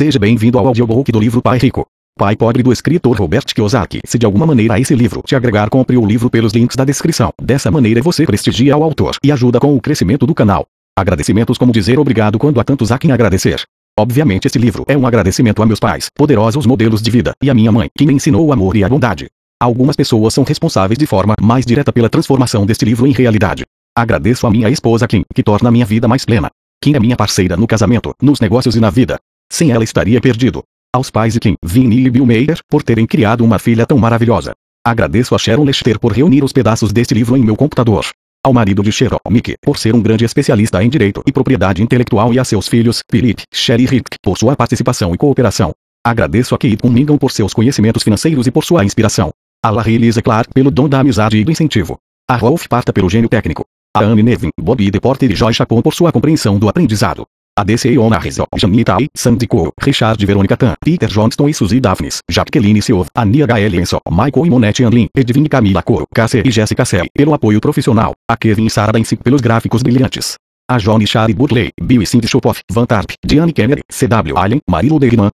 Seja bem-vindo ao audiobook do livro Pai Rico. Pai Pobre do escritor Robert Kiyosaki. Se de alguma maneira esse livro te agregar, compre o livro pelos links da descrição. Dessa maneira você prestigia o autor e ajuda com o crescimento do canal. Agradecimentos como dizer obrigado quando há tantos a quem agradecer. Obviamente esse livro é um agradecimento a meus pais, poderosos modelos de vida, e a minha mãe, que me ensinou o amor e a bondade. Algumas pessoas são responsáveis de forma mais direta pela transformação deste livro em realidade. Agradeço a minha esposa Kim, que torna minha vida mais plena. Kim é minha parceira no casamento, nos negócios e na vida. Sem ela estaria perdido. Aos pais de Kim, Vinny e Bill Mayer, por terem criado uma filha tão maravilhosa. Agradeço a Sharon Lester por reunir os pedaços deste livro em meu computador. Ao marido de Sharon, Mick, por ser um grande especialista em direito e propriedade intelectual e a seus filhos, Philip, Sherry e Rick, por sua participação e cooperação. Agradeço a Kate Cunningham por seus conhecimentos financeiros e por sua inspiração. A Larry Lisa Clark pelo dom da amizade e do incentivo. A Rolf Parta pelo gênio técnico. A Anne Nevin, Bobby Deporter e Joy Chapon por sua compreensão do aprendizado. A DC Ona Rizzo, Janita I, Sandy Cole, Richard Veronica Tan, Peter Johnston e Suzy Daphnis, Jacqueline Silva, Ania Gael Enso, Michael e Monette Anlin, Edwin Camila Coro, Casser e Jessica Cell, pelo apoio profissional, a Kevin e Sarah Dancy pelos gráficos brilhantes. A Johnny Shari Burley, Bill e Cindy Chopoff, Van Tarp, Diane Kennedy, CW Allen,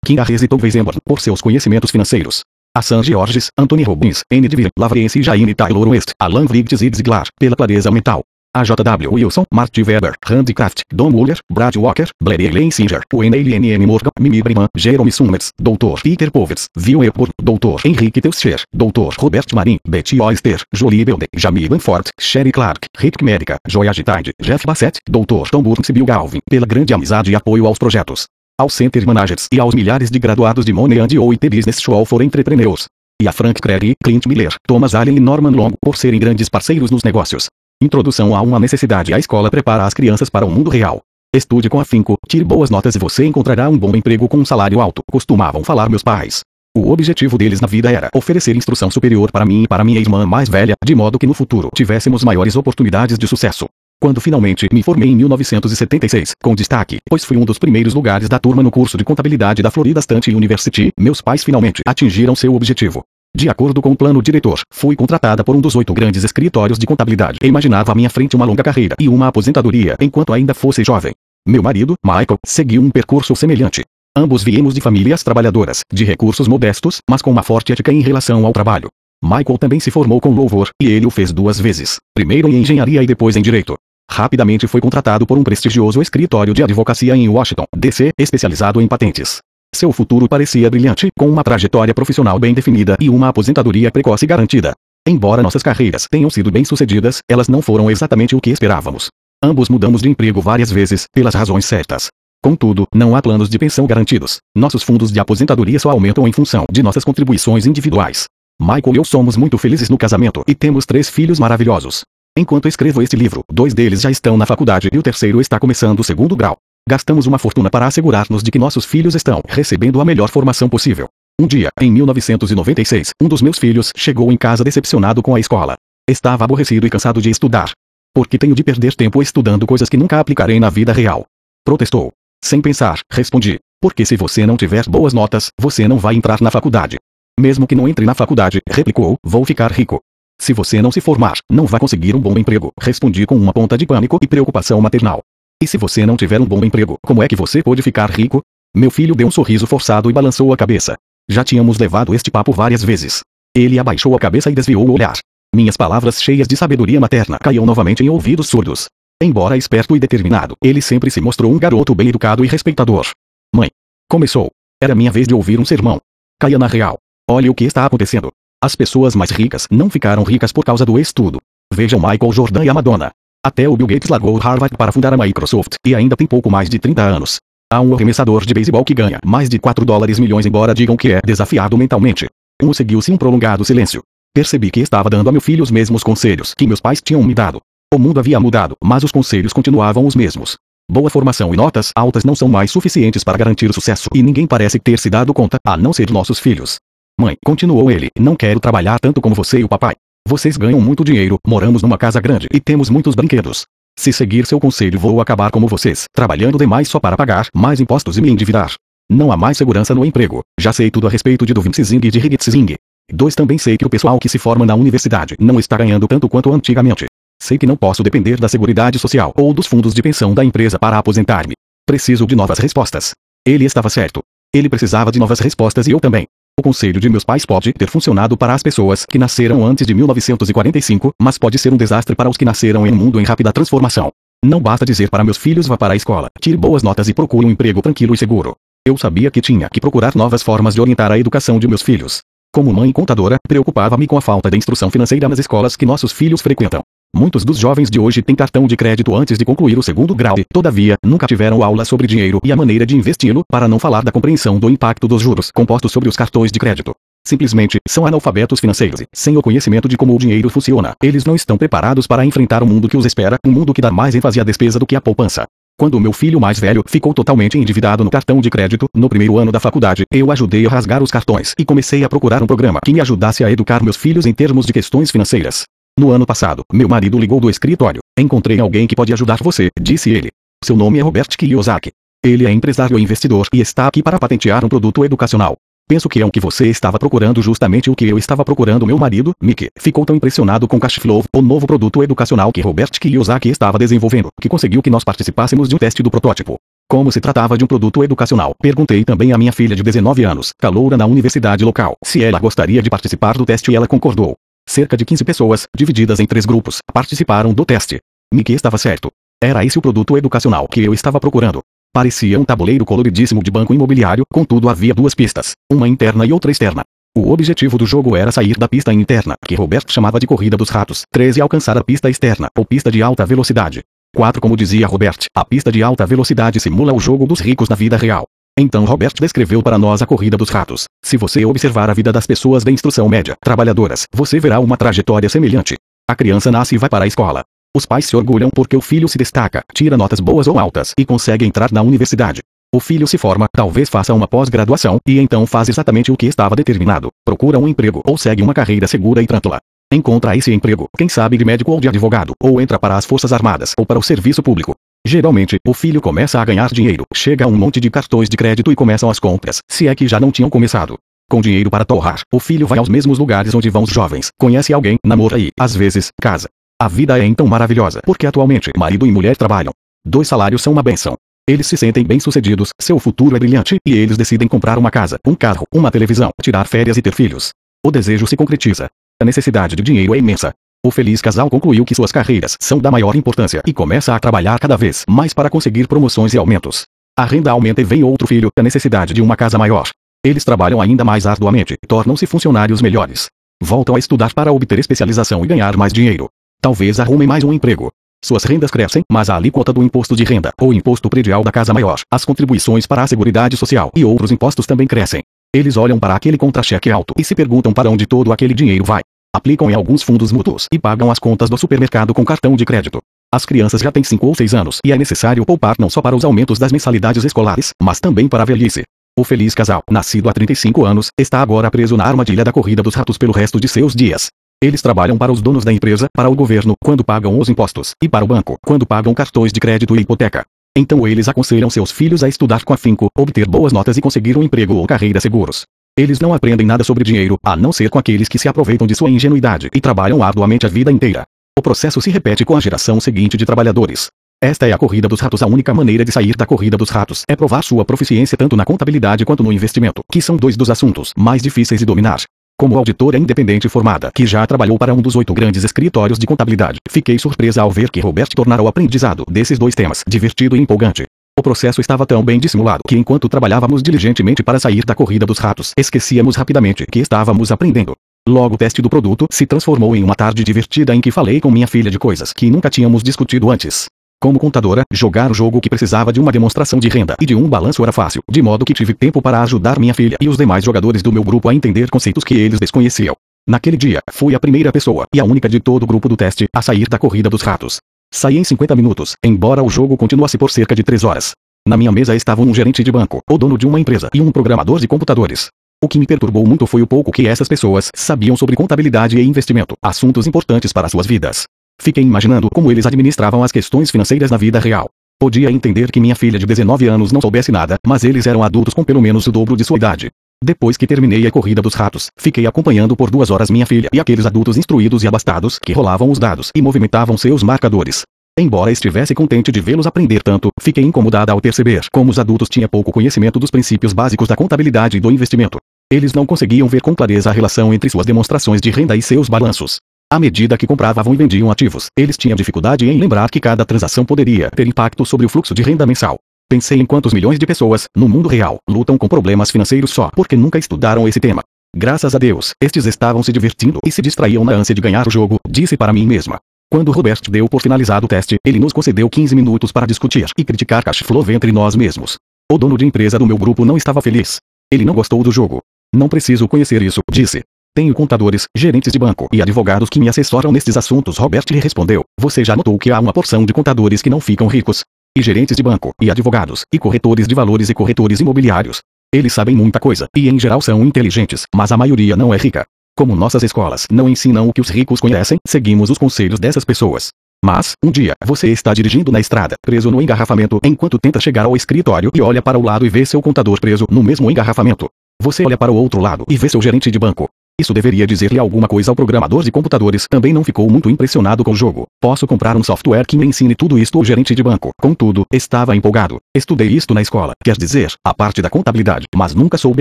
Kim Harris e Tom Weisenborn, por seus conhecimentos financeiros. A San Georges, Anthony Robbins, N. Devir, Lavrense e Jaine Taylor West, Alan Vriggs e Ziglar, pela clareza mental. A J.W. Wilson, Marty Weber, Randy Kraft, Don Muller, Brad Walker, Blair Elaine Singer, Wayne N. Morgan, Mimi Breman, Jerome Summers, Dr. Peter Povers, Vil Epor, Dr. Henrique Teutscher, Dr. Robert Marin, Betty Oyster, Jolie Belde, Jamie Banford, Sherry Clark, Rick Merica, Joy Agitide, Jeff Bassett, Dr. Tom Burns e Bill Galvin, pela grande amizade e apoio aos projetos. Aos Center Managers e aos milhares de graduados de Money and OIT Business Show for Entrepreneurs. E a Frank Craig, Clint Miller, Thomas Allen e Norman Long por serem grandes parceiros nos negócios. Introdução a uma necessidade A escola prepara as crianças para o mundo real. Estude com afinco, tire boas notas e você encontrará um bom emprego com um salário alto, costumavam falar meus pais. O objetivo deles na vida era oferecer instrução superior para mim e para minha irmã mais velha, de modo que no futuro tivéssemos maiores oportunidades de sucesso. Quando finalmente me formei em 1976, com destaque, pois fui um dos primeiros lugares da turma no curso de contabilidade da Florida State University, meus pais finalmente atingiram seu objetivo. De acordo com o plano diretor, fui contratada por um dos oito grandes escritórios de contabilidade imaginava à minha frente uma longa carreira e uma aposentadoria enquanto ainda fosse jovem. Meu marido, Michael, seguiu um percurso semelhante. Ambos viemos de famílias trabalhadoras, de recursos modestos, mas com uma forte ética em relação ao trabalho. Michael também se formou com louvor, e ele o fez duas vezes, primeiro em engenharia e depois em direito. Rapidamente foi contratado por um prestigioso escritório de advocacia em Washington, D.C., especializado em patentes. Seu futuro parecia brilhante, com uma trajetória profissional bem definida e uma aposentadoria precoce garantida. Embora nossas carreiras tenham sido bem-sucedidas, elas não foram exatamente o que esperávamos. Ambos mudamos de emprego várias vezes, pelas razões certas. Contudo, não há planos de pensão garantidos. Nossos fundos de aposentadoria só aumentam em função de nossas contribuições individuais. Michael e eu somos muito felizes no casamento e temos três filhos maravilhosos. Enquanto escrevo este livro, dois deles já estão na faculdade e o terceiro está começando o segundo grau. Gastamos uma fortuna para assegurar-nos de que nossos filhos estão recebendo a melhor formação possível. Um dia, em 1996, um dos meus filhos chegou em casa decepcionado com a escola. Estava aborrecido e cansado de estudar. Por que tenho de perder tempo estudando coisas que nunca aplicarei na vida real? Protestou. Sem pensar, respondi. Porque se você não tiver boas notas, você não vai entrar na faculdade. Mesmo que não entre na faculdade, replicou, vou ficar rico. Se você não se formar, não vai conseguir um bom emprego, respondi com uma ponta de pânico e preocupação maternal. E se você não tiver um bom emprego, como é que você pode ficar rico? Meu filho deu um sorriso forçado e balançou a cabeça. Já tínhamos levado este papo várias vezes. Ele abaixou a cabeça e desviou o olhar. Minhas palavras cheias de sabedoria materna caíam novamente em ouvidos surdos. Embora esperto e determinado, ele sempre se mostrou um garoto bem educado e respeitador. Mãe. Começou. Era minha vez de ouvir um sermão. Caia na real. Olhe o que está acontecendo. As pessoas mais ricas não ficaram ricas por causa do estudo. Vejam Michael Jordan e a Madonna. Até o Bill Gates largou Harvard para fundar a Microsoft, e ainda tem pouco mais de 30 anos. Há um arremessador de beisebol que ganha mais de 4 dólares milhões embora digam que é desafiado mentalmente. Um seguiu-se um prolongado silêncio. Percebi que estava dando a meu filho os mesmos conselhos que meus pais tinham me dado. O mundo havia mudado, mas os conselhos continuavam os mesmos. Boa formação e notas altas não são mais suficientes para garantir o sucesso e ninguém parece ter se dado conta, a não ser nossos filhos. Mãe, continuou ele, não quero trabalhar tanto como você e o papai. Vocês ganham muito dinheiro, moramos numa casa grande e temos muitos brinquedos. Se seguir seu conselho vou acabar como vocês, trabalhando demais só para pagar mais impostos e me endividar. Não há mais segurança no emprego. Já sei tudo a respeito de Dovin Singh e de Rigit Singh. 2. Também sei que o pessoal que se forma na universidade não está ganhando tanto quanto antigamente. Sei que não posso depender da Seguridade Social ou dos fundos de pensão da empresa para aposentar-me. Preciso de novas respostas. Ele estava certo. Ele precisava de novas respostas e eu também. O conselho de meus pais pode ter funcionado para as pessoas que nasceram antes de 1945, mas pode ser um desastre para os que nasceram em um mundo em rápida transformação. Não basta dizer para meus filhos vá para a escola, tire boas notas e procure um emprego tranquilo e seguro. Eu sabia que tinha que procurar novas formas de orientar a educação de meus filhos. Como mãe contadora, preocupava-me com a falta de instrução financeira nas escolas que nossos filhos frequentam. Muitos dos jovens de hoje têm cartão de crédito antes de concluir o segundo grau e, todavia, nunca tiveram aula sobre dinheiro e a maneira de investi-lo, para não falar da compreensão do impacto dos juros compostos sobre os cartões de crédito. Simplesmente, são analfabetos financeiros e, sem o conhecimento de como o dinheiro funciona, eles não estão preparados para enfrentar o mundo que os espera, um mundo que dá mais ênfase à despesa do que à poupança. Quando meu filho mais velho ficou totalmente endividado no cartão de crédito, no primeiro ano da faculdade, eu ajudei a rasgar os cartões e comecei a procurar um programa que me ajudasse a educar meus filhos em termos de questões financeiras. No ano passado, meu marido ligou do escritório. Encontrei alguém que pode ajudar você, disse ele. Seu nome é Robert Kiyosaki. Ele é empresário e investidor e está aqui para patentear um produto educacional. Penso que é o que você estava procurando justamente o que eu estava procurando meu marido, Mickey, ficou tão impressionado com Cashflow, o novo produto educacional que Robert Kiyosaki estava desenvolvendo, que conseguiu que nós participássemos de um teste do protótipo. Como se tratava de um produto educacional, perguntei também à minha filha de 19 anos, caloura na universidade local, se ela gostaria de participar do teste e ela concordou. Cerca de 15 pessoas, divididas em três grupos, participaram do teste. Mickey estava certo. Era esse o produto educacional que eu estava procurando. Parecia um tabuleiro coloridíssimo de banco imobiliário, contudo havia duas pistas, uma interna e outra externa. O objetivo do jogo era sair da pista interna, que Robert chamava de corrida dos ratos, 13 e alcançar a pista externa, ou pista de alta velocidade. 4 Como dizia Robert, a pista de alta velocidade simula o jogo dos ricos na vida real. Então Robert descreveu para nós a corrida dos ratos. Se você observar a vida das pessoas de instrução média, trabalhadoras, você verá uma trajetória semelhante. A criança nasce e vai para a escola. Os pais se orgulham porque o filho se destaca, tira notas boas ou altas e consegue entrar na universidade. O filho se forma, talvez faça uma pós-graduação, e então faz exatamente o que estava determinado. Procura um emprego ou segue uma carreira segura e tranquila. Encontra esse emprego, quem sabe de médico ou de advogado, ou entra para as forças armadas ou para o serviço público. Geralmente, o filho começa a ganhar dinheiro, chega um monte de cartões de crédito e começam as compras, se é que já não tinham começado. Com dinheiro para torrar, o filho vai aos mesmos lugares onde vão os jovens, conhece alguém, namora e, às vezes, casa. A vida é então maravilhosa porque atualmente marido e mulher trabalham. Dois salários são uma benção. Eles se sentem bem-sucedidos, seu futuro é brilhante e eles decidem comprar uma casa, um carro, uma televisão, tirar férias e ter filhos. O desejo se concretiza. A necessidade de dinheiro é imensa. O feliz casal concluiu que suas carreiras são da maior importância e começa a trabalhar cada vez mais para conseguir promoções e aumentos. A renda aumenta e vem outro filho, a necessidade de uma casa maior. Eles trabalham ainda mais arduamente, tornam-se funcionários melhores. Voltam a estudar para obter especialização e ganhar mais dinheiro. Talvez arrumem mais um emprego. Suas rendas crescem, mas a alíquota do imposto de renda, ou imposto predial da casa maior, as contribuições para a Seguridade Social e outros impostos também crescem. Eles olham para aquele contra-cheque alto e se perguntam para onde todo aquele dinheiro vai. Aplicam em alguns fundos mútuos e pagam as contas do supermercado com cartão de crédito. As crianças já têm 5 ou 6 anos e é necessário poupar não só para os aumentos das mensalidades escolares, mas também para a velhice. O feliz casal, nascido há 35 anos, está agora preso na armadilha da corrida dos ratos pelo resto de seus dias. Eles trabalham para os donos da empresa, para o governo, quando pagam os impostos, e para o banco, quando pagam cartões de crédito e hipoteca. Então eles aconselham seus filhos a estudar com afinco, obter boas notas e conseguir um emprego ou carreira seguros. Eles não aprendem nada sobre dinheiro, a não ser com aqueles que se aproveitam de sua ingenuidade e trabalham arduamente a vida inteira. O processo se repete com a geração seguinte de trabalhadores. Esta é a corrida dos ratos. A única maneira de sair da corrida dos ratos é provar sua proficiência tanto na contabilidade quanto no investimento, que são dois dos assuntos mais difíceis de dominar. Como auditora independente formada, que já trabalhou para um dos oito grandes escritórios de contabilidade, fiquei surpresa ao ver que Robert tornara o aprendizado desses dois temas divertido e empolgante. O processo estava tão bem dissimulado que enquanto trabalhávamos diligentemente para sair da corrida dos ratos, esquecíamos rapidamente que estávamos aprendendo. Logo o teste do produto se transformou em uma tarde divertida em que falei com minha filha de coisas que nunca tínhamos discutido antes. Como contadora, jogar o jogo que precisava de uma demonstração de renda e de um balanço era fácil, de modo que tive tempo para ajudar minha filha e os demais jogadores do meu grupo a entender conceitos que eles desconheciam. Naquele dia, fui a primeira pessoa e a única de todo o grupo do teste a sair da corrida dos ratos. Saí em 50 minutos, embora o jogo continuasse por cerca de 3 horas. Na minha mesa estavam um gerente de banco, o dono de uma empresa e um programador de computadores. O que me perturbou muito foi o pouco que essas pessoas sabiam sobre contabilidade e investimento, assuntos importantes para suas vidas. Fiquei imaginando como eles administravam as questões financeiras na vida real. Podia entender que minha filha de 19 anos não soubesse nada, mas eles eram adultos com pelo menos o dobro de sua idade. Depois que terminei a corrida dos ratos, fiquei acompanhando por duas horas minha filha e aqueles adultos instruídos e abastados que rolavam os dados e movimentavam seus marcadores. Embora estivesse contente de vê-los aprender tanto, fiquei incomodada ao perceber como os adultos tinham pouco conhecimento dos princípios básicos da contabilidade e do investimento. Eles não conseguiam ver com clareza a relação entre suas demonstrações de renda e seus balanços. À medida que compravam e vendiam ativos, eles tinham dificuldade em lembrar que cada transação poderia ter impacto sobre o fluxo de renda mensal. Pensei em quantos milhões de pessoas, no mundo real, lutam com problemas financeiros só porque nunca estudaram esse tema. Graças a Deus, estes estavam se divertindo e se distraíam na ânsia de ganhar o jogo, disse para mim mesma. Quando Robert deu por finalizado o teste, ele nos concedeu 15 minutos para discutir e criticar cash flow entre nós mesmos. O dono de empresa do meu grupo não estava feliz. Ele não gostou do jogo. Não preciso conhecer isso, disse. Tenho contadores, gerentes de banco e advogados que me assessoram nestes assuntos. Robert lhe respondeu. Você já notou que há uma porção de contadores que não ficam ricos? E gerentes de banco, e advogados, e corretores de valores e corretores imobiliários. Eles sabem muita coisa, e em geral são inteligentes, mas a maioria não é rica. Como nossas escolas não ensinam o que os ricos conhecem, seguimos os conselhos dessas pessoas. Mas, um dia, você está dirigindo na estrada, preso no engarrafamento, enquanto tenta chegar ao escritório e olha para o lado e vê seu contador preso no mesmo engarrafamento. Você olha para o outro lado e vê seu gerente de banco. Isso deveria dizer-lhe alguma coisa ao programador de computadores. Também não ficou muito impressionado com o jogo. Posso comprar um software que me ensine tudo isto. O gerente de banco, contudo, estava empolgado. Estudei isto na escola, quer dizer, a parte da contabilidade, mas nunca soube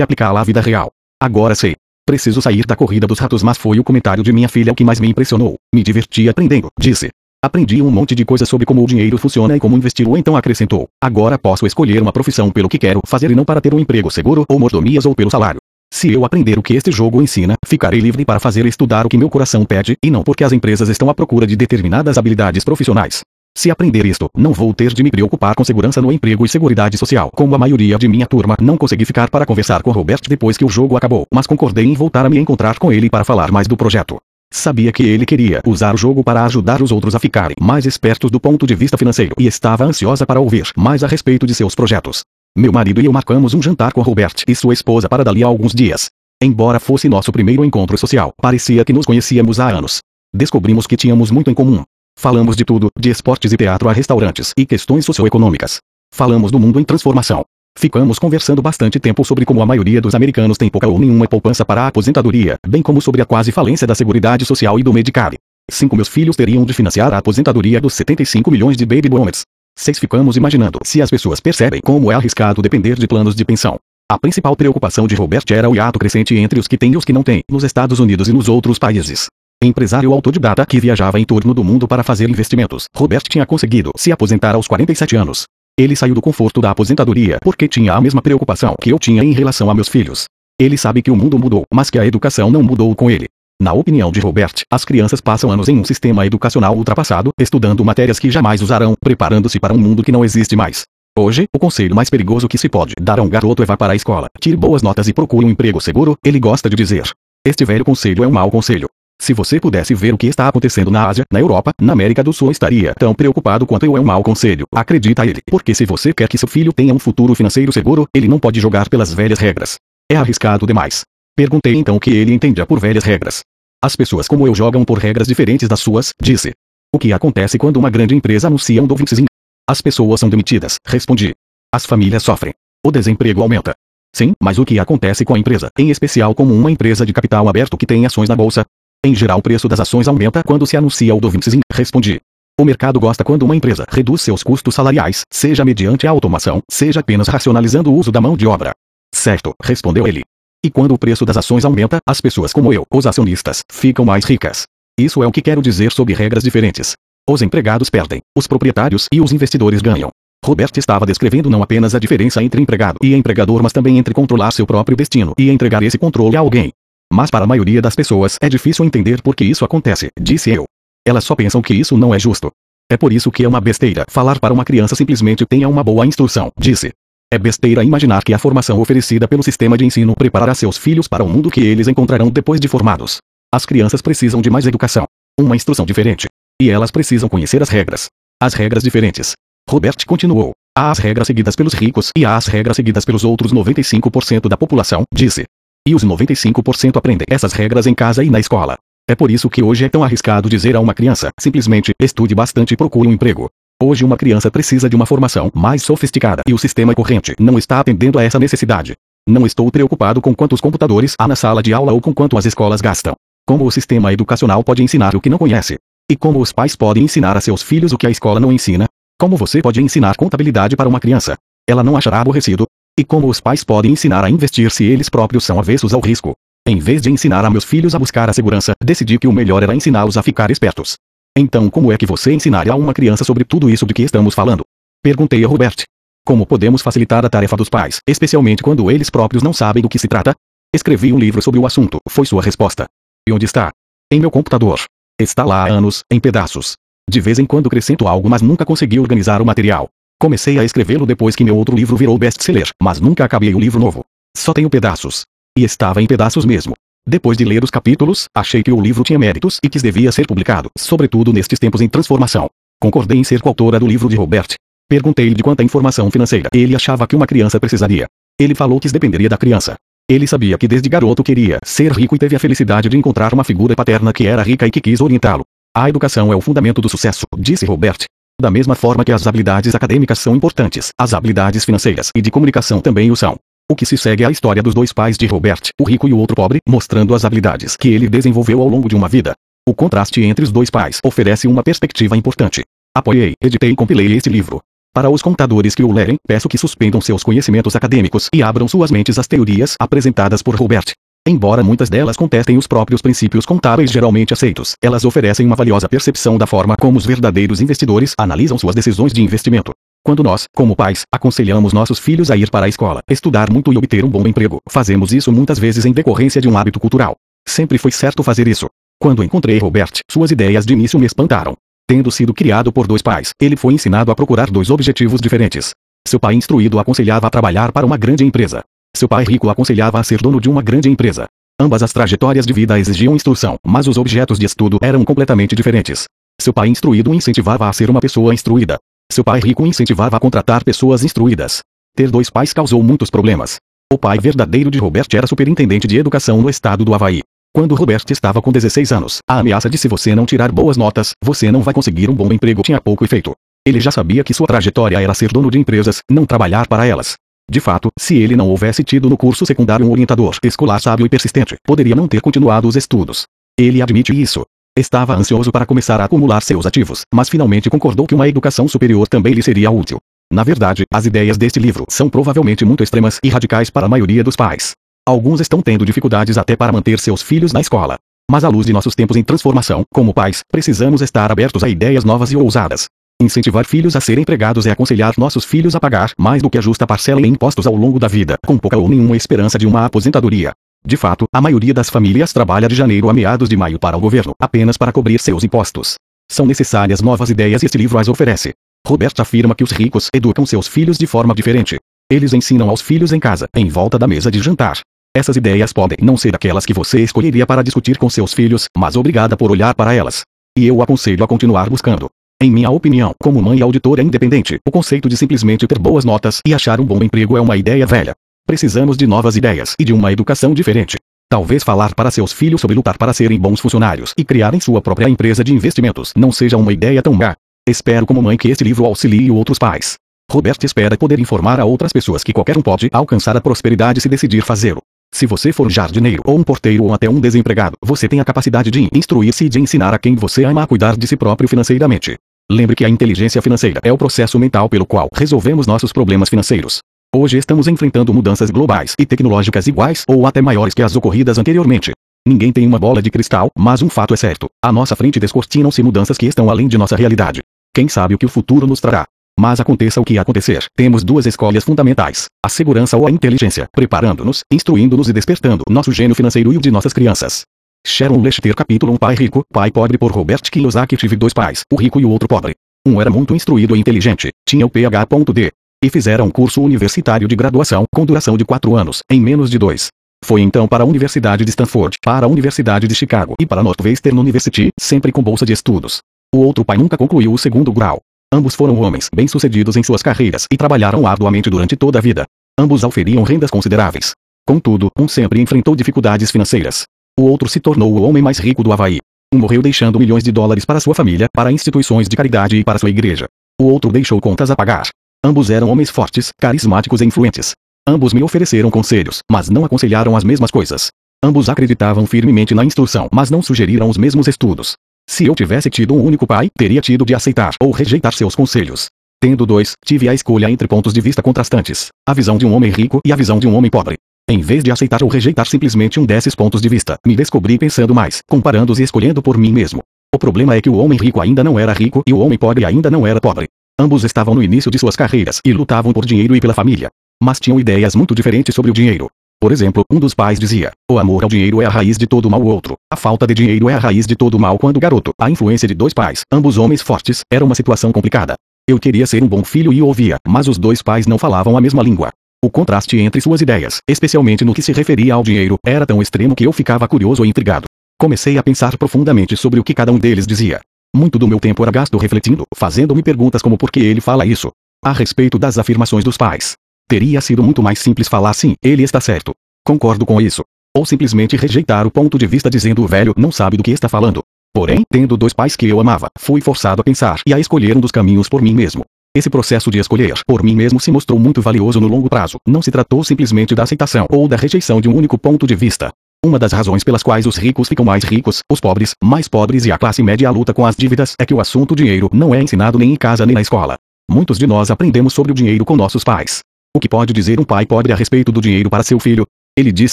aplicá-la à vida real. Agora sei. Preciso sair da corrida dos ratos, mas foi o comentário de minha filha o que mais me impressionou. Me diverti aprendendo, disse. Aprendi um monte de coisas sobre como o dinheiro funciona e como investir. Ou então acrescentou: Agora posso escolher uma profissão pelo que quero fazer e não para ter um emprego seguro ou mordomias ou pelo salário. Se eu aprender o que este jogo ensina, ficarei livre para fazer estudar o que meu coração pede, e não porque as empresas estão à procura de determinadas habilidades profissionais. Se aprender isto, não vou ter de me preocupar com segurança no emprego e seguridade social. Como a maioria de minha turma, não consegui ficar para conversar com Robert depois que o jogo acabou, mas concordei em voltar a me encontrar com ele para falar mais do projeto. Sabia que ele queria usar o jogo para ajudar os outros a ficarem mais espertos do ponto de vista financeiro e estava ansiosa para ouvir mais a respeito de seus projetos. Meu marido e eu marcamos um jantar com Robert e sua esposa para dali a alguns dias. Embora fosse nosso primeiro encontro social, parecia que nos conhecíamos há anos. Descobrimos que tínhamos muito em comum. Falamos de tudo, de esportes e teatro a restaurantes e questões socioeconômicas. Falamos do mundo em transformação. Ficamos conversando bastante tempo sobre como a maioria dos americanos tem pouca ou nenhuma poupança para a aposentadoria, bem como sobre a quase falência da Seguridade Social e do Medicare. Cinco meus filhos teriam de financiar a aposentadoria dos 75 milhões de baby boomers. 6. Ficamos imaginando se as pessoas percebem como é arriscado depender de planos de pensão. A principal preocupação de Robert era o hiato crescente entre os que têm e os que não têm, nos Estados Unidos e nos outros países. Empresário autodidata que viajava em torno do mundo para fazer investimentos, Robert tinha conseguido se aposentar aos 47 anos. Ele saiu do conforto da aposentadoria porque tinha a mesma preocupação que eu tinha em relação a meus filhos. Ele sabe que o mundo mudou, mas que a educação não mudou com ele. Na opinião de Robert, as crianças passam anos em um sistema educacional ultrapassado, estudando matérias que jamais usarão, preparando-se para um mundo que não existe mais. Hoje, o conselho mais perigoso que se pode dar a um garoto é vá para a escola, tire boas notas e procure um emprego seguro, ele gosta de dizer. Este velho conselho é um mau conselho. Se você pudesse ver o que está acontecendo na Ásia, na Europa, na América do Sul estaria tão preocupado quanto eu é um mau conselho. Acredita ele. Porque se você quer que seu filho tenha um futuro financeiro seguro, ele não pode jogar pelas velhas regras. É arriscado demais. Perguntei então o que ele entendia por velhas regras. As pessoas como eu jogam por regras diferentes das suas, disse. O que acontece quando uma grande empresa anuncia um Dovinsin? As pessoas são demitidas, respondi. As famílias sofrem. O desemprego aumenta. Sim, mas o que acontece com a empresa, em especial como uma empresa de capital aberto que tem ações na bolsa? Em geral, o preço das ações aumenta quando se anuncia o Dovinsin, respondi. O mercado gosta quando uma empresa reduz seus custos salariais, seja mediante a automação, seja apenas racionalizando o uso da mão de obra. Certo, respondeu ele. E quando o preço das ações aumenta, as pessoas como eu, os acionistas, ficam mais ricas. Isso é o que quero dizer sobre regras diferentes. Os empregados perdem, os proprietários e os investidores ganham. Robert estava descrevendo não apenas a diferença entre empregado e empregador, mas também entre controlar seu próprio destino e entregar esse controle a alguém. Mas para a maioria das pessoas é difícil entender por que isso acontece, disse eu. Elas só pensam que isso não é justo. É por isso que é uma besteira falar para uma criança simplesmente tenha uma boa instrução, disse. É besteira imaginar que a formação oferecida pelo sistema de ensino preparará seus filhos para o mundo que eles encontrarão depois de formados. As crianças precisam de mais educação. Uma instrução diferente. E elas precisam conhecer as regras. As regras diferentes. Robert continuou. Há as regras seguidas pelos ricos e há as regras seguidas pelos outros 95% da população, disse. E os 95% aprendem essas regras em casa e na escola. É por isso que hoje é tão arriscado dizer a uma criança, simplesmente, estude bastante e procure um emprego. Hoje uma criança precisa de uma formação mais sofisticada e o sistema corrente não está atendendo a essa necessidade. Não estou preocupado com quantos computadores há na sala de aula ou com quanto as escolas gastam. Como o sistema educacional pode ensinar o que não conhece? E como os pais podem ensinar a seus filhos o que a escola não ensina? Como você pode ensinar contabilidade para uma criança? Ela não achará aborrecido. E como os pais podem ensinar a investir se eles próprios são avessos ao risco? Em vez de ensinar a meus filhos a buscar a segurança, decidi que o melhor era ensiná-los a ficar espertos. Então, como é que você ensinaria a uma criança sobre tudo isso de que estamos falando? Perguntei a Robert. Como podemos facilitar a tarefa dos pais, especialmente quando eles próprios não sabem do que se trata? Escrevi um livro sobre o assunto, foi sua resposta. E onde está? Em meu computador. Está lá há anos, em pedaços. De vez em quando acrescento algo, mas nunca consegui organizar o material. Comecei a escrevê-lo depois que meu outro livro virou best-seller, mas nunca acabei o livro novo. Só tenho pedaços. E estava em pedaços mesmo. Depois de ler os capítulos, achei que o livro tinha méritos e que devia ser publicado, sobretudo nestes tempos em transformação. Concordei em ser coautora do livro de Robert. Perguntei-lhe de quanta informação financeira ele achava que uma criança precisaria. Ele falou que dependeria da criança. Ele sabia que desde garoto queria ser rico e teve a felicidade de encontrar uma figura paterna que era rica e que quis orientá-lo. A educação é o fundamento do sucesso, disse Robert. Da mesma forma que as habilidades acadêmicas são importantes, as habilidades financeiras e de comunicação também o são. O que se segue é a história dos dois pais de Robert, o rico e o outro pobre, mostrando as habilidades que ele desenvolveu ao longo de uma vida. O contraste entre os dois pais oferece uma perspectiva importante. Apoiei, editei e compilei este livro. Para os contadores que o lerem, peço que suspendam seus conhecimentos acadêmicos e abram suas mentes às teorias apresentadas por Robert. Embora muitas delas contestem os próprios princípios contábeis geralmente aceitos, elas oferecem uma valiosa percepção da forma como os verdadeiros investidores analisam suas decisões de investimento. Quando nós, como pais, aconselhamos nossos filhos a ir para a escola, estudar muito e obter um bom emprego, fazemos isso muitas vezes em decorrência de um hábito cultural. Sempre foi certo fazer isso. Quando encontrei Robert, suas ideias de início me espantaram. Tendo sido criado por dois pais, ele foi ensinado a procurar dois objetivos diferentes. Seu pai instruído aconselhava a trabalhar para uma grande empresa. Seu pai rico aconselhava a ser dono de uma grande empresa. Ambas as trajetórias de vida exigiam instrução, mas os objetos de estudo eram completamente diferentes. Seu pai instruído incentivava a ser uma pessoa instruída. Seu pai rico incentivava a contratar pessoas instruídas. Ter dois pais causou muitos problemas. O pai verdadeiro de Robert era superintendente de educação no estado do Havaí. Quando Robert estava com 16 anos, a ameaça de se você não tirar boas notas, você não vai conseguir um bom emprego tinha pouco efeito. Ele já sabia que sua trajetória era ser dono de empresas, não trabalhar para elas. De fato, se ele não houvesse tido no curso secundário um orientador escolar sábio e persistente, poderia não ter continuado os estudos. Ele admite isso. Estava ansioso para começar a acumular seus ativos, mas finalmente concordou que uma educação superior também lhe seria útil. Na verdade, as ideias deste livro são provavelmente muito extremas e radicais para a maioria dos pais. Alguns estão tendo dificuldades até para manter seus filhos na escola. Mas à luz de nossos tempos em transformação, como pais, precisamos estar abertos a ideias novas e ousadas. Incentivar filhos a serem empregados é aconselhar nossos filhos a pagar mais do que a justa parcela em impostos ao longo da vida, com pouca ou nenhuma esperança de uma aposentadoria. De fato, a maioria das famílias trabalha de janeiro a meados de maio para o governo, apenas para cobrir seus impostos. São necessárias novas ideias e este livro as oferece. Robert afirma que os ricos educam seus filhos de forma diferente. Eles ensinam aos filhos em casa, em volta da mesa de jantar. Essas ideias podem não ser aquelas que você escolheria para discutir com seus filhos, mas obrigada por olhar para elas. E eu aconselho a continuar buscando. Em minha opinião, como mãe auditora independente, o conceito de simplesmente ter boas notas e achar um bom emprego é uma ideia velha. Precisamos de novas ideias e de uma educação diferente. Talvez falar para seus filhos sobre lutar para serem bons funcionários e criarem sua própria empresa de investimentos não seja uma ideia tão má. Espero como mãe que este livro auxilie outros pais. Robert espera poder informar a outras pessoas que qualquer um pode alcançar a prosperidade se decidir fazê-lo. Se você for um jardineiro ou um porteiro ou até um desempregado, você tem a capacidade de instruir-se e de ensinar a quem você ama a cuidar de si próprio financeiramente. Lembre que a inteligência financeira é o processo mental pelo qual resolvemos nossos problemas financeiros. Hoje estamos enfrentando mudanças globais e tecnológicas iguais ou até maiores que as ocorridas anteriormente. Ninguém tem uma bola de cristal, mas um fato é certo: à nossa frente descortinam-se mudanças que estão além de nossa realidade. Quem sabe o que o futuro nos trará? Mas aconteça o que acontecer, temos duas escolhas fundamentais: a segurança ou a inteligência, preparando-nos, instruindo-nos e despertando nosso gênio financeiro e o de nossas crianças. Sharon Lechter Capítulo 1 Pai Rico, Pai Pobre por Robert Kiyosaki Tive dois pais, o rico e o outro pobre. Um era muito instruído e inteligente, tinha o PH.D, e fizeram um curso universitário de graduação com duração de quatro anos, em menos de dois. Foi então para a Universidade de Stanford, para a Universidade de Chicago e para a Northwestern University, sempre com bolsa de estudos. O outro pai nunca concluiu o segundo grau. Ambos foram homens bem-sucedidos em suas carreiras e trabalharam arduamente durante toda a vida. Ambos auferiam rendas consideráveis. Contudo, um sempre enfrentou dificuldades financeiras. O outro se tornou o homem mais rico do Havaí. Um morreu deixando milhões de dólares para sua família, para instituições de caridade e para sua igreja. O outro deixou contas a pagar. Ambos eram homens fortes, carismáticos e influentes. Ambos me ofereceram conselhos, mas não aconselharam as mesmas coisas. Ambos acreditavam firmemente na instrução, mas não sugeriram os mesmos estudos. Se eu tivesse tido um único pai, teria tido de aceitar ou rejeitar seus conselhos. Tendo dois, tive a escolha entre pontos de vista contrastantes: a visão de um homem rico e a visão de um homem pobre. Em vez de aceitar ou rejeitar simplesmente um desses pontos de vista, me descobri pensando mais, comparando-os e escolhendo por mim mesmo. O problema é que o homem rico ainda não era rico e o homem pobre ainda não era pobre. Ambos estavam no início de suas carreiras e lutavam por dinheiro e pela família. Mas tinham ideias muito diferentes sobre o dinheiro. Por exemplo, um dos pais dizia: O amor ao dinheiro é a raiz de todo mal. O outro: A falta de dinheiro é a raiz de todo mal. Quando garoto, a influência de dois pais, ambos homens fortes, era uma situação complicada. Eu queria ser um bom filho e ouvia, mas os dois pais não falavam a mesma língua. O contraste entre suas ideias, especialmente no que se referia ao dinheiro, era tão extremo que eu ficava curioso e intrigado. Comecei a pensar profundamente sobre o que cada um deles dizia. Muito do meu tempo era gasto refletindo, fazendo-me perguntas como por que ele fala isso. A respeito das afirmações dos pais. Teria sido muito mais simples falar sim, ele está certo. Concordo com isso. Ou simplesmente rejeitar o ponto de vista dizendo o velho não sabe do que está falando. Porém, tendo dois pais que eu amava, fui forçado a pensar e a escolher um dos caminhos por mim mesmo. Esse processo de escolher por mim mesmo se mostrou muito valioso no longo prazo. Não se tratou simplesmente da aceitação ou da rejeição de um único ponto de vista. Uma das razões pelas quais os ricos ficam mais ricos, os pobres, mais pobres e a classe média luta com as dívidas é que o assunto dinheiro não é ensinado nem em casa nem na escola. Muitos de nós aprendemos sobre o dinheiro com nossos pais. O que pode dizer um pai pobre a respeito do dinheiro para seu filho? Ele diz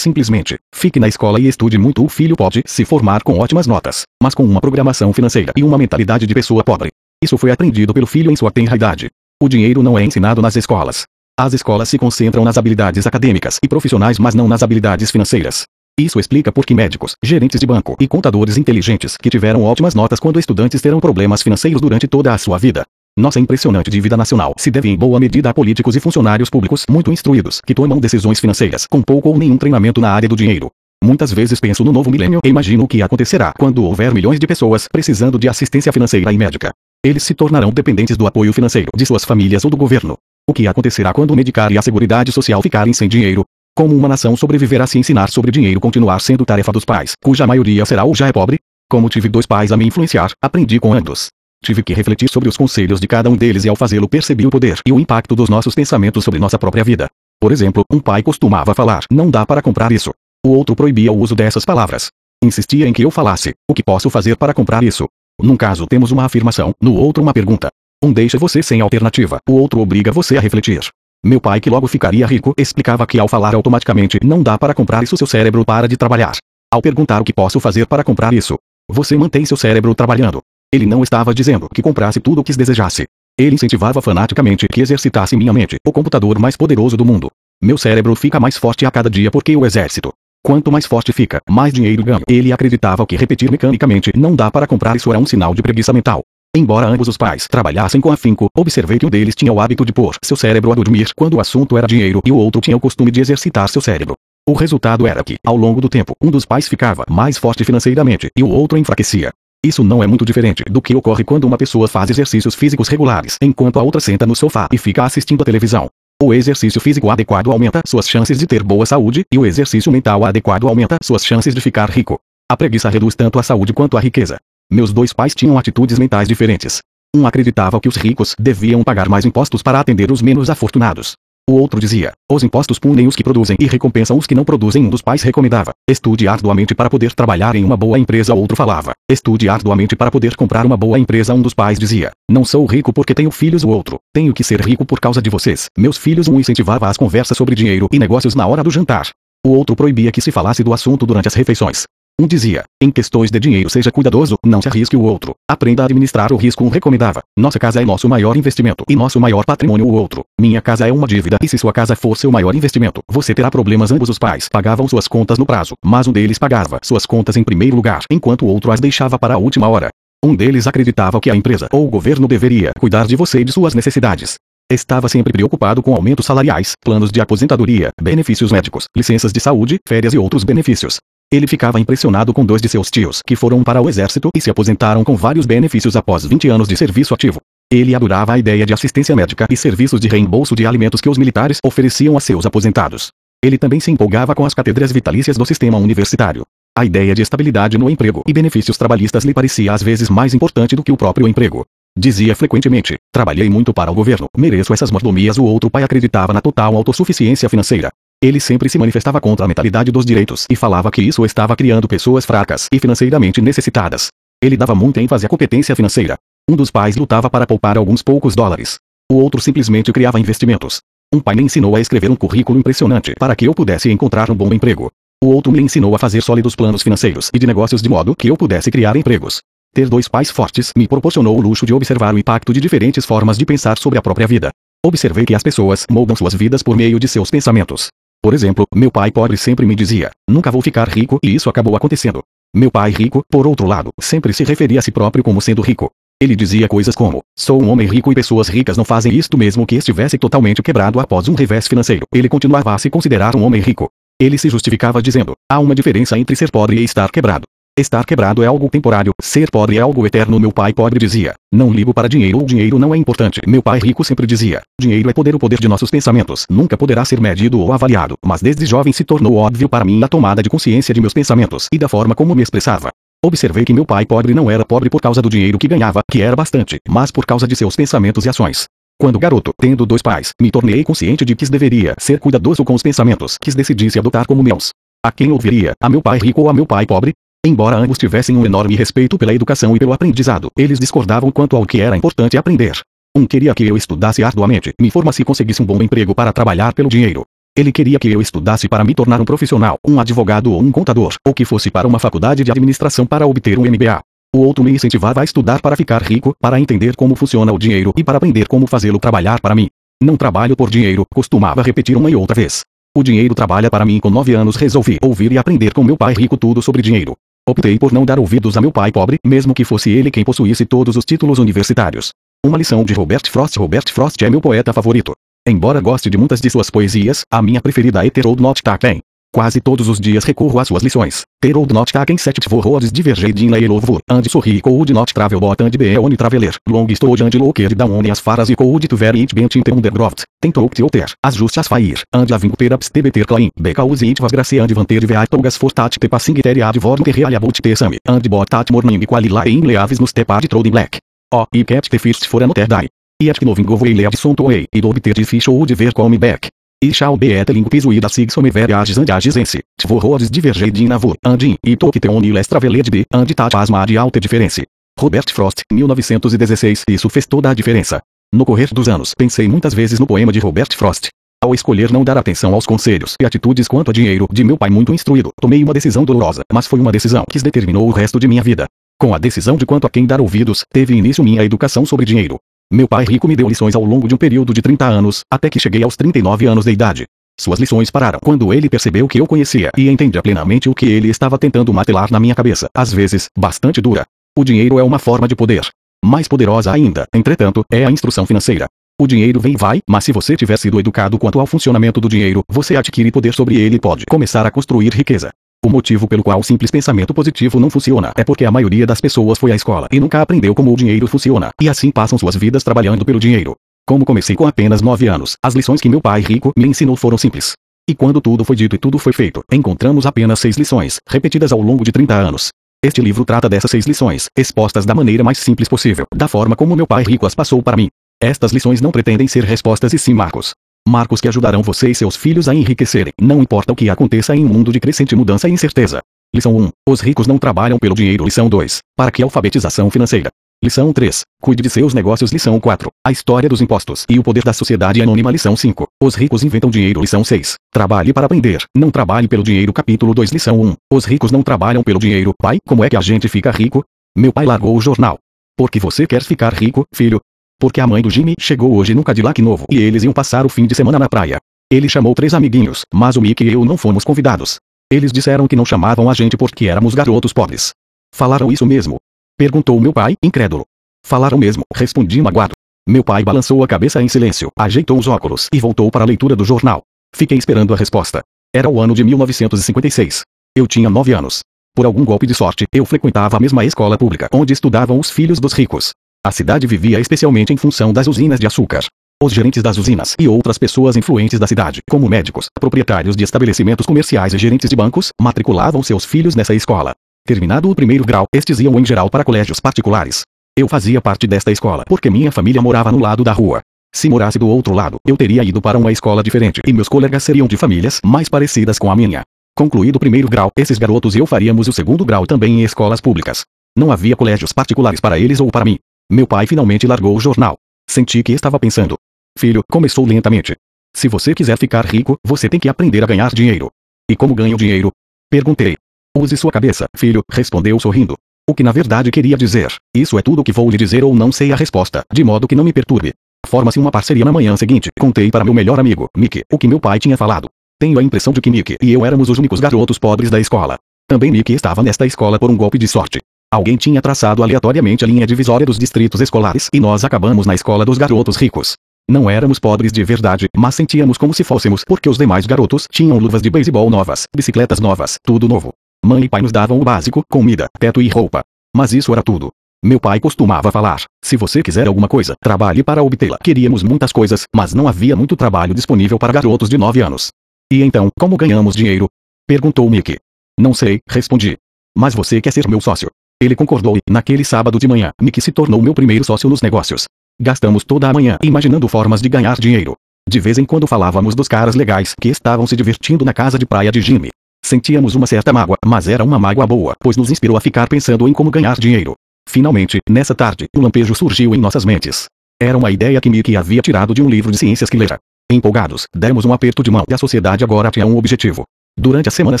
simplesmente: fique na escola e estude muito. O filho pode se formar com ótimas notas, mas com uma programação financeira e uma mentalidade de pessoa pobre. Isso foi aprendido pelo filho em sua tenra idade. O dinheiro não é ensinado nas escolas. As escolas se concentram nas habilidades acadêmicas e profissionais, mas não nas habilidades financeiras. Isso explica por que médicos, gerentes de banco e contadores inteligentes que tiveram ótimas notas quando estudantes terão problemas financeiros durante toda a sua vida. Nossa impressionante dívida nacional se deve em boa medida a políticos e funcionários públicos muito instruídos que tomam decisões financeiras com pouco ou nenhum treinamento na área do dinheiro. Muitas vezes penso no novo milênio e imagino o que acontecerá quando houver milhões de pessoas precisando de assistência financeira e médica. Eles se tornarão dependentes do apoio financeiro de suas famílias ou do governo. O que acontecerá quando o Medicare e a Seguridade Social ficarem sem dinheiro? Como uma nação sobreviverá se ensinar sobre dinheiro continuar sendo tarefa dos pais, cuja maioria será ou já é pobre? Como tive dois pais a me influenciar, aprendi com ambos. Tive que refletir sobre os conselhos de cada um deles e ao fazê-lo percebi o poder e o impacto dos nossos pensamentos sobre nossa própria vida. Por exemplo, um pai costumava falar: não dá para comprar isso. O outro proibia o uso dessas palavras. Insistia em que eu falasse: o que posso fazer para comprar isso? Num caso temos uma afirmação, no outro uma pergunta. Um deixa você sem alternativa, o outro obriga você a refletir. Meu pai que logo ficaria rico explicava que ao falar automaticamente não dá para comprar isso seu cérebro para de trabalhar. Ao perguntar o que posso fazer para comprar isso, você mantém seu cérebro trabalhando. Ele não estava dizendo que comprasse tudo o que desejasse. Ele incentivava fanaticamente que exercitasse minha mente, o computador mais poderoso do mundo. Meu cérebro fica mais forte a cada dia porque o exército, Quanto mais forte fica, mais dinheiro ganha. Ele acreditava que repetir mecanicamente não dá para comprar isso era um sinal de preguiça mental. Embora ambos os pais trabalhassem com afinco, observei que um deles tinha o hábito de pôr seu cérebro a dormir quando o assunto era dinheiro e o outro tinha o costume de exercitar seu cérebro. O resultado era que, ao longo do tempo, um dos pais ficava mais forte financeiramente e o outro enfraquecia. Isso não é muito diferente do que ocorre quando uma pessoa faz exercícios físicos regulares, enquanto a outra senta no sofá e fica assistindo a televisão. O exercício físico adequado aumenta suas chances de ter boa saúde e o exercício mental adequado aumenta suas chances de ficar rico. A preguiça reduz tanto a saúde quanto a riqueza. Meus dois pais tinham atitudes mentais diferentes. Um acreditava que os ricos deviam pagar mais impostos para atender os menos afortunados. O outro dizia: os impostos punem os que produzem e recompensam os que não produzem. Um dos pais recomendava: estude arduamente para poder trabalhar em uma boa empresa. Outro falava: estude arduamente para poder comprar uma boa empresa. Um dos pais dizia: não sou rico porque tenho filhos. O outro: tenho que ser rico por causa de vocês. Meus filhos. Um incentivava as conversas sobre dinheiro e negócios na hora do jantar. O outro proibia que se falasse do assunto durante as refeições. Um dizia, em questões de dinheiro seja cuidadoso, não se arrisque o outro. Aprenda a administrar o risco. Um recomendava, nossa casa é nosso maior investimento e nosso maior patrimônio. O outro, minha casa é uma dívida e se sua casa for seu maior investimento, você terá problemas. Ambos os pais pagavam suas contas no prazo, mas um deles pagava suas contas em primeiro lugar, enquanto o outro as deixava para a última hora. Um deles acreditava que a empresa ou o governo deveria cuidar de você e de suas necessidades. Estava sempre preocupado com aumentos salariais, planos de aposentadoria, benefícios médicos, licenças de saúde, férias e outros benefícios. Ele ficava impressionado com dois de seus tios que foram para o exército e se aposentaram com vários benefícios após 20 anos de serviço ativo. Ele adorava a ideia de assistência médica e serviços de reembolso de alimentos que os militares ofereciam a seus aposentados. Ele também se empolgava com as cátedras vitalícias do sistema universitário. A ideia de estabilidade no emprego e benefícios trabalhistas lhe parecia às vezes mais importante do que o próprio emprego. Dizia frequentemente: Trabalhei muito para o governo, mereço essas mordomias. O outro pai acreditava na total autossuficiência financeira. Ele sempre se manifestava contra a mentalidade dos direitos e falava que isso estava criando pessoas fracas e financeiramente necessitadas. Ele dava muita ênfase à competência financeira. Um dos pais lutava para poupar alguns poucos dólares. O outro simplesmente criava investimentos. Um pai me ensinou a escrever um currículo impressionante para que eu pudesse encontrar um bom emprego. O outro me ensinou a fazer sólidos planos financeiros e de negócios de modo que eu pudesse criar empregos. Ter dois pais fortes me proporcionou o luxo de observar o impacto de diferentes formas de pensar sobre a própria vida. Observei que as pessoas moldam suas vidas por meio de seus pensamentos. Por exemplo, meu pai pobre sempre me dizia: nunca vou ficar rico, e isso acabou acontecendo. Meu pai rico, por outro lado, sempre se referia a si próprio como sendo rico. Ele dizia coisas como: Sou um homem rico e pessoas ricas não fazem isto mesmo que estivesse totalmente quebrado após um revés financeiro. Ele continuava a se considerar um homem rico. Ele se justificava dizendo: Há uma diferença entre ser pobre e estar quebrado. Estar quebrado é algo temporário, ser pobre é algo eterno. Meu pai pobre dizia: Não ligo para dinheiro ou dinheiro não é importante. Meu pai rico sempre dizia: Dinheiro é poder, o poder de nossos pensamentos nunca poderá ser medido ou avaliado. Mas desde jovem se tornou óbvio para mim a tomada de consciência de meus pensamentos e da forma como me expressava. Observei que meu pai pobre não era pobre por causa do dinheiro que ganhava, que era bastante, mas por causa de seus pensamentos e ações. Quando garoto, tendo dois pais, me tornei consciente de que deveria ser cuidadoso com os pensamentos que decidisse adotar como meus. A quem ouviria, a meu pai rico ou a meu pai pobre? Embora ambos tivessem um enorme respeito pela educação e pelo aprendizado, eles discordavam quanto ao que era importante aprender. Um queria que eu estudasse arduamente, me formasse e conseguisse um bom emprego para trabalhar pelo dinheiro. Ele queria que eu estudasse para me tornar um profissional, um advogado ou um contador, ou que fosse para uma faculdade de administração para obter um MBA. O outro me incentivava a estudar para ficar rico, para entender como funciona o dinheiro e para aprender como fazê-lo trabalhar para mim. Não trabalho por dinheiro, costumava repetir uma e outra vez. O dinheiro trabalha para mim com nove anos resolvi ouvir e aprender com meu pai rico tudo sobre dinheiro. Optei por não dar ouvidos a meu pai pobre, mesmo que fosse ele quem possuísse todos os títulos universitários. Uma lição de Robert Frost Robert Frost é meu poeta favorito. Embora goste de muitas de suas poesias, a minha preferida é Ter Old Not Taken. Quase todos os dias recorro às suas lições. Ter Old Not Taken Set Vorrodes Diverged in Layelovur, and Sorri Cold Not Travel Bot and Be Only Traveler, Long Stood and Loker Down as Faras e Cold to Very It Bent in Underground, Tentou Te Ter, As Justas Fire, and Aving Peraps Tebeter Claim, Because It Was Grace and Vanter Veat Togas Fortat Te Passing Ter Ad Vorn Terreal About Te Sami, and Botat Morning Qualila in Leaves nos Te Pad Trod Black. O, e Cat Te First For Anoter Die. E at noving go ele de son toei, e do obter de fish ou de ver come back. E shall be et ling piso ida sig somever agis and agisense. Tvorrodes diverged in navur, andin, e to que te oni les traveled de, and tat asma de alta diferença. Robert Frost, 1916 Isso fez toda a diferença. No correr dos anos, pensei muitas vezes no poema de Robert Frost. Ao escolher não dar atenção aos conselhos e atitudes quanto a dinheiro de meu pai muito instruído, tomei uma decisão dolorosa, mas foi uma decisão que determinou o resto de minha vida. Com a decisão de quanto a quem dar ouvidos, teve início minha educação sobre dinheiro. Meu pai rico me deu lições ao longo de um período de 30 anos, até que cheguei aos 39 anos de idade. Suas lições pararam quando ele percebeu que eu conhecia e entendia plenamente o que ele estava tentando matelar na minha cabeça, às vezes, bastante dura. O dinheiro é uma forma de poder. Mais poderosa ainda, entretanto, é a instrução financeira. O dinheiro vem e vai, mas se você tiver sido educado quanto ao funcionamento do dinheiro, você adquire poder sobre ele e pode começar a construir riqueza. O motivo pelo qual o simples pensamento positivo não funciona é porque a maioria das pessoas foi à escola e nunca aprendeu como o dinheiro funciona, e assim passam suas vidas trabalhando pelo dinheiro. Como comecei com apenas 9 anos, as lições que meu pai rico me ensinou foram simples. E quando tudo foi dito e tudo foi feito, encontramos apenas seis lições, repetidas ao longo de 30 anos. Este livro trata dessas seis lições, expostas da maneira mais simples possível, da forma como meu pai rico as passou para mim. Estas lições não pretendem ser respostas e sim marcos. Marcos que ajudarão você e seus filhos a enriquecerem, não importa o que aconteça em um mundo de crescente mudança e incerteza. Lição 1. Os ricos não trabalham pelo dinheiro. Lição 2. Para que alfabetização financeira? Lição 3. Cuide de seus negócios. Lição 4. A história dos impostos e o poder da sociedade anônima. Lição 5. Os ricos inventam dinheiro. Lição 6. Trabalhe para aprender, não trabalhe pelo dinheiro. Capítulo 2. Lição 1. Os ricos não trabalham pelo dinheiro. Pai, como é que a gente fica rico? Meu pai largou o jornal. Porque você quer ficar rico, filho? Porque a mãe do Jimmy chegou hoje num Cadillac novo e eles iam passar o fim de semana na praia. Ele chamou três amiguinhos, mas o Mickey e eu não fomos convidados. Eles disseram que não chamavam a gente porque éramos garotos pobres. Falaram isso mesmo? Perguntou meu pai, incrédulo. Falaram mesmo, respondi magoado. Meu pai balançou a cabeça em silêncio, ajeitou os óculos e voltou para a leitura do jornal. Fiquei esperando a resposta. Era o ano de 1956. Eu tinha nove anos. Por algum golpe de sorte, eu frequentava a mesma escola pública onde estudavam os filhos dos ricos. A cidade vivia especialmente em função das usinas de açúcar. Os gerentes das usinas e outras pessoas influentes da cidade, como médicos, proprietários de estabelecimentos comerciais e gerentes de bancos, matriculavam seus filhos nessa escola. Terminado o primeiro grau, estes iam em geral para colégios particulares. Eu fazia parte desta escola porque minha família morava no lado da rua. Se morasse do outro lado, eu teria ido para uma escola diferente e meus colegas seriam de famílias mais parecidas com a minha. Concluído o primeiro grau, esses garotos e eu faríamos o segundo grau também em escolas públicas. Não havia colégios particulares para eles ou para mim. Meu pai finalmente largou o jornal. Senti que estava pensando. Filho, começou lentamente. Se você quiser ficar rico, você tem que aprender a ganhar dinheiro. E como ganho dinheiro? Perguntei. Use sua cabeça, filho, respondeu sorrindo. O que na verdade queria dizer. Isso é tudo o que vou lhe dizer ou não sei a resposta, de modo que não me perturbe. Forma-se uma parceria na manhã seguinte. Contei para meu melhor amigo, Mickey, o que meu pai tinha falado. Tenho a impressão de que Mickey e eu éramos os únicos garotos pobres da escola. Também Mickey estava nesta escola por um golpe de sorte. Alguém tinha traçado aleatoriamente a linha divisória dos distritos escolares e nós acabamos na escola dos garotos ricos. Não éramos pobres de verdade, mas sentíamos como se fôssemos porque os demais garotos tinham luvas de beisebol novas, bicicletas novas, tudo novo. Mãe e pai nos davam o básico, comida, teto e roupa. Mas isso era tudo. Meu pai costumava falar: se você quiser alguma coisa, trabalhe para obtê-la. Queríamos muitas coisas, mas não havia muito trabalho disponível para garotos de 9 anos. E então, como ganhamos dinheiro? Perguntou Mickey. Não sei, respondi. Mas você quer ser meu sócio? Ele concordou e, naquele sábado de manhã, Mickey se tornou meu primeiro sócio nos negócios. Gastamos toda a manhã imaginando formas de ganhar dinheiro. De vez em quando falávamos dos caras legais que estavam se divertindo na casa de praia de Jimmy. Sentíamos uma certa mágoa, mas era uma mágoa boa, pois nos inspirou a ficar pensando em como ganhar dinheiro. Finalmente, nessa tarde, um lampejo surgiu em nossas mentes. Era uma ideia que Mickey havia tirado de um livro de ciências que lera. Empolgados, demos um aperto de mão e a sociedade agora tinha um objetivo. Durante as semanas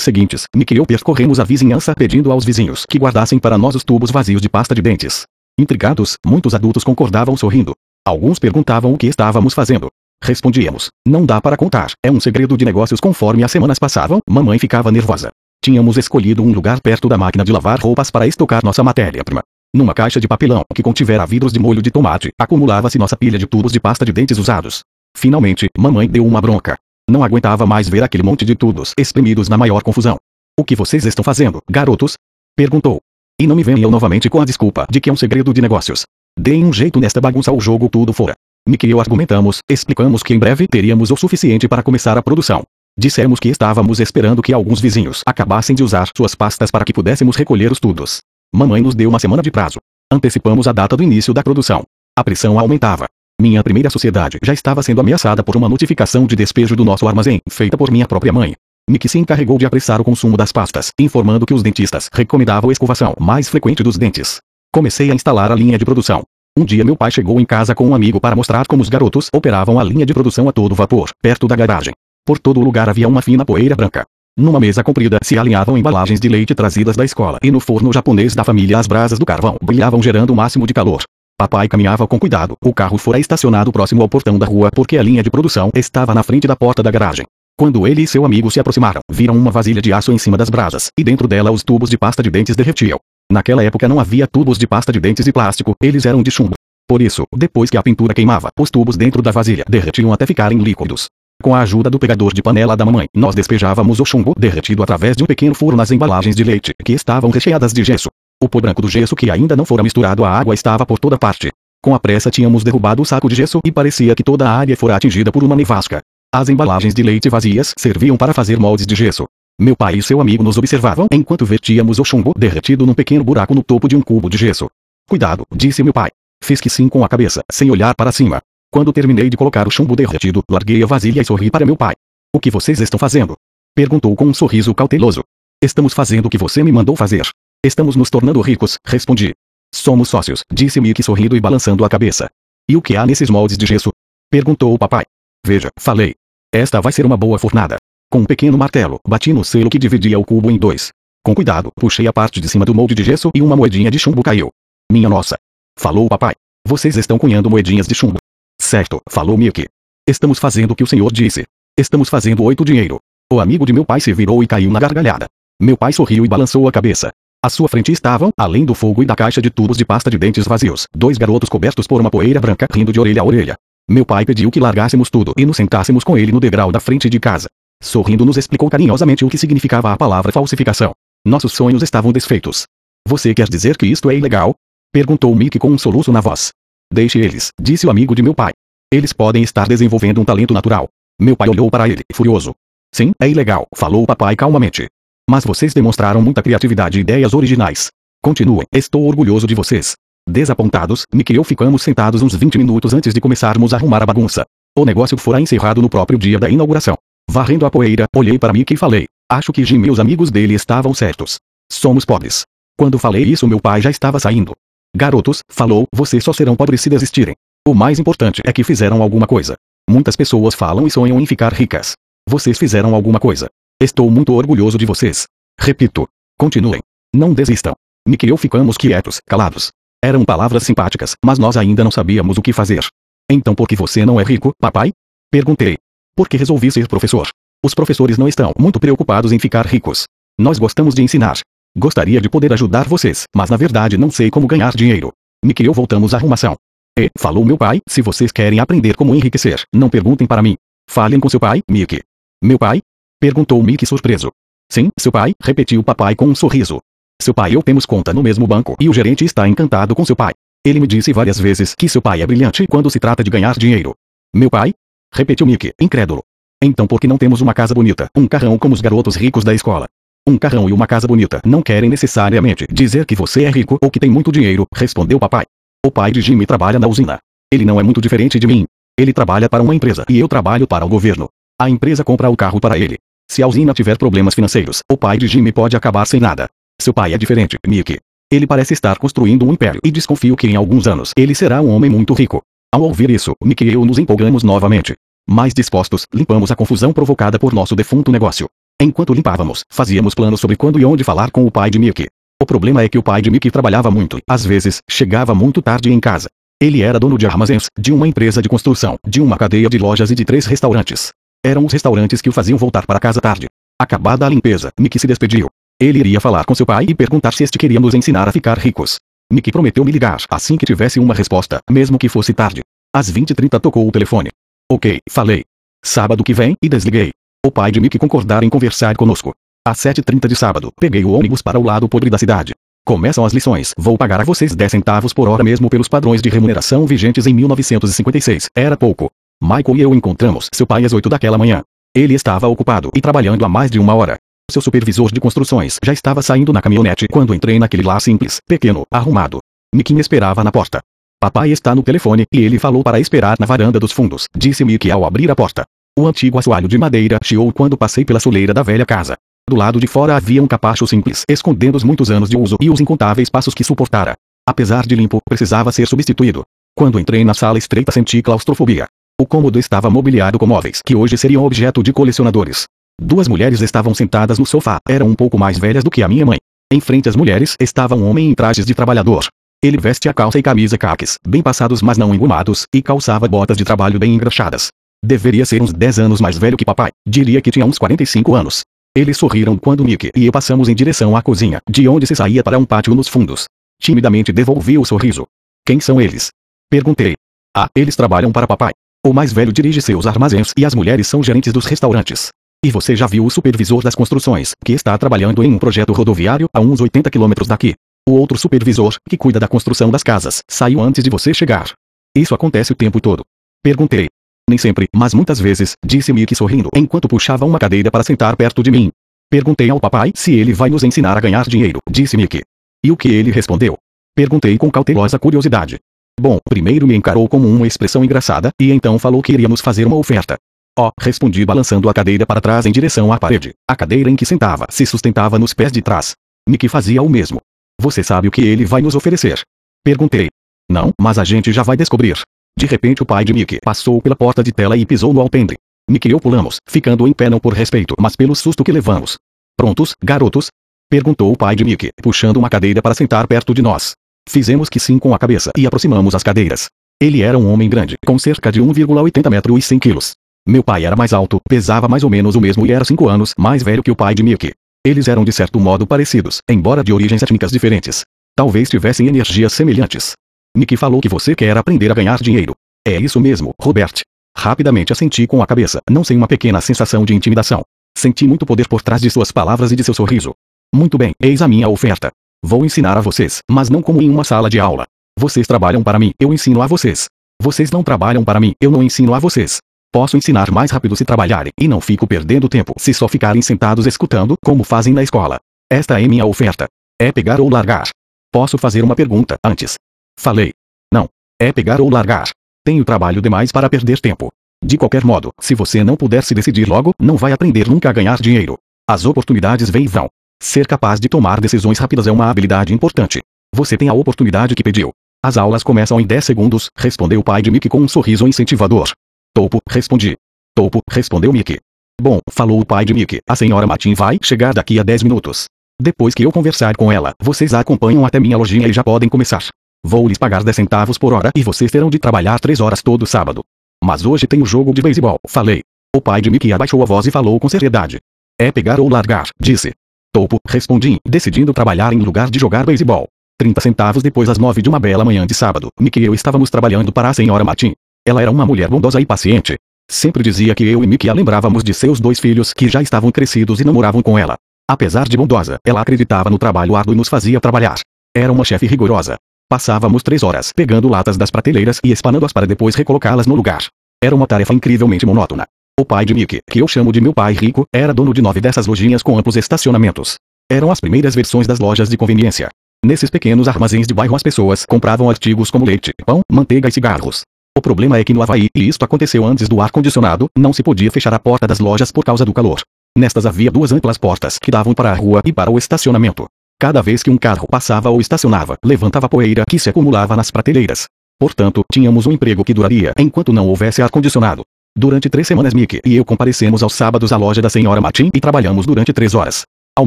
seguintes, Mickey e eu percorremos a vizinhança pedindo aos vizinhos que guardassem para nós os tubos vazios de pasta de dentes. Intrigados, muitos adultos concordavam sorrindo. Alguns perguntavam o que estávamos fazendo. Respondíamos: Não dá para contar, é um segredo de negócios. Conforme as semanas passavam, mamãe ficava nervosa. Tínhamos escolhido um lugar perto da máquina de lavar roupas para estocar nossa matéria-prima. Numa caixa de papelão que contivera vidros de molho de tomate, acumulava-se nossa pilha de tubos de pasta de dentes usados. Finalmente, mamãe deu uma bronca. Não aguentava mais ver aquele monte de tubos espremidos na maior confusão. O que vocês estão fazendo, garotos? Perguntou. E não me venham novamente com a desculpa de que é um segredo de negócios. Deem um jeito nesta bagunça o jogo tudo fora. Mickey e eu argumentamos, explicamos que em breve teríamos o suficiente para começar a produção. Dissemos que estávamos esperando que alguns vizinhos acabassem de usar suas pastas para que pudéssemos recolher os tubos. Mamãe nos deu uma semana de prazo. Antecipamos a data do início da produção. A pressão aumentava. Minha primeira sociedade já estava sendo ameaçada por uma notificação de despejo do nosso armazém, feita por minha própria mãe. Mickey se encarregou de apressar o consumo das pastas, informando que os dentistas recomendavam a escovação mais frequente dos dentes. Comecei a instalar a linha de produção. Um dia meu pai chegou em casa com um amigo para mostrar como os garotos operavam a linha de produção a todo vapor, perto da garagem. Por todo o lugar havia uma fina poeira branca. Numa mesa comprida se alinhavam embalagens de leite trazidas da escola e no forno japonês da família as brasas do carvão brilhavam gerando o máximo de calor. Papai caminhava com cuidado. O carro fora estacionado próximo ao portão da rua porque a linha de produção estava na frente da porta da garagem. Quando ele e seu amigo se aproximaram, viram uma vasilha de aço em cima das brasas, e dentro dela os tubos de pasta de dentes derretiam. Naquela época não havia tubos de pasta de dentes de plástico, eles eram de chumbo. Por isso, depois que a pintura queimava, os tubos dentro da vasilha derretiam até ficarem líquidos. Com a ajuda do pegador de panela da mamãe, nós despejávamos o chumbo derretido através de um pequeno furo nas embalagens de leite, que estavam recheadas de gesso. O pó branco do gesso que ainda não fora misturado à água estava por toda parte. Com a pressa tínhamos derrubado o saco de gesso e parecia que toda a área fora atingida por uma nevasca. As embalagens de leite vazias serviam para fazer moldes de gesso. Meu pai e seu amigo nos observavam enquanto vertíamos o chumbo derretido num pequeno buraco no topo de um cubo de gesso. Cuidado, disse meu pai. Fiz que sim com a cabeça, sem olhar para cima. Quando terminei de colocar o chumbo derretido, larguei a vasilha e sorri para meu pai. O que vocês estão fazendo? Perguntou com um sorriso cauteloso. Estamos fazendo o que você me mandou fazer. Estamos nos tornando ricos, respondi. Somos sócios, disse Mickey sorrindo e balançando a cabeça. E o que há nesses moldes de gesso? Perguntou o papai. Veja, falei. Esta vai ser uma boa fornada. Com um pequeno martelo, bati no selo que dividia o cubo em dois. Com cuidado, puxei a parte de cima do molde de gesso e uma moedinha de chumbo caiu. Minha nossa. Falou o papai. Vocês estão cunhando moedinhas de chumbo. Certo, falou Mickey. Estamos fazendo o que o senhor disse. Estamos fazendo oito dinheiro. O amigo de meu pai se virou e caiu na gargalhada. Meu pai sorriu e balançou a cabeça. À sua frente estavam, além do fogo e da caixa de tubos de pasta de dentes vazios, dois garotos cobertos por uma poeira branca rindo de orelha a orelha. Meu pai pediu que largássemos tudo e nos sentássemos com ele no degrau da frente de casa. Sorrindo nos explicou carinhosamente o que significava a palavra falsificação. Nossos sonhos estavam desfeitos. Você quer dizer que isto é ilegal? Perguntou Mickey com um soluço na voz. Deixe eles, disse o amigo de meu pai. Eles podem estar desenvolvendo um talento natural. Meu pai olhou para ele, furioso. Sim, é ilegal, falou o papai calmamente. Mas vocês demonstraram muita criatividade e ideias originais. Continuem, estou orgulhoso de vocês. Desapontados, Mickey e eu ficamos sentados uns 20 minutos antes de começarmos a arrumar a bagunça. O negócio fora encerrado no próprio dia da inauguração. Varrendo a poeira, olhei para Mickey e falei: Acho que Jim e os amigos dele estavam certos. Somos pobres. Quando falei isso, meu pai já estava saindo. Garotos, falou, vocês só serão pobres se desistirem. O mais importante é que fizeram alguma coisa. Muitas pessoas falam e sonham em ficar ricas. Vocês fizeram alguma coisa. Estou muito orgulhoso de vocês. Repito. Continuem. Não desistam. Mickey e eu ficamos quietos, calados. Eram palavras simpáticas, mas nós ainda não sabíamos o que fazer. Então por que você não é rico, papai? Perguntei. Porque resolvi ser professor. Os professores não estão muito preocupados em ficar ricos. Nós gostamos de ensinar. Gostaria de poder ajudar vocês, mas na verdade não sei como ganhar dinheiro. Mickey e eu voltamos à arrumação. E, falou meu pai, se vocês querem aprender como enriquecer, não perguntem para mim. Falem com seu pai, Mickey. Meu pai? Perguntou Mickey surpreso. Sim, seu pai, repetiu o papai com um sorriso. Seu pai e eu temos conta no mesmo banco e o gerente está encantado com seu pai. Ele me disse várias vezes que seu pai é brilhante quando se trata de ganhar dinheiro. Meu pai? Repetiu Mickey, incrédulo. Então por que não temos uma casa bonita, um carrão como os garotos ricos da escola? Um carrão e uma casa bonita não querem necessariamente dizer que você é rico ou que tem muito dinheiro, respondeu papai. O pai de Jimmy trabalha na usina. Ele não é muito diferente de mim. Ele trabalha para uma empresa e eu trabalho para o governo. A empresa compra o carro para ele. Se a usina tiver problemas financeiros, o pai de Jimmy pode acabar sem nada. Seu pai é diferente, Mickey. Ele parece estar construindo um império e desconfio que em alguns anos ele será um homem muito rico. Ao ouvir isso, Mickey e eu nos empolgamos novamente. Mais dispostos, limpamos a confusão provocada por nosso defunto negócio. Enquanto limpávamos, fazíamos planos sobre quando e onde falar com o pai de Mickey. O problema é que o pai de Mickey trabalhava muito às vezes, chegava muito tarde em casa. Ele era dono de armazéns, de uma empresa de construção, de uma cadeia de lojas e de três restaurantes. Eram os restaurantes que o faziam voltar para casa tarde. Acabada a limpeza, Mickey se despediu. Ele iria falar com seu pai e perguntar se este queria nos ensinar a ficar ricos. Mickey prometeu me ligar assim que tivesse uma resposta, mesmo que fosse tarde. Às 20h30 tocou o telefone. Ok, falei. Sábado que vem, e desliguei. O pai de Mickey concordara em conversar conosco. Às 7h30 de sábado, peguei o ônibus para o lado podre da cidade. Começam as lições. Vou pagar a vocês 10 centavos por hora mesmo pelos padrões de remuneração vigentes em 1956. Era pouco. Michael e eu encontramos seu pai às 8 daquela manhã. Ele estava ocupado e trabalhando há mais de uma hora. Seu supervisor de construções já estava saindo na caminhonete quando entrei naquele lá simples, pequeno, arrumado. Mickey me esperava na porta. Papai está no telefone e ele falou para esperar na varanda dos fundos, disse Mickey ao abrir a porta. O antigo assoalho de madeira chiou quando passei pela soleira da velha casa. Do lado de fora havia um capacho simples, escondendo os muitos anos de uso e os incontáveis passos que suportara. Apesar de limpo, precisava ser substituído. Quando entrei na sala estreita senti claustrofobia. O cômodo estava mobiliado com móveis que hoje seriam objeto de colecionadores. Duas mulheres estavam sentadas no sofá. Eram um pouco mais velhas do que a minha mãe. Em frente às mulheres estava um homem em trajes de trabalhador. Ele veste a calça e camisa caques, bem passados mas não engomados, e calçava botas de trabalho bem engraxadas. Deveria ser uns 10 anos mais velho que papai. Diria que tinha uns 45 anos. Eles sorriram quando Nick e eu passamos em direção à cozinha, de onde se saía para um pátio nos fundos. Timidamente devolvi o sorriso. Quem são eles? Perguntei. Ah, eles trabalham para papai. O mais velho dirige seus armazéns e as mulheres são gerentes dos restaurantes. E você já viu o supervisor das construções, que está trabalhando em um projeto rodoviário a uns 80 quilômetros daqui. O outro supervisor, que cuida da construção das casas, saiu antes de você chegar. Isso acontece o tempo todo. Perguntei. Nem sempre, mas muitas vezes, disse Mickey sorrindo enquanto puxava uma cadeira para sentar perto de mim. Perguntei ao papai se ele vai nos ensinar a ganhar dinheiro, disse Mickey. E o que ele respondeu? Perguntei com cautelosa curiosidade. Bom, primeiro me encarou como uma expressão engraçada, e então falou que iria nos fazer uma oferta. Oh, respondi balançando a cadeira para trás em direção à parede. A cadeira em que sentava se sustentava nos pés de trás. Mickey fazia o mesmo. Você sabe o que ele vai nos oferecer? Perguntei. Não, mas a gente já vai descobrir. De repente o pai de Mickey passou pela porta de tela e pisou no alpendre. Mickey e eu pulamos, ficando em pé não por respeito, mas pelo susto que levamos. Prontos, garotos? Perguntou o pai de Mickey, puxando uma cadeira para sentar perto de nós. Fizemos que sim com a cabeça e aproximamos as cadeiras. Ele era um homem grande, com cerca de 1,80 metros e 100 quilos. Meu pai era mais alto, pesava mais ou menos o mesmo e era cinco anos mais velho que o pai de Mickey. Eles eram de certo modo parecidos, embora de origens étnicas diferentes. Talvez tivessem energias semelhantes. Mickey falou que você quer aprender a ganhar dinheiro. É isso mesmo, Robert. Rapidamente assenti com a cabeça, não sem uma pequena sensação de intimidação. Senti muito poder por trás de suas palavras e de seu sorriso. Muito bem, eis a minha oferta. Vou ensinar a vocês, mas não como em uma sala de aula. Vocês trabalham para mim, eu ensino a vocês. Vocês não trabalham para mim, eu não ensino a vocês. Posso ensinar mais rápido se trabalharem, e não fico perdendo tempo se só ficarem sentados escutando, como fazem na escola. Esta é minha oferta. É pegar ou largar. Posso fazer uma pergunta antes? Falei. Não. É pegar ou largar. Tenho trabalho demais para perder tempo. De qualquer modo, se você não puder se decidir logo, não vai aprender nunca a ganhar dinheiro. As oportunidades vêm e vão. Ser capaz de tomar decisões rápidas é uma habilidade importante. Você tem a oportunidade que pediu. As aulas começam em 10 segundos, respondeu o pai de Mickey com um sorriso incentivador. Topo, respondi. Topo, respondeu Mickey. Bom, falou o pai de Mickey, a senhora Martin vai chegar daqui a 10 minutos. Depois que eu conversar com ela, vocês a acompanham até minha lojinha e já podem começar. Vou lhes pagar 10 centavos por hora e vocês terão de trabalhar 3 horas todo sábado. Mas hoje tem o jogo de beisebol, falei. O pai de Mickey abaixou a voz e falou com seriedade. É pegar ou largar, disse. Topo, respondi, decidindo trabalhar em lugar de jogar beisebol. 30 centavos depois das nove de uma bela manhã de sábado, Mickey e eu estávamos trabalhando para a senhora Martin. Ela era uma mulher bondosa e paciente. Sempre dizia que eu e Mickey a lembrávamos de seus dois filhos que já estavam crescidos e namoravam com ela. Apesar de bondosa, ela acreditava no trabalho árduo e nos fazia trabalhar. Era uma chefe rigorosa. Passávamos três horas pegando latas das prateleiras e espanando-as para depois recolocá-las no lugar. Era uma tarefa incrivelmente monótona. O pai de Mickey, que eu chamo de meu pai rico, era dono de nove dessas lojinhas com amplos estacionamentos. Eram as primeiras versões das lojas de conveniência. Nesses pequenos armazéns de bairro as pessoas compravam artigos como leite, pão, manteiga e cigarros. O problema é que no Havaí, e isto aconteceu antes do ar-condicionado, não se podia fechar a porta das lojas por causa do calor. Nestas havia duas amplas portas que davam para a rua e para o estacionamento. Cada vez que um carro passava ou estacionava, levantava poeira que se acumulava nas prateleiras. Portanto, tínhamos um emprego que duraria enquanto não houvesse ar-condicionado. Durante três semanas Mickey e eu comparecemos aos sábados à loja da senhora Martin e trabalhamos durante três horas. Ao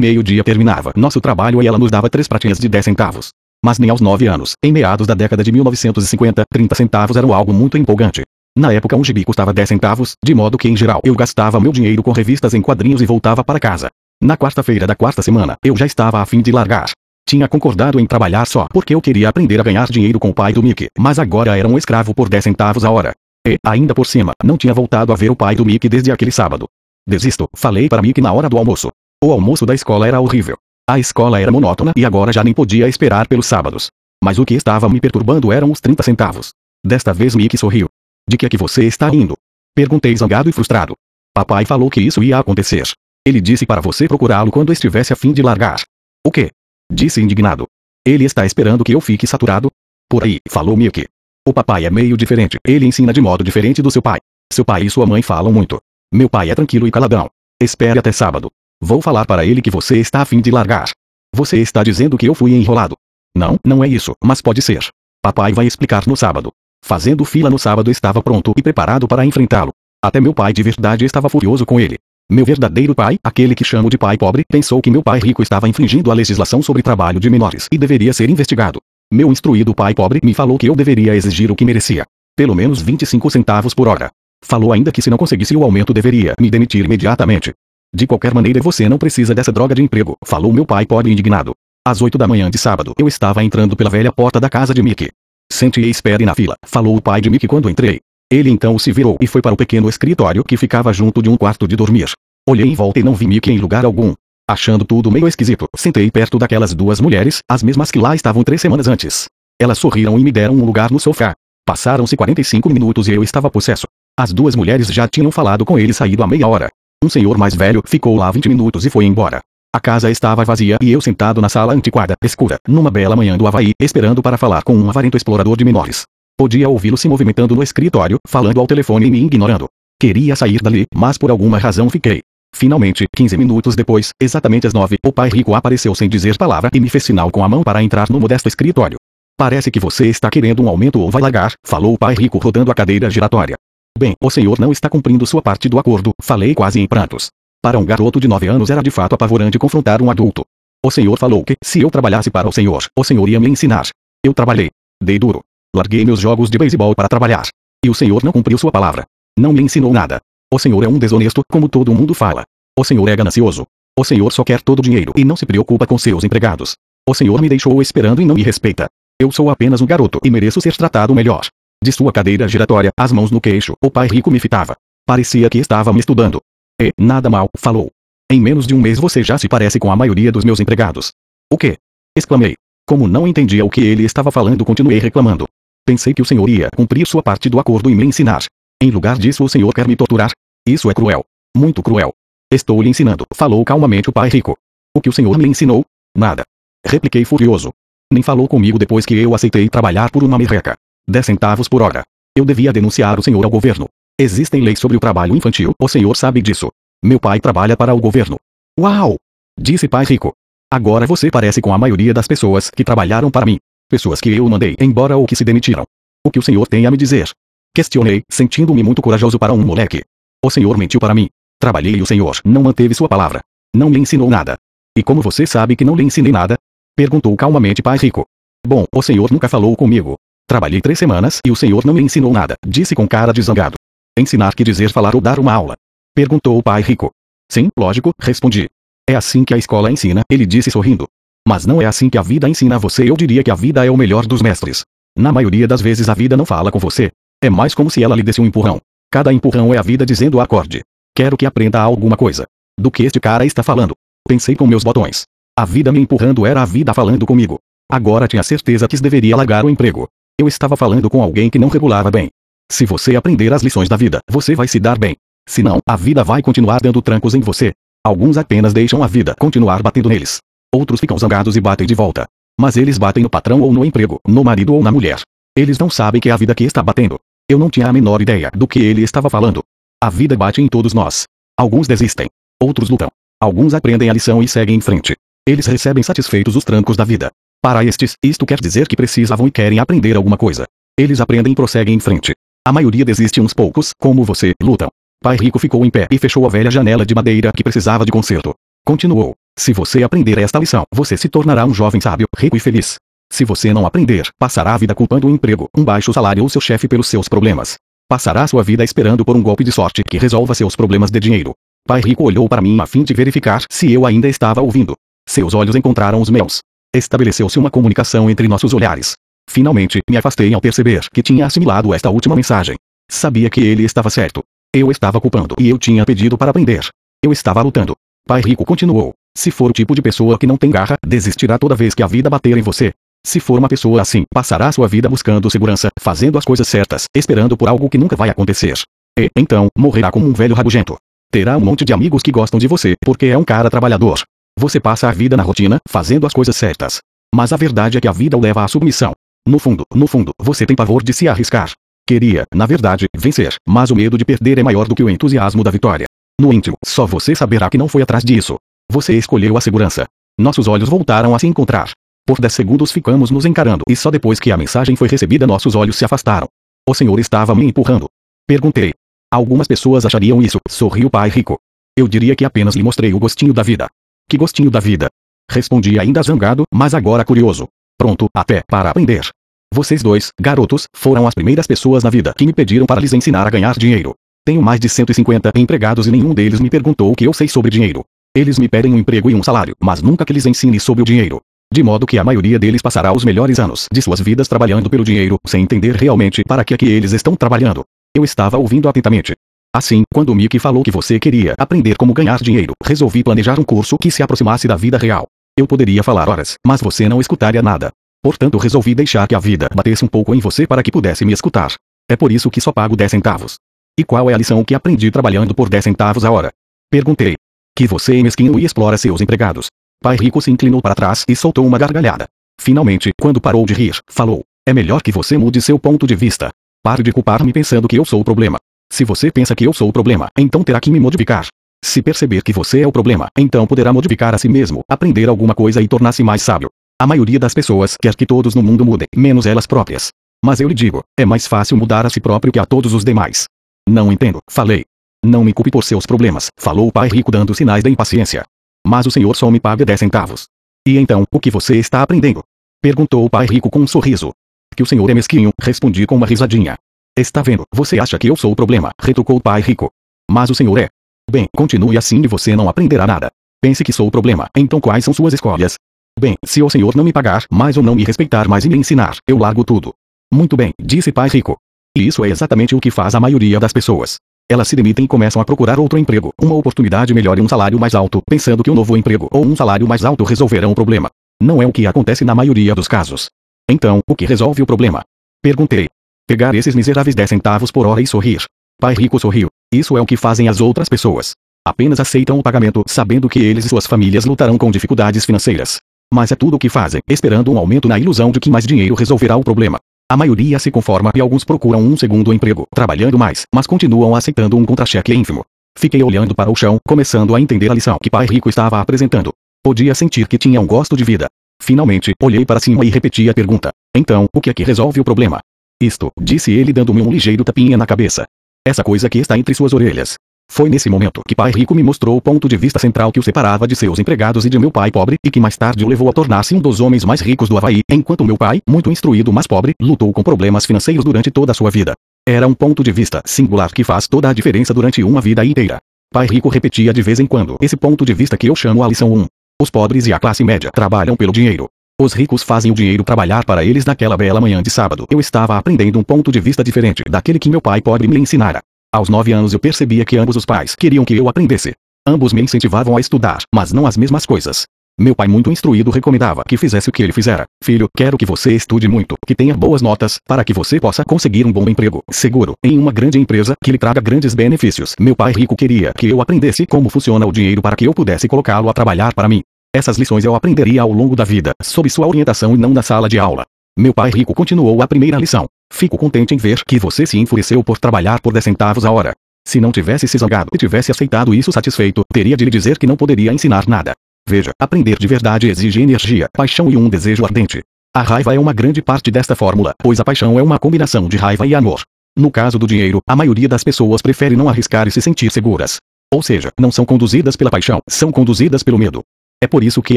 meio-dia terminava nosso trabalho e ela nos dava três pratinhas de 10 centavos. Mas nem aos nove anos, em meados da década de 1950, 30 centavos era algo muito empolgante. Na época um gibi custava 10 centavos, de modo que em geral eu gastava meu dinheiro com revistas em quadrinhos e voltava para casa. Na quarta-feira da quarta semana, eu já estava a fim de largar. Tinha concordado em trabalhar só porque eu queria aprender a ganhar dinheiro com o pai do Mickey, mas agora era um escravo por 10 centavos a hora. E, ainda por cima, não tinha voltado a ver o pai do Mickey desde aquele sábado. Desisto, falei para Mickey na hora do almoço. O almoço da escola era horrível. A escola era monótona e agora já nem podia esperar pelos sábados. Mas o que estava me perturbando eram os 30 centavos. Desta vez Mickey sorriu. De que é que você está rindo? Perguntei zangado e frustrado. Papai falou que isso ia acontecer. Ele disse para você procurá-lo quando estivesse a fim de largar. O quê? Disse indignado. Ele está esperando que eu fique saturado? Por aí, falou Mickey. O papai é meio diferente. Ele ensina de modo diferente do seu pai. Seu pai e sua mãe falam muito. Meu pai é tranquilo e caladão. Espere até sábado. Vou falar para ele que você está a fim de largar. Você está dizendo que eu fui enrolado. Não, não é isso, mas pode ser. Papai vai explicar no sábado. Fazendo fila no sábado estava pronto e preparado para enfrentá-lo. Até meu pai de verdade estava furioso com ele. Meu verdadeiro pai, aquele que chamo de pai pobre, pensou que meu pai rico estava infringindo a legislação sobre trabalho de menores e deveria ser investigado. Meu instruído pai pobre me falou que eu deveria exigir o que merecia. Pelo menos 25 centavos por hora. Falou ainda que se não conseguisse o aumento deveria me demitir imediatamente. De qualquer maneira você não precisa dessa droga de emprego, falou meu pai pobre indignado. Às 8 da manhã de sábado eu estava entrando pela velha porta da casa de Mickey. Sente e espere na fila, falou o pai de Mickey quando entrei. Ele então se virou e foi para o pequeno escritório que ficava junto de um quarto de dormir. Olhei em volta e não vi Mickey em lugar algum. Achando tudo meio esquisito, sentei perto daquelas duas mulheres, as mesmas que lá estavam três semanas antes. Elas sorriram e me deram um lugar no sofá. Passaram-se 45 minutos e eu estava possesso. As duas mulheres já tinham falado com ele saído há meia hora. Um senhor mais velho ficou lá 20 minutos e foi embora. A casa estava vazia e eu sentado na sala antiquada, escura, numa bela manhã do Havaí, esperando para falar com um avarento explorador de menores. Podia ouvi-lo se movimentando no escritório, falando ao telefone e me ignorando. Queria sair dali, mas por alguma razão fiquei. Finalmente, 15 minutos depois, exatamente às nove, o pai rico apareceu sem dizer palavra e me fez sinal com a mão para entrar no modesto escritório. Parece que você está querendo um aumento ou vai largar, falou o pai rico rodando a cadeira giratória. Bem, o senhor não está cumprindo sua parte do acordo, falei quase em prantos. Para um garoto de nove anos era de fato apavorante confrontar um adulto. O senhor falou que, se eu trabalhasse para o senhor, o senhor ia me ensinar. Eu trabalhei. Dei duro. Larguei meus jogos de beisebol para trabalhar. E o senhor não cumpriu sua palavra. Não me ensinou nada. O senhor é um desonesto, como todo mundo fala. O senhor é ganancioso. O senhor só quer todo o dinheiro e não se preocupa com seus empregados. O senhor me deixou esperando e não me respeita. Eu sou apenas um garoto e mereço ser tratado melhor. De sua cadeira giratória, as mãos no queixo, o pai rico me fitava. Parecia que estava me estudando. E, nada mal, falou. Em menos de um mês você já se parece com a maioria dos meus empregados. O quê? Exclamei. Como não entendia o que ele estava falando, continuei reclamando. Pensei que o senhor ia cumprir sua parte do acordo e me ensinar. Em lugar disso o senhor quer me torturar? Isso é cruel. Muito cruel. Estou lhe ensinando, falou calmamente o pai rico. O que o senhor me ensinou? Nada. Repliquei furioso. Nem falou comigo depois que eu aceitei trabalhar por uma merreca. 10 centavos por hora. Eu devia denunciar o senhor ao governo. Existem leis sobre o trabalho infantil, o senhor sabe disso. Meu pai trabalha para o governo. Uau! Disse pai rico. Agora você parece com a maioria das pessoas que trabalharam para mim. Pessoas que eu mandei embora ou que se demitiram. O que o senhor tem a me dizer? Questionei, sentindo-me muito corajoso para um moleque. O senhor mentiu para mim. Trabalhei e o senhor não manteve sua palavra. Não me ensinou nada. E como você sabe que não lhe ensinei nada? Perguntou calmamente pai rico. Bom, o senhor nunca falou comigo. Trabalhei três semanas e o senhor não me ensinou nada, disse com cara de zangado. Ensinar que dizer falar ou dar uma aula? Perguntou o pai rico. Sim, lógico, respondi. É assim que a escola ensina, ele disse sorrindo. Mas não é assim que a vida ensina você, eu diria que a vida é o melhor dos mestres. Na maioria das vezes a vida não fala com você. É mais como se ela lhe desse um empurrão. Cada empurrão é a vida dizendo acorde. Quero que aprenda alguma coisa. Do que este cara está falando. Pensei com meus botões. A vida me empurrando era a vida falando comigo. Agora tinha certeza que deveria largar o emprego. Eu estava falando com alguém que não regulava bem. Se você aprender as lições da vida, você vai se dar bem. Se não, a vida vai continuar dando trancos em você. Alguns apenas deixam a vida continuar batendo neles. Outros ficam zangados e batem de volta. Mas eles batem no patrão ou no emprego, no marido ou na mulher. Eles não sabem que é a vida que está batendo. Eu não tinha a menor ideia do que ele estava falando. A vida bate em todos nós. Alguns desistem. Outros lutam. Alguns aprendem a lição e seguem em frente. Eles recebem satisfeitos os trancos da vida. Para estes, isto quer dizer que precisavam e querem aprender alguma coisa. Eles aprendem e prosseguem em frente. A maioria desiste uns poucos, como você, lutam. Pai Rico ficou em pé e fechou a velha janela de madeira que precisava de conserto. Continuou. Se você aprender esta lição, você se tornará um jovem sábio, rico e feliz. Se você não aprender, passará a vida culpando o emprego, um baixo salário ou seu chefe pelos seus problemas. Passará sua vida esperando por um golpe de sorte que resolva seus problemas de dinheiro. Pai Rico olhou para mim a fim de verificar se eu ainda estava ouvindo. Seus olhos encontraram os meus. Estabeleceu-se uma comunicação entre nossos olhares. Finalmente, me afastei ao perceber que tinha assimilado esta última mensagem. Sabia que ele estava certo. Eu estava culpando e eu tinha pedido para aprender. Eu estava lutando. Pai Rico continuou. Se for o tipo de pessoa que não tem garra, desistirá toda vez que a vida bater em você. Se for uma pessoa assim, passará sua vida buscando segurança, fazendo as coisas certas, esperando por algo que nunca vai acontecer. E, então, morrerá como um velho rabugento. Terá um monte de amigos que gostam de você, porque é um cara trabalhador. Você passa a vida na rotina, fazendo as coisas certas. Mas a verdade é que a vida o leva à submissão. No fundo, no fundo, você tem pavor de se arriscar. Queria, na verdade, vencer, mas o medo de perder é maior do que o entusiasmo da vitória. No íntimo, só você saberá que não foi atrás disso. Você escolheu a segurança. Nossos olhos voltaram a se encontrar. Por 10 segundos ficamos nos encarando e só depois que a mensagem foi recebida nossos olhos se afastaram. O senhor estava me empurrando. Perguntei. Algumas pessoas achariam isso, sorriu o pai rico. Eu diria que apenas lhe mostrei o gostinho da vida. Que gostinho da vida? Respondi ainda zangado, mas agora curioso. Pronto, até para aprender. Vocês dois, garotos, foram as primeiras pessoas na vida que me pediram para lhes ensinar a ganhar dinheiro. Tenho mais de 150 empregados e nenhum deles me perguntou o que eu sei sobre dinheiro. Eles me pedem um emprego e um salário, mas nunca que lhes ensine sobre o dinheiro. De modo que a maioria deles passará os melhores anos de suas vidas trabalhando pelo dinheiro, sem entender realmente para que é que eles estão trabalhando. Eu estava ouvindo atentamente. Assim, quando Mickey falou que você queria aprender como ganhar dinheiro, resolvi planejar um curso que se aproximasse da vida real. Eu poderia falar horas, mas você não escutaria nada. Portanto, resolvi deixar que a vida batesse um pouco em você para que pudesse me escutar. É por isso que só pago 10 centavos. E qual é a lição que aprendi trabalhando por 10 centavos a hora? Perguntei. Que você é mesquinho e explora seus empregados. Pai Rico se inclinou para trás e soltou uma gargalhada. Finalmente, quando parou de rir, falou: É melhor que você mude seu ponto de vista. Pare de culpar-me pensando que eu sou o problema. Se você pensa que eu sou o problema, então terá que me modificar. Se perceber que você é o problema, então poderá modificar a si mesmo, aprender alguma coisa e tornar-se mais sábio. A maioria das pessoas quer que todos no mundo mudem, menos elas próprias. Mas eu lhe digo, é mais fácil mudar a si próprio que a todos os demais. Não entendo, falei. Não me culpe por seus problemas, falou o pai rico dando sinais de impaciência. Mas o senhor só me paga 10 centavos. E então, o que você está aprendendo? Perguntou o pai rico com um sorriso. Que o senhor é mesquinho, respondi com uma risadinha. Está vendo, você acha que eu sou o problema, retrucou o pai rico. Mas o senhor é. Bem, continue assim e você não aprenderá nada. Pense que sou o problema, então quais são suas escolhas? Bem, se o senhor não me pagar mais ou não me respeitar mais e me ensinar, eu largo tudo. Muito bem, disse pai rico. E isso é exatamente o que faz a maioria das pessoas. Elas se demitem e começam a procurar outro emprego, uma oportunidade melhor e um salário mais alto, pensando que um novo emprego ou um salário mais alto resolverão o problema. Não é o que acontece na maioria dos casos. Então, o que resolve o problema? Perguntei. Pegar esses miseráveis 10 centavos por hora e sorrir. Pai rico sorriu. Isso é o que fazem as outras pessoas. Apenas aceitam o pagamento, sabendo que eles e suas famílias lutarão com dificuldades financeiras. Mas é tudo o que fazem, esperando um aumento na ilusão de que mais dinheiro resolverá o problema. A maioria se conforma e alguns procuram um segundo emprego, trabalhando mais, mas continuam aceitando um contra-cheque ínfimo. Fiquei olhando para o chão, começando a entender a lição que Pai Rico estava apresentando. Podia sentir que tinha um gosto de vida. Finalmente, olhei para cima e repeti a pergunta. Então, o que é que resolve o problema? Isto, disse ele dando-me um ligeiro tapinha na cabeça. Essa coisa que está entre suas orelhas. Foi nesse momento que pai rico me mostrou o ponto de vista central que o separava de seus empregados e de meu pai pobre e que mais tarde o levou a tornar-se um dos homens mais ricos do Havaí, enquanto meu pai, muito instruído mas pobre, lutou com problemas financeiros durante toda a sua vida. Era um ponto de vista singular que faz toda a diferença durante uma vida inteira. Pai rico repetia de vez em quando esse ponto de vista que eu chamo a lição 1. Os pobres e a classe média trabalham pelo dinheiro. Os ricos fazem o dinheiro trabalhar para eles naquela bela manhã de sábado. Eu estava aprendendo um ponto de vista diferente daquele que meu pai pobre me ensinara. Aos nove anos eu percebia que ambos os pais queriam que eu aprendesse. Ambos me incentivavam a estudar, mas não as mesmas coisas. Meu pai muito instruído recomendava que fizesse o que ele fizera. Filho, quero que você estude muito, que tenha boas notas, para que você possa conseguir um bom emprego, seguro, em uma grande empresa, que lhe traga grandes benefícios. Meu pai rico queria que eu aprendesse como funciona o dinheiro para que eu pudesse colocá-lo a trabalhar para mim. Essas lições eu aprenderia ao longo da vida, sob sua orientação e não na sala de aula. Meu pai rico continuou a primeira lição. Fico contente em ver que você se enfureceu por trabalhar por 10 centavos a hora. Se não tivesse se zangado e tivesse aceitado isso satisfeito, teria de lhe dizer que não poderia ensinar nada. Veja, aprender de verdade exige energia, paixão e um desejo ardente. A raiva é uma grande parte desta fórmula, pois a paixão é uma combinação de raiva e amor. No caso do dinheiro, a maioria das pessoas prefere não arriscar e se sentir seguras. Ou seja, não são conduzidas pela paixão, são conduzidas pelo medo. É por isso que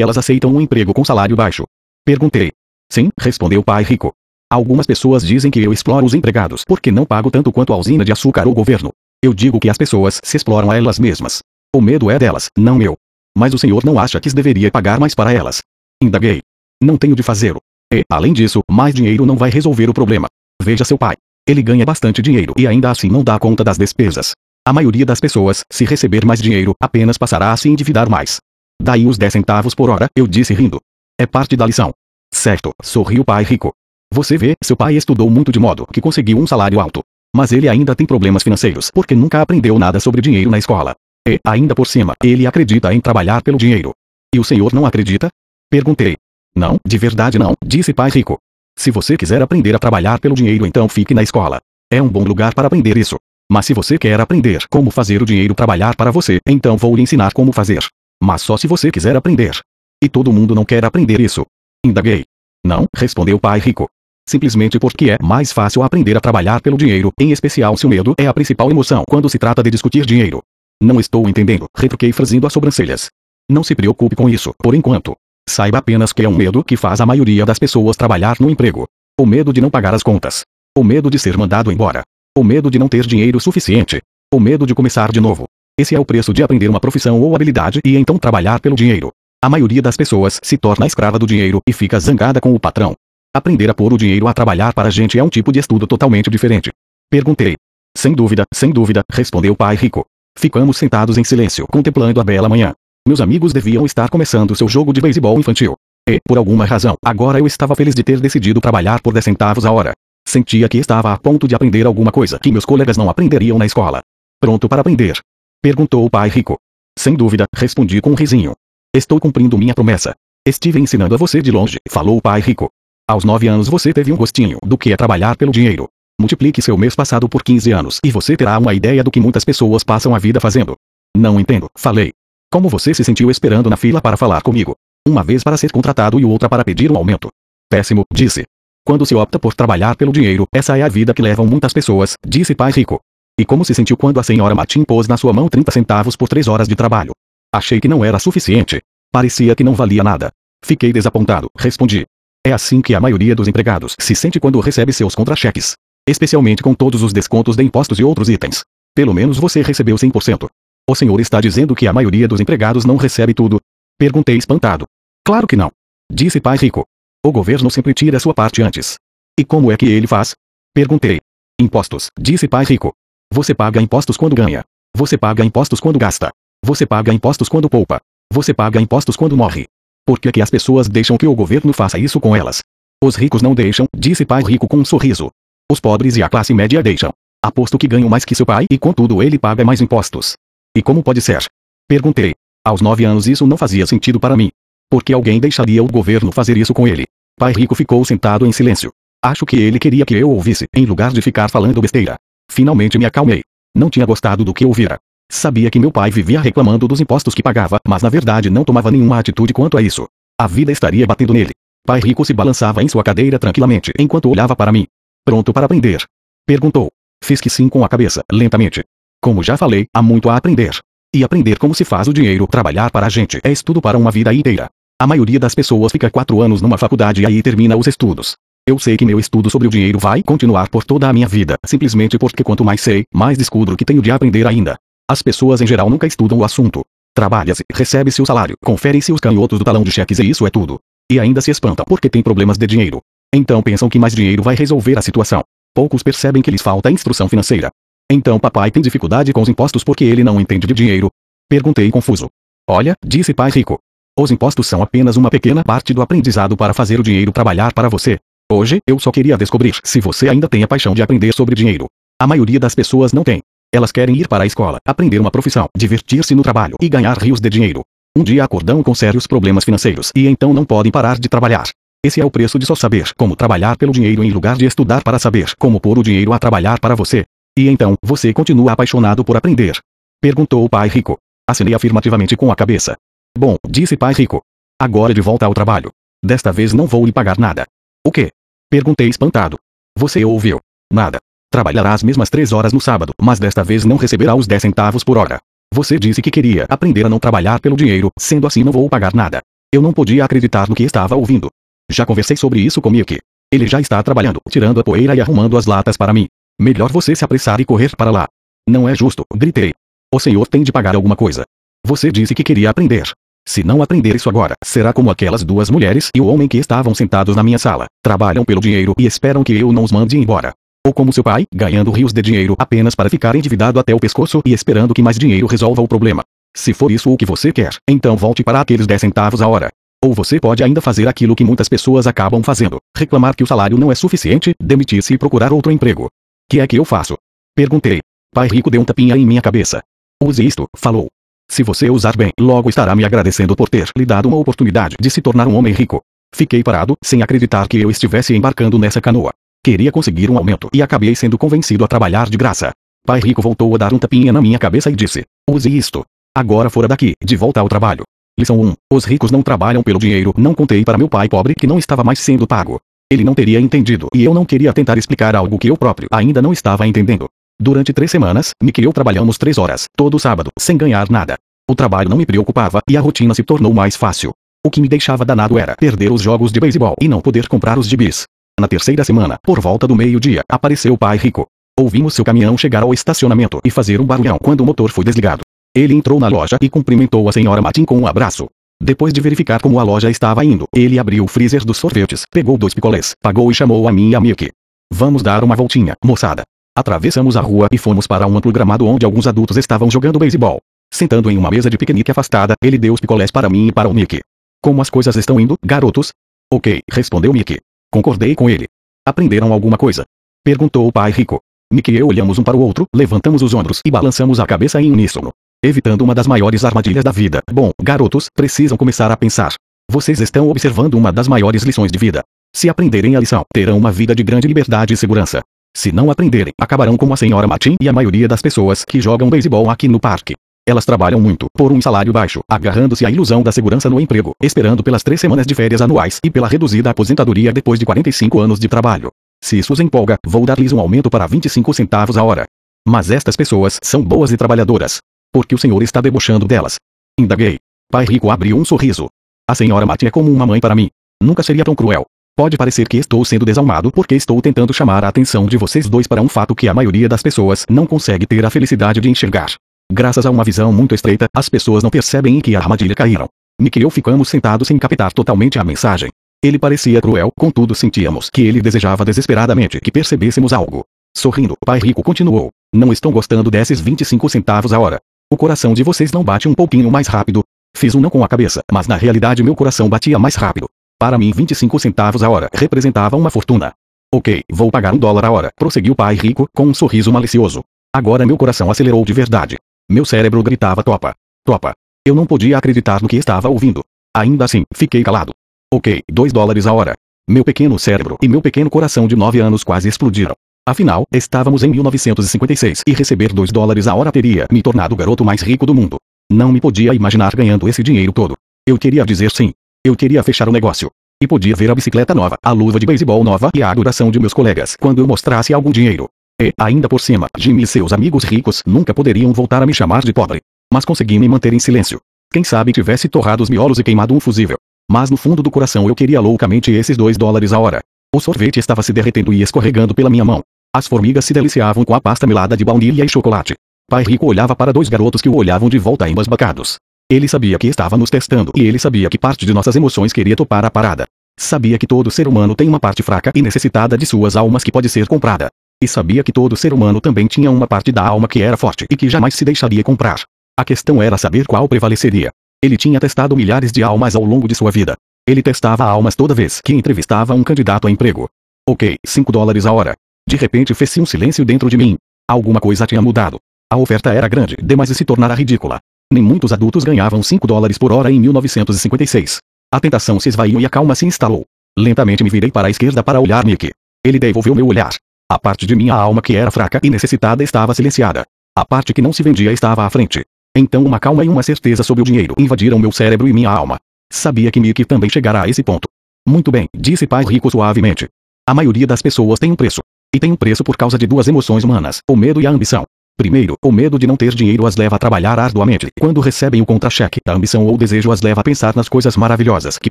elas aceitam um emprego com salário baixo. Perguntei. Sim, respondeu o pai rico. Algumas pessoas dizem que eu exploro os empregados porque não pago tanto quanto a usina de açúcar ou governo. Eu digo que as pessoas se exploram a elas mesmas. O medo é delas, não meu. Mas o senhor não acha que deveria pagar mais para elas? Indaguei. Não tenho de fazê-lo. E, além disso, mais dinheiro não vai resolver o problema. Veja seu pai. Ele ganha bastante dinheiro e ainda assim não dá conta das despesas. A maioria das pessoas, se receber mais dinheiro, apenas passará a se endividar mais. Daí os 10 centavos por hora, eu disse rindo. É parte da lição. Certo, sorriu o pai rico. Você vê, seu pai estudou muito de modo que conseguiu um salário alto. Mas ele ainda tem problemas financeiros porque nunca aprendeu nada sobre dinheiro na escola. E, ainda por cima, ele acredita em trabalhar pelo dinheiro. E o senhor não acredita? Perguntei. Não, de verdade não, disse pai rico. Se você quiser aprender a trabalhar pelo dinheiro, então fique na escola. É um bom lugar para aprender isso. Mas se você quer aprender como fazer o dinheiro trabalhar para você, então vou lhe ensinar como fazer. Mas só se você quiser aprender. E todo mundo não quer aprender isso. Indaguei. Não, respondeu o pai rico. Simplesmente porque é mais fácil aprender a trabalhar pelo dinheiro, em especial se o medo é a principal emoção quando se trata de discutir dinheiro. Não estou entendendo, retruquei franzindo as sobrancelhas. Não se preocupe com isso, por enquanto. Saiba apenas que é um medo que faz a maioria das pessoas trabalhar no emprego. O medo de não pagar as contas. O medo de ser mandado embora. O medo de não ter dinheiro suficiente. O medo de começar de novo. Esse é o preço de aprender uma profissão ou habilidade e então trabalhar pelo dinheiro. A maioria das pessoas se torna escrava do dinheiro e fica zangada com o patrão. Aprender a pôr o dinheiro a trabalhar para a gente é um tipo de estudo totalmente diferente. Perguntei. Sem dúvida, sem dúvida, respondeu o pai rico. Ficamos sentados em silêncio, contemplando a bela manhã. Meus amigos deviam estar começando seu jogo de beisebol infantil. E, por alguma razão, agora eu estava feliz de ter decidido trabalhar por 10 centavos a hora. Sentia que estava a ponto de aprender alguma coisa que meus colegas não aprenderiam na escola. Pronto para aprender? Perguntou o pai rico. Sem dúvida, respondi com um risinho. Estou cumprindo minha promessa. Estive ensinando a você de longe, falou o pai rico. Aos nove anos você teve um gostinho do que é trabalhar pelo dinheiro. Multiplique seu mês passado por 15 anos e você terá uma ideia do que muitas pessoas passam a vida fazendo. Não entendo, falei. Como você se sentiu esperando na fila para falar comigo? Uma vez para ser contratado e outra para pedir um aumento. Péssimo, disse. Quando se opta por trabalhar pelo dinheiro, essa é a vida que levam muitas pessoas, disse pai rico. E como se sentiu quando a senhora Martin pôs na sua mão 30 centavos por três horas de trabalho? Achei que não era suficiente. Parecia que não valia nada. Fiquei desapontado, respondi. É assim que a maioria dos empregados se sente quando recebe seus contra-cheques. Especialmente com todos os descontos de impostos e outros itens. Pelo menos você recebeu 100%. O senhor está dizendo que a maioria dos empregados não recebe tudo? Perguntei espantado. Claro que não. Disse pai rico. O governo sempre tira sua parte antes. E como é que ele faz? Perguntei. Impostos, disse pai rico. Você paga impostos quando ganha. Você paga impostos quando gasta. Você paga impostos quando poupa. Você paga impostos quando morre. Por que, que as pessoas deixam que o governo faça isso com elas? Os ricos não deixam, disse pai rico com um sorriso. Os pobres e a classe média deixam. Aposto que ganham mais que seu pai e contudo ele paga mais impostos. E como pode ser? Perguntei. Aos nove anos isso não fazia sentido para mim. Porque alguém deixaria o governo fazer isso com ele? Pai rico ficou sentado em silêncio. Acho que ele queria que eu ouvisse, em lugar de ficar falando besteira. Finalmente me acalmei. Não tinha gostado do que ouvira. Sabia que meu pai vivia reclamando dos impostos que pagava, mas na verdade não tomava nenhuma atitude quanto a isso. A vida estaria batendo nele. Pai rico se balançava em sua cadeira tranquilamente enquanto olhava para mim. Pronto para aprender? Perguntou. Fiz que sim com a cabeça, lentamente. Como já falei, há muito a aprender. E aprender como se faz o dinheiro trabalhar para a gente é estudo para uma vida inteira. A maioria das pessoas fica quatro anos numa faculdade e aí termina os estudos. Eu sei que meu estudo sobre o dinheiro vai continuar por toda a minha vida, simplesmente porque quanto mais sei, mais descubro que tenho de aprender ainda. As pessoas em geral nunca estudam o assunto. Trabalha-se, recebe-se o salário, confere-se os canhotos do talão de cheques e isso é tudo. E ainda se espantam porque tem problemas de dinheiro. Então pensam que mais dinheiro vai resolver a situação. Poucos percebem que lhes falta instrução financeira. Então papai tem dificuldade com os impostos porque ele não entende de dinheiro? Perguntei confuso. Olha, disse pai rico. Os impostos são apenas uma pequena parte do aprendizado para fazer o dinheiro trabalhar para você. Hoje, eu só queria descobrir se você ainda tem a paixão de aprender sobre dinheiro. A maioria das pessoas não tem. Elas querem ir para a escola, aprender uma profissão, divertir-se no trabalho e ganhar rios de dinheiro. Um dia acordam com sérios problemas financeiros e então não podem parar de trabalhar. Esse é o preço de só saber como trabalhar pelo dinheiro em lugar de estudar para saber como pôr o dinheiro a trabalhar para você. E então, você continua apaixonado por aprender? Perguntou o pai rico. Assinei afirmativamente com a cabeça. Bom, disse pai rico. Agora de volta ao trabalho. Desta vez não vou lhe pagar nada. O quê? Perguntei espantado. Você ouviu? Nada. Trabalhará as mesmas três horas no sábado, mas desta vez não receberá os 10 centavos por hora. Você disse que queria aprender a não trabalhar pelo dinheiro, sendo assim não vou pagar nada. Eu não podia acreditar no que estava ouvindo. Já conversei sobre isso com Mickey. Ele já está trabalhando, tirando a poeira e arrumando as latas para mim. Melhor você se apressar e correr para lá. Não é justo, gritei. O senhor tem de pagar alguma coisa. Você disse que queria aprender. Se não aprender isso agora, será como aquelas duas mulheres e o homem que estavam sentados na minha sala. Trabalham pelo dinheiro e esperam que eu não os mande embora. Ou como seu pai, ganhando rios de dinheiro apenas para ficar endividado até o pescoço e esperando que mais dinheiro resolva o problema. Se for isso o que você quer, então volte para aqueles 10 centavos a hora. Ou você pode ainda fazer aquilo que muitas pessoas acabam fazendo: reclamar que o salário não é suficiente, demitir-se e procurar outro emprego. Que é que eu faço? Perguntei. Pai rico deu um tapinha em minha cabeça. Use isto, falou. Se você usar bem, logo estará me agradecendo por ter lhe dado uma oportunidade de se tornar um homem rico. Fiquei parado, sem acreditar que eu estivesse embarcando nessa canoa. Queria conseguir um aumento e acabei sendo convencido a trabalhar de graça. Pai rico voltou a dar um tapinha na minha cabeça e disse: Use isto. Agora fora daqui, de volta ao trabalho. Lição 1. Os ricos não trabalham pelo dinheiro. Não contei para meu pai pobre que não estava mais sendo pago. Ele não teria entendido e eu não queria tentar explicar algo que eu próprio ainda não estava entendendo. Durante três semanas, Nick e eu trabalhamos três horas, todo sábado, sem ganhar nada. O trabalho não me preocupava e a rotina se tornou mais fácil. O que me deixava danado era perder os jogos de beisebol e não poder comprar os gibis. Na terceira semana, por volta do meio-dia, apareceu o pai rico. Ouvimos seu caminhão chegar ao estacionamento e fazer um barulhão quando o motor foi desligado. Ele entrou na loja e cumprimentou a senhora Martin com um abraço. Depois de verificar como a loja estava indo, ele abriu o freezer dos sorvetes, pegou dois picolés, pagou e chamou a mim e a Mickey. Vamos dar uma voltinha, moçada. Atravessamos a rua e fomos para um amplo gramado onde alguns adultos estavam jogando beisebol. Sentando em uma mesa de piquenique afastada, ele deu os picolés para mim e para o Mickey. Como as coisas estão indo, garotos? Ok, respondeu Mickey. Concordei com ele. Aprenderam alguma coisa? Perguntou o pai rico. Mickey e eu olhamos um para o outro, levantamos os ombros e balançamos a cabeça em uníssono. Evitando uma das maiores armadilhas da vida. Bom, garotos, precisam começar a pensar. Vocês estão observando uma das maiores lições de vida. Se aprenderem a lição, terão uma vida de grande liberdade e segurança. Se não aprenderem, acabarão como a senhora Martin e a maioria das pessoas que jogam beisebol aqui no parque. Elas trabalham muito, por um salário baixo, agarrando-se à ilusão da segurança no emprego, esperando pelas três semanas de férias anuais e pela reduzida aposentadoria depois de 45 anos de trabalho. Se isso os empolga, vou dar-lhes um aumento para 25 centavos a hora. Mas estas pessoas são boas e trabalhadoras. Porque o senhor está debochando delas. Indaguei. Pai Rico abriu um sorriso. A senhora Martin é como uma mãe para mim. Nunca seria tão cruel. Pode parecer que estou sendo desalmado porque estou tentando chamar a atenção de vocês dois para um fato que a maioria das pessoas não consegue ter a felicidade de enxergar. Graças a uma visão muito estreita, as pessoas não percebem em que armadilha caíram. Nick e eu ficamos sentados sem captar totalmente a mensagem. Ele parecia cruel, contudo sentíamos que ele desejava desesperadamente que percebêssemos algo. Sorrindo, pai rico continuou. Não estão gostando desses 25 centavos a hora. O coração de vocês não bate um pouquinho mais rápido? Fiz um não com a cabeça, mas na realidade meu coração batia mais rápido. Para mim 25 centavos a hora representava uma fortuna. Ok, vou pagar um dólar a hora, prosseguiu o pai rico, com um sorriso malicioso. Agora meu coração acelerou de verdade. Meu cérebro gritava topa. Topa. Eu não podia acreditar no que estava ouvindo. Ainda assim, fiquei calado. Ok, dois dólares a hora. Meu pequeno cérebro e meu pequeno coração de nove anos quase explodiram. Afinal, estávamos em 1956 e receber 2 dólares a hora teria me tornado o garoto mais rico do mundo. Não me podia imaginar ganhando esse dinheiro todo. Eu queria dizer sim. Eu queria fechar o negócio. E podia ver a bicicleta nova, a luva de beisebol nova e a adoração de meus colegas quando eu mostrasse algum dinheiro. E, ainda por cima, Jimmy e seus amigos ricos nunca poderiam voltar a me chamar de pobre. Mas consegui me manter em silêncio. Quem sabe tivesse torrado os miolos e queimado um fusível. Mas no fundo do coração eu queria loucamente esses dois dólares a hora. O sorvete estava se derretendo e escorregando pela minha mão. As formigas se deliciavam com a pasta melada de baunilha e chocolate. Pai Rico olhava para dois garotos que o olhavam de volta embasbacados. Ele sabia que estava nos testando e ele sabia que parte de nossas emoções queria topar a parada. Sabia que todo ser humano tem uma parte fraca e necessitada de suas almas que pode ser comprada. E sabia que todo ser humano também tinha uma parte da alma que era forte e que jamais se deixaria comprar. A questão era saber qual prevaleceria. Ele tinha testado milhares de almas ao longo de sua vida. Ele testava almas toda vez que entrevistava um candidato a emprego. Ok, 5 dólares a hora. De repente fez-se um silêncio dentro de mim. Alguma coisa tinha mudado. A oferta era grande demais e se tornara ridícula. Nem muitos adultos ganhavam 5 dólares por hora em 1956. A tentação se esvaiu e a calma se instalou. Lentamente me virei para a esquerda para olhar Mickey. Ele devolveu meu olhar. A parte de minha alma que era fraca e necessitada estava silenciada. A parte que não se vendia estava à frente. Então uma calma e uma certeza sobre o dinheiro invadiram meu cérebro e minha alma. Sabia que Mickey também chegará a esse ponto. Muito bem, disse pai rico suavemente. A maioria das pessoas tem um preço. E tem um preço por causa de duas emoções humanas, o medo e a ambição. Primeiro, o medo de não ter dinheiro as leva a trabalhar arduamente. Quando recebem o contra-cheque, a ambição ou desejo as leva a pensar nas coisas maravilhosas que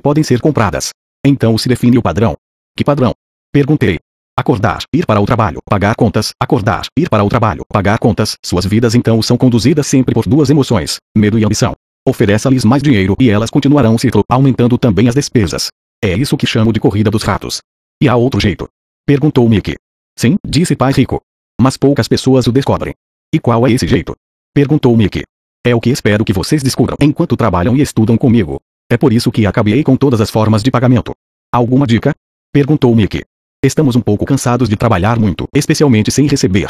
podem ser compradas. Então se define o padrão. Que padrão? Perguntei. Acordar, ir para o trabalho, pagar contas, acordar, ir para o trabalho, pagar contas. Suas vidas então são conduzidas sempre por duas emoções, medo e ambição. Ofereça-lhes mais dinheiro e elas continuarão o ciclo, aumentando também as despesas. É isso que chamo de corrida dos ratos. E há outro jeito? Perguntou Mickey. Sim, disse pai rico. Mas poucas pessoas o descobrem. E qual é esse jeito? Perguntou Mickey. É o que espero que vocês descubram enquanto trabalham e estudam comigo. É por isso que acabei com todas as formas de pagamento. Alguma dica? Perguntou Mickey. Estamos um pouco cansados de trabalhar muito, especialmente sem receber.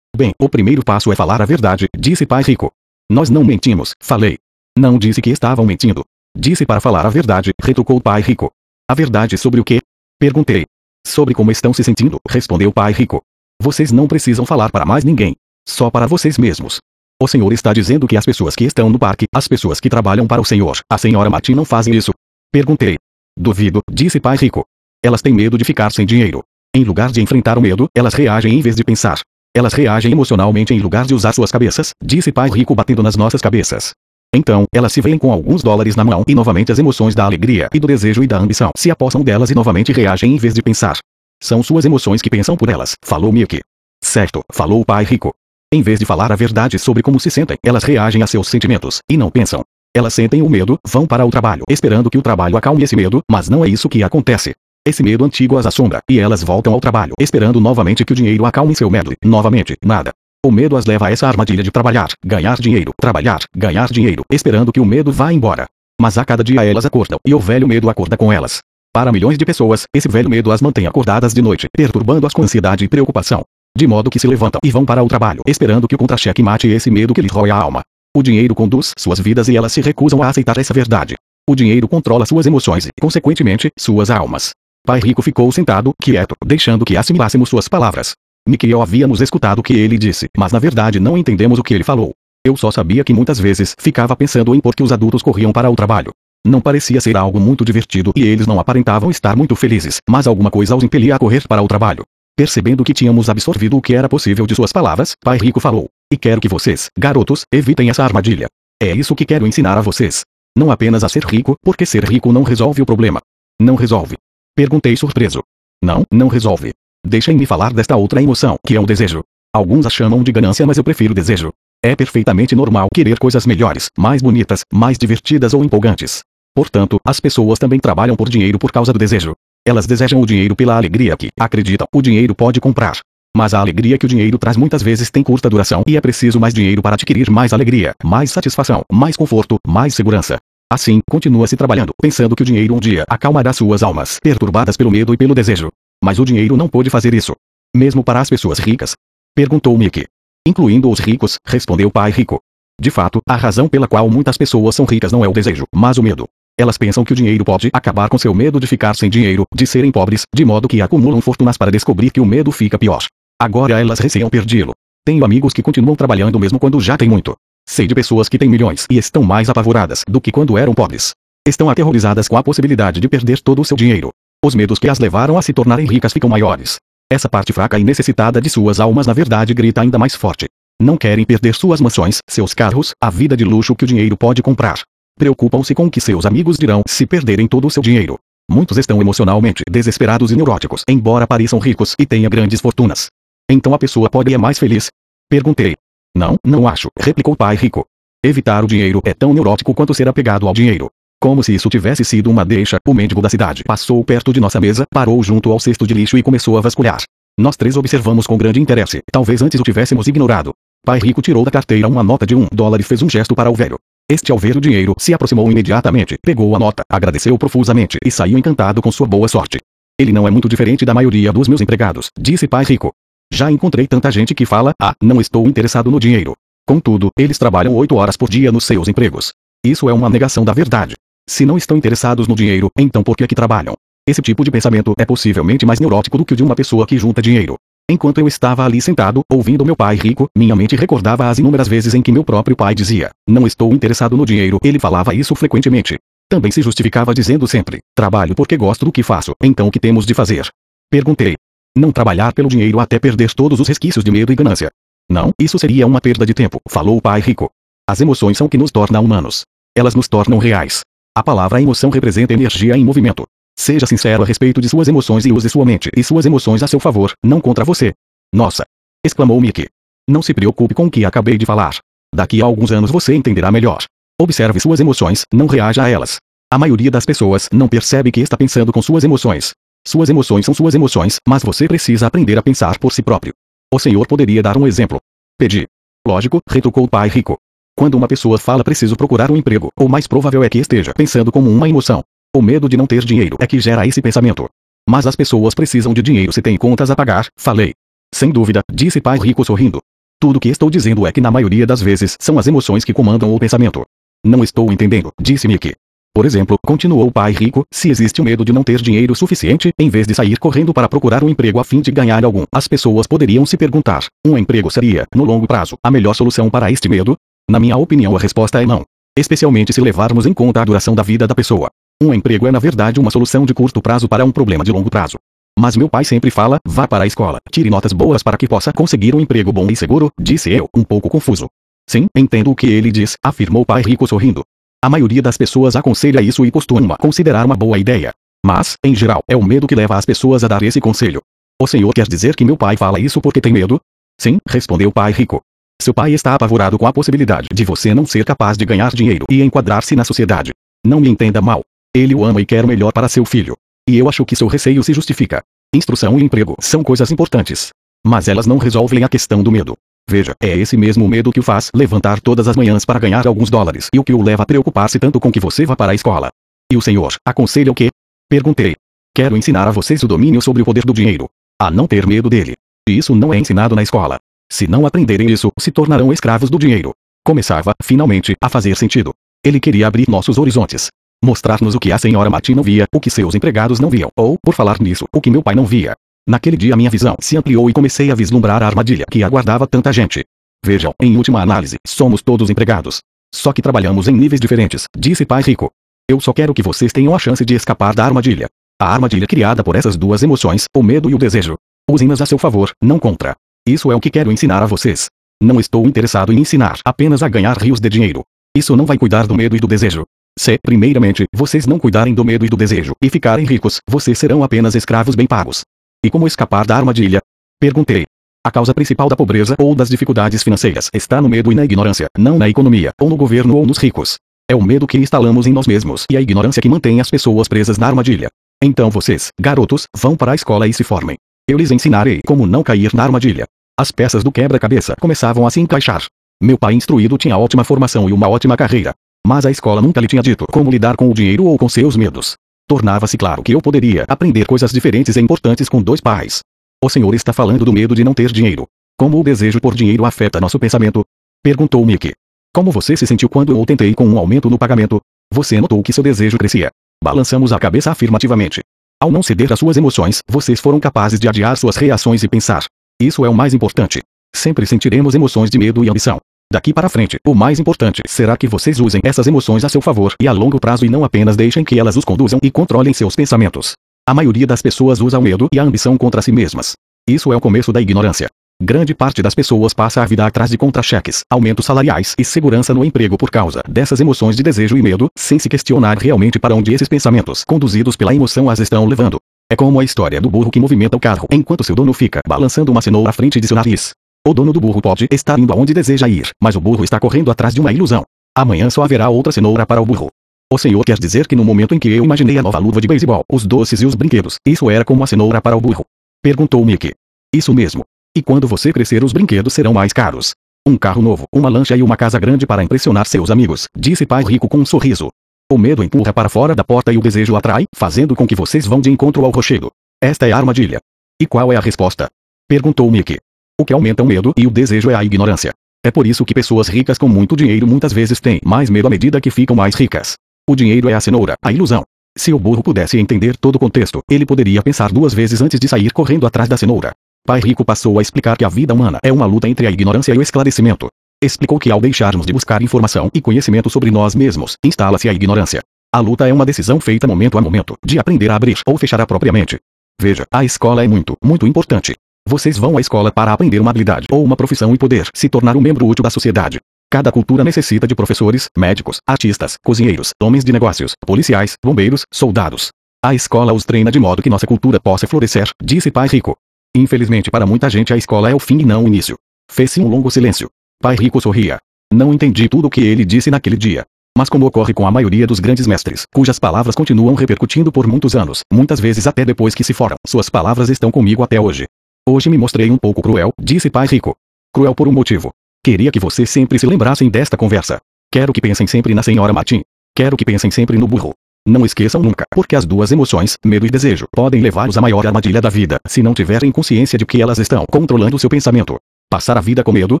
Bem, o primeiro passo é falar a verdade, disse pai rico. Nós não mentimos, falei. Não disse que estavam mentindo. Disse para falar a verdade, retrucou pai rico. A verdade sobre o quê? Perguntei. Sobre como estão se sentindo, respondeu pai rico. Vocês não precisam falar para mais ninguém. Só para vocês mesmos. O Senhor está dizendo que as pessoas que estão no parque, as pessoas que trabalham para o Senhor, a senhora Martin não fazem isso. Perguntei. Duvido, disse pai rico. Elas têm medo de ficar sem dinheiro. Em lugar de enfrentar o medo, elas reagem em vez de pensar. Elas reagem emocionalmente em lugar de usar suas cabeças, disse pai rico batendo nas nossas cabeças. Então, elas se veem com alguns dólares na mão e novamente as emoções da alegria e do desejo e da ambição se apossam delas e novamente reagem em vez de pensar. São suas emoções que pensam por elas, falou Mickey. Certo, falou o pai rico. Em vez de falar a verdade sobre como se sentem, elas reagem a seus sentimentos, e não pensam. Elas sentem o medo, vão para o trabalho, esperando que o trabalho acalme esse medo, mas não é isso que acontece. Esse medo antigo as assombra, e elas voltam ao trabalho, esperando novamente que o dinheiro acalme seu medo. Novamente, nada. O medo as leva a essa armadilha de trabalhar, ganhar dinheiro, trabalhar, ganhar dinheiro, esperando que o medo vá embora. Mas a cada dia elas acordam, e o velho medo acorda com elas. Para milhões de pessoas, esse velho medo as mantém acordadas de noite, perturbando-as com ansiedade e preocupação. De modo que se levantam e vão para o trabalho, esperando que o contra-cheque mate esse medo que lhe rói a alma. O dinheiro conduz suas vidas e elas se recusam a aceitar essa verdade. O dinheiro controla suas emoções e, consequentemente, suas almas. Pai Rico ficou sentado, quieto, deixando que assimilássemos suas palavras. Eu havíamos escutado o que ele disse, mas na verdade não entendemos o que ele falou. Eu só sabia que muitas vezes ficava pensando em por que os adultos corriam para o trabalho. Não parecia ser algo muito divertido e eles não aparentavam estar muito felizes, mas alguma coisa os impelia a correr para o trabalho. Percebendo que tínhamos absorvido o que era possível de suas palavras, Pai Rico falou: E quero que vocês, garotos, evitem essa armadilha. É isso que quero ensinar a vocês. Não apenas a ser rico, porque ser rico não resolve o problema. Não resolve. Perguntei surpreso. Não, não resolve. Deixem-me falar desta outra emoção, que é o desejo. Alguns a chamam de ganância, mas eu prefiro desejo. É perfeitamente normal querer coisas melhores, mais bonitas, mais divertidas ou empolgantes. Portanto, as pessoas também trabalham por dinheiro por causa do desejo. Elas desejam o dinheiro pela alegria que, acreditam, o dinheiro pode comprar. Mas a alegria que o dinheiro traz muitas vezes tem curta duração e é preciso mais dinheiro para adquirir mais alegria, mais satisfação, mais conforto, mais segurança. Assim, continua-se trabalhando, pensando que o dinheiro um dia acalmará suas almas, perturbadas pelo medo e pelo desejo. Mas o dinheiro não pôde fazer isso. Mesmo para as pessoas ricas? Perguntou Mickey. Incluindo os ricos, respondeu o pai rico. De fato, a razão pela qual muitas pessoas são ricas não é o desejo, mas o medo. Elas pensam que o dinheiro pode acabar com seu medo de ficar sem dinheiro, de serem pobres, de modo que acumulam fortunas para descobrir que o medo fica pior. Agora elas receiam perdê-lo. Tenho amigos que continuam trabalhando mesmo quando já têm muito. Sei de pessoas que têm milhões e estão mais apavoradas do que quando eram pobres. Estão aterrorizadas com a possibilidade de perder todo o seu dinheiro. Os medos que as levaram a se tornarem ricas ficam maiores. Essa parte fraca e necessitada de suas almas na verdade grita ainda mais forte. Não querem perder suas mansões, seus carros, a vida de luxo que o dinheiro pode comprar. Preocupam-se com o que seus amigos dirão se perderem todo o seu dinheiro. Muitos estão emocionalmente desesperados e neuróticos, embora pareçam ricos e tenham grandes fortunas. Então a pessoa pode ir mais feliz? Perguntei. Não, não acho, replicou o pai rico. Evitar o dinheiro é tão neurótico quanto ser apegado ao dinheiro. Como se isso tivesse sido uma deixa, o mendigo da cidade passou perto de nossa mesa, parou junto ao cesto de lixo e começou a vasculhar. Nós três observamos com grande interesse, talvez antes o tivéssemos ignorado. Pai rico tirou da carteira uma nota de um dólar e fez um gesto para o velho. Este ao ver o dinheiro, se aproximou imediatamente, pegou a nota, agradeceu profusamente e saiu encantado com sua boa sorte. Ele não é muito diferente da maioria dos meus empregados, disse pai rico. Já encontrei tanta gente que fala, ah, não estou interessado no dinheiro. Contudo, eles trabalham oito horas por dia nos seus empregos. Isso é uma negação da verdade. Se não estão interessados no dinheiro, então por que é que trabalham? Esse tipo de pensamento é possivelmente mais neurótico do que o de uma pessoa que junta dinheiro. Enquanto eu estava ali sentado, ouvindo meu pai rico, minha mente recordava as inúmeras vezes em que meu próprio pai dizia: Não estou interessado no dinheiro. Ele falava isso frequentemente. Também se justificava dizendo sempre: Trabalho porque gosto do que faço, então o que temos de fazer? Perguntei. Não trabalhar pelo dinheiro até perder todos os resquícios de medo e ganância. Não, isso seria uma perda de tempo, falou o pai rico. As emoções são o que nos tornam humanos. Elas nos tornam reais. A palavra emoção representa energia em movimento. Seja sincero a respeito de suas emoções e use sua mente e suas emoções a seu favor, não contra você. Nossa! exclamou Mickey. Não se preocupe com o que acabei de falar. Daqui a alguns anos você entenderá melhor. Observe suas emoções, não reaja a elas. A maioria das pessoas não percebe que está pensando com suas emoções. Suas emoções são suas emoções, mas você precisa aprender a pensar por si próprio. O senhor poderia dar um exemplo. Pedi. Lógico, retrucou o pai rico. Quando uma pessoa fala preciso procurar um emprego, o mais provável é que esteja pensando como uma emoção. O medo de não ter dinheiro é que gera esse pensamento. Mas as pessoas precisam de dinheiro se têm contas a pagar, falei. Sem dúvida, disse pai rico sorrindo. Tudo o que estou dizendo é que na maioria das vezes são as emoções que comandam o pensamento. Não estou entendendo, disse Mickey. Por exemplo, continuou o pai rico, se existe o medo de não ter dinheiro suficiente, em vez de sair correndo para procurar um emprego a fim de ganhar algum, as pessoas poderiam se perguntar: um emprego seria, no longo prazo, a melhor solução para este medo? Na minha opinião, a resposta é não. Especialmente se levarmos em conta a duração da vida da pessoa. Um emprego é na verdade uma solução de curto prazo para um problema de longo prazo. Mas meu pai sempre fala, vá para a escola, tire notas boas para que possa conseguir um emprego bom e seguro, disse eu, um pouco confuso. Sim, entendo o que ele diz, afirmou o pai rico sorrindo. A maioria das pessoas aconselha isso e costuma considerar uma boa ideia. Mas, em geral, é o medo que leva as pessoas a dar esse conselho. O senhor quer dizer que meu pai fala isso porque tem medo? Sim, respondeu o pai rico. Seu pai está apavorado com a possibilidade de você não ser capaz de ganhar dinheiro e enquadrar-se na sociedade. Não me entenda mal. Ele o ama e quer o melhor para seu filho. E eu acho que seu receio se justifica. Instrução e emprego são coisas importantes. Mas elas não resolvem a questão do medo. Veja, é esse mesmo medo que o faz levantar todas as manhãs para ganhar alguns dólares e o que o leva a preocupar-se tanto com que você vá para a escola. E o senhor aconselha o quê? Perguntei. Quero ensinar a vocês o domínio sobre o poder do dinheiro. A não ter medo dele. E isso não é ensinado na escola. Se não aprenderem isso, se tornarão escravos do dinheiro. Começava, finalmente, a fazer sentido. Ele queria abrir nossos horizontes. Mostrar-nos o que a senhora Martin não via, o que seus empregados não viam, ou, por falar nisso, o que meu pai não via. Naquele dia minha visão se ampliou e comecei a vislumbrar a armadilha que aguardava tanta gente. Vejam, em última análise, somos todos empregados. Só que trabalhamos em níveis diferentes, disse pai rico. Eu só quero que vocês tenham a chance de escapar da armadilha. A armadilha criada por essas duas emoções, o medo e o desejo. Usem-nas a seu favor, não contra. Isso é o que quero ensinar a vocês. Não estou interessado em ensinar apenas a ganhar rios de dinheiro. Isso não vai cuidar do medo e do desejo. Se, primeiramente, vocês não cuidarem do medo e do desejo, e ficarem ricos, vocês serão apenas escravos bem pagos. E como escapar da armadilha? Perguntei. A causa principal da pobreza ou das dificuldades financeiras está no medo e na ignorância, não na economia, ou no governo ou nos ricos. É o medo que instalamos em nós mesmos e a ignorância que mantém as pessoas presas na armadilha. Então vocês, garotos, vão para a escola e se formem. Eu lhes ensinarei como não cair na armadilha. As peças do quebra-cabeça começavam a se encaixar. Meu pai instruído tinha ótima formação e uma ótima carreira. Mas a escola nunca lhe tinha dito como lidar com o dinheiro ou com seus medos. Tornava-se claro que eu poderia aprender coisas diferentes e importantes com dois pais. O senhor está falando do medo de não ter dinheiro. Como o desejo por dinheiro afeta nosso pensamento? Perguntou Mickey. Como você se sentiu quando eu tentei com um aumento no pagamento? Você notou que seu desejo crescia. Balançamos a cabeça afirmativamente. Ao não ceder às suas emoções, vocês foram capazes de adiar suas reações e pensar. Isso é o mais importante. Sempre sentiremos emoções de medo e ambição. Daqui para frente, o mais importante será que vocês usem essas emoções a seu favor e a longo prazo e não apenas deixem que elas os conduzam e controlem seus pensamentos. A maioria das pessoas usa o medo e a ambição contra si mesmas. Isso é o começo da ignorância. Grande parte das pessoas passa a vida atrás de contra-cheques, aumentos salariais e segurança no emprego por causa dessas emoções de desejo e medo, sem se questionar realmente para onde esses pensamentos, conduzidos pela emoção, as estão levando. É como a história do burro que movimenta o carro enquanto seu dono fica balançando uma cenoura à frente de seu nariz. O dono do burro pode estar indo aonde deseja ir, mas o burro está correndo atrás de uma ilusão. Amanhã só haverá outra cenoura para o burro. O senhor quer dizer que no momento em que eu imaginei a nova luva de beisebol, os doces e os brinquedos, isso era como a cenoura para o burro? Perguntou Mickey. Isso mesmo. E quando você crescer os brinquedos serão mais caros. Um carro novo, uma lancha e uma casa grande para impressionar seus amigos, disse pai rico com um sorriso. O medo empurra para fora da porta e o desejo atrai, fazendo com que vocês vão de encontro ao rochedo. Esta é a armadilha. E qual é a resposta? Perguntou Mickey. O que aumenta o medo e o desejo é a ignorância. É por isso que pessoas ricas com muito dinheiro muitas vezes têm mais medo à medida que ficam mais ricas. O dinheiro é a cenoura, a ilusão. Se o burro pudesse entender todo o contexto, ele poderia pensar duas vezes antes de sair correndo atrás da cenoura. Pai Rico passou a explicar que a vida humana é uma luta entre a ignorância e o esclarecimento. Explicou que ao deixarmos de buscar informação e conhecimento sobre nós mesmos, instala-se a ignorância. A luta é uma decisão feita momento a momento, de aprender a abrir ou fechar a própria mente. Veja, a escola é muito, muito importante. Vocês vão à escola para aprender uma habilidade ou uma profissão e poder se tornar um membro útil da sociedade. Cada cultura necessita de professores, médicos, artistas, cozinheiros, homens de negócios, policiais, bombeiros, soldados. A escola os treina de modo que nossa cultura possa florescer, disse Pai Rico. Infelizmente para muita gente a escola é o fim e não o início. Fez-se um longo silêncio. Pai Rico sorria. Não entendi tudo o que ele disse naquele dia. Mas como ocorre com a maioria dos grandes mestres, cujas palavras continuam repercutindo por muitos anos, muitas vezes até depois que se foram, suas palavras estão comigo até hoje. Hoje me mostrei um pouco cruel, disse Pai Rico. Cruel por um motivo. Queria que vocês sempre se lembrassem desta conversa. Quero que pensem sempre na senhora Martin. Quero que pensem sempre no burro. Não esqueçam nunca, porque as duas emoções, medo e desejo, podem levá-los à maior armadilha da vida, se não tiverem consciência de que elas estão controlando seu pensamento. Passar a vida com medo,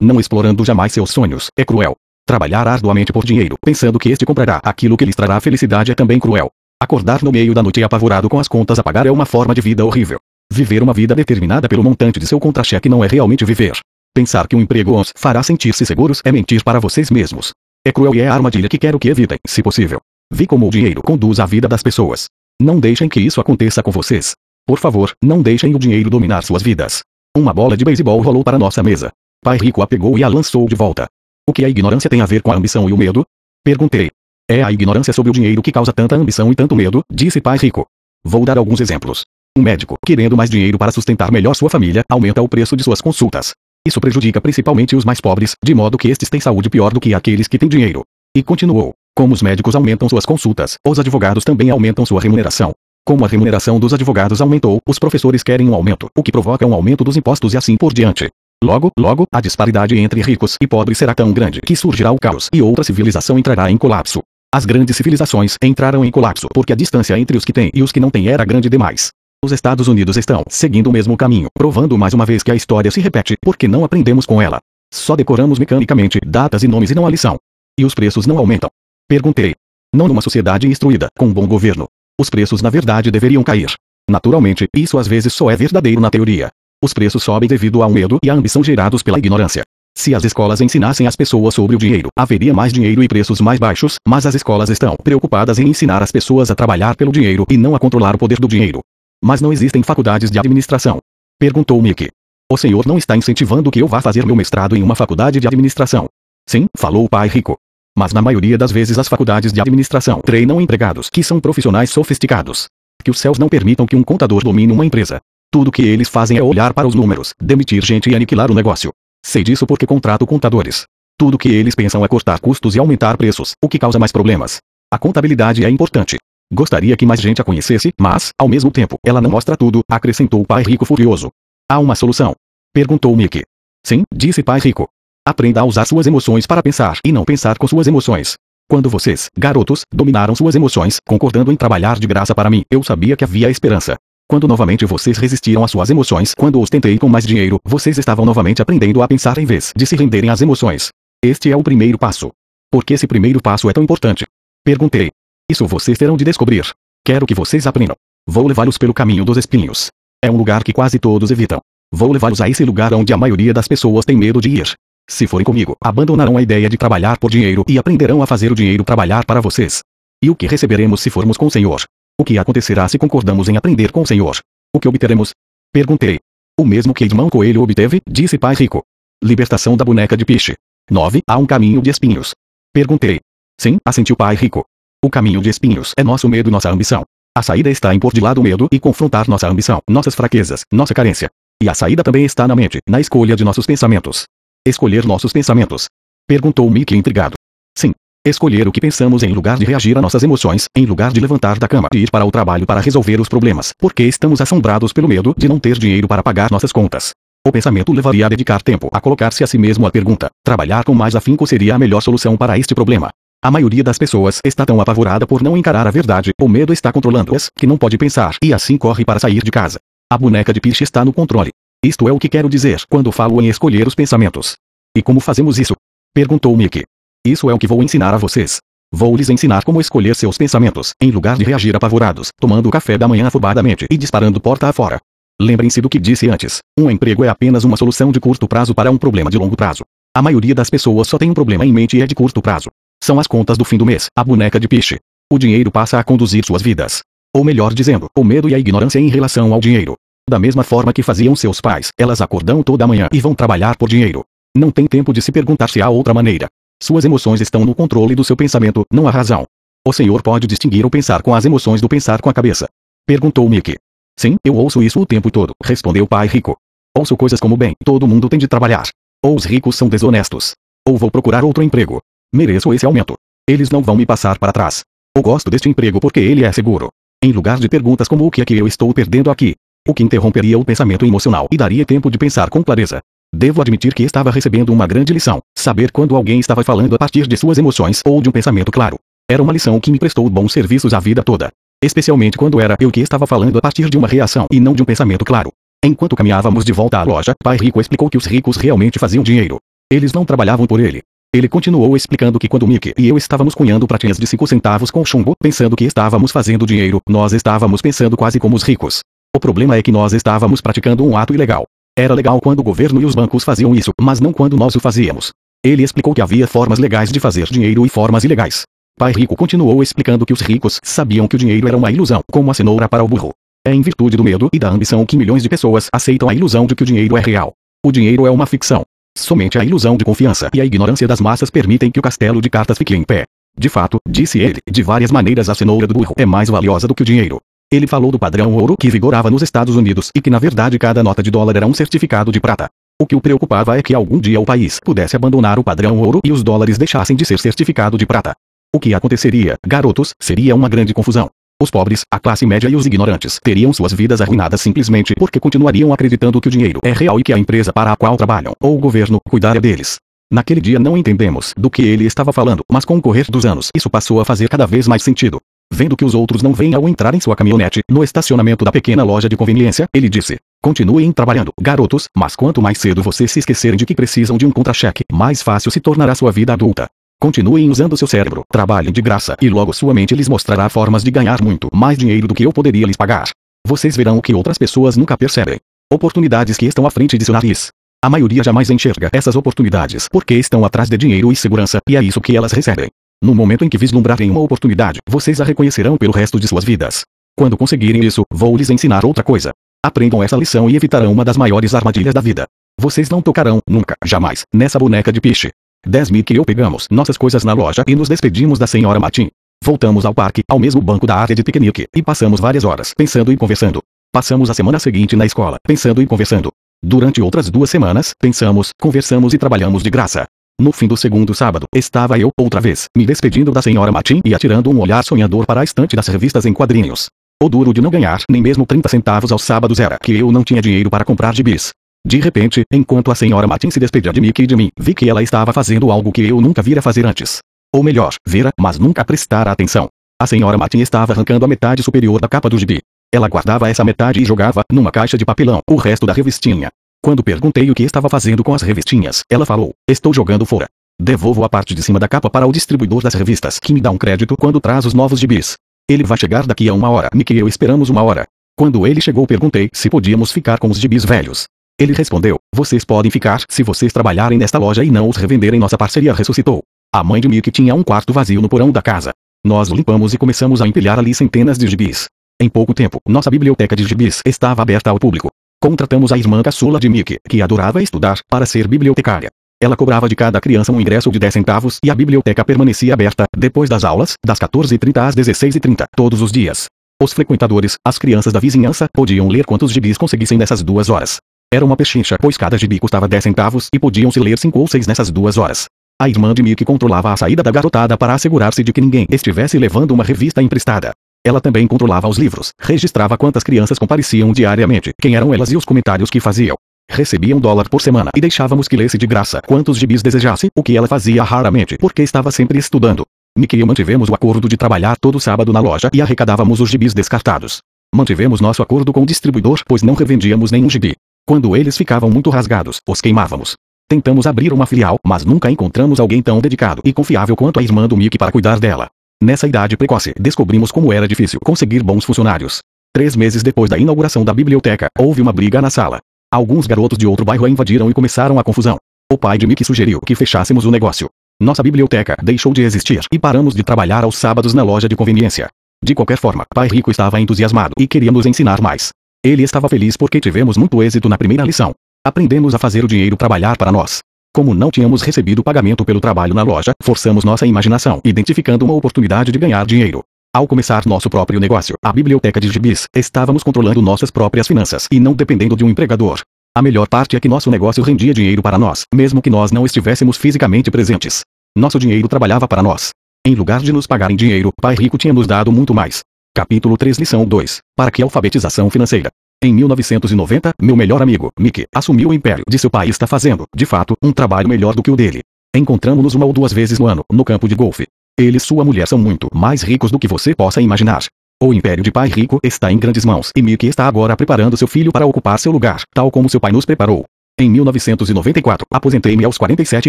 não explorando jamais seus sonhos, é cruel. Trabalhar arduamente por dinheiro, pensando que este comprará aquilo que lhes trará felicidade é também cruel. Acordar no meio da noite apavorado com as contas a pagar é uma forma de vida horrível. Viver uma vida determinada pelo montante de seu contra-cheque não é realmente viver. Pensar que um emprego os fará sentir-se seguros é mentir para vocês mesmos. É cruel e é a armadilha que quero que evitem, se possível. Vi como o dinheiro conduz a vida das pessoas. Não deixem que isso aconteça com vocês. Por favor, não deixem o dinheiro dominar suas vidas. Uma bola de beisebol rolou para nossa mesa. Pai Rico a pegou e a lançou de volta. O que a ignorância tem a ver com a ambição e o medo? Perguntei. É a ignorância sobre o dinheiro que causa tanta ambição e tanto medo, disse Pai Rico. Vou dar alguns exemplos. Um médico, querendo mais dinheiro para sustentar melhor sua família, aumenta o preço de suas consultas. Isso prejudica principalmente os mais pobres, de modo que estes têm saúde pior do que aqueles que têm dinheiro. E continuou: Como os médicos aumentam suas consultas, os advogados também aumentam sua remuneração. Como a remuneração dos advogados aumentou, os professores querem um aumento, o que provoca um aumento dos impostos e assim por diante. Logo, logo, a disparidade entre ricos e pobres será tão grande que surgirá o caos e outra civilização entrará em colapso. As grandes civilizações entraram em colapso porque a distância entre os que têm e os que não têm era grande demais. Os Estados Unidos estão seguindo o mesmo caminho, provando mais uma vez que a história se repete porque não aprendemos com ela. Só decoramos mecanicamente datas e nomes e não a lição. E os preços não aumentam. Perguntei. Não numa sociedade instruída, com bom governo. Os preços na verdade deveriam cair. Naturalmente, isso às vezes só é verdadeiro na teoria. Os preços sobem devido ao medo e à ambição gerados pela ignorância. Se as escolas ensinassem as pessoas sobre o dinheiro, haveria mais dinheiro e preços mais baixos, mas as escolas estão preocupadas em ensinar as pessoas a trabalhar pelo dinheiro e não a controlar o poder do dinheiro. Mas não existem faculdades de administração. Perguntou Mickey. O senhor não está incentivando que eu vá fazer meu mestrado em uma faculdade de administração. Sim, falou o pai rico. Mas na maioria das vezes as faculdades de administração treinam empregados que são profissionais sofisticados. Que os céus não permitam que um contador domine uma empresa. Tudo que eles fazem é olhar para os números, demitir gente e aniquilar o negócio. Sei disso porque contrato contadores. Tudo que eles pensam é cortar custos e aumentar preços, o que causa mais problemas. A contabilidade é importante. Gostaria que mais gente a conhecesse, mas, ao mesmo tempo, ela não mostra tudo, acrescentou o pai rico furioso. Há uma solução? Perguntou Mickey. Sim, disse pai rico. Aprenda a usar suas emoções para pensar e não pensar com suas emoções. Quando vocês, garotos, dominaram suas emoções, concordando em trabalhar de graça para mim, eu sabia que havia esperança. Quando novamente vocês resistiram às suas emoções, quando os tentei com mais dinheiro, vocês estavam novamente aprendendo a pensar em vez de se renderem às emoções. Este é o primeiro passo. Por que esse primeiro passo é tão importante? Perguntei. Isso vocês terão de descobrir. Quero que vocês aprendam. Vou levá-los pelo caminho dos espinhos. É um lugar que quase todos evitam. Vou levá-los a esse lugar onde a maioria das pessoas tem medo de ir. Se forem comigo, abandonarão a ideia de trabalhar por dinheiro e aprenderão a fazer o dinheiro trabalhar para vocês. E o que receberemos se formos com o Senhor? O que acontecerá se concordamos em aprender com o Senhor? O que obteremos? Perguntei. O mesmo que irmão Coelho obteve, disse Pai Rico. Libertação da boneca de piche. 9. Há um caminho de espinhos. Perguntei. Sim, assentiu Pai Rico. O caminho de espinhos é nosso medo nossa ambição. A saída está em pôr de lado o medo e confrontar nossa ambição, nossas fraquezas, nossa carência. E a saída também está na mente, na escolha de nossos pensamentos. Escolher nossos pensamentos? Perguntou Mickey intrigado. Sim. Escolher o que pensamos em lugar de reagir a nossas emoções, em lugar de levantar da cama e ir para o trabalho para resolver os problemas, porque estamos assombrados pelo medo de não ter dinheiro para pagar nossas contas. O pensamento levaria a dedicar tempo a colocar-se a si mesmo a pergunta: trabalhar com mais afinco seria a melhor solução para este problema? A maioria das pessoas está tão apavorada por não encarar a verdade, o medo está controlando-as, que não pode pensar e assim corre para sair de casa. A boneca de piche está no controle. Isto é o que quero dizer quando falo em escolher os pensamentos. E como fazemos isso? Perguntou Mickey. Isso é o que vou ensinar a vocês. Vou lhes ensinar como escolher seus pensamentos, em lugar de reagir apavorados, tomando café da manhã afobadamente e disparando porta afora. Lembrem-se do que disse antes: um emprego é apenas uma solução de curto prazo para um problema de longo prazo. A maioria das pessoas só tem um problema em mente e é de curto prazo. São as contas do fim do mês, a boneca de piche. O dinheiro passa a conduzir suas vidas. Ou melhor dizendo, o medo e a ignorância em relação ao dinheiro. Da mesma forma que faziam seus pais, elas acordam toda manhã e vão trabalhar por dinheiro. Não tem tempo de se perguntar se há outra maneira. Suas emoções estão no controle do seu pensamento, não há razão. O Senhor pode distinguir o pensar com as emoções do pensar com a cabeça. Perguntou Mickey. Sim, eu ouço isso o tempo todo, respondeu o pai rico. Ouço coisas como bem, todo mundo tem de trabalhar. Ou os ricos são desonestos. Ou vou procurar outro emprego. Mereço esse aumento. Eles não vão me passar para trás. Ou gosto deste emprego porque ele é seguro. Em lugar de perguntas como o que é que eu estou perdendo aqui. O que interromperia o pensamento emocional e daria tempo de pensar com clareza. Devo admitir que estava recebendo uma grande lição, saber quando alguém estava falando a partir de suas emoções ou de um pensamento claro. Era uma lição que me prestou bons serviços a vida toda. Especialmente quando era eu que estava falando a partir de uma reação e não de um pensamento claro. Enquanto caminhávamos de volta à loja, Pai Rico explicou que os ricos realmente faziam dinheiro. Eles não trabalhavam por ele. Ele continuou explicando que quando Mickey e eu estávamos cunhando pratinhas de 5 centavos com chumbo, pensando que estávamos fazendo dinheiro, nós estávamos pensando quase como os ricos. O problema é que nós estávamos praticando um ato ilegal. Era legal quando o governo e os bancos faziam isso, mas não quando nós o fazíamos. Ele explicou que havia formas legais de fazer dinheiro e formas ilegais. Pai Rico continuou explicando que os ricos sabiam que o dinheiro era uma ilusão, como a cenoura para o burro. É em virtude do medo e da ambição que milhões de pessoas aceitam a ilusão de que o dinheiro é real. O dinheiro é uma ficção. Somente a ilusão de confiança e a ignorância das massas permitem que o castelo de cartas fique em pé. De fato, disse ele, de várias maneiras a cenoura do burro é mais valiosa do que o dinheiro. Ele falou do padrão ouro que vigorava nos Estados Unidos e que na verdade cada nota de dólar era um certificado de prata. O que o preocupava é que algum dia o país pudesse abandonar o padrão ouro e os dólares deixassem de ser certificado de prata. O que aconteceria, garotos, seria uma grande confusão. Os pobres, a classe média e os ignorantes teriam suas vidas arruinadas simplesmente porque continuariam acreditando que o dinheiro é real e que a empresa para a qual trabalham, ou o governo, cuidaria deles. Naquele dia não entendemos do que ele estava falando, mas com o correr dos anos isso passou a fazer cada vez mais sentido. Vendo que os outros não vêm ao entrar em sua caminhonete, no estacionamento da pequena loja de conveniência, ele disse: Continuem trabalhando, garotos, mas quanto mais cedo vocês se esquecerem de que precisam de um contra-cheque, mais fácil se tornará sua vida adulta. Continuem usando seu cérebro, trabalhem de graça e logo sua mente lhes mostrará formas de ganhar muito mais dinheiro do que eu poderia lhes pagar. Vocês verão o que outras pessoas nunca percebem. Oportunidades que estão à frente de seu nariz. A maioria jamais enxerga essas oportunidades porque estão atrás de dinheiro e segurança, e é isso que elas recebem. No momento em que vislumbrarem uma oportunidade, vocês a reconhecerão pelo resto de suas vidas. Quando conseguirem isso, vou lhes ensinar outra coisa. Aprendam essa lição e evitarão uma das maiores armadilhas da vida. Vocês não tocarão, nunca, jamais, nessa boneca de piche. 10 mil que eu pegamos nossas coisas na loja e nos despedimos da senhora Martin. Voltamos ao parque, ao mesmo banco da área de piquenique, e passamos várias horas pensando e conversando. Passamos a semana seguinte na escola, pensando e conversando. Durante outras duas semanas, pensamos, conversamos e trabalhamos de graça. No fim do segundo sábado, estava eu, outra vez, me despedindo da senhora Martin e atirando um olhar sonhador para a estante das revistas em quadrinhos. O duro de não ganhar nem mesmo 30 centavos aos sábados era que eu não tinha dinheiro para comprar gibis. De repente, enquanto a senhora Martin se despedia de Mickey e de mim, vi que ela estava fazendo algo que eu nunca vira fazer antes. Ou melhor, vira, mas nunca prestara atenção. A senhora Martin estava arrancando a metade superior da capa do gibi. Ela guardava essa metade e jogava, numa caixa de papelão, o resto da revistinha. Quando perguntei o que estava fazendo com as revistinhas, ela falou: Estou jogando fora. Devolvo a parte de cima da capa para o distribuidor das revistas, que me dá um crédito quando traz os novos gibis. Ele vai chegar daqui a uma hora. Nick e eu esperamos uma hora. Quando ele chegou, perguntei se podíamos ficar com os gibis velhos. Ele respondeu: Vocês podem ficar se vocês trabalharem nesta loja e não os revenderem. Nossa parceria ressuscitou. A mãe de Mickey tinha um quarto vazio no porão da casa. Nós o limpamos e começamos a empilhar ali centenas de gibis. Em pouco tempo, nossa biblioteca de gibis estava aberta ao público. Contratamos a irmã caçula de Mickey, que adorava estudar, para ser bibliotecária. Ela cobrava de cada criança um ingresso de 10 centavos e a biblioteca permanecia aberta, depois das aulas, das 14h30 às 16h30, todos os dias. Os frequentadores, as crianças da vizinhança, podiam ler quantos gibis conseguissem nessas duas horas. Era uma pechincha, pois cada gibi custava 10 centavos e podiam-se ler 5 ou 6 nessas duas horas. A irmã de Mickey controlava a saída da garotada para assegurar-se de que ninguém estivesse levando uma revista emprestada. Ela também controlava os livros, registrava quantas crianças compareciam diariamente, quem eram elas e os comentários que faziam. Recebia um dólar por semana e deixávamos que lesse de graça quantos gibis desejasse, o que ela fazia raramente porque estava sempre estudando. Mickey e eu mantivemos o acordo de trabalhar todo sábado na loja e arrecadávamos os gibis descartados. Mantivemos nosso acordo com o distribuidor pois não revendíamos nenhum gibi. Quando eles ficavam muito rasgados, os queimávamos. Tentamos abrir uma filial, mas nunca encontramos alguém tão dedicado e confiável quanto a irmã do Mickey para cuidar dela. Nessa idade precoce, descobrimos como era difícil conseguir bons funcionários. Três meses depois da inauguração da biblioteca, houve uma briga na sala. Alguns garotos de outro bairro a invadiram e começaram a confusão. O pai de Mickey sugeriu que fechássemos o negócio. Nossa biblioteca deixou de existir e paramos de trabalhar aos sábados na loja de conveniência. De qualquer forma, pai rico estava entusiasmado e queria nos ensinar mais. Ele estava feliz porque tivemos muito êxito na primeira lição. Aprendemos a fazer o dinheiro trabalhar para nós. Como não tínhamos recebido pagamento pelo trabalho na loja, forçamos nossa imaginação, identificando uma oportunidade de ganhar dinheiro. Ao começar nosso próprio negócio, a biblioteca de gibis, estávamos controlando nossas próprias finanças e não dependendo de um empregador. A melhor parte é que nosso negócio rendia dinheiro para nós, mesmo que nós não estivéssemos fisicamente presentes. Nosso dinheiro trabalhava para nós. Em lugar de nos pagar em dinheiro, Pai Rico tinha nos dado muito mais. Capítulo 3 Lição 2 Para que alfabetização financeira? Em 1990, meu melhor amigo, Mickey, assumiu o império de seu pai e está fazendo, de fato, um trabalho melhor do que o dele. Encontramos-nos uma ou duas vezes no ano, no campo de golfe. Ele e sua mulher são muito mais ricos do que você possa imaginar. O império de pai rico está em grandes mãos e Mickey está agora preparando seu filho para ocupar seu lugar, tal como seu pai nos preparou. Em 1994, aposentei-me aos 47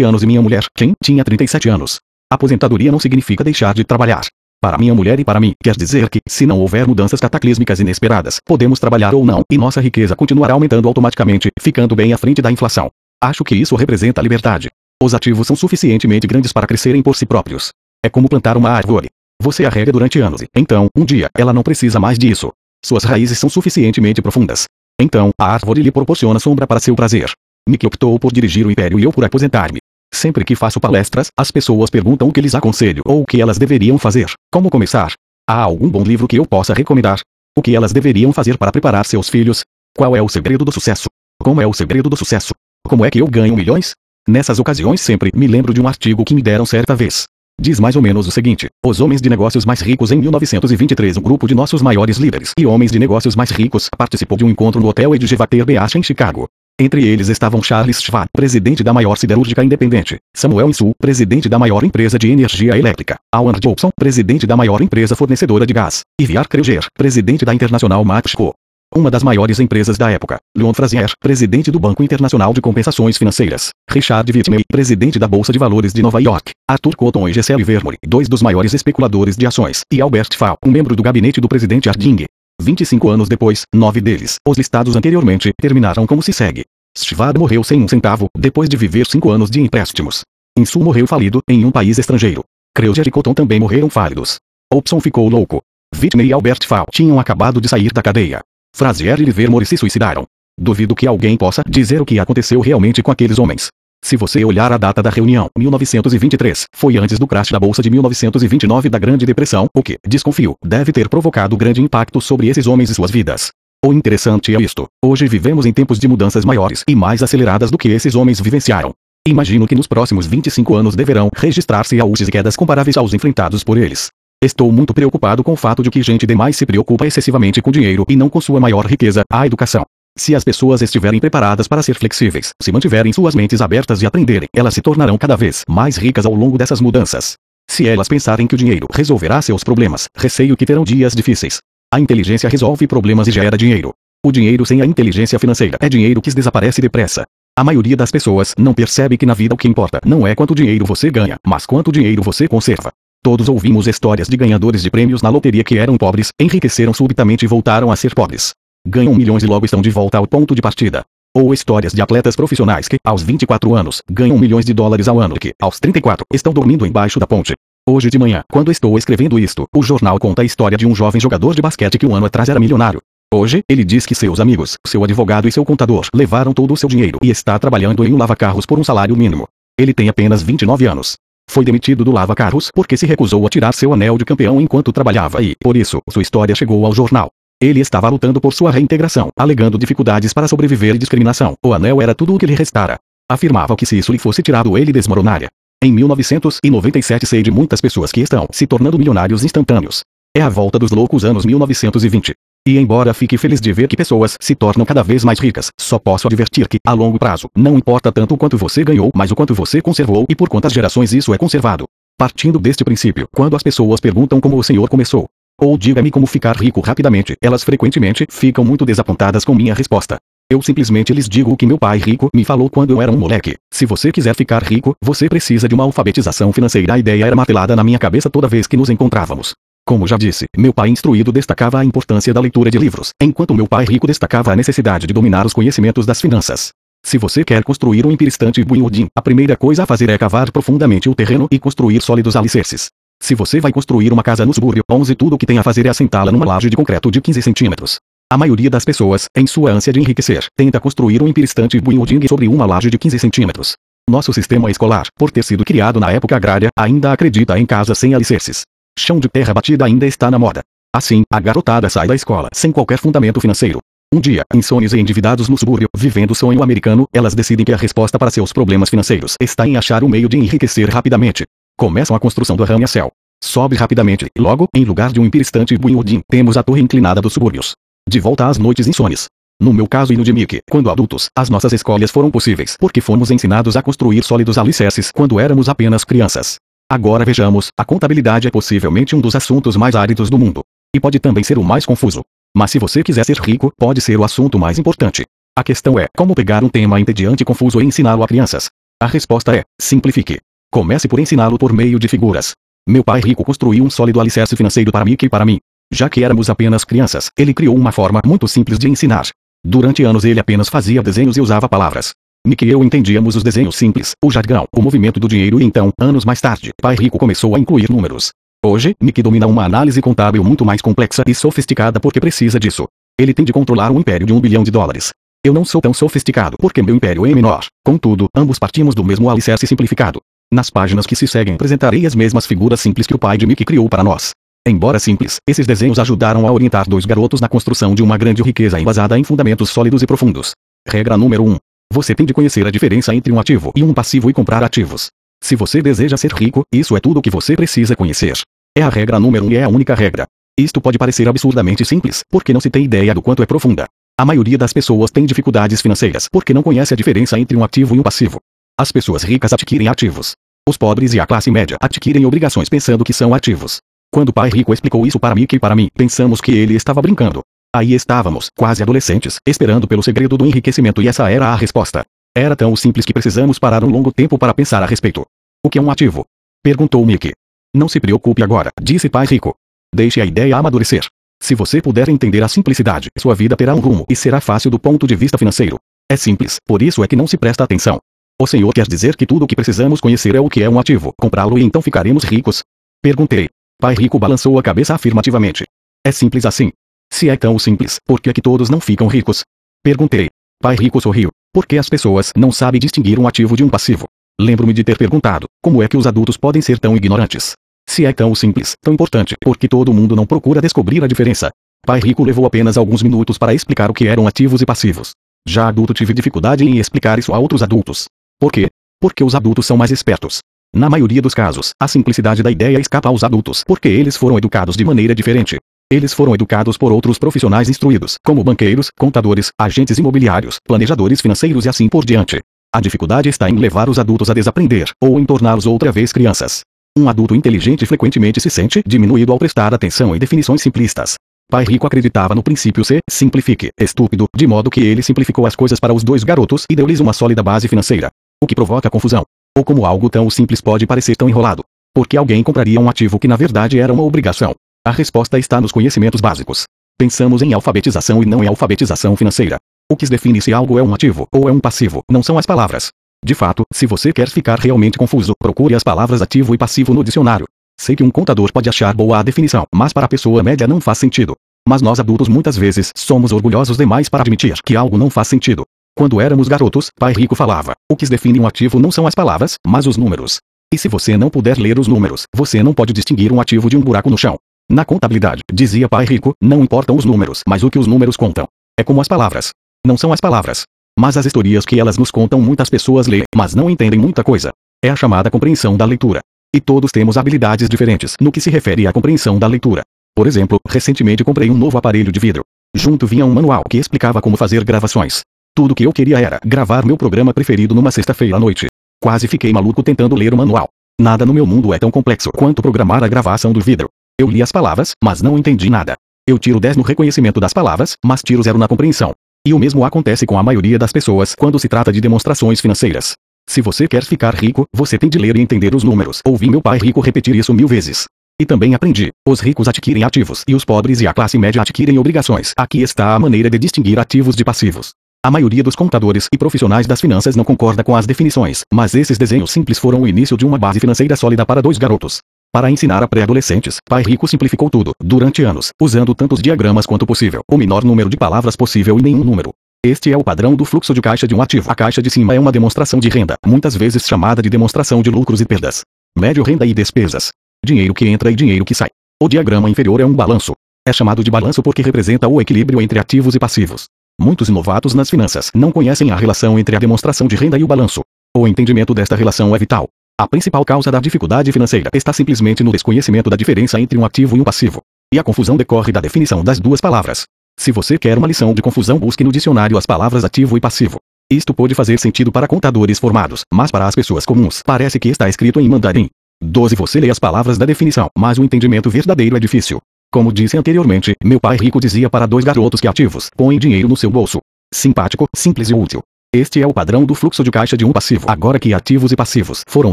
anos e minha mulher, Kim, tinha 37 anos. Aposentadoria não significa deixar de trabalhar. Para minha mulher e para mim, quer dizer que, se não houver mudanças cataclísmicas inesperadas, podemos trabalhar ou não, e nossa riqueza continuará aumentando automaticamente, ficando bem à frente da inflação. Acho que isso representa liberdade. Os ativos são suficientemente grandes para crescerem por si próprios. É como plantar uma árvore. Você a rega durante anos e, então, um dia, ela não precisa mais disso. Suas raízes são suficientemente profundas. Então, a árvore lhe proporciona sombra para seu prazer. Mickey optou por dirigir o império e eu por aposentar-me. Sempre que faço palestras, as pessoas perguntam o que lhes aconselho ou o que elas deveriam fazer. Como começar? Há algum bom livro que eu possa recomendar? O que elas deveriam fazer para preparar seus filhos? Qual é o segredo do sucesso? Como é o segredo do sucesso? Como é que eu ganho milhões? Nessas ocasiões sempre me lembro de um artigo que me deram certa vez. Diz mais ou menos o seguinte: Os homens de negócios mais ricos em 1923, um grupo de nossos maiores líderes e homens de negócios mais ricos participou de um encontro no Hotel Edgewater Beach em Chicago. Entre eles estavam Charles Schwab, presidente da maior siderúrgica independente, Samuel Insull, presidente da maior empresa de energia elétrica, Alan Jobson, presidente da maior empresa fornecedora de gás, e Viar Kreuger, presidente da Internacional Matchco. Uma das maiores empresas da época, Leon Frazier, presidente do Banco Internacional de Compensações Financeiras, Richard Whitney, presidente da Bolsa de Valores de Nova York, Arthur Cotton e Gisele Vermore, dois dos maiores especuladores de ações, e Albert Fall, um membro do gabinete do presidente Harding, 25 anos depois, nove deles, os listados anteriormente, terminaram como se segue. Schwab morreu sem um centavo, depois de viver cinco anos de empréstimos. Insul morreu falido, em um país estrangeiro. Kreuger e Cotton também morreram falidos. Opson ficou louco. Whitney e Albert Fall tinham acabado de sair da cadeia. Frazier e Livermore se suicidaram. Duvido que alguém possa dizer o que aconteceu realmente com aqueles homens. Se você olhar a data da reunião, 1923, foi antes do crash da bolsa de 1929 da Grande Depressão, o que, desconfio, deve ter provocado grande impacto sobre esses homens e suas vidas. O interessante é isto: hoje vivemos em tempos de mudanças maiores e mais aceleradas do que esses homens vivenciaram. Imagino que nos próximos 25 anos deverão registrar-se altos e quedas comparáveis aos enfrentados por eles. Estou muito preocupado com o fato de que gente demais se preocupa excessivamente com dinheiro e não com sua maior riqueza, a educação. Se as pessoas estiverem preparadas para ser flexíveis, se mantiverem suas mentes abertas e aprenderem, elas se tornarão cada vez mais ricas ao longo dessas mudanças. Se elas pensarem que o dinheiro resolverá seus problemas, receio que terão dias difíceis. A inteligência resolve problemas e gera dinheiro. O dinheiro sem a inteligência financeira é dinheiro que desaparece depressa. A maioria das pessoas não percebe que na vida o que importa não é quanto dinheiro você ganha, mas quanto dinheiro você conserva. Todos ouvimos histórias de ganhadores de prêmios na loteria que eram pobres, enriqueceram subitamente e voltaram a ser pobres ganham milhões e logo estão de volta ao ponto de partida. Ou histórias de atletas profissionais que, aos 24 anos, ganham milhões de dólares ao ano que, aos 34, estão dormindo embaixo da ponte. Hoje de manhã, quando estou escrevendo isto, o jornal conta a história de um jovem jogador de basquete que um ano atrás era milionário. Hoje, ele diz que seus amigos, seu advogado e seu contador levaram todo o seu dinheiro e está trabalhando em um lava-carros por um salário mínimo. Ele tem apenas 29 anos. Foi demitido do lava-carros porque se recusou a tirar seu anel de campeão enquanto trabalhava e, por isso, sua história chegou ao jornal. Ele estava lutando por sua reintegração, alegando dificuldades para sobreviver e discriminação. O anel era tudo o que lhe restara. Afirmava que se isso lhe fosse tirado ele desmoronaria. Em 1997 sei de muitas pessoas que estão se tornando milionários instantâneos. É a volta dos loucos anos 1920. E embora fique feliz de ver que pessoas se tornam cada vez mais ricas, só posso advertir que, a longo prazo, não importa tanto o quanto você ganhou, mas o quanto você conservou e por quantas gerações isso é conservado. Partindo deste princípio, quando as pessoas perguntam como o senhor começou, ou diga-me como ficar rico rapidamente. Elas frequentemente ficam muito desapontadas com minha resposta. Eu simplesmente lhes digo o que meu pai rico me falou quando eu era um moleque. Se você quiser ficar rico, você precisa de uma alfabetização financeira. A ideia era martelada na minha cabeça toda vez que nos encontrávamos. Como já disse, meu pai instruído destacava a importância da leitura de livros, enquanto meu pai rico destacava a necessidade de dominar os conhecimentos das finanças. Se você quer construir um empiristante Buiudim, a primeira coisa a fazer é cavar profundamente o terreno e construir sólidos alicerces. Se você vai construir uma casa no subúrbio 11 tudo o que tem a fazer é assentá-la numa laje de concreto de 15 centímetros. A maioria das pessoas, em sua ânsia de enriquecer, tenta construir um empiristante building sobre uma laje de 15 centímetros. Nosso sistema escolar, por ter sido criado na época agrária, ainda acredita em casas sem alicerces. Chão de terra batida ainda está na moda. Assim, a garotada sai da escola sem qualquer fundamento financeiro. Um dia, insônios e endividados no subúrbio, vivendo o sonho americano, elas decidem que a resposta para seus problemas financeiros está em achar um meio de enriquecer rapidamente. Começam a construção do arranha-céu. Sobe rapidamente, e logo, em lugar de um empiristante building, temos a torre inclinada dos subúrbios. De volta às noites insones. No meu caso e no de Mickey, quando adultos, as nossas escolhas foram possíveis porque fomos ensinados a construir sólidos alicerces quando éramos apenas crianças. Agora vejamos, a contabilidade é possivelmente um dos assuntos mais áridos do mundo. E pode também ser o mais confuso. Mas se você quiser ser rico, pode ser o assunto mais importante. A questão é, como pegar um tema entediante e confuso e ensiná-lo a crianças? A resposta é, simplifique. Comece por ensiná-lo por meio de figuras. Meu pai rico construiu um sólido alicerce financeiro para Mickey e para mim. Já que éramos apenas crianças, ele criou uma forma muito simples de ensinar. Durante anos ele apenas fazia desenhos e usava palavras. Mickey e eu entendíamos os desenhos simples, o jargão, o movimento do dinheiro e então, anos mais tarde, pai rico começou a incluir números. Hoje, Mickey domina uma análise contábil muito mais complexa e sofisticada porque precisa disso. Ele tem de controlar um império de um bilhão de dólares. Eu não sou tão sofisticado porque meu império é menor. Contudo, ambos partimos do mesmo alicerce simplificado. Nas páginas que se seguem apresentarei as mesmas figuras simples que o pai de Mickey criou para nós. Embora simples, esses desenhos ajudaram a orientar dois garotos na construção de uma grande riqueza embasada em fundamentos sólidos e profundos. Regra número 1. Você tem de conhecer a diferença entre um ativo e um passivo e comprar ativos. Se você deseja ser rico, isso é tudo o que você precisa conhecer. É a regra número 1 e é a única regra. Isto pode parecer absurdamente simples, porque não se tem ideia do quanto é profunda. A maioria das pessoas tem dificuldades financeiras porque não conhece a diferença entre um ativo e um passivo. As pessoas ricas adquirem ativos. Os pobres e a classe média adquirem obrigações pensando que são ativos. Quando o pai rico explicou isso para Mickey e para mim, pensamos que ele estava brincando. Aí estávamos, quase adolescentes, esperando pelo segredo do enriquecimento e essa era a resposta. Era tão simples que precisamos parar um longo tempo para pensar a respeito. O que é um ativo? Perguntou Mickey. Não se preocupe agora, disse pai rico. Deixe a ideia amadurecer. Se você puder entender a simplicidade, sua vida terá um rumo e será fácil do ponto de vista financeiro. É simples, por isso é que não se presta atenção. O Senhor quer dizer que tudo o que precisamos conhecer é o que é um ativo, comprá-lo e então ficaremos ricos? Perguntei. Pai Rico balançou a cabeça afirmativamente. É simples assim. Se é tão simples, por que é que todos não ficam ricos? Perguntei. Pai Rico sorriu. Por que as pessoas não sabem distinguir um ativo de um passivo? Lembro-me de ter perguntado, como é que os adultos podem ser tão ignorantes? Se é tão simples, tão importante, por que todo mundo não procura descobrir a diferença? Pai Rico levou apenas alguns minutos para explicar o que eram ativos e passivos. Já adulto tive dificuldade em explicar isso a outros adultos. Por quê? Porque os adultos são mais espertos. Na maioria dos casos, a simplicidade da ideia escapa aos adultos porque eles foram educados de maneira diferente. Eles foram educados por outros profissionais instruídos, como banqueiros, contadores, agentes imobiliários, planejadores financeiros e assim por diante. A dificuldade está em levar os adultos a desaprender, ou em torná-los outra vez crianças. Um adulto inteligente frequentemente se sente diminuído ao prestar atenção em definições simplistas. Pai Rico acreditava no princípio C, simplifique, estúpido, de modo que ele simplificou as coisas para os dois garotos e deu-lhes uma sólida base financeira o que provoca confusão. Ou como algo tão simples pode parecer tão enrolado. Porque alguém compraria um ativo que na verdade era uma obrigação. A resposta está nos conhecimentos básicos. Pensamos em alfabetização e não em alfabetização financeira. O que define se algo é um ativo ou é um passivo não são as palavras. De fato, se você quer ficar realmente confuso, procure as palavras ativo e passivo no dicionário. Sei que um contador pode achar boa a definição, mas para a pessoa média não faz sentido. Mas nós adultos muitas vezes somos orgulhosos demais para admitir que algo não faz sentido. Quando éramos garotos, pai rico falava: o que define um ativo não são as palavras, mas os números. E se você não puder ler os números, você não pode distinguir um ativo de um buraco no chão. Na contabilidade, dizia pai rico, não importam os números, mas o que os números contam. É como as palavras. Não são as palavras. Mas as histórias que elas nos contam muitas pessoas lê, mas não entendem muita coisa. É a chamada compreensão da leitura. E todos temos habilidades diferentes no que se refere à compreensão da leitura. Por exemplo, recentemente comprei um novo aparelho de vidro. Junto vinha um manual que explicava como fazer gravações. Tudo que eu queria era gravar meu programa preferido numa sexta-feira à noite. Quase fiquei maluco tentando ler o manual. Nada no meu mundo é tão complexo quanto programar a gravação do vidro. Eu li as palavras, mas não entendi nada. Eu tiro 10 no reconhecimento das palavras, mas tiro 0 na compreensão. E o mesmo acontece com a maioria das pessoas quando se trata de demonstrações financeiras. Se você quer ficar rico, você tem de ler e entender os números. Ouvi meu pai rico repetir isso mil vezes. E também aprendi: os ricos adquirem ativos e os pobres e a classe média adquirem obrigações. Aqui está a maneira de distinguir ativos de passivos. A maioria dos contadores e profissionais das finanças não concorda com as definições, mas esses desenhos simples foram o início de uma base financeira sólida para dois garotos. Para ensinar a pré-adolescentes, Pai Rico simplificou tudo, durante anos, usando tantos diagramas quanto possível, o menor número de palavras possível e nenhum número. Este é o padrão do fluxo de caixa de um ativo. A caixa de cima é uma demonstração de renda, muitas vezes chamada de demonstração de lucros e perdas. Médio renda e despesas. Dinheiro que entra e dinheiro que sai. O diagrama inferior é um balanço. É chamado de balanço porque representa o equilíbrio entre ativos e passivos. Muitos novatos nas finanças não conhecem a relação entre a demonstração de renda e o balanço. O entendimento desta relação é vital. A principal causa da dificuldade financeira está simplesmente no desconhecimento da diferença entre um ativo e um passivo. E a confusão decorre da definição das duas palavras. Se você quer uma lição de confusão, busque no dicionário as palavras ativo e passivo. Isto pode fazer sentido para contadores formados, mas para as pessoas comuns parece que está escrito em mandarim. 12 Você lê as palavras da definição, mas o entendimento verdadeiro é difícil. Como disse anteriormente, meu pai rico dizia para dois garotos que ativos põem dinheiro no seu bolso. Simpático, simples e útil. Este é o padrão do fluxo de caixa de um passivo. Agora que ativos e passivos foram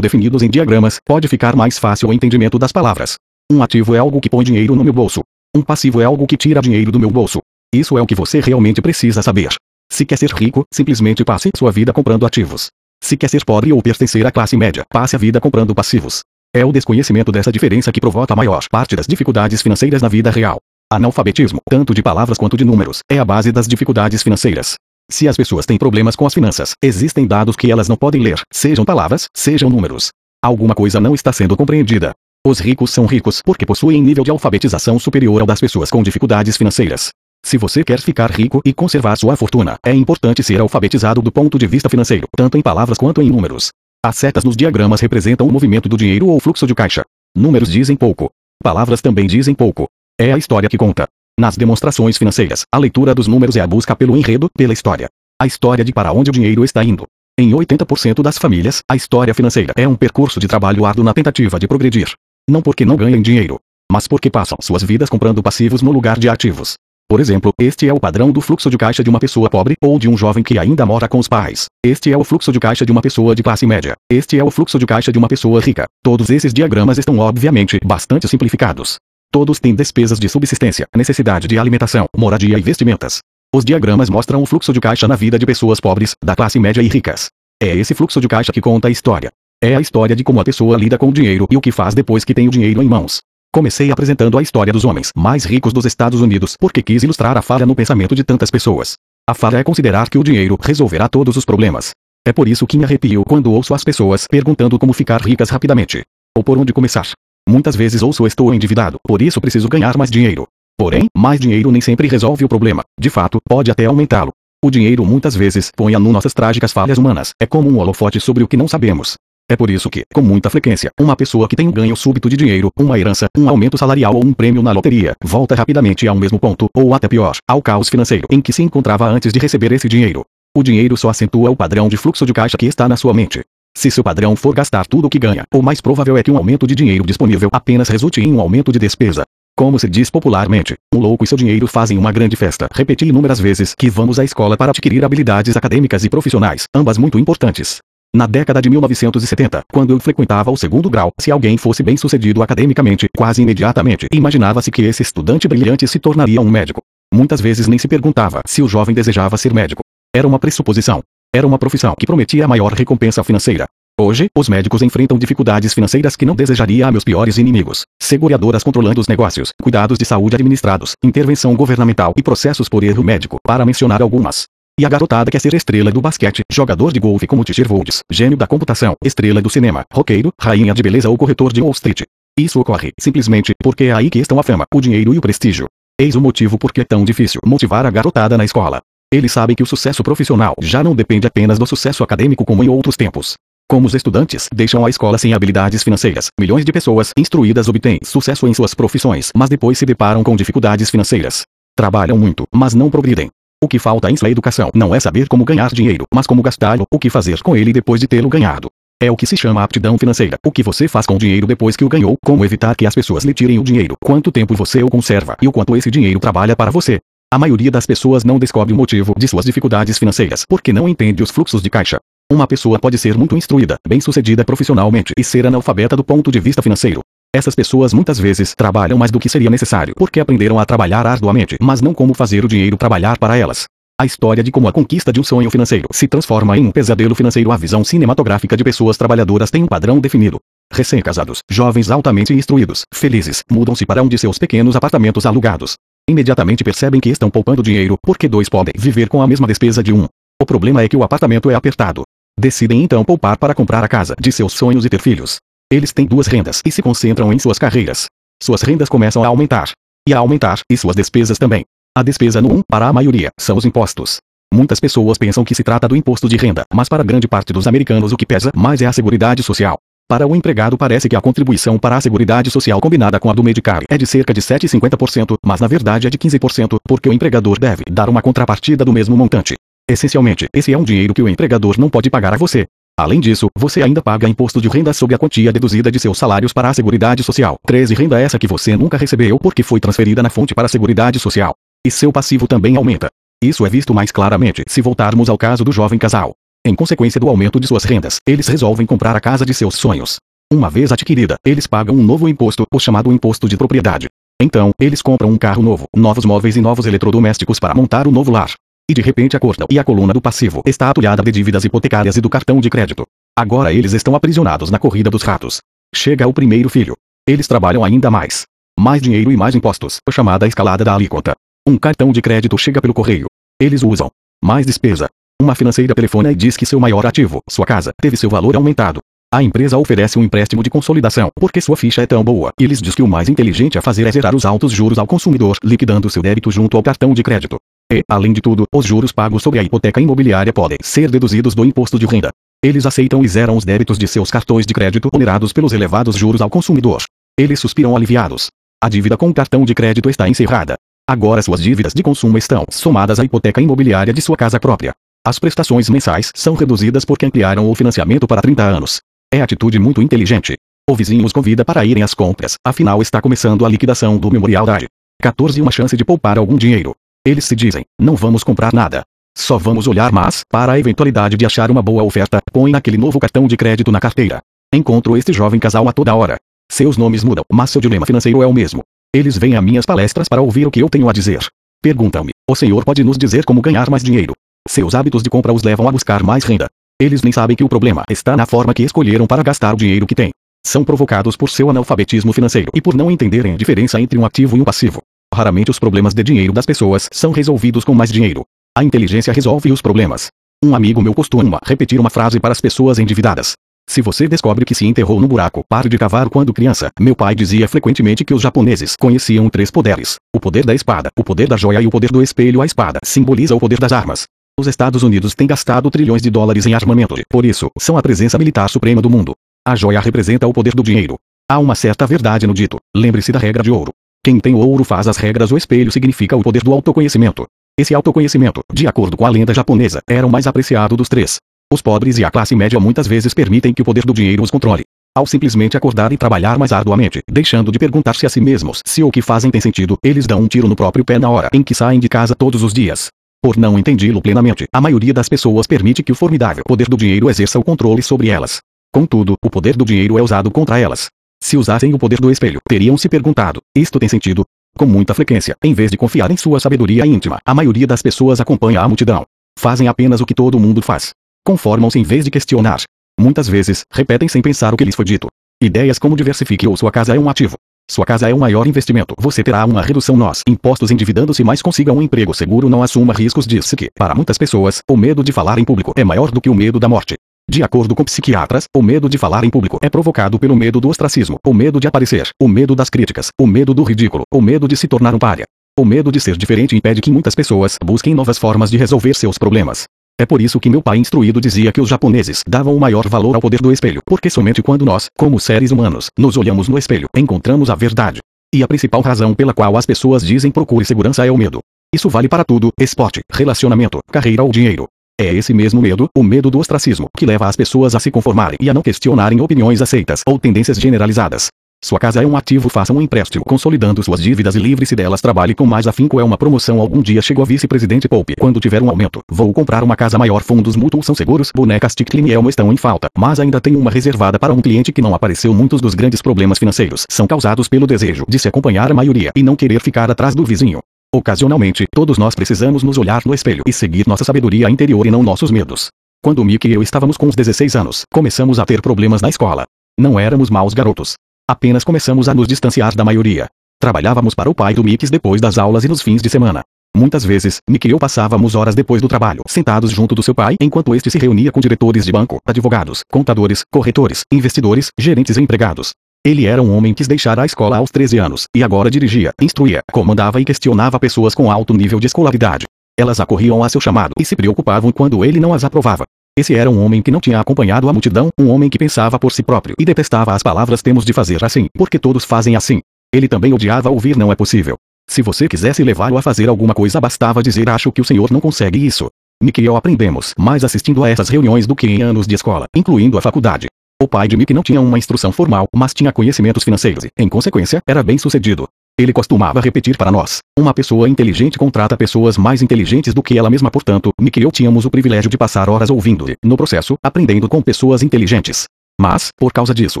definidos em diagramas, pode ficar mais fácil o entendimento das palavras. Um ativo é algo que põe dinheiro no meu bolso. Um passivo é algo que tira dinheiro do meu bolso. Isso é o que você realmente precisa saber. Se quer ser rico, simplesmente passe sua vida comprando ativos. Se quer ser pobre ou pertencer à classe média, passe a vida comprando passivos. É o desconhecimento dessa diferença que provoca a maior parte das dificuldades financeiras na vida real. Analfabetismo, tanto de palavras quanto de números, é a base das dificuldades financeiras. Se as pessoas têm problemas com as finanças, existem dados que elas não podem ler, sejam palavras, sejam números. Alguma coisa não está sendo compreendida. Os ricos são ricos porque possuem nível de alfabetização superior ao das pessoas com dificuldades financeiras. Se você quer ficar rico e conservar sua fortuna, é importante ser alfabetizado do ponto de vista financeiro, tanto em palavras quanto em números. As setas nos diagramas representam o movimento do dinheiro ou fluxo de caixa. Números dizem pouco. Palavras também dizem pouco. É a história que conta. Nas demonstrações financeiras, a leitura dos números é a busca pelo enredo, pela história. A história de para onde o dinheiro está indo. Em 80% das famílias, a história financeira é um percurso de trabalho árduo na tentativa de progredir. Não porque não ganhem dinheiro, mas porque passam suas vidas comprando passivos no lugar de ativos. Por exemplo, este é o padrão do fluxo de caixa de uma pessoa pobre ou de um jovem que ainda mora com os pais. Este é o fluxo de caixa de uma pessoa de classe média. Este é o fluxo de caixa de uma pessoa rica. Todos esses diagramas estão obviamente bastante simplificados. Todos têm despesas de subsistência, necessidade de alimentação, moradia e vestimentas. Os diagramas mostram o fluxo de caixa na vida de pessoas pobres, da classe média e ricas. É esse fluxo de caixa que conta a história. É a história de como a pessoa lida com o dinheiro e o que faz depois que tem o dinheiro em mãos. Comecei apresentando a história dos homens mais ricos dos Estados Unidos porque quis ilustrar a falha no pensamento de tantas pessoas. A falha é considerar que o dinheiro resolverá todos os problemas. É por isso que me arrepio quando ouço as pessoas perguntando como ficar ricas rapidamente. Ou por onde começar. Muitas vezes ouço estou endividado, por isso preciso ganhar mais dinheiro. Porém, mais dinheiro nem sempre resolve o problema. De fato, pode até aumentá-lo. O dinheiro muitas vezes põe a nu nossas trágicas falhas humanas. É como um holofote sobre o que não sabemos. É por isso que, com muita frequência, uma pessoa que tem um ganho súbito de dinheiro, uma herança, um aumento salarial ou um prêmio na loteria, volta rapidamente ao mesmo ponto, ou até pior, ao caos financeiro em que se encontrava antes de receber esse dinheiro. O dinheiro só acentua o padrão de fluxo de caixa que está na sua mente. Se seu padrão for gastar tudo o que ganha, o mais provável é que um aumento de dinheiro disponível apenas resulte em um aumento de despesa. Como se diz popularmente, um louco e seu dinheiro fazem uma grande festa. Repeti inúmeras vezes que vamos à escola para adquirir habilidades acadêmicas e profissionais, ambas muito importantes. Na década de 1970, quando eu frequentava o segundo grau, se alguém fosse bem sucedido academicamente, quase imediatamente, imaginava-se que esse estudante brilhante se tornaria um médico. Muitas vezes nem se perguntava se o jovem desejava ser médico. Era uma pressuposição. Era uma profissão que prometia a maior recompensa financeira. Hoje, os médicos enfrentam dificuldades financeiras que não desejaria a meus piores inimigos. Seguradoras controlando os negócios, cuidados de saúde administrados, intervenção governamental e processos por erro médico, para mencionar algumas. E a garotada quer ser estrela do basquete, jogador de golfe como Tiger Woods, gênio da computação, estrela do cinema, roqueiro, rainha de beleza ou corretor de Wall Street. Isso ocorre, simplesmente, porque é aí que estão a fama, o dinheiro e o prestígio. Eis o motivo por que é tão difícil motivar a garotada na escola. Eles sabem que o sucesso profissional já não depende apenas do sucesso acadêmico como em outros tempos. Como os estudantes deixam a escola sem habilidades financeiras, milhões de pessoas instruídas obtêm sucesso em suas profissões, mas depois se deparam com dificuldades financeiras. Trabalham muito, mas não progridem. O que falta em sua educação não é saber como ganhar dinheiro, mas como gastá-lo, o que fazer com ele depois de tê-lo ganhado. É o que se chama aptidão financeira. O que você faz com o dinheiro depois que o ganhou, como evitar que as pessoas lhe tirem o dinheiro, quanto tempo você o conserva e o quanto esse dinheiro trabalha para você. A maioria das pessoas não descobre o motivo de suas dificuldades financeiras porque não entende os fluxos de caixa. Uma pessoa pode ser muito instruída, bem-sucedida profissionalmente e ser analfabeta do ponto de vista financeiro. Essas pessoas muitas vezes trabalham mais do que seria necessário porque aprenderam a trabalhar arduamente, mas não como fazer o dinheiro trabalhar para elas. A história de como a conquista de um sonho financeiro se transforma em um pesadelo financeiro. A visão cinematográfica de pessoas trabalhadoras tem um padrão definido. Recém-casados, jovens altamente instruídos, felizes, mudam-se para um de seus pequenos apartamentos alugados. Imediatamente percebem que estão poupando dinheiro porque dois podem viver com a mesma despesa de um. O problema é que o apartamento é apertado. Decidem então poupar para comprar a casa de seus sonhos e ter filhos. Eles têm duas rendas e se concentram em suas carreiras. Suas rendas começam a aumentar. E a aumentar, e suas despesas também. A despesa no 1, para a maioria, são os impostos. Muitas pessoas pensam que se trata do imposto de renda, mas para grande parte dos americanos o que pesa mais é a seguridade social. Para o empregado parece que a contribuição para a seguridade social combinada com a do Medicare é de cerca de 7,50%, mas na verdade é de 15%, porque o empregador deve dar uma contrapartida do mesmo montante. Essencialmente, esse é um dinheiro que o empregador não pode pagar a você. Além disso, você ainda paga imposto de renda sobre a quantia deduzida de seus salários para a Seguridade Social. 13 renda essa que você nunca recebeu porque foi transferida na fonte para a Seguridade Social. E seu passivo também aumenta. Isso é visto mais claramente se voltarmos ao caso do jovem casal. Em consequência do aumento de suas rendas, eles resolvem comprar a casa de seus sonhos. Uma vez adquirida, eles pagam um novo imposto, o chamado imposto de propriedade. Então, eles compram um carro novo, novos móveis e novos eletrodomésticos para montar o novo lar. E de repente acordam e a coluna do passivo está atulhada de dívidas hipotecárias e do cartão de crédito. Agora eles estão aprisionados na corrida dos ratos. Chega o primeiro filho. Eles trabalham ainda mais. Mais dinheiro e mais impostos, a chamada escalada da alíquota. Um cartão de crédito chega pelo correio. Eles usam. Mais despesa. Uma financeira telefona e diz que seu maior ativo, sua casa, teve seu valor aumentado. A empresa oferece um empréstimo de consolidação porque sua ficha é tão boa e lhes diz que o mais inteligente a fazer é zerar os altos juros ao consumidor, liquidando seu débito junto ao cartão de crédito. E, além de tudo, os juros pagos sobre a hipoteca imobiliária podem ser deduzidos do imposto de renda. Eles aceitam e zeram os débitos de seus cartões de crédito onerados pelos elevados juros ao consumidor. Eles suspiram aliviados. A dívida com o cartão de crédito está encerrada. Agora suas dívidas de consumo estão somadas à hipoteca imobiliária de sua casa própria. As prestações mensais são reduzidas porque ampliaram o financiamento para 30 anos. É atitude muito inteligente. O vizinho os convida para irem às compras, afinal está começando a liquidação do Memorial Day. 14 Uma chance de poupar algum dinheiro. Eles se dizem, não vamos comprar nada. Só vamos olhar mas, para a eventualidade de achar uma boa oferta, põe naquele novo cartão de crédito na carteira. Encontro este jovem casal a toda hora. Seus nomes mudam, mas seu dilema financeiro é o mesmo. Eles vêm a minhas palestras para ouvir o que eu tenho a dizer. Perguntam-me, o senhor pode nos dizer como ganhar mais dinheiro? Seus hábitos de compra os levam a buscar mais renda. Eles nem sabem que o problema está na forma que escolheram para gastar o dinheiro que têm. São provocados por seu analfabetismo financeiro e por não entenderem a diferença entre um ativo e um passivo. Raramente os problemas de dinheiro das pessoas são resolvidos com mais dinheiro. A inteligência resolve os problemas. Um amigo meu costuma repetir uma frase para as pessoas endividadas. Se você descobre que se enterrou no buraco, pare de cavar quando criança. Meu pai dizia frequentemente que os japoneses conheciam três poderes: o poder da espada, o poder da joia e o poder do espelho. A espada simboliza o poder das armas. Os Estados Unidos têm gastado trilhões de dólares em armamento, por isso, são a presença militar suprema do mundo. A joia representa o poder do dinheiro. Há uma certa verdade no dito. Lembre-se da regra de ouro. Quem tem ouro faz as regras. O espelho significa o poder do autoconhecimento. Esse autoconhecimento, de acordo com a lenda japonesa, era o mais apreciado dos três. Os pobres e a classe média muitas vezes permitem que o poder do dinheiro os controle. Ao simplesmente acordar e trabalhar mais arduamente, deixando de perguntar-se a si mesmos se o que fazem tem sentido, eles dão um tiro no próprio pé na hora em que saem de casa todos os dias. Por não entendê-lo plenamente, a maioria das pessoas permite que o formidável poder do dinheiro exerça o controle sobre elas. Contudo, o poder do dinheiro é usado contra elas. Se usassem o poder do espelho, teriam se perguntado: isto tem sentido? Com muita frequência, em vez de confiar em sua sabedoria íntima, a maioria das pessoas acompanha a multidão. Fazem apenas o que todo mundo faz. Conformam-se em vez de questionar. Muitas vezes, repetem sem pensar o que lhes foi dito. Ideias como diversifique ou sua casa é um ativo. Sua casa é um maior investimento. Você terá uma redução nos impostos endividando-se, mas consiga um emprego seguro. Não assuma riscos. Diz-se que, para muitas pessoas, o medo de falar em público é maior do que o medo da morte. De acordo com psiquiatras, o medo de falar em público é provocado pelo medo do ostracismo, o medo de aparecer, o medo das críticas, o medo do ridículo, o medo de se tornar um pária. O medo de ser diferente impede que muitas pessoas busquem novas formas de resolver seus problemas. É por isso que meu pai instruído dizia que os japoneses davam o maior valor ao poder do espelho, porque somente quando nós, como seres humanos, nos olhamos no espelho, encontramos a verdade. E a principal razão pela qual as pessoas dizem procure segurança é o medo. Isso vale para tudo: esporte, relacionamento, carreira ou dinheiro. É esse mesmo medo, o medo do ostracismo, que leva as pessoas a se conformarem e a não questionarem opiniões aceitas ou tendências generalizadas. Sua casa é um ativo, faça um empréstimo consolidando suas dívidas e livre-se delas. Trabalhe com mais afinco é uma promoção. Algum dia chegou a vice-presidente Poupe. Quando tiver um aumento, vou comprar uma casa maior. Fundos mútuos são seguros. Bonecas Tic Elmo estão em falta, mas ainda tem uma reservada para um cliente que não apareceu. Muitos dos grandes problemas financeiros são causados pelo desejo de se acompanhar a maioria e não querer ficar atrás do vizinho. Ocasionalmente, todos nós precisamos nos olhar no espelho e seguir nossa sabedoria interior e não nossos medos. Quando Mick e eu estávamos com uns 16 anos, começamos a ter problemas na escola. Não éramos maus garotos. Apenas começamos a nos distanciar da maioria. Trabalhávamos para o pai do Mickey depois das aulas e nos fins de semana. Muitas vezes, Mick e eu passávamos horas depois do trabalho, sentados junto do seu pai, enquanto este se reunia com diretores de banco, advogados, contadores, corretores, investidores, gerentes e empregados. Ele era um homem que quis deixar a escola aos 13 anos, e agora dirigia, instruía, comandava e questionava pessoas com alto nível de escolaridade. Elas acorriam a seu chamado e se preocupavam quando ele não as aprovava. Esse era um homem que não tinha acompanhado a multidão, um homem que pensava por si próprio e detestava as palavras temos de fazer assim, porque todos fazem assim. Ele também odiava ouvir não é possível. Se você quisesse levá-lo a fazer alguma coisa bastava dizer acho que o senhor não consegue isso. Nick e eu aprendemos mais assistindo a essas reuniões do que em anos de escola, incluindo a faculdade. O pai de Mick não tinha uma instrução formal, mas tinha conhecimentos financeiros e, em consequência, era bem sucedido. Ele costumava repetir para nós: uma pessoa inteligente contrata pessoas mais inteligentes do que ela mesma, portanto, Mick e eu tínhamos o privilégio de passar horas ouvindo e, no processo, aprendendo com pessoas inteligentes. Mas, por causa disso,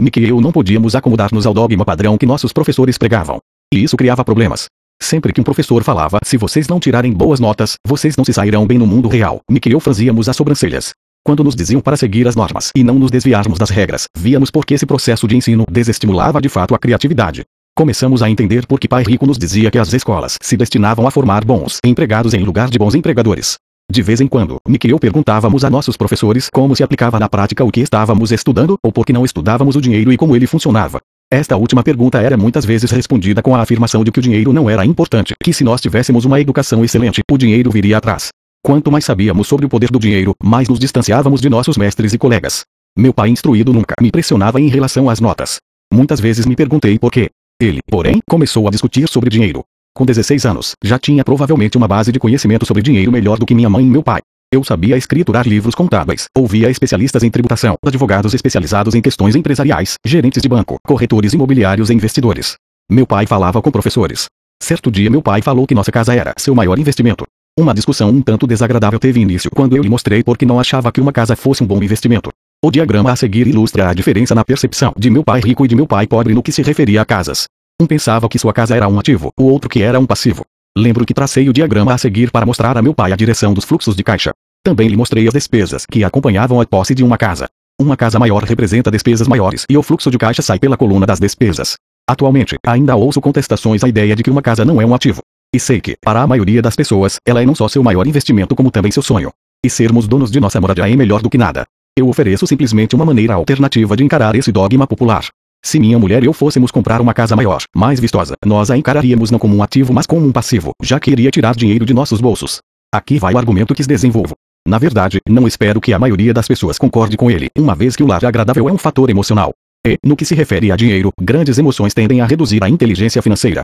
Mick e eu não podíamos acomodar-nos ao dogma padrão que nossos professores pregavam. E isso criava problemas. Sempre que um professor falava, se vocês não tirarem boas notas, vocês não se sairão bem no mundo real, Mick e eu franzíamos as sobrancelhas. Quando nos diziam para seguir as normas e não nos desviarmos das regras, víamos porque esse processo de ensino desestimulava de fato a criatividade. Começamos a entender por que Pai Rico nos dizia que as escolas se destinavam a formar bons empregados em lugar de bons empregadores. De vez em quando, Nick e eu perguntávamos a nossos professores como se aplicava na prática o que estávamos estudando ou por que não estudávamos o dinheiro e como ele funcionava. Esta última pergunta era muitas vezes respondida com a afirmação de que o dinheiro não era importante, que se nós tivéssemos uma educação excelente, o dinheiro viria atrás. Quanto mais sabíamos sobre o poder do dinheiro, mais nos distanciávamos de nossos mestres e colegas. Meu pai instruído nunca me pressionava em relação às notas. Muitas vezes me perguntei por quê. Ele, porém, começou a discutir sobre dinheiro. Com 16 anos, já tinha provavelmente uma base de conhecimento sobre dinheiro melhor do que minha mãe e meu pai. Eu sabia escriturar livros contábeis, ouvia especialistas em tributação, advogados especializados em questões empresariais, gerentes de banco, corretores imobiliários e investidores. Meu pai falava com professores. Certo dia meu pai falou que nossa casa era seu maior investimento. Uma discussão um tanto desagradável teve início quando eu lhe mostrei porque não achava que uma casa fosse um bom investimento. O diagrama a seguir ilustra a diferença na percepção de meu pai rico e de meu pai pobre no que se referia a casas. Um pensava que sua casa era um ativo, o outro que era um passivo. Lembro que tracei o diagrama a seguir para mostrar a meu pai a direção dos fluxos de caixa. Também lhe mostrei as despesas que acompanhavam a posse de uma casa. Uma casa maior representa despesas maiores e o fluxo de caixa sai pela coluna das despesas. Atualmente, ainda ouço contestações à ideia de que uma casa não é um ativo. E sei que, para a maioria das pessoas, ela é não só seu maior investimento como também seu sonho. E sermos donos de nossa moradia é melhor do que nada. Eu ofereço simplesmente uma maneira alternativa de encarar esse dogma popular. Se minha mulher e eu fôssemos comprar uma casa maior, mais vistosa, nós a encararíamos não como um ativo mas como um passivo, já que iria tirar dinheiro de nossos bolsos. Aqui vai o argumento que desenvolvo. Na verdade, não espero que a maioria das pessoas concorde com ele, uma vez que o lar agradável é um fator emocional. E, no que se refere a dinheiro, grandes emoções tendem a reduzir a inteligência financeira.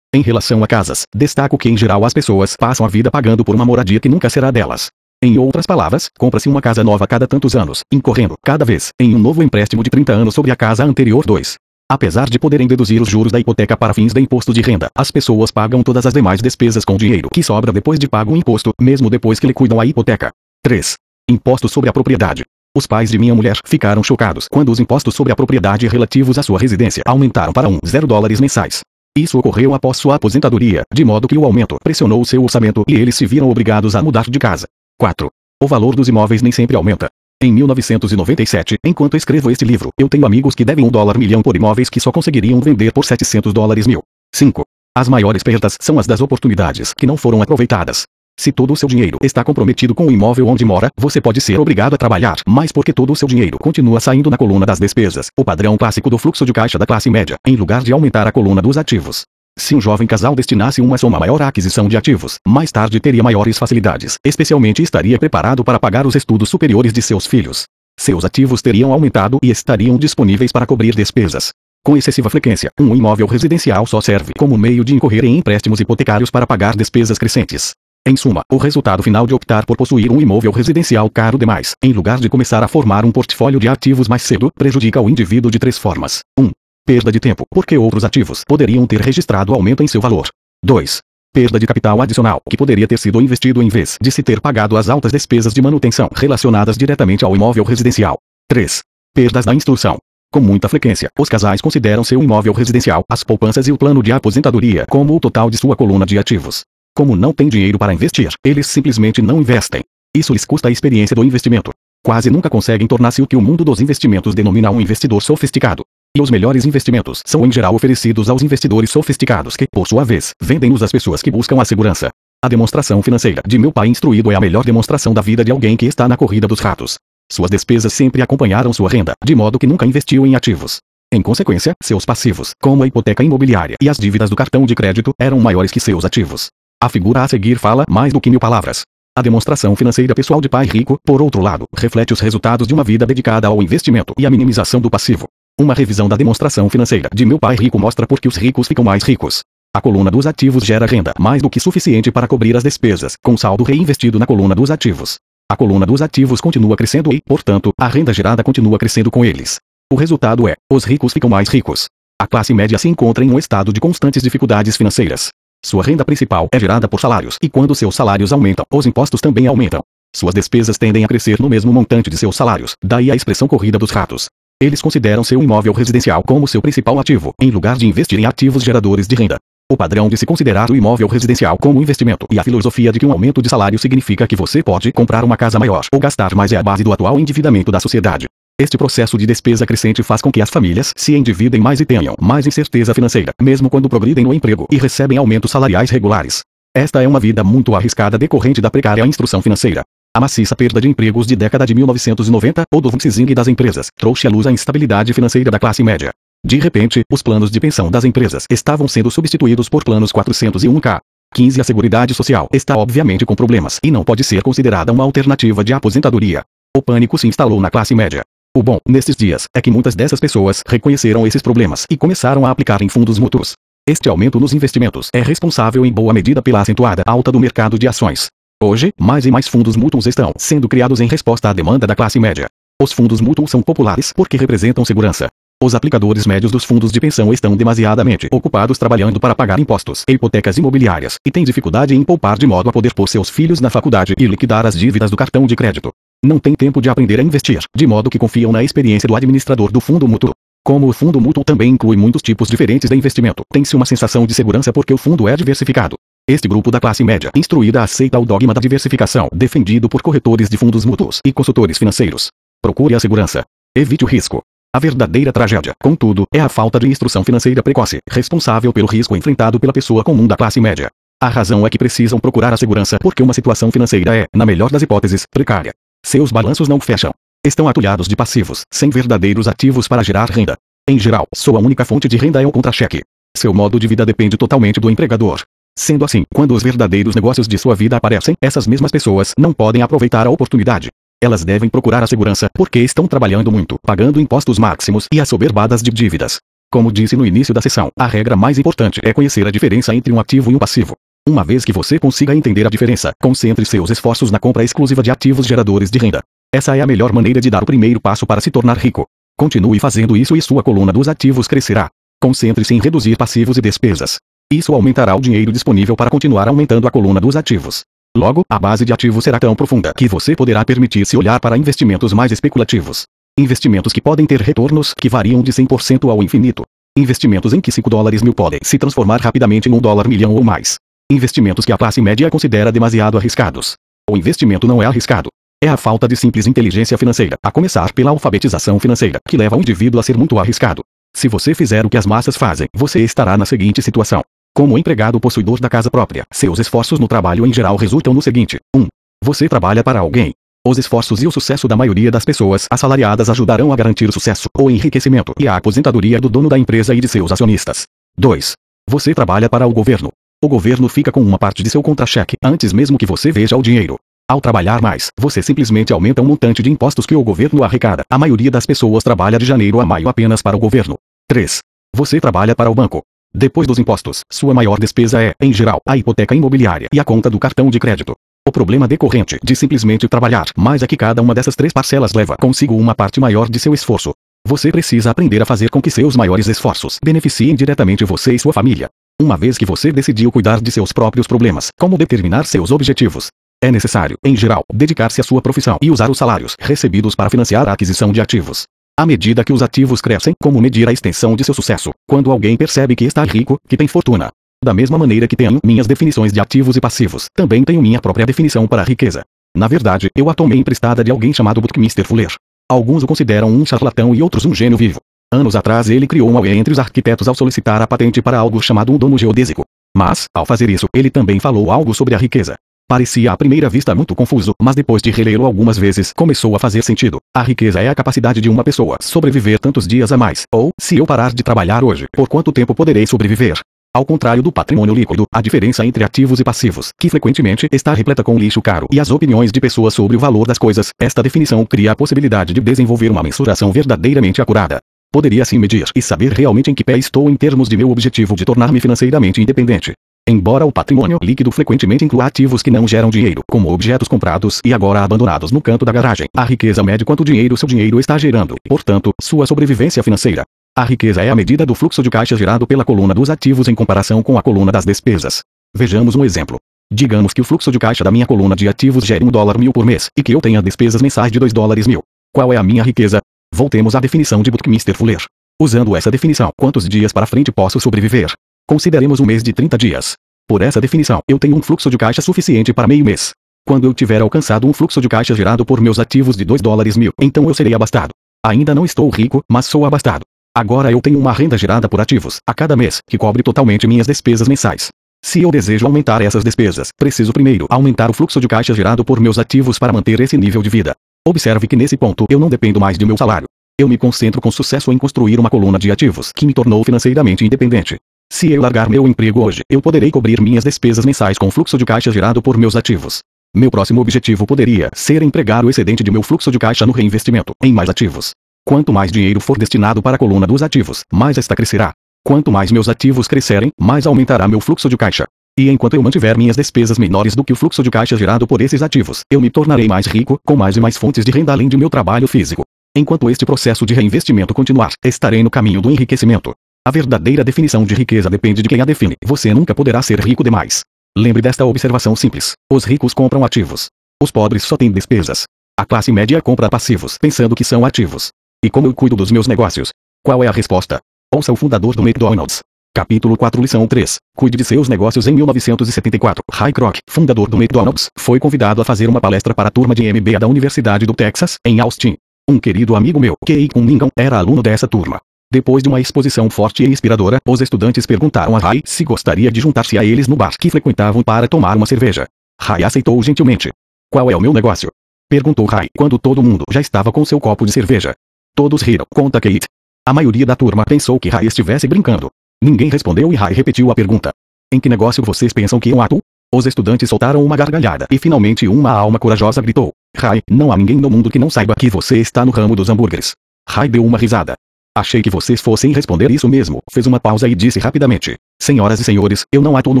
1. Em relação a casas, destaco que em geral as pessoas passam a vida pagando por uma moradia que nunca será delas. Em outras palavras, compra-se uma casa nova a cada tantos anos, incorrendo, cada vez, em um novo empréstimo de 30 anos sobre a casa anterior 2. Apesar de poderem deduzir os juros da hipoteca para fins de imposto de renda, as pessoas pagam todas as demais despesas com dinheiro que sobra depois de pago o imposto, mesmo depois que liquidam a hipoteca. 3. Imposto sobre a propriedade. Os pais de minha mulher ficaram chocados quando os impostos sobre a propriedade relativos à sua residência aumentaram para 1,0 dólares mensais. Isso ocorreu após sua aposentadoria, de modo que o aumento pressionou seu orçamento e eles se viram obrigados a mudar de casa. 4. O valor dos imóveis nem sempre aumenta. Em 1997, enquanto escrevo este livro, eu tenho amigos que devem um dólar milhão por imóveis que só conseguiriam vender por 700 dólares mil. 5. As maiores perdas são as das oportunidades que não foram aproveitadas. Se todo o seu dinheiro está comprometido com o imóvel onde mora, você pode ser obrigado a trabalhar mais porque todo o seu dinheiro continua saindo na coluna das despesas, o padrão clássico do fluxo de caixa da classe média, em lugar de aumentar a coluna dos ativos. Se um jovem casal destinasse uma soma maior à aquisição de ativos, mais tarde teria maiores facilidades, especialmente estaria preparado para pagar os estudos superiores de seus filhos. Seus ativos teriam aumentado e estariam disponíveis para cobrir despesas. Com excessiva frequência, um imóvel residencial só serve como meio de incorrer em empréstimos hipotecários para pagar despesas crescentes. Em suma, o resultado final de optar por possuir um imóvel residencial caro demais, em lugar de começar a formar um portfólio de ativos mais cedo, prejudica o indivíduo de três formas. 1. Perda de tempo, porque outros ativos poderiam ter registrado aumento em seu valor. 2. Perda de capital adicional, que poderia ter sido investido em vez de se ter pagado as altas despesas de manutenção relacionadas diretamente ao imóvel residencial. 3. Perdas na instrução. Com muita frequência, os casais consideram seu imóvel residencial, as poupanças e o plano de aposentadoria como o total de sua coluna de ativos. Como não tem dinheiro para investir, eles simplesmente não investem. Isso lhes custa a experiência do investimento. Quase nunca conseguem tornar-se o que o mundo dos investimentos denomina um investidor sofisticado. E os melhores investimentos são em geral oferecidos aos investidores sofisticados que, por sua vez, vendem-nos às pessoas que buscam a segurança. A demonstração financeira de meu pai instruído é a melhor demonstração da vida de alguém que está na corrida dos ratos. Suas despesas sempre acompanharam sua renda, de modo que nunca investiu em ativos. Em consequência, seus passivos, como a hipoteca imobiliária e as dívidas do cartão de crédito, eram maiores que seus ativos. A figura a seguir fala mais do que mil palavras. A demonstração financeira pessoal de pai rico, por outro lado, reflete os resultados de uma vida dedicada ao investimento e à minimização do passivo. Uma revisão da demonstração financeira de meu pai rico mostra por que os ricos ficam mais ricos. A coluna dos ativos gera renda mais do que suficiente para cobrir as despesas, com saldo reinvestido na coluna dos ativos. A coluna dos ativos continua crescendo e, portanto, a renda gerada continua crescendo com eles. O resultado é: os ricos ficam mais ricos. A classe média se encontra em um estado de constantes dificuldades financeiras. Sua renda principal é gerada por salários, e quando seus salários aumentam, os impostos também aumentam. Suas despesas tendem a crescer no mesmo montante de seus salários, daí a expressão corrida dos ratos. Eles consideram seu imóvel residencial como seu principal ativo, em lugar de investir em ativos geradores de renda. O padrão de se considerar o imóvel residencial como investimento e a filosofia de que um aumento de salário significa que você pode comprar uma casa maior ou gastar mais é a base do atual endividamento da sociedade. Este processo de despesa crescente faz com que as famílias se endividem mais e tenham mais incerteza financeira, mesmo quando progridem no emprego e recebem aumentos salariais regulares. Esta é uma vida muito arriscada decorrente da precária instrução financeira. A maciça perda de empregos de década de 1990, ou do funcising das empresas, trouxe à luz a instabilidade financeira da classe média. De repente, os planos de pensão das empresas estavam sendo substituídos por planos 401k. 15 A Seguridade Social está obviamente com problemas e não pode ser considerada uma alternativa de aposentadoria. O pânico se instalou na classe média. O bom, nestes dias, é que muitas dessas pessoas reconheceram esses problemas e começaram a aplicar em fundos mútuos. Este aumento nos investimentos é responsável em boa medida pela acentuada alta do mercado de ações. Hoje, mais e mais fundos mútuos estão sendo criados em resposta à demanda da classe média. Os fundos mútuos são populares porque representam segurança. Os aplicadores médios dos fundos de pensão estão demasiadamente ocupados trabalhando para pagar impostos e hipotecas imobiliárias e têm dificuldade em poupar de modo a poder pôr seus filhos na faculdade e liquidar as dívidas do cartão de crédito não têm tempo de aprender a investir, de modo que confiam na experiência do administrador do fundo mútuo. Como o fundo mútuo também inclui muitos tipos diferentes de investimento, tem-se uma sensação de segurança porque o fundo é diversificado. Este grupo da classe média instruída aceita o dogma da diversificação, defendido por corretores de fundos mútuos e consultores financeiros. Procure a segurança. Evite o risco. A verdadeira tragédia, contudo, é a falta de instrução financeira precoce, responsável pelo risco enfrentado pela pessoa comum da classe média. A razão é que precisam procurar a segurança porque uma situação financeira é, na melhor das hipóteses, precária. Seus balanços não fecham. Estão atulhados de passivos, sem verdadeiros ativos para gerar renda. Em geral, sua única fonte de renda é o contra-cheque. Seu modo de vida depende totalmente do empregador. Sendo assim, quando os verdadeiros negócios de sua vida aparecem, essas mesmas pessoas não podem aproveitar a oportunidade. Elas devem procurar a segurança porque estão trabalhando muito, pagando impostos máximos e assoberbadas de dívidas. Como disse no início da sessão, a regra mais importante é conhecer a diferença entre um ativo e um passivo. Uma vez que você consiga entender a diferença, concentre seus esforços na compra exclusiva de ativos geradores de renda. Essa é a melhor maneira de dar o primeiro passo para se tornar rico. Continue fazendo isso e sua coluna dos ativos crescerá. Concentre-se em reduzir passivos e despesas. Isso aumentará o dinheiro disponível para continuar aumentando a coluna dos ativos. Logo, a base de ativos será tão profunda que você poderá permitir-se olhar para investimentos mais especulativos. Investimentos que podem ter retornos que variam de 100% ao infinito. Investimentos em que 5 dólares mil podem se transformar rapidamente em 1 dólar milhão ou mais. Investimentos que a classe média considera demasiado arriscados. O investimento não é arriscado. É a falta de simples inteligência financeira, a começar pela alfabetização financeira, que leva o indivíduo a ser muito arriscado. Se você fizer o que as massas fazem, você estará na seguinte situação. Como empregado possuidor da casa própria, seus esforços no trabalho em geral resultam no seguinte: 1. Um, você trabalha para alguém. Os esforços e o sucesso da maioria das pessoas assalariadas ajudarão a garantir o sucesso, o enriquecimento e a aposentadoria do dono da empresa e de seus acionistas. 2. Você trabalha para o governo. O governo fica com uma parte de seu contra-cheque antes mesmo que você veja o dinheiro. Ao trabalhar mais, você simplesmente aumenta o montante de impostos que o governo arrecada. A maioria das pessoas trabalha de janeiro a maio apenas para o governo. 3. Você trabalha para o banco. Depois dos impostos, sua maior despesa é, em geral, a hipoteca imobiliária e a conta do cartão de crédito. O problema decorrente de simplesmente trabalhar mais é que cada uma dessas três parcelas leva consigo uma parte maior de seu esforço. Você precisa aprender a fazer com que seus maiores esforços beneficiem diretamente você e sua família. Uma vez que você decidiu cuidar de seus próprios problemas, como determinar seus objetivos, é necessário, em geral, dedicar-se à sua profissão e usar os salários recebidos para financiar a aquisição de ativos. À medida que os ativos crescem, como medir a extensão de seu sucesso? Quando alguém percebe que está rico, que tem fortuna. Da mesma maneira que tenho minhas definições de ativos e passivos, também tenho minha própria definição para a riqueza. Na verdade, eu a tomei emprestada de alguém chamado Buckminster Fuller. Alguns o consideram um charlatão e outros um gênio vivo. Anos atrás ele criou uma UE entre os arquitetos ao solicitar a patente para algo chamado um domo geodésico. Mas, ao fazer isso, ele também falou algo sobre a riqueza. Parecia à primeira vista muito confuso, mas depois de relê-lo algumas vezes, começou a fazer sentido. A riqueza é a capacidade de uma pessoa sobreviver tantos dias a mais, ou, se eu parar de trabalhar hoje, por quanto tempo poderei sobreviver? Ao contrário do patrimônio líquido, a diferença entre ativos e passivos, que frequentemente está repleta com lixo caro e as opiniões de pessoas sobre o valor das coisas, esta definição cria a possibilidade de desenvolver uma mensuração verdadeiramente acurada. Poderia assim medir e saber realmente em que pé estou em termos de meu objetivo de tornar-me financeiramente independente. Embora o patrimônio líquido frequentemente inclua ativos que não geram dinheiro, como objetos comprados e agora abandonados no canto da garagem, a riqueza mede quanto dinheiro seu dinheiro está gerando, portanto, sua sobrevivência financeira. A riqueza é a medida do fluxo de caixa gerado pela coluna dos ativos em comparação com a coluna das despesas. Vejamos um exemplo. Digamos que o fluxo de caixa da minha coluna de ativos gere 1 dólar mil por mês, e que eu tenha despesas mensais de 2 dólares mil. Qual é a minha riqueza? Voltemos à definição de Buckminster Fuller. Usando essa definição, quantos dias para frente posso sobreviver? Consideremos um mês de 30 dias. Por essa definição, eu tenho um fluxo de caixa suficiente para meio mês. Quando eu tiver alcançado um fluxo de caixa gerado por meus ativos de 2 dólares mil, então eu serei abastado. Ainda não estou rico, mas sou abastado. Agora eu tenho uma renda gerada por ativos, a cada mês, que cobre totalmente minhas despesas mensais. Se eu desejo aumentar essas despesas, preciso primeiro aumentar o fluxo de caixa gerado por meus ativos para manter esse nível de vida. Observe que nesse ponto eu não dependo mais do meu salário. Eu me concentro com sucesso em construir uma coluna de ativos que me tornou financeiramente independente. Se eu largar meu emprego hoje, eu poderei cobrir minhas despesas mensais com o fluxo de caixa gerado por meus ativos. Meu próximo objetivo poderia ser empregar o excedente de meu fluxo de caixa no reinvestimento em mais ativos. Quanto mais dinheiro for destinado para a coluna dos ativos, mais esta crescerá. Quanto mais meus ativos crescerem, mais aumentará meu fluxo de caixa. E enquanto eu mantiver minhas despesas menores do que o fluxo de caixa gerado por esses ativos, eu me tornarei mais rico, com mais e mais fontes de renda além de meu trabalho físico. Enquanto este processo de reinvestimento continuar, estarei no caminho do enriquecimento. A verdadeira definição de riqueza depende de quem a define. Você nunca poderá ser rico demais. Lembre desta observação simples. Os ricos compram ativos. Os pobres só têm despesas. A classe média compra passivos pensando que são ativos. E como eu cuido dos meus negócios? Qual é a resposta? Ouça o fundador do McDonald's. Capítulo 4 Lição 3. Cuide de seus negócios em 1974. Ray Kroc, fundador do McDonald's, foi convidado a fazer uma palestra para a turma de MBA da Universidade do Texas, em Austin. Um querido amigo meu, Kei Cunningham, era aluno dessa turma. Depois de uma exposição forte e inspiradora, os estudantes perguntaram a Rai se gostaria de juntar-se a eles no bar que frequentavam para tomar uma cerveja. Rai aceitou gentilmente. Qual é o meu negócio? Perguntou Rai quando todo mundo já estava com seu copo de cerveja. Todos riram, conta Kate. A maioria da turma pensou que Rai estivesse brincando. Ninguém respondeu e Rai repetiu a pergunta. Em que negócio vocês pensam que eu atuo? Os estudantes soltaram uma gargalhada e finalmente uma alma corajosa gritou. Rai, não há ninguém no mundo que não saiba que você está no ramo dos hambúrgueres. Rai deu uma risada. Achei que vocês fossem responder isso mesmo. Fez uma pausa e disse rapidamente. Senhoras e senhores, eu não atuo no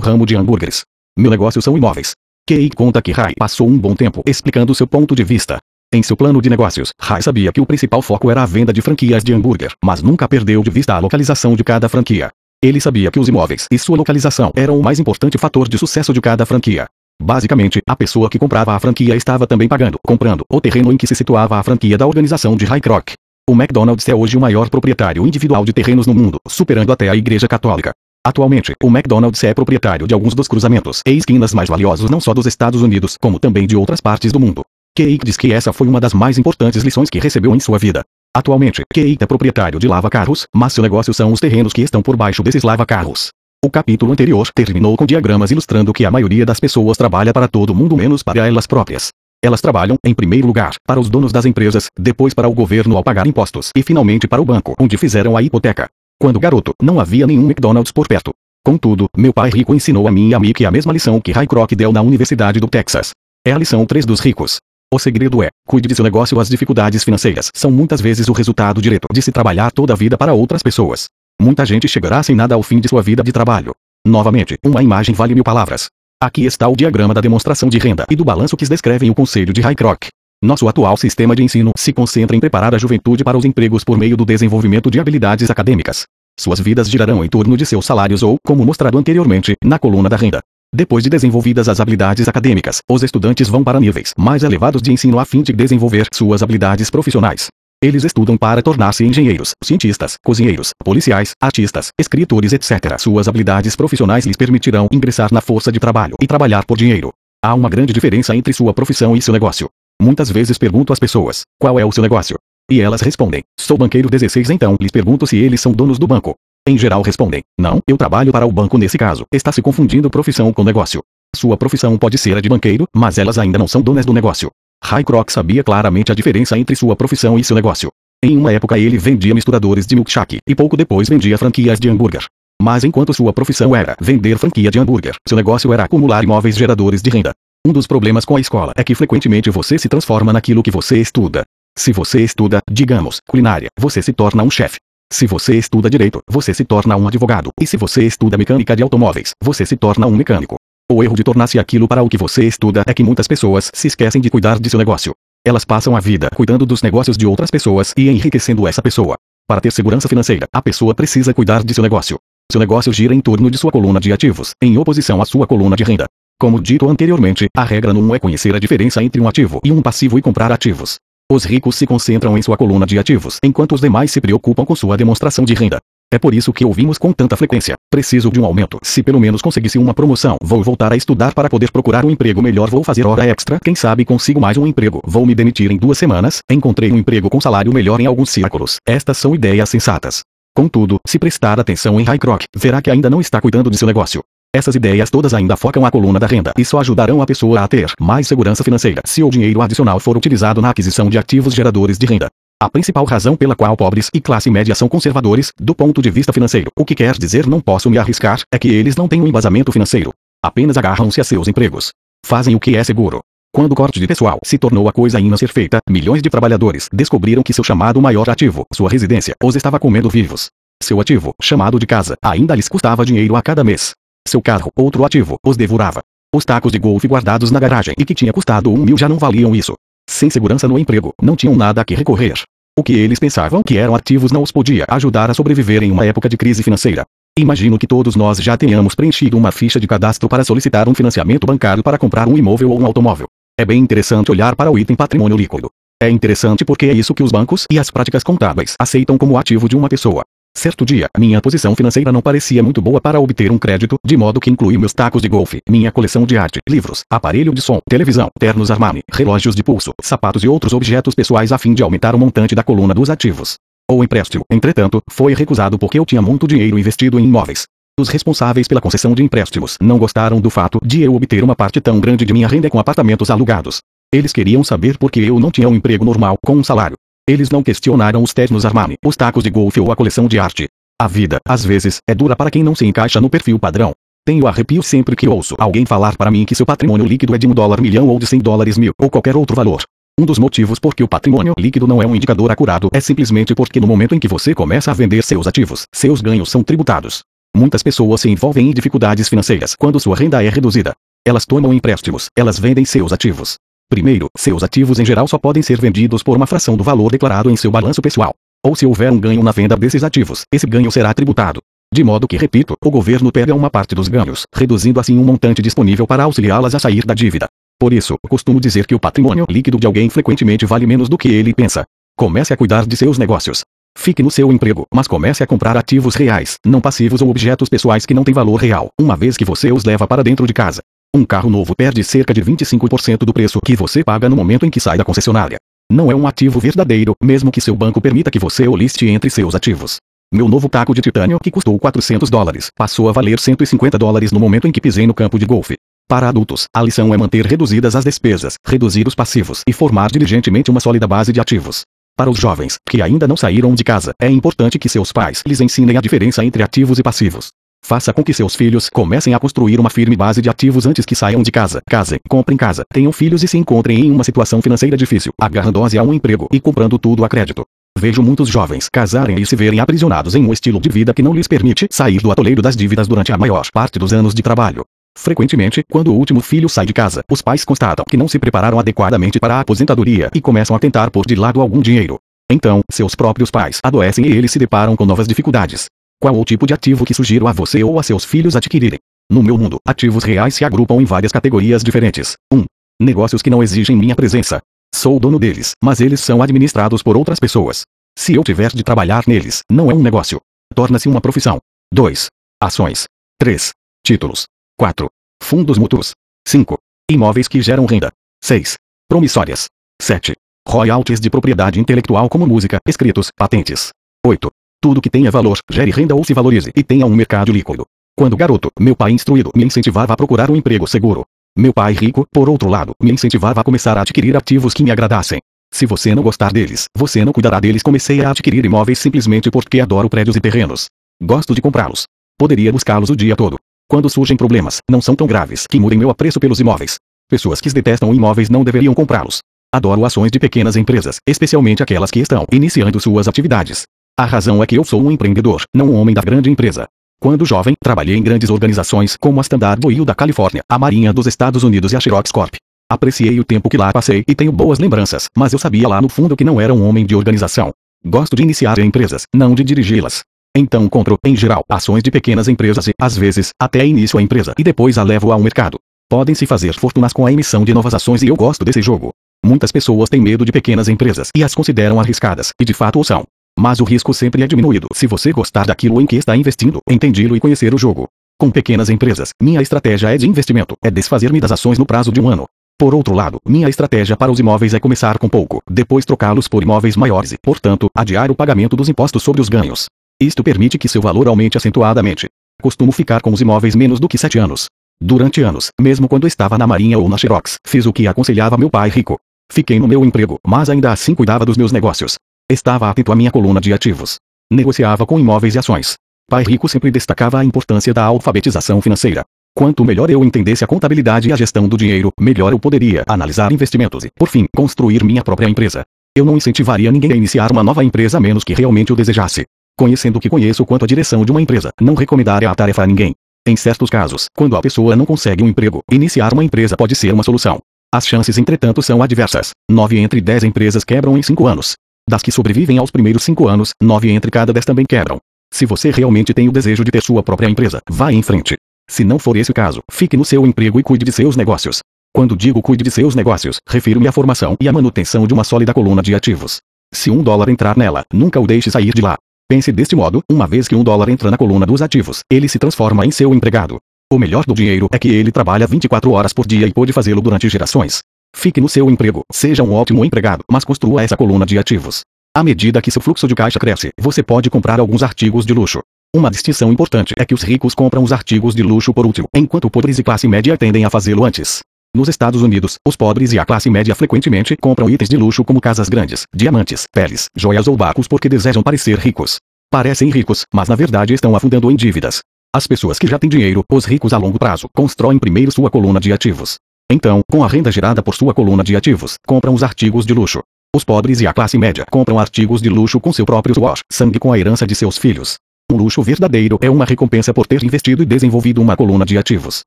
ramo de hambúrgueres. Meu negócio são imóveis. Kei conta que Rai passou um bom tempo explicando seu ponto de vista. Em seu plano de negócios, Rai sabia que o principal foco era a venda de franquias de hambúrguer, mas nunca perdeu de vista a localização de cada franquia. Ele sabia que os imóveis e sua localização eram o mais importante fator de sucesso de cada franquia. Basicamente, a pessoa que comprava a franquia estava também pagando, comprando, o terreno em que se situava a franquia da organização de High Croc. O McDonald's é hoje o maior proprietário individual de terrenos no mundo, superando até a Igreja Católica. Atualmente, o McDonald's é proprietário de alguns dos cruzamentos e esquinas mais valiosos não só dos Estados Unidos, como também de outras partes do mundo. Keik diz que essa foi uma das mais importantes lições que recebeu em sua vida. Atualmente, Keik é proprietário de lava-carros, mas seu negócio são os terrenos que estão por baixo desses lava-carros. O capítulo anterior terminou com diagramas ilustrando que a maioria das pessoas trabalha para todo mundo menos para elas próprias. Elas trabalham, em primeiro lugar, para os donos das empresas, depois para o governo ao pagar impostos e finalmente para o banco onde fizeram a hipoteca. Quando garoto, não havia nenhum McDonald's por perto. Contudo, meu pai rico ensinou a mim e a Mickey a mesma lição que Ray Kroc deu na Universidade do Texas. É a lição 3 dos ricos. O segredo é, cuide de seu negócio. As dificuldades financeiras são muitas vezes o resultado direto de se trabalhar toda a vida para outras pessoas. Muita gente chegará sem nada ao fim de sua vida de trabalho. Novamente, uma imagem vale mil palavras. Aqui está o diagrama da demonstração de renda e do balanço que descrevem o conselho de Ray Kroc. Nosso atual sistema de ensino se concentra em preparar a juventude para os empregos por meio do desenvolvimento de habilidades acadêmicas. Suas vidas girarão em torno de seus salários ou, como mostrado anteriormente, na coluna da renda. Depois de desenvolvidas as habilidades acadêmicas, os estudantes vão para níveis mais elevados de ensino a fim de desenvolver suas habilidades profissionais. Eles estudam para tornar-se engenheiros, cientistas, cozinheiros, policiais, artistas, escritores, etc. Suas habilidades profissionais lhes permitirão ingressar na força de trabalho e trabalhar por dinheiro. Há uma grande diferença entre sua profissão e seu negócio. Muitas vezes pergunto às pessoas: qual é o seu negócio? E elas respondem: sou banqueiro 16. Então lhes pergunto se eles são donos do banco. Em geral respondem: não, eu trabalho para o banco nesse caso. Está se confundindo profissão com negócio. Sua profissão pode ser a de banqueiro, mas elas ainda não são donas do negócio. Ray Kroc sabia claramente a diferença entre sua profissão e seu negócio. Em uma época ele vendia misturadores de milkshake e pouco depois vendia franquias de hambúrguer. Mas enquanto sua profissão era vender franquia de hambúrguer, seu negócio era acumular imóveis geradores de renda. Um dos problemas com a escola é que frequentemente você se transforma naquilo que você estuda. Se você estuda, digamos, culinária, você se torna um chefe. Se você estuda direito, você se torna um advogado. E se você estuda mecânica de automóveis, você se torna um mecânico. O erro de tornar-se aquilo para o que você estuda é que muitas pessoas se esquecem de cuidar de seu negócio. Elas passam a vida cuidando dos negócios de outras pessoas e enriquecendo essa pessoa. Para ter segurança financeira, a pessoa precisa cuidar de seu negócio. Seu negócio gira em torno de sua coluna de ativos, em oposição à sua coluna de renda. Como dito anteriormente, a regra não é conhecer a diferença entre um ativo e um passivo e comprar ativos. Os ricos se concentram em sua coluna de ativos, enquanto os demais se preocupam com sua demonstração de renda. É por isso que ouvimos com tanta frequência: preciso de um aumento. Se pelo menos conseguisse uma promoção, vou voltar a estudar para poder procurar um emprego melhor. Vou fazer hora extra. Quem sabe consigo mais um emprego. Vou me demitir em duas semanas. Encontrei um emprego com salário melhor em alguns círculos. Estas são ideias sensatas. Contudo, se prestar atenção em Kroc, verá que ainda não está cuidando de seu negócio. Essas ideias todas ainda focam a coluna da renda e só ajudarão a pessoa a ter mais segurança financeira se o dinheiro adicional for utilizado na aquisição de ativos geradores de renda. A principal razão pela qual pobres e classe média são conservadores, do ponto de vista financeiro, o que quer dizer não posso me arriscar, é que eles não têm um embasamento financeiro. Apenas agarram-se a seus empregos. Fazem o que é seguro. Quando o corte de pessoal se tornou a coisa a ser feita, milhões de trabalhadores descobriram que seu chamado maior ativo, sua residência, os estava comendo vivos. Seu ativo, chamado de casa, ainda lhes custava dinheiro a cada mês. Seu carro, outro ativo, os devorava. Os tacos de golfe guardados na garagem e que tinha custado um mil já não valiam isso. Sem segurança no emprego, não tinham nada a que recorrer. O que eles pensavam que eram ativos não os podia ajudar a sobreviver em uma época de crise financeira. Imagino que todos nós já tenhamos preenchido uma ficha de cadastro para solicitar um financiamento bancário para comprar um imóvel ou um automóvel. É bem interessante olhar para o item patrimônio líquido. É interessante porque é isso que os bancos e as práticas contábeis aceitam como ativo de uma pessoa. Certo dia, minha posição financeira não parecia muito boa para obter um crédito, de modo que incluí meus tacos de golfe, minha coleção de arte, livros, aparelho de som, televisão, ternos Armani, relógios de pulso, sapatos e outros objetos pessoais a fim de aumentar o montante da coluna dos ativos. O empréstimo, entretanto, foi recusado porque eu tinha muito dinheiro investido em imóveis. Os responsáveis pela concessão de empréstimos não gostaram do fato de eu obter uma parte tão grande de minha renda com apartamentos alugados. Eles queriam saber por que eu não tinha um emprego normal com um salário. Eles não questionaram os ternos Armani, os tacos de golfe ou a coleção de arte. A vida, às vezes, é dura para quem não se encaixa no perfil padrão. Tenho arrepio sempre que ouço alguém falar para mim que seu patrimônio líquido é de um dólar milhão ou de 100 dólares mil, ou qualquer outro valor. Um dos motivos por que o patrimônio líquido não é um indicador acurado é simplesmente porque no momento em que você começa a vender seus ativos, seus ganhos são tributados. Muitas pessoas se envolvem em dificuldades financeiras quando sua renda é reduzida. Elas tomam empréstimos, elas vendem seus ativos, Primeiro, seus ativos em geral só podem ser vendidos por uma fração do valor declarado em seu balanço pessoal. Ou se houver um ganho na venda desses ativos, esse ganho será tributado. De modo que, repito, o governo pega uma parte dos ganhos, reduzindo assim um montante disponível para auxiliá-las a sair da dívida. Por isso, costumo dizer que o patrimônio líquido de alguém frequentemente vale menos do que ele pensa. Comece a cuidar de seus negócios. Fique no seu emprego, mas comece a comprar ativos reais, não passivos ou objetos pessoais que não têm valor real, uma vez que você os leva para dentro de casa. Um carro novo perde cerca de 25% do preço que você paga no momento em que sai da concessionária. Não é um ativo verdadeiro, mesmo que seu banco permita que você o liste entre seus ativos. Meu novo taco de titânio, que custou 400 dólares, passou a valer 150 dólares no momento em que pisei no campo de golfe. Para adultos, a lição é manter reduzidas as despesas, reduzir os passivos e formar diligentemente uma sólida base de ativos. Para os jovens, que ainda não saíram de casa, é importante que seus pais lhes ensinem a diferença entre ativos e passivos. Faça com que seus filhos comecem a construir uma firme base de ativos antes que saiam de casa. Casem, comprem casa, tenham filhos e se encontrem em uma situação financeira difícil, agarrando-se a um emprego e comprando tudo a crédito. Vejo muitos jovens casarem e se verem aprisionados em um estilo de vida que não lhes permite sair do atoleiro das dívidas durante a maior parte dos anos de trabalho. Frequentemente, quando o último filho sai de casa, os pais constatam que não se prepararam adequadamente para a aposentadoria e começam a tentar pôr de lado algum dinheiro. Então, seus próprios pais adoecem e eles se deparam com novas dificuldades. Qual o tipo de ativo que sugiro a você ou a seus filhos adquirirem? No meu mundo, ativos reais se agrupam em várias categorias diferentes. 1. Um, negócios que não exigem minha presença. Sou dono deles, mas eles são administrados por outras pessoas. Se eu tiver de trabalhar neles, não é um negócio. Torna-se uma profissão. 2. Ações. 3. Títulos. 4. Fundos mútuos. 5. Imóveis que geram renda. 6. Promissórias. 7. Royalties de propriedade intelectual como música, escritos, patentes. 8. Tudo que tenha valor, gere renda ou se valorize e tenha um mercado líquido. Quando garoto, meu pai instruído me incentivava a procurar um emprego seguro. Meu pai rico, por outro lado, me incentivava a começar a adquirir ativos que me agradassem. Se você não gostar deles, você não cuidará deles. Comecei a adquirir imóveis simplesmente porque adoro prédios e terrenos. Gosto de comprá-los. Poderia buscá-los o dia todo. Quando surgem problemas, não são tão graves que mudem meu apreço pelos imóveis. Pessoas que detestam imóveis não deveriam comprá-los. Adoro ações de pequenas empresas, especialmente aquelas que estão iniciando suas atividades. A razão é que eu sou um empreendedor, não um homem da grande empresa. Quando jovem, trabalhei em grandes organizações como a Standard Oil da Califórnia, a Marinha dos Estados Unidos e a Xerox Corp. Apreciei o tempo que lá passei e tenho boas lembranças, mas eu sabia lá no fundo que não era um homem de organização. Gosto de iniciar empresas, não de dirigi-las. Então compro, em geral, ações de pequenas empresas e, às vezes, até inicio a empresa e depois a levo ao mercado. Podem-se fazer fortunas com a emissão de novas ações e eu gosto desse jogo. Muitas pessoas têm medo de pequenas empresas e as consideram arriscadas, e de fato o são. Mas o risco sempre é diminuído se você gostar daquilo em que está investindo, entendê-lo e conhecer o jogo. Com pequenas empresas, minha estratégia é de investimento, é desfazer-me das ações no prazo de um ano. Por outro lado, minha estratégia para os imóveis é começar com pouco, depois trocá-los por imóveis maiores e, portanto, adiar o pagamento dos impostos sobre os ganhos. Isto permite que seu valor aumente acentuadamente. Costumo ficar com os imóveis menos do que sete anos. Durante anos, mesmo quando estava na Marinha ou na Xerox, fiz o que aconselhava meu pai rico. Fiquei no meu emprego, mas ainda assim cuidava dos meus negócios. Estava atento à minha coluna de ativos. Negociava com imóveis e ações. Pai rico sempre destacava a importância da alfabetização financeira. Quanto melhor eu entendesse a contabilidade e a gestão do dinheiro, melhor eu poderia analisar investimentos e, por fim, construir minha própria empresa. Eu não incentivaria ninguém a iniciar uma nova empresa a menos que realmente o desejasse. Conhecendo o que conheço quanto à direção de uma empresa, não recomendaria a tarefa a ninguém. Em certos casos, quando a pessoa não consegue um emprego, iniciar uma empresa pode ser uma solução. As chances, entretanto, são adversas. 9 entre 10 empresas quebram em 5 anos. Das que sobrevivem aos primeiros 5 anos, 9 entre cada 10 também quebram. Se você realmente tem o desejo de ter sua própria empresa, vá em frente. Se não for esse o caso, fique no seu emprego e cuide de seus negócios. Quando digo cuide de seus negócios, refiro-me à formação e à manutenção de uma sólida coluna de ativos. Se um dólar entrar nela, nunca o deixe sair de lá. Pense deste modo, uma vez que um dólar entra na coluna dos ativos, ele se transforma em seu empregado. O melhor do dinheiro é que ele trabalha 24 horas por dia e pode fazê-lo durante gerações. Fique no seu emprego, seja um ótimo empregado, mas construa essa coluna de ativos. À medida que seu fluxo de caixa cresce, você pode comprar alguns artigos de luxo. Uma distinção importante é que os ricos compram os artigos de luxo por último, enquanto pobres e classe média tendem a fazê-lo antes. Nos Estados Unidos, os pobres e a classe média frequentemente compram itens de luxo como casas grandes, diamantes, peles, joias ou barcos porque desejam parecer ricos. Parecem ricos, mas na verdade estão afundando em dívidas. As pessoas que já têm dinheiro, os ricos a longo prazo, constroem primeiro sua coluna de ativos. Então, com a renda gerada por sua coluna de ativos, compram os artigos de luxo. Os pobres e a classe média compram artigos de luxo com seu próprio suor, sangue com a herança de seus filhos. Um luxo verdadeiro é uma recompensa por ter investido e desenvolvido uma coluna de ativos.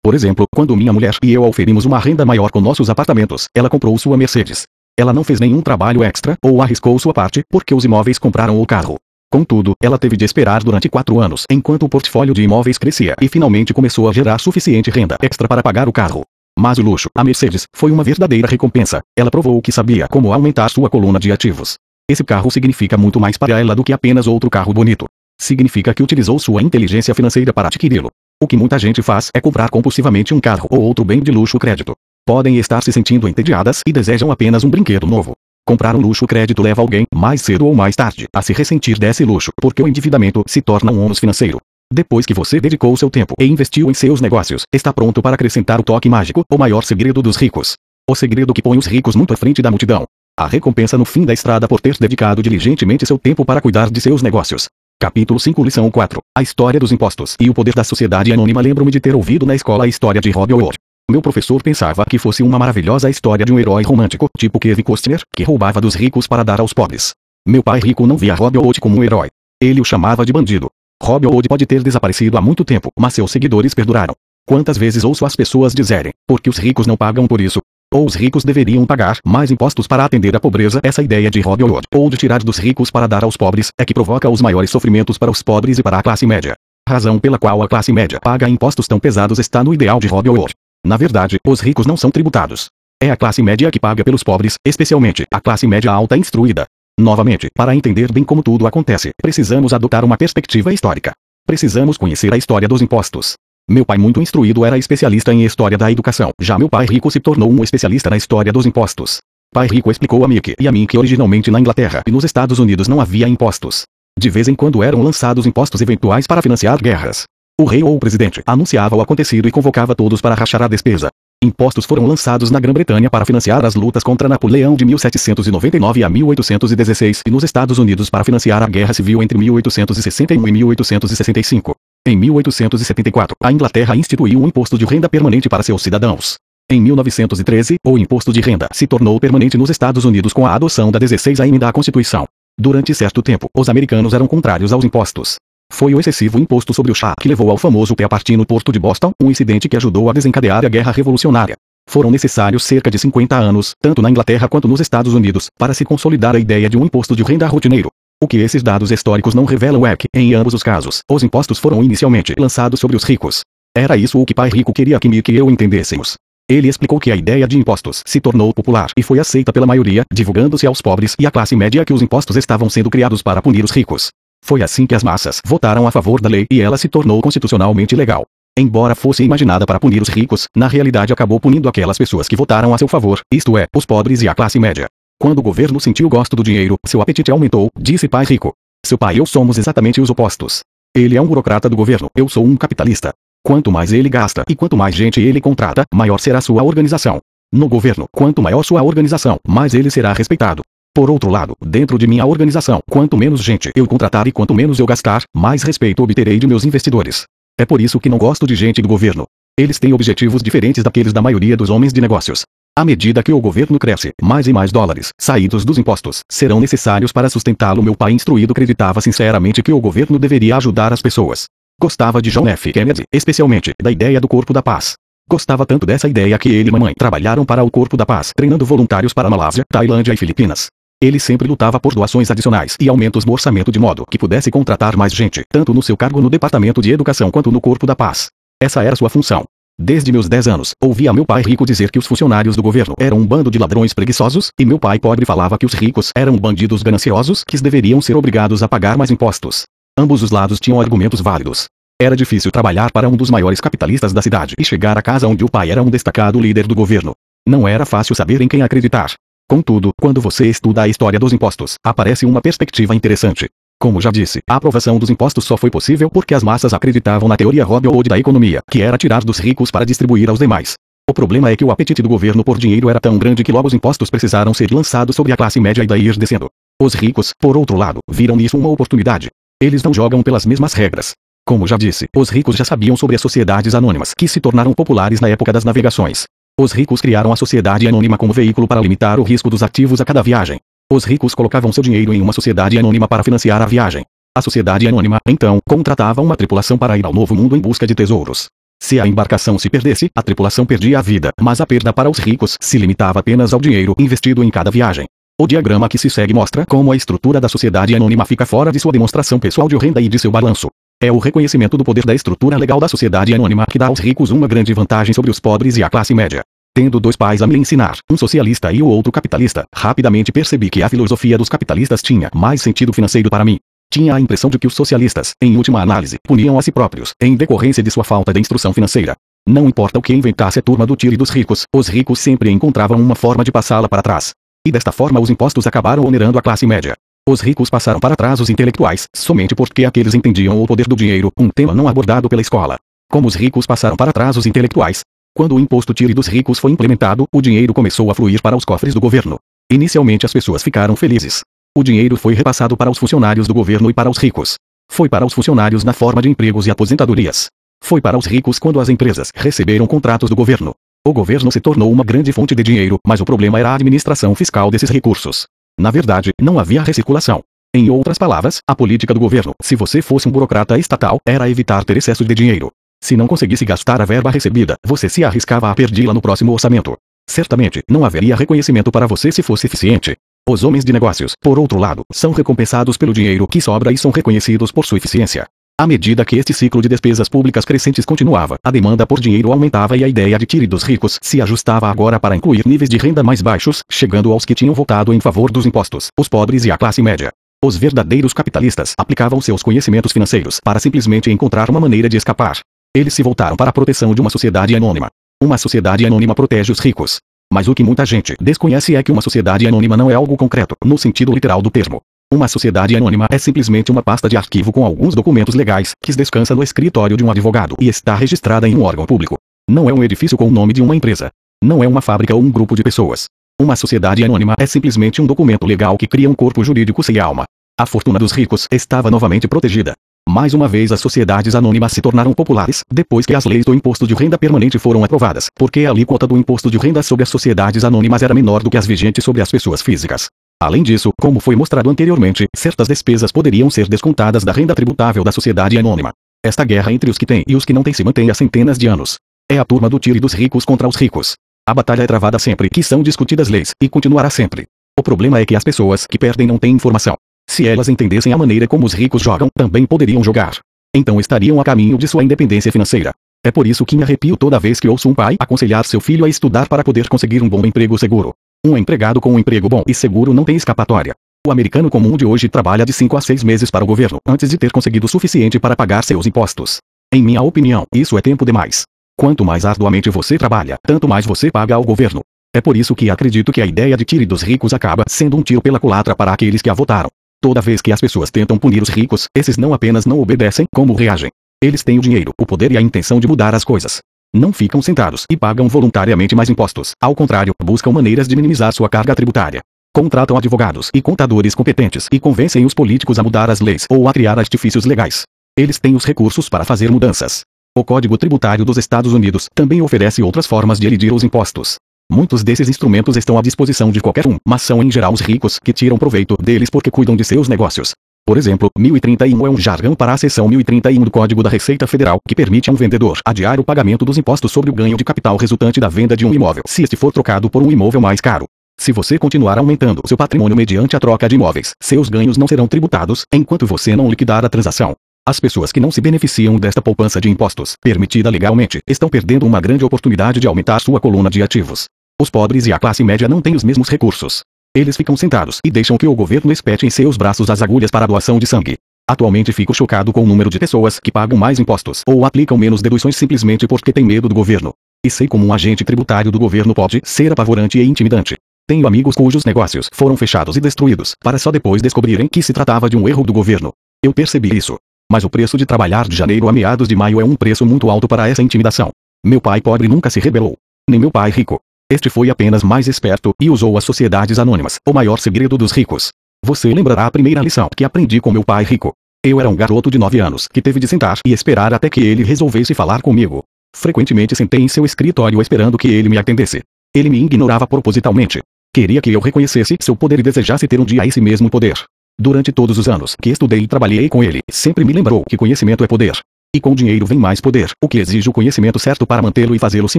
Por exemplo, quando minha mulher e eu oferimos uma renda maior com nossos apartamentos, ela comprou sua Mercedes. Ela não fez nenhum trabalho extra ou arriscou sua parte porque os imóveis compraram o carro. Contudo, ela teve de esperar durante quatro anos enquanto o portfólio de imóveis crescia e finalmente começou a gerar suficiente renda extra para pagar o carro. Mas o luxo, a Mercedes, foi uma verdadeira recompensa. Ela provou que sabia como aumentar sua coluna de ativos. Esse carro significa muito mais para ela do que apenas outro carro bonito. Significa que utilizou sua inteligência financeira para adquiri-lo. O que muita gente faz é comprar compulsivamente um carro ou outro bem de luxo crédito. Podem estar se sentindo entediadas e desejam apenas um brinquedo novo. Comprar um luxo crédito leva alguém, mais cedo ou mais tarde, a se ressentir desse luxo, porque o endividamento se torna um ônus financeiro. Depois que você dedicou seu tempo e investiu em seus negócios, está pronto para acrescentar o toque mágico, o maior segredo dos ricos. O segredo que põe os ricos muito à frente da multidão. A recompensa no fim da estrada por ter dedicado diligentemente seu tempo para cuidar de seus negócios. Capítulo 5 Lição 4 A História dos Impostos e o Poder da Sociedade Anônima Lembro-me de ter ouvido na escola a história de Rob Orr. Meu professor pensava que fosse uma maravilhosa história de um herói romântico, tipo Kevin Costner, que roubava dos ricos para dar aos pobres. Meu pai rico não via Rob Wood como um herói. Ele o chamava de bandido. Rob Wood pode ter desaparecido há muito tempo, mas seus seguidores perduraram. Quantas vezes ouço as pessoas dizerem, porque os ricos não pagam por isso? Ou os ricos deveriam pagar mais impostos para atender a pobreza? Essa ideia de Rob Wood, ou de tirar dos ricos para dar aos pobres, é que provoca os maiores sofrimentos para os pobres e para a classe média. A razão pela qual a classe média paga impostos tão pesados está no ideal de Rob Wood. Na verdade, os ricos não são tributados. É a classe média que paga pelos pobres, especialmente a classe média alta instruída. Novamente, para entender bem como tudo acontece, precisamos adotar uma perspectiva histórica. Precisamos conhecer a história dos impostos. Meu pai muito instruído era especialista em história da educação. Já meu pai rico se tornou um especialista na história dos impostos. Pai rico explicou a Mick e a mim que originalmente na Inglaterra e nos Estados Unidos não havia impostos. De vez em quando eram lançados impostos eventuais para financiar guerras. O rei ou o presidente anunciava o acontecido e convocava todos para rachar a despesa. Impostos foram lançados na Grã-Bretanha para financiar as lutas contra Napoleão de 1799 a 1816 e nos Estados Unidos para financiar a Guerra Civil entre 1861 e 1865. Em 1874, a Inglaterra instituiu um imposto de renda permanente para seus cidadãos. Em 1913, o imposto de renda se tornou permanente nos Estados Unidos com a adoção da 16 emenda à Constituição. Durante certo tempo, os americanos eram contrários aos impostos. Foi o excessivo imposto sobre o chá que levou ao famoso Tea Party no porto de Boston, um incidente que ajudou a desencadear a Guerra Revolucionária. Foram necessários cerca de 50 anos, tanto na Inglaterra quanto nos Estados Unidos, para se consolidar a ideia de um imposto de renda rotineiro. O que esses dados históricos não revelam é que, em ambos os casos, os impostos foram inicialmente lançados sobre os ricos. Era isso o que Pai Rico queria que Mick e eu entendêssemos. Ele explicou que a ideia de impostos se tornou popular e foi aceita pela maioria, divulgando-se aos pobres e à classe média que os impostos estavam sendo criados para punir os ricos. Foi assim que as massas votaram a favor da lei e ela se tornou constitucionalmente legal. Embora fosse imaginada para punir os ricos, na realidade acabou punindo aquelas pessoas que votaram a seu favor, isto é, os pobres e a classe média. Quando o governo sentiu gosto do dinheiro, seu apetite aumentou, disse pai rico. Seu pai e eu somos exatamente os opostos. Ele é um burocrata do governo, eu sou um capitalista. Quanto mais ele gasta e quanto mais gente ele contrata, maior será sua organização. No governo, quanto maior sua organização, mais ele será respeitado. Por outro lado, dentro de minha organização, quanto menos gente eu contratar e quanto menos eu gastar, mais respeito obterei de meus investidores. É por isso que não gosto de gente do governo. Eles têm objetivos diferentes daqueles da maioria dos homens de negócios. À medida que o governo cresce, mais e mais dólares, saídos dos impostos, serão necessários para sustentá-lo. Meu pai instruído acreditava sinceramente que o governo deveria ajudar as pessoas. Gostava de John F. Kennedy, especialmente da ideia do Corpo da Paz. Gostava tanto dessa ideia que ele e mamãe trabalharam para o Corpo da Paz, treinando voluntários para Malásia, Tailândia e Filipinas. Ele sempre lutava por doações adicionais e aumentos no orçamento de modo que pudesse contratar mais gente, tanto no seu cargo no Departamento de Educação quanto no Corpo da Paz. Essa era sua função. Desde meus 10 anos, ouvia meu pai rico dizer que os funcionários do governo eram um bando de ladrões preguiçosos, e meu pai pobre falava que os ricos eram bandidos gananciosos que deveriam ser obrigados a pagar mais impostos. Ambos os lados tinham argumentos válidos. Era difícil trabalhar para um dos maiores capitalistas da cidade e chegar à casa onde o pai era um destacado líder do governo. Não era fácil saber em quem acreditar. Contudo, quando você estuda a história dos impostos, aparece uma perspectiva interessante. Como já disse, a aprovação dos impostos só foi possível porque as massas acreditavam na teoria Robin Hood da economia, que era tirar dos ricos para distribuir aos demais. O problema é que o apetite do governo por dinheiro era tão grande que logo os impostos precisaram ser lançados sobre a classe média e daí ir descendo. Os ricos, por outro lado, viram nisso uma oportunidade. Eles não jogam pelas mesmas regras. Como já disse, os ricos já sabiam sobre as sociedades anônimas que se tornaram populares na época das navegações. Os ricos criaram a sociedade anônima como veículo para limitar o risco dos ativos a cada viagem. Os ricos colocavam seu dinheiro em uma sociedade anônima para financiar a viagem. A sociedade anônima, então, contratava uma tripulação para ir ao novo mundo em busca de tesouros. Se a embarcação se perdesse, a tripulação perdia a vida, mas a perda para os ricos se limitava apenas ao dinheiro investido em cada viagem. O diagrama que se segue mostra como a estrutura da sociedade anônima fica fora de sua demonstração pessoal de renda e de seu balanço. É o reconhecimento do poder da estrutura legal da sociedade anônima que dá aos ricos uma grande vantagem sobre os pobres e a classe média. Tendo dois pais a me ensinar, um socialista e o outro capitalista, rapidamente percebi que a filosofia dos capitalistas tinha mais sentido financeiro para mim. Tinha a impressão de que os socialistas, em última análise, puniam a si próprios, em decorrência de sua falta de instrução financeira. Não importa o que inventasse a turma do tiro dos ricos, os ricos sempre encontravam uma forma de passá-la para trás. E desta forma os impostos acabaram onerando a classe média. Os ricos passaram para trás os intelectuais, somente porque aqueles entendiam o poder do dinheiro, um tema não abordado pela escola. Como os ricos passaram para trás os intelectuais, quando o imposto tire dos ricos foi implementado, o dinheiro começou a fluir para os cofres do governo. Inicialmente as pessoas ficaram felizes. O dinheiro foi repassado para os funcionários do governo e para os ricos. Foi para os funcionários na forma de empregos e aposentadorias. Foi para os ricos quando as empresas receberam contratos do governo. O governo se tornou uma grande fonte de dinheiro, mas o problema era a administração fiscal desses recursos. Na verdade, não havia recirculação. Em outras palavras, a política do governo, se você fosse um burocrata estatal, era evitar ter excesso de dinheiro. Se não conseguisse gastar a verba recebida, você se arriscava a perdê-la no próximo orçamento. Certamente, não haveria reconhecimento para você se fosse eficiente. Os homens de negócios, por outro lado, são recompensados pelo dinheiro que sobra e são reconhecidos por sua eficiência. À medida que este ciclo de despesas públicas crescentes continuava, a demanda por dinheiro aumentava e a ideia de tire dos ricos se ajustava agora para incluir níveis de renda mais baixos, chegando aos que tinham votado em favor dos impostos, os pobres e a classe média. Os verdadeiros capitalistas aplicavam seus conhecimentos financeiros para simplesmente encontrar uma maneira de escapar. Eles se voltaram para a proteção de uma sociedade anônima. Uma sociedade anônima protege os ricos. Mas o que muita gente desconhece é que uma sociedade anônima não é algo concreto, no sentido literal do termo. Uma sociedade anônima é simplesmente uma pasta de arquivo com alguns documentos legais, que descansa no escritório de um advogado e está registrada em um órgão público. Não é um edifício com o nome de uma empresa. Não é uma fábrica ou um grupo de pessoas. Uma sociedade anônima é simplesmente um documento legal que cria um corpo jurídico sem alma. A fortuna dos ricos estava novamente protegida. Mais uma vez as sociedades anônimas se tornaram populares, depois que as leis do imposto de renda permanente foram aprovadas, porque a alíquota do imposto de renda sobre as sociedades anônimas era menor do que as vigentes sobre as pessoas físicas. Além disso, como foi mostrado anteriormente, certas despesas poderiam ser descontadas da renda tributável da sociedade anônima. Esta guerra entre os que têm e os que não têm se mantém há centenas de anos. É a turma do tiro dos ricos contra os ricos. A batalha é travada sempre que são discutidas leis, e continuará sempre. O problema é que as pessoas que perdem não têm informação. Se elas entendessem a maneira como os ricos jogam, também poderiam jogar. Então estariam a caminho de sua independência financeira. É por isso que me arrepio toda vez que ouço um pai aconselhar seu filho a estudar para poder conseguir um bom emprego seguro. Um empregado com um emprego bom e seguro não tem escapatória. O americano comum de hoje trabalha de 5 a 6 meses para o governo antes de ter conseguido o suficiente para pagar seus impostos. Em minha opinião, isso é tempo demais. Quanto mais arduamente você trabalha, tanto mais você paga ao governo. É por isso que acredito que a ideia de tire dos ricos acaba sendo um tiro pela culatra para aqueles que a votaram. Toda vez que as pessoas tentam punir os ricos, esses não apenas não obedecem, como reagem. Eles têm o dinheiro, o poder e a intenção de mudar as coisas. Não ficam sentados e pagam voluntariamente mais impostos. Ao contrário, buscam maneiras de minimizar sua carga tributária. Contratam advogados e contadores competentes e convencem os políticos a mudar as leis ou a criar artifícios legais. Eles têm os recursos para fazer mudanças. O Código Tributário dos Estados Unidos também oferece outras formas de elidir os impostos. Muitos desses instrumentos estão à disposição de qualquer um, mas são em geral os ricos que tiram proveito deles porque cuidam de seus negócios. Por exemplo, 1031 é um jargão para a seção 1031 do Código da Receita Federal, que permite a um vendedor adiar o pagamento dos impostos sobre o ganho de capital resultante da venda de um imóvel, se este for trocado por um imóvel mais caro. Se você continuar aumentando seu patrimônio mediante a troca de imóveis, seus ganhos não serão tributados, enquanto você não liquidar a transação. As pessoas que não se beneficiam desta poupança de impostos, permitida legalmente, estão perdendo uma grande oportunidade de aumentar sua coluna de ativos. Os pobres e a classe média não têm os mesmos recursos. Eles ficam sentados e deixam que o governo espete em seus braços as agulhas para a doação de sangue. Atualmente fico chocado com o número de pessoas que pagam mais impostos ou aplicam menos deduções simplesmente porque têm medo do governo. E sei como um agente tributário do governo pode ser apavorante e intimidante. Tenho amigos cujos negócios foram fechados e destruídos, para só depois descobrirem que se tratava de um erro do governo. Eu percebi isso. Mas o preço de trabalhar de janeiro a meados de maio é um preço muito alto para essa intimidação. Meu pai pobre nunca se rebelou. Nem meu pai rico. Este foi apenas mais esperto e usou as sociedades anônimas, o maior segredo dos ricos. Você lembrará a primeira lição que aprendi com meu pai rico. Eu era um garoto de 9 anos que teve de sentar e esperar até que ele resolvesse falar comigo. Frequentemente sentei em seu escritório esperando que ele me atendesse. Ele me ignorava propositalmente. Queria que eu reconhecesse seu poder e desejasse ter um dia esse mesmo poder. Durante todos os anos que estudei e trabalhei com ele, sempre me lembrou que conhecimento é poder. E com dinheiro vem mais poder, o que exige o conhecimento certo para mantê-lo e fazê-lo se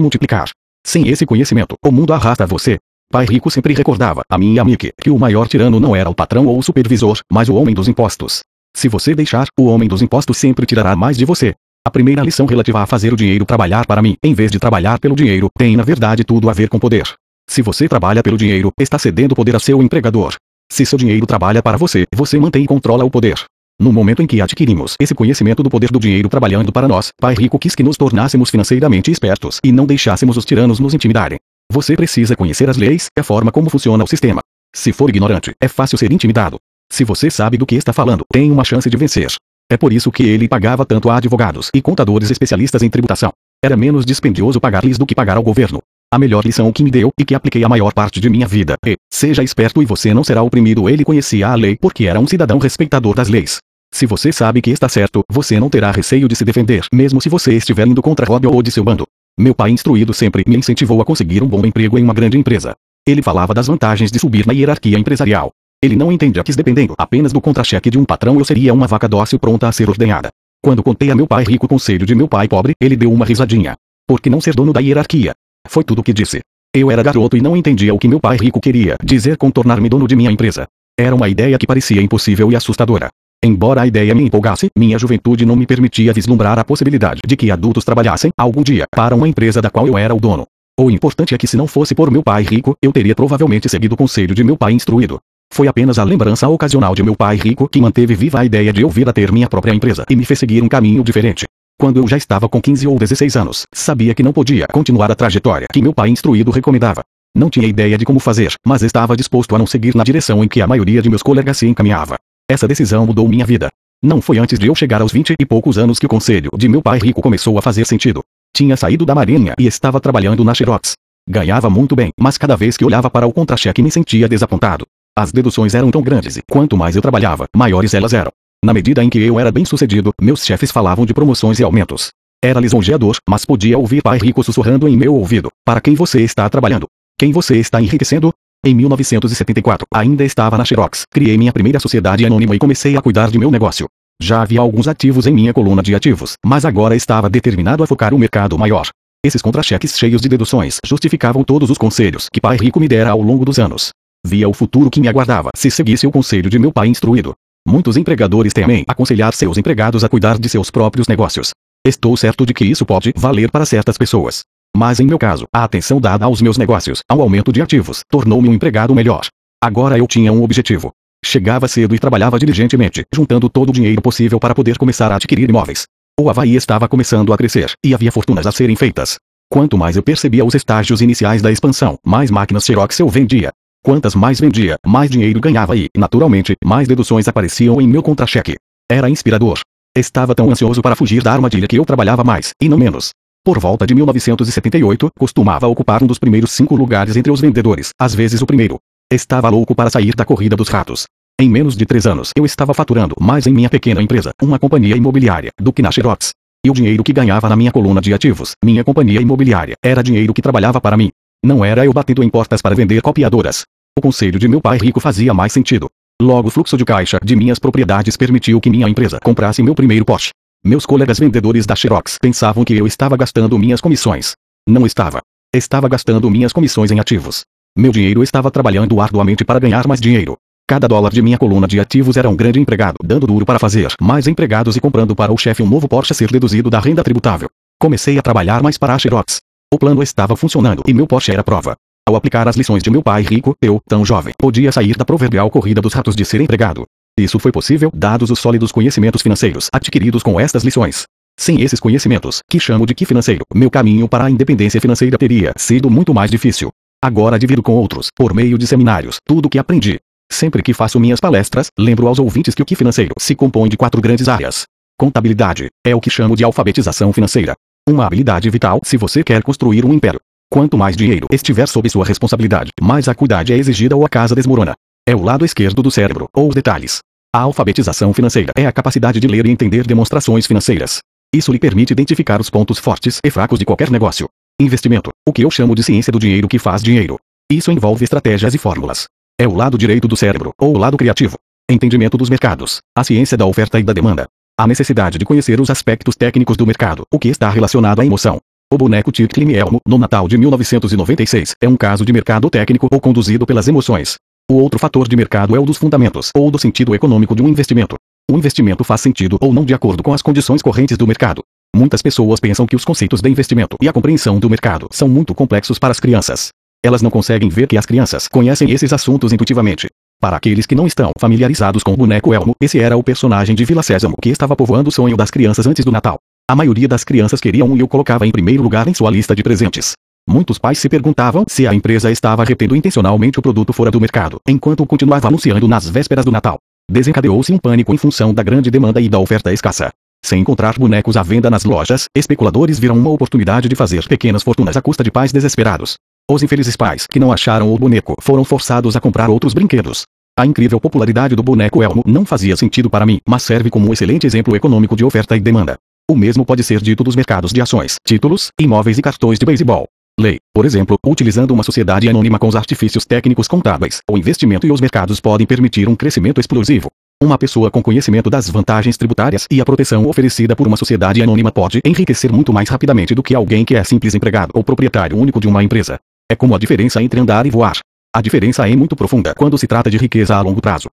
multiplicar. Sem esse conhecimento, o mundo arrasta você. Pai Rico sempre recordava a mim e a Mickey que o maior tirano não era o patrão ou o supervisor, mas o homem dos impostos. Se você deixar, o homem dos impostos sempre tirará mais de você. A primeira lição relativa a fazer o dinheiro trabalhar para mim, em vez de trabalhar pelo dinheiro, tem na verdade tudo a ver com poder. Se você trabalha pelo dinheiro, está cedendo poder a seu empregador. Se seu dinheiro trabalha para você, você mantém e controla o poder. No momento em que adquirimos esse conhecimento do poder do dinheiro trabalhando para nós, Pai Rico quis que nos tornássemos financeiramente espertos e não deixássemos os tiranos nos intimidarem. Você precisa conhecer as leis e a forma como funciona o sistema. Se for ignorante, é fácil ser intimidado. Se você sabe do que está falando, tem uma chance de vencer. É por isso que ele pagava tanto a advogados e contadores especialistas em tributação. Era menos dispendioso pagar-lhes do que pagar ao governo. A melhor lição que me deu e que apliquei a maior parte de minha vida é: seja esperto e você não será oprimido. Ele conhecia a lei porque era um cidadão respeitador das leis. Se você sabe que está certo, você não terá receio de se defender, mesmo se você estiver indo contra Rob ou de seu bando. Meu pai instruído sempre me incentivou a conseguir um bom emprego em uma grande empresa. Ele falava das vantagens de subir na hierarquia empresarial. Ele não entendia que dependendo apenas do contra-cheque de um patrão eu seria uma vaca dócil pronta a ser ordenhada. Quando contei a meu pai rico o conselho de meu pai pobre, ele deu uma risadinha. Por que não ser dono da hierarquia? Foi tudo o que disse. Eu era garoto e não entendia o que meu pai rico queria dizer com tornar-me dono de minha empresa. Era uma ideia que parecia impossível e assustadora. Embora a ideia me empolgasse, minha juventude não me permitia vislumbrar a possibilidade de que adultos trabalhassem, algum dia, para uma empresa da qual eu era o dono. O importante é que se não fosse por meu pai rico, eu teria provavelmente seguido o conselho de meu pai instruído. Foi apenas a lembrança ocasional de meu pai rico que manteve viva a ideia de eu vir a ter minha própria empresa e me fez seguir um caminho diferente. Quando eu já estava com 15 ou 16 anos, sabia que não podia continuar a trajetória que meu pai instruído recomendava. Não tinha ideia de como fazer, mas estava disposto a não seguir na direção em que a maioria de meus colegas se encaminhava. Essa decisão mudou minha vida. Não foi antes de eu chegar aos 20 e poucos anos que o conselho de meu pai rico começou a fazer sentido. Tinha saído da marinha e estava trabalhando na Xerox. Ganhava muito bem, mas cada vez que olhava para o contra-cheque me sentia desapontado. As deduções eram tão grandes e, quanto mais eu trabalhava, maiores elas eram. Na medida em que eu era bem sucedido, meus chefes falavam de promoções e aumentos. Era lisonjeador, mas podia ouvir pai rico sussurrando em meu ouvido: Para quem você está trabalhando? Quem você está enriquecendo? Em 1974, ainda estava na Xerox, criei minha primeira sociedade anônima e comecei a cuidar de meu negócio. Já havia alguns ativos em minha coluna de ativos, mas agora estava determinado a focar o mercado maior. Esses contra-cheques cheios de deduções justificavam todos os conselhos que pai rico me dera ao longo dos anos. Via o futuro que me aguardava se seguisse o conselho de meu pai instruído. Muitos empregadores temem aconselhar seus empregados a cuidar de seus próprios negócios. Estou certo de que isso pode valer para certas pessoas. Mas em meu caso, a atenção dada aos meus negócios, ao aumento de ativos, tornou-me um empregado melhor. Agora eu tinha um objetivo. Chegava cedo e trabalhava diligentemente, juntando todo o dinheiro possível para poder começar a adquirir imóveis. O Havaí estava começando a crescer, e havia fortunas a serem feitas. Quanto mais eu percebia os estágios iniciais da expansão, mais máquinas Xerox eu vendia. Quantas mais vendia, mais dinheiro ganhava e, naturalmente, mais deduções apareciam em meu contra-cheque. Era inspirador. Estava tão ansioso para fugir da armadilha que eu trabalhava mais, e não menos. Por volta de 1978, costumava ocupar um dos primeiros cinco lugares entre os vendedores, às vezes o primeiro. Estava louco para sair da corrida dos ratos. Em menos de três anos, eu estava faturando mais em minha pequena empresa, uma companhia imobiliária, do que na Xerox. E o dinheiro que ganhava na minha coluna de ativos, minha companhia imobiliária, era dinheiro que trabalhava para mim. Não era eu batendo em portas para vender copiadoras. O conselho de meu pai rico fazia mais sentido. Logo o fluxo de caixa de minhas propriedades permitiu que minha empresa comprasse meu primeiro Porsche. Meus colegas vendedores da Xerox pensavam que eu estava gastando minhas comissões. Não estava. Estava gastando minhas comissões em ativos. Meu dinheiro estava trabalhando arduamente para ganhar mais dinheiro. Cada dólar de minha coluna de ativos era um grande empregado dando duro para fazer mais empregados e comprando para o chefe um novo Porsche ser deduzido da renda tributável. Comecei a trabalhar mais para a Xerox. O plano estava funcionando e meu Porsche era prova. Ao aplicar as lições de meu pai rico, eu, tão jovem, podia sair da proverbial corrida dos ratos de ser empregado. Isso foi possível, dados os sólidos conhecimentos financeiros adquiridos com estas lições. Sem esses conhecimentos, que chamo de que financeiro, meu caminho para a independência financeira teria sido muito mais difícil. Agora divido com outros, por meio de seminários, tudo o que aprendi. Sempre que faço minhas palestras, lembro aos ouvintes que o que financeiro se compõe de quatro grandes áreas. Contabilidade é o que chamo de alfabetização financeira. Uma habilidade vital se você quer construir um império. Quanto mais dinheiro estiver sob sua responsabilidade, mais acuidade é exigida ou a casa desmorona. É o lado esquerdo do cérebro, ou os detalhes. A alfabetização financeira é a capacidade de ler e entender demonstrações financeiras. Isso lhe permite identificar os pontos fortes e fracos de qualquer negócio. Investimento, o que eu chamo de ciência do dinheiro que faz dinheiro. Isso envolve estratégias e fórmulas. É o lado direito do cérebro, ou o lado criativo. Entendimento dos mercados, a ciência da oferta e da demanda. A necessidade de conhecer os aspectos técnicos do mercado, o que está relacionado à emoção, o boneco Ticklin Elmo, no Natal de 1996, é um caso de mercado técnico ou conduzido pelas emoções. O outro fator de mercado é o dos fundamentos ou do sentido econômico de um investimento. O investimento faz sentido ou não de acordo com as condições correntes do mercado. Muitas pessoas pensam que os conceitos de investimento e a compreensão do mercado são muito complexos para as crianças. Elas não conseguem ver que as crianças conhecem esses assuntos intuitivamente. Para aqueles que não estão familiarizados com o boneco Elmo, esse era o personagem de Vila Sésamo que estava povoando o sonho das crianças antes do Natal. A maioria das crianças queriam e o colocava em primeiro lugar em sua lista de presentes. Muitos pais se perguntavam se a empresa estava retendo intencionalmente o produto fora do mercado, enquanto continuava anunciando nas vésperas do Natal. Desencadeou-se um pânico em função da grande demanda e da oferta escassa. Sem encontrar bonecos à venda nas lojas, especuladores viram uma oportunidade de fazer pequenas fortunas à custa de pais desesperados. Os infelizes pais que não acharam o boneco foram forçados a comprar outros brinquedos. A incrível popularidade do boneco Elmo não fazia sentido para mim, mas serve como um excelente exemplo econômico de oferta e demanda. O mesmo pode ser dito dos mercados de ações, títulos, imóveis e cartões de beisebol. Lei, por exemplo, utilizando uma sociedade anônima com os artifícios técnicos contábeis, o investimento e os mercados podem permitir um crescimento explosivo. Uma pessoa com conhecimento das vantagens tributárias e a proteção oferecida por uma sociedade anônima pode enriquecer muito mais rapidamente do que alguém que é simples empregado ou proprietário único de uma empresa. É como a diferença entre andar e voar. A diferença é muito profunda quando se trata de riqueza a longo prazo.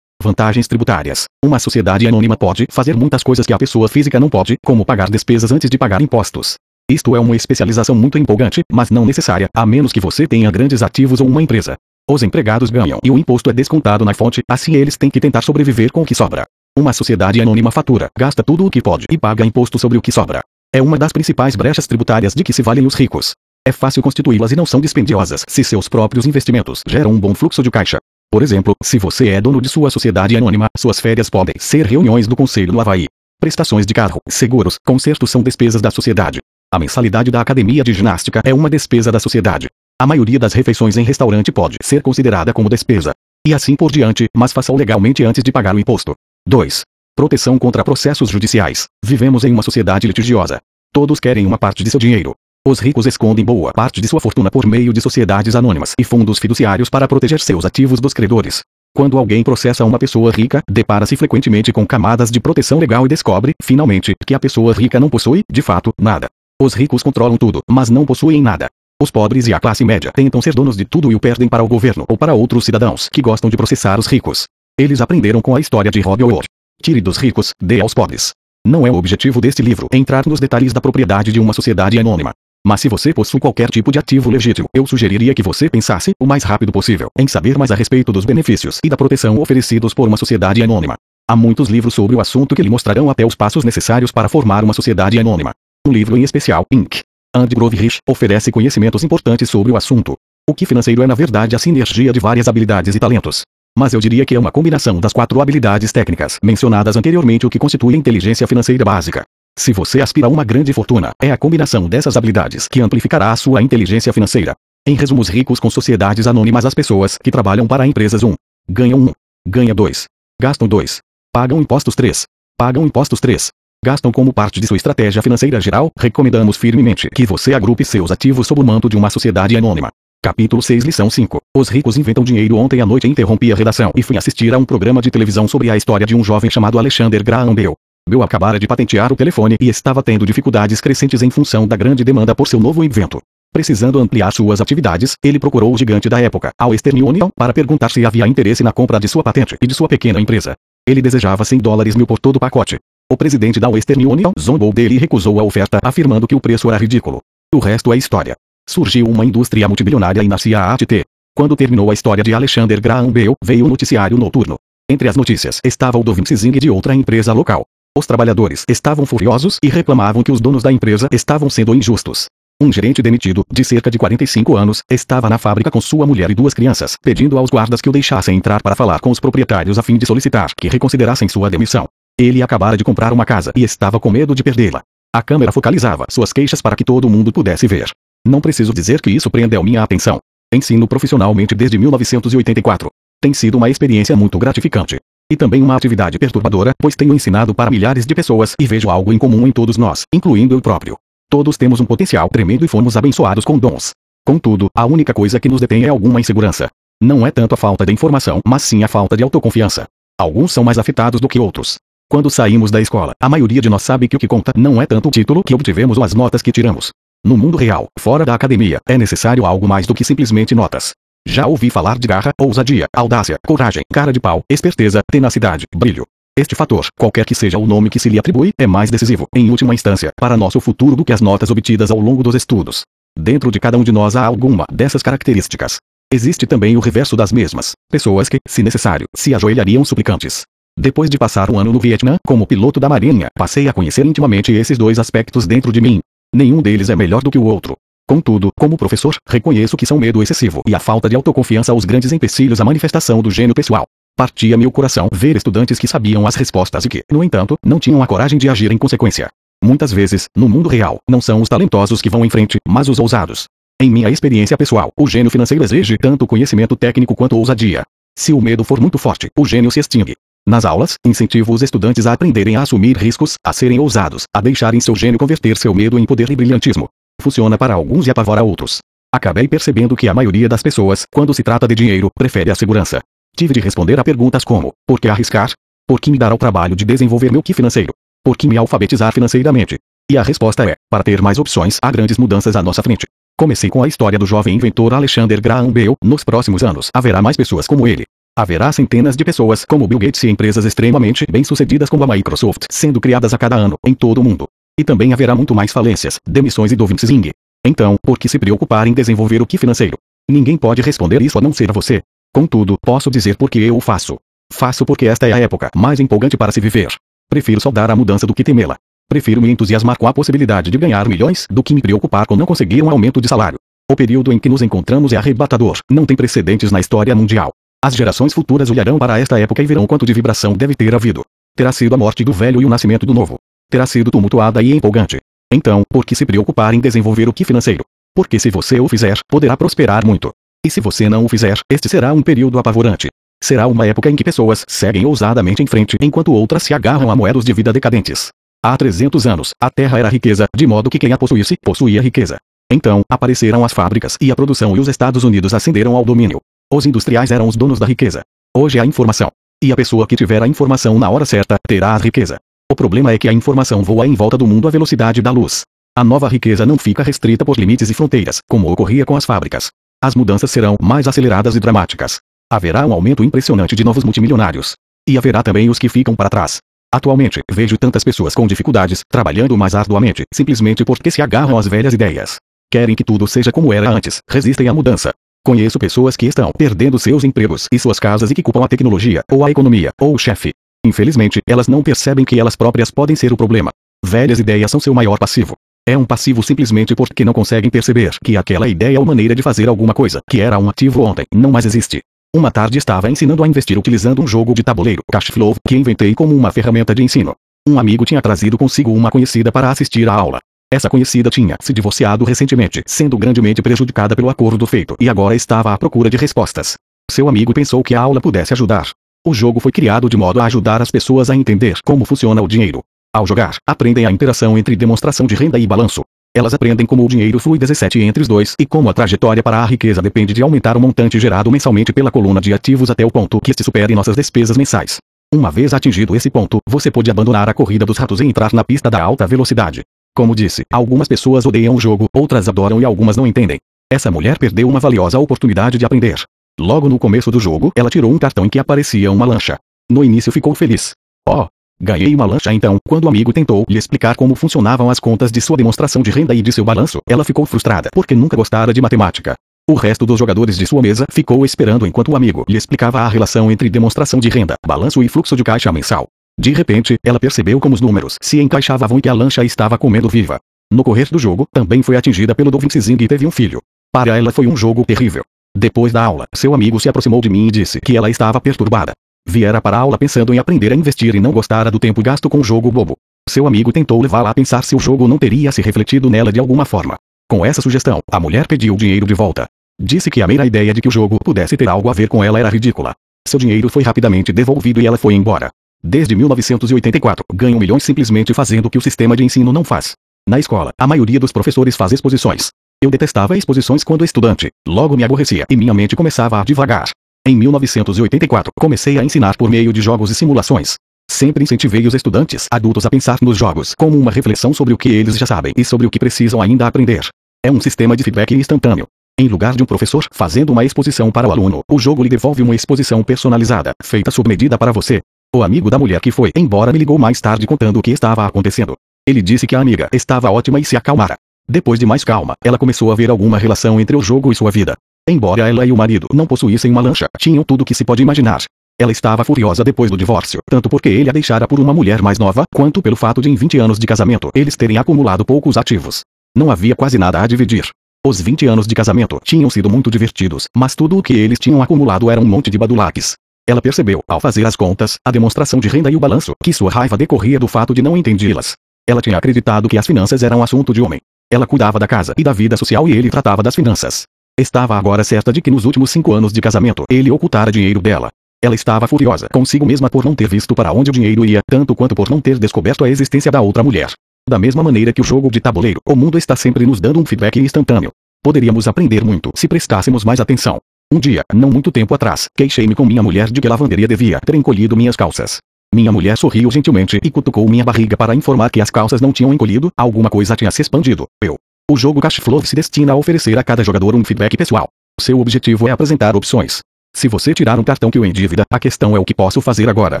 1. Vantagens tributárias. Uma sociedade anônima pode fazer muitas coisas que a pessoa física não pode, como pagar despesas antes de pagar impostos. Isto é uma especialização muito empolgante, mas não necessária, a menos que você tenha grandes ativos ou uma empresa. Os empregados ganham e o imposto é descontado na fonte, assim eles têm que tentar sobreviver com o que sobra. Uma sociedade anônima fatura, gasta tudo o que pode e paga imposto sobre o que sobra. É uma das principais brechas tributárias de que se valem os ricos. É fácil constituí-las e não são dispendiosas se seus próprios investimentos geram um bom fluxo de caixa. Por exemplo, se você é dono de sua sociedade anônima, suas férias podem ser reuniões do conselho no Havaí. Prestações de carro, seguros, consertos são despesas da sociedade. A mensalidade da academia de ginástica é uma despesa da sociedade. A maioria das refeições em restaurante pode ser considerada como despesa. E assim por diante, mas faça-o legalmente antes de pagar o imposto. 2. Proteção contra processos judiciais. Vivemos em uma sociedade litigiosa. Todos querem uma parte de seu dinheiro. Os ricos escondem boa parte de sua fortuna por meio de sociedades anônimas e fundos fiduciários para proteger seus ativos dos credores. Quando alguém processa uma pessoa rica, depara-se frequentemente com camadas de proteção legal e descobre, finalmente, que a pessoa rica não possui, de fato, nada. Os ricos controlam tudo, mas não possuem nada. Os pobres e a classe média tentam ser donos de tudo e o perdem para o governo ou para outros cidadãos que gostam de processar os ricos. Eles aprenderam com a história de Rob Howard. Tire dos ricos, dê aos pobres. Não é o objetivo deste livro entrar nos detalhes da propriedade de uma sociedade anônima. Mas se você possui qualquer tipo de ativo legítimo, eu sugeriria que você pensasse, o mais rápido possível, em saber mais a respeito dos benefícios e da proteção oferecidos por uma sociedade anônima. Há muitos livros sobre o assunto que lhe mostrarão até os passos necessários para formar uma sociedade anônima. Um livro em especial, Inc. And Grove Rich, oferece conhecimentos importantes sobre o assunto. O que financeiro é na verdade a sinergia de várias habilidades e talentos. Mas eu diria que é uma combinação das quatro habilidades técnicas mencionadas anteriormente o que constitui a inteligência financeira básica. Se você aspira a uma grande fortuna, é a combinação dessas habilidades que amplificará a sua inteligência financeira. Em resumo, os ricos com sociedades anônimas as pessoas que trabalham para empresas 1. Ganham 1. Ganha 2. Gastam 2. Pagam impostos 3. Pagam impostos 3 gastam como parte de sua estratégia financeira geral, recomendamos firmemente que você agrupe seus ativos sob o manto de uma sociedade anônima. Capítulo 6 Lição 5 Os ricos inventam dinheiro Ontem à noite interrompi a redação e fui assistir a um programa de televisão sobre a história de um jovem chamado Alexander Graham Bell. Bell acabara de patentear o telefone e estava tendo dificuldades crescentes em função da grande demanda por seu novo invento. Precisando ampliar suas atividades, ele procurou o gigante da época, a Western Union, para perguntar se havia interesse na compra de sua patente e de sua pequena empresa. Ele desejava 100 dólares mil por todo o pacote. O presidente da Western Union zombou dele e recusou a oferta, afirmando que o preço era ridículo. O resto é história. Surgiu uma indústria multibilionária e nascia a AT&T. Quando terminou a história de Alexander Graham Bell, veio o noticiário noturno. Entre as notícias estava o do Vinci Zing de outra empresa local. Os trabalhadores estavam furiosos e reclamavam que os donos da empresa estavam sendo injustos. Um gerente demitido, de cerca de 45 anos, estava na fábrica com sua mulher e duas crianças, pedindo aos guardas que o deixassem entrar para falar com os proprietários a fim de solicitar que reconsiderassem sua demissão. Ele acabara de comprar uma casa e estava com medo de perdê-la. A câmera focalizava suas queixas para que todo mundo pudesse ver. Não preciso dizer que isso prendeu minha atenção. Ensino profissionalmente desde 1984. Tem sido uma experiência muito gratificante. E também uma atividade perturbadora, pois tenho ensinado para milhares de pessoas e vejo algo em comum em todos nós, incluindo eu próprio. Todos temos um potencial tremendo e fomos abençoados com dons. Contudo, a única coisa que nos detém é alguma insegurança. Não é tanto a falta de informação, mas sim a falta de autoconfiança. Alguns são mais afetados do que outros. Quando saímos da escola, a maioria de nós sabe que o que conta não é tanto o título que obtivemos ou as notas que tiramos. No mundo real, fora da academia, é necessário algo mais do que simplesmente notas. Já ouvi falar de garra, ousadia, audácia, coragem, cara de pau, esperteza, tenacidade, brilho. Este fator, qualquer que seja o nome que se lhe atribui, é mais decisivo, em última instância, para nosso futuro do que as notas obtidas ao longo dos estudos. Dentro de cada um de nós há alguma dessas características. Existe também o reverso das mesmas, pessoas que, se necessário, se ajoelhariam suplicantes. Depois de passar um ano no Vietnã, como piloto da Marinha, passei a conhecer intimamente esses dois aspectos dentro de mim. Nenhum deles é melhor do que o outro. Contudo, como professor, reconheço que são medo excessivo e a falta de autoconfiança os grandes empecilhos à manifestação do gênio pessoal. Partia-me o coração ver estudantes que sabiam as respostas e que, no entanto, não tinham a coragem de agir em consequência. Muitas vezes, no mundo real, não são os talentosos que vão em frente, mas os ousados. Em minha experiência pessoal, o gênio financeiro exige tanto conhecimento técnico quanto ousadia. Se o medo for muito forte, o gênio se extingue. Nas aulas, incentivo os estudantes a aprenderem a assumir riscos, a serem ousados, a deixarem seu gênio converter seu medo em poder e brilhantismo. Funciona para alguns e apavora outros. Acabei percebendo que a maioria das pessoas, quando se trata de dinheiro, prefere a segurança. Tive de responder a perguntas como: por que arriscar? Por que me dar ao trabalho de desenvolver meu que financeiro? Por que me alfabetizar financeiramente? E a resposta é: para ter mais opções, há grandes mudanças à nossa frente. Comecei com a história do jovem inventor Alexander Graham Bell. Nos próximos anos, haverá mais pessoas como ele. Haverá centenas de pessoas como Bill Gates e empresas extremamente bem-sucedidas como a Microsoft sendo criadas a cada ano, em todo o mundo. E também haverá muito mais falências, demissões e downsizing. Então, por que se preocupar em desenvolver o que financeiro? Ninguém pode responder isso a não ser você. Contudo, posso dizer por que eu o faço. Faço porque esta é a época mais empolgante para se viver. Prefiro saudar a mudança do que temê-la. Prefiro me entusiasmar com a possibilidade de ganhar milhões do que me preocupar com não conseguir um aumento de salário. O período em que nos encontramos é arrebatador, não tem precedentes na história mundial. As gerações futuras olharão para esta época e verão quanto de vibração deve ter havido. Terá sido a morte do velho e o nascimento do novo. Terá sido tumultuada e empolgante. Então, por que se preocupar em desenvolver o que financeiro? Porque se você o fizer, poderá prosperar muito. E se você não o fizer, este será um período apavorante. Será uma época em que pessoas seguem ousadamente em frente enquanto outras se agarram a moedas de vida decadentes. Há 300 anos, a terra era riqueza, de modo que quem a possuísse, possuía riqueza. Então, apareceram as fábricas e a produção e os Estados Unidos ascenderam ao domínio. Os industriais eram os donos da riqueza. Hoje há informação. E a pessoa que tiver a informação na hora certa, terá a riqueza. O problema é que a informação voa em volta do mundo à velocidade da luz. A nova riqueza não fica restrita por limites e fronteiras, como ocorria com as fábricas. As mudanças serão mais aceleradas e dramáticas. Haverá um aumento impressionante de novos multimilionários. E haverá também os que ficam para trás. Atualmente, vejo tantas pessoas com dificuldades, trabalhando mais arduamente, simplesmente porque se agarram às velhas ideias. Querem que tudo seja como era antes, resistem à mudança, Conheço pessoas que estão perdendo seus empregos e suas casas e que culpam a tecnologia, ou a economia, ou o chefe. Infelizmente, elas não percebem que elas próprias podem ser o problema. Velhas ideias são seu maior passivo. É um passivo simplesmente porque não conseguem perceber que aquela ideia ou maneira de fazer alguma coisa, que era um ativo ontem, não mais existe. Uma tarde estava ensinando a investir utilizando um jogo de tabuleiro, Cashflow, que inventei como uma ferramenta de ensino. Um amigo tinha trazido consigo uma conhecida para assistir à aula. Essa conhecida tinha se divorciado recentemente, sendo grandemente prejudicada pelo acordo feito e agora estava à procura de respostas. Seu amigo pensou que a aula pudesse ajudar. O jogo foi criado de modo a ajudar as pessoas a entender como funciona o dinheiro. Ao jogar, aprendem a interação entre demonstração de renda e balanço. Elas aprendem como o dinheiro flui 17 entre os dois e como a trajetória para a riqueza depende de aumentar o montante gerado mensalmente pela coluna de ativos até o ponto que este supere nossas despesas mensais. Uma vez atingido esse ponto, você pode abandonar a corrida dos ratos e entrar na pista da alta velocidade. Como disse, algumas pessoas odeiam o jogo, outras adoram e algumas não entendem. Essa mulher perdeu uma valiosa oportunidade de aprender. Logo no começo do jogo, ela tirou um cartão em que aparecia uma lancha. No início ficou feliz. Oh, ganhei uma lancha então. Quando o amigo tentou lhe explicar como funcionavam as contas de sua demonstração de renda e de seu balanço, ela ficou frustrada porque nunca gostara de matemática. O resto dos jogadores de sua mesa ficou esperando enquanto o amigo lhe explicava a relação entre demonstração de renda, balanço e fluxo de caixa mensal. De repente, ela percebeu como os números se encaixavam e que a lancha estava comendo viva. No correr do jogo, também foi atingida pelo Zing e teve um filho. Para ela foi um jogo terrível. Depois da aula, seu amigo se aproximou de mim e disse que ela estava perturbada. Viera para a aula pensando em aprender a investir e não gostara do tempo gasto com o jogo bobo. Seu amigo tentou levá-la a pensar se o jogo não teria se refletido nela de alguma forma. Com essa sugestão, a mulher pediu o dinheiro de volta. Disse que a mera ideia de que o jogo pudesse ter algo a ver com ela era ridícula. Seu dinheiro foi rapidamente devolvido e ela foi embora. Desde 1984, ganham milhões simplesmente fazendo o que o sistema de ensino não faz. Na escola, a maioria dos professores faz exposições. Eu detestava exposições quando estudante, logo me aborrecia e minha mente começava a divagar. Em 1984, comecei a ensinar por meio de jogos e simulações. Sempre incentivei os estudantes adultos a pensar nos jogos como uma reflexão sobre o que eles já sabem e sobre o que precisam ainda aprender. É um sistema de feedback instantâneo. Em lugar de um professor fazendo uma exposição para o aluno, o jogo lhe devolve uma exposição personalizada, feita sob medida para você. O amigo da mulher que foi embora me ligou mais tarde contando o que estava acontecendo. Ele disse que a amiga estava ótima e se acalmara. Depois de mais calma, ela começou a ver alguma relação entre o jogo e sua vida. Embora ela e o marido não possuíssem uma lancha, tinham tudo que se pode imaginar. Ela estava furiosa depois do divórcio, tanto porque ele a deixara por uma mulher mais nova, quanto pelo fato de em 20 anos de casamento eles terem acumulado poucos ativos. Não havia quase nada a dividir. Os 20 anos de casamento tinham sido muito divertidos, mas tudo o que eles tinham acumulado era um monte de badulaques. Ela percebeu, ao fazer as contas, a demonstração de renda e o balanço, que sua raiva decorria do fato de não entendê-las. Ela tinha acreditado que as finanças eram assunto de homem. Ela cuidava da casa e da vida social e ele tratava das finanças. Estava agora certa de que nos últimos cinco anos de casamento ele ocultara dinheiro dela. Ela estava furiosa consigo mesma por não ter visto para onde o dinheiro ia, tanto quanto por não ter descoberto a existência da outra mulher. Da mesma maneira que o jogo de tabuleiro, o mundo está sempre nos dando um feedback instantâneo. Poderíamos aprender muito se prestássemos mais atenção. Um dia, não muito tempo atrás, queixei-me com minha mulher de que lavanderia devia ter encolhido minhas calças. Minha mulher sorriu gentilmente e cutucou minha barriga para informar que as calças não tinham encolhido, alguma coisa tinha se expandido. Eu. O jogo Cash Flow se destina a oferecer a cada jogador um feedback pessoal. Seu objetivo é apresentar opções. Se você tirar um cartão que o endívida, a questão é o que posso fazer agora.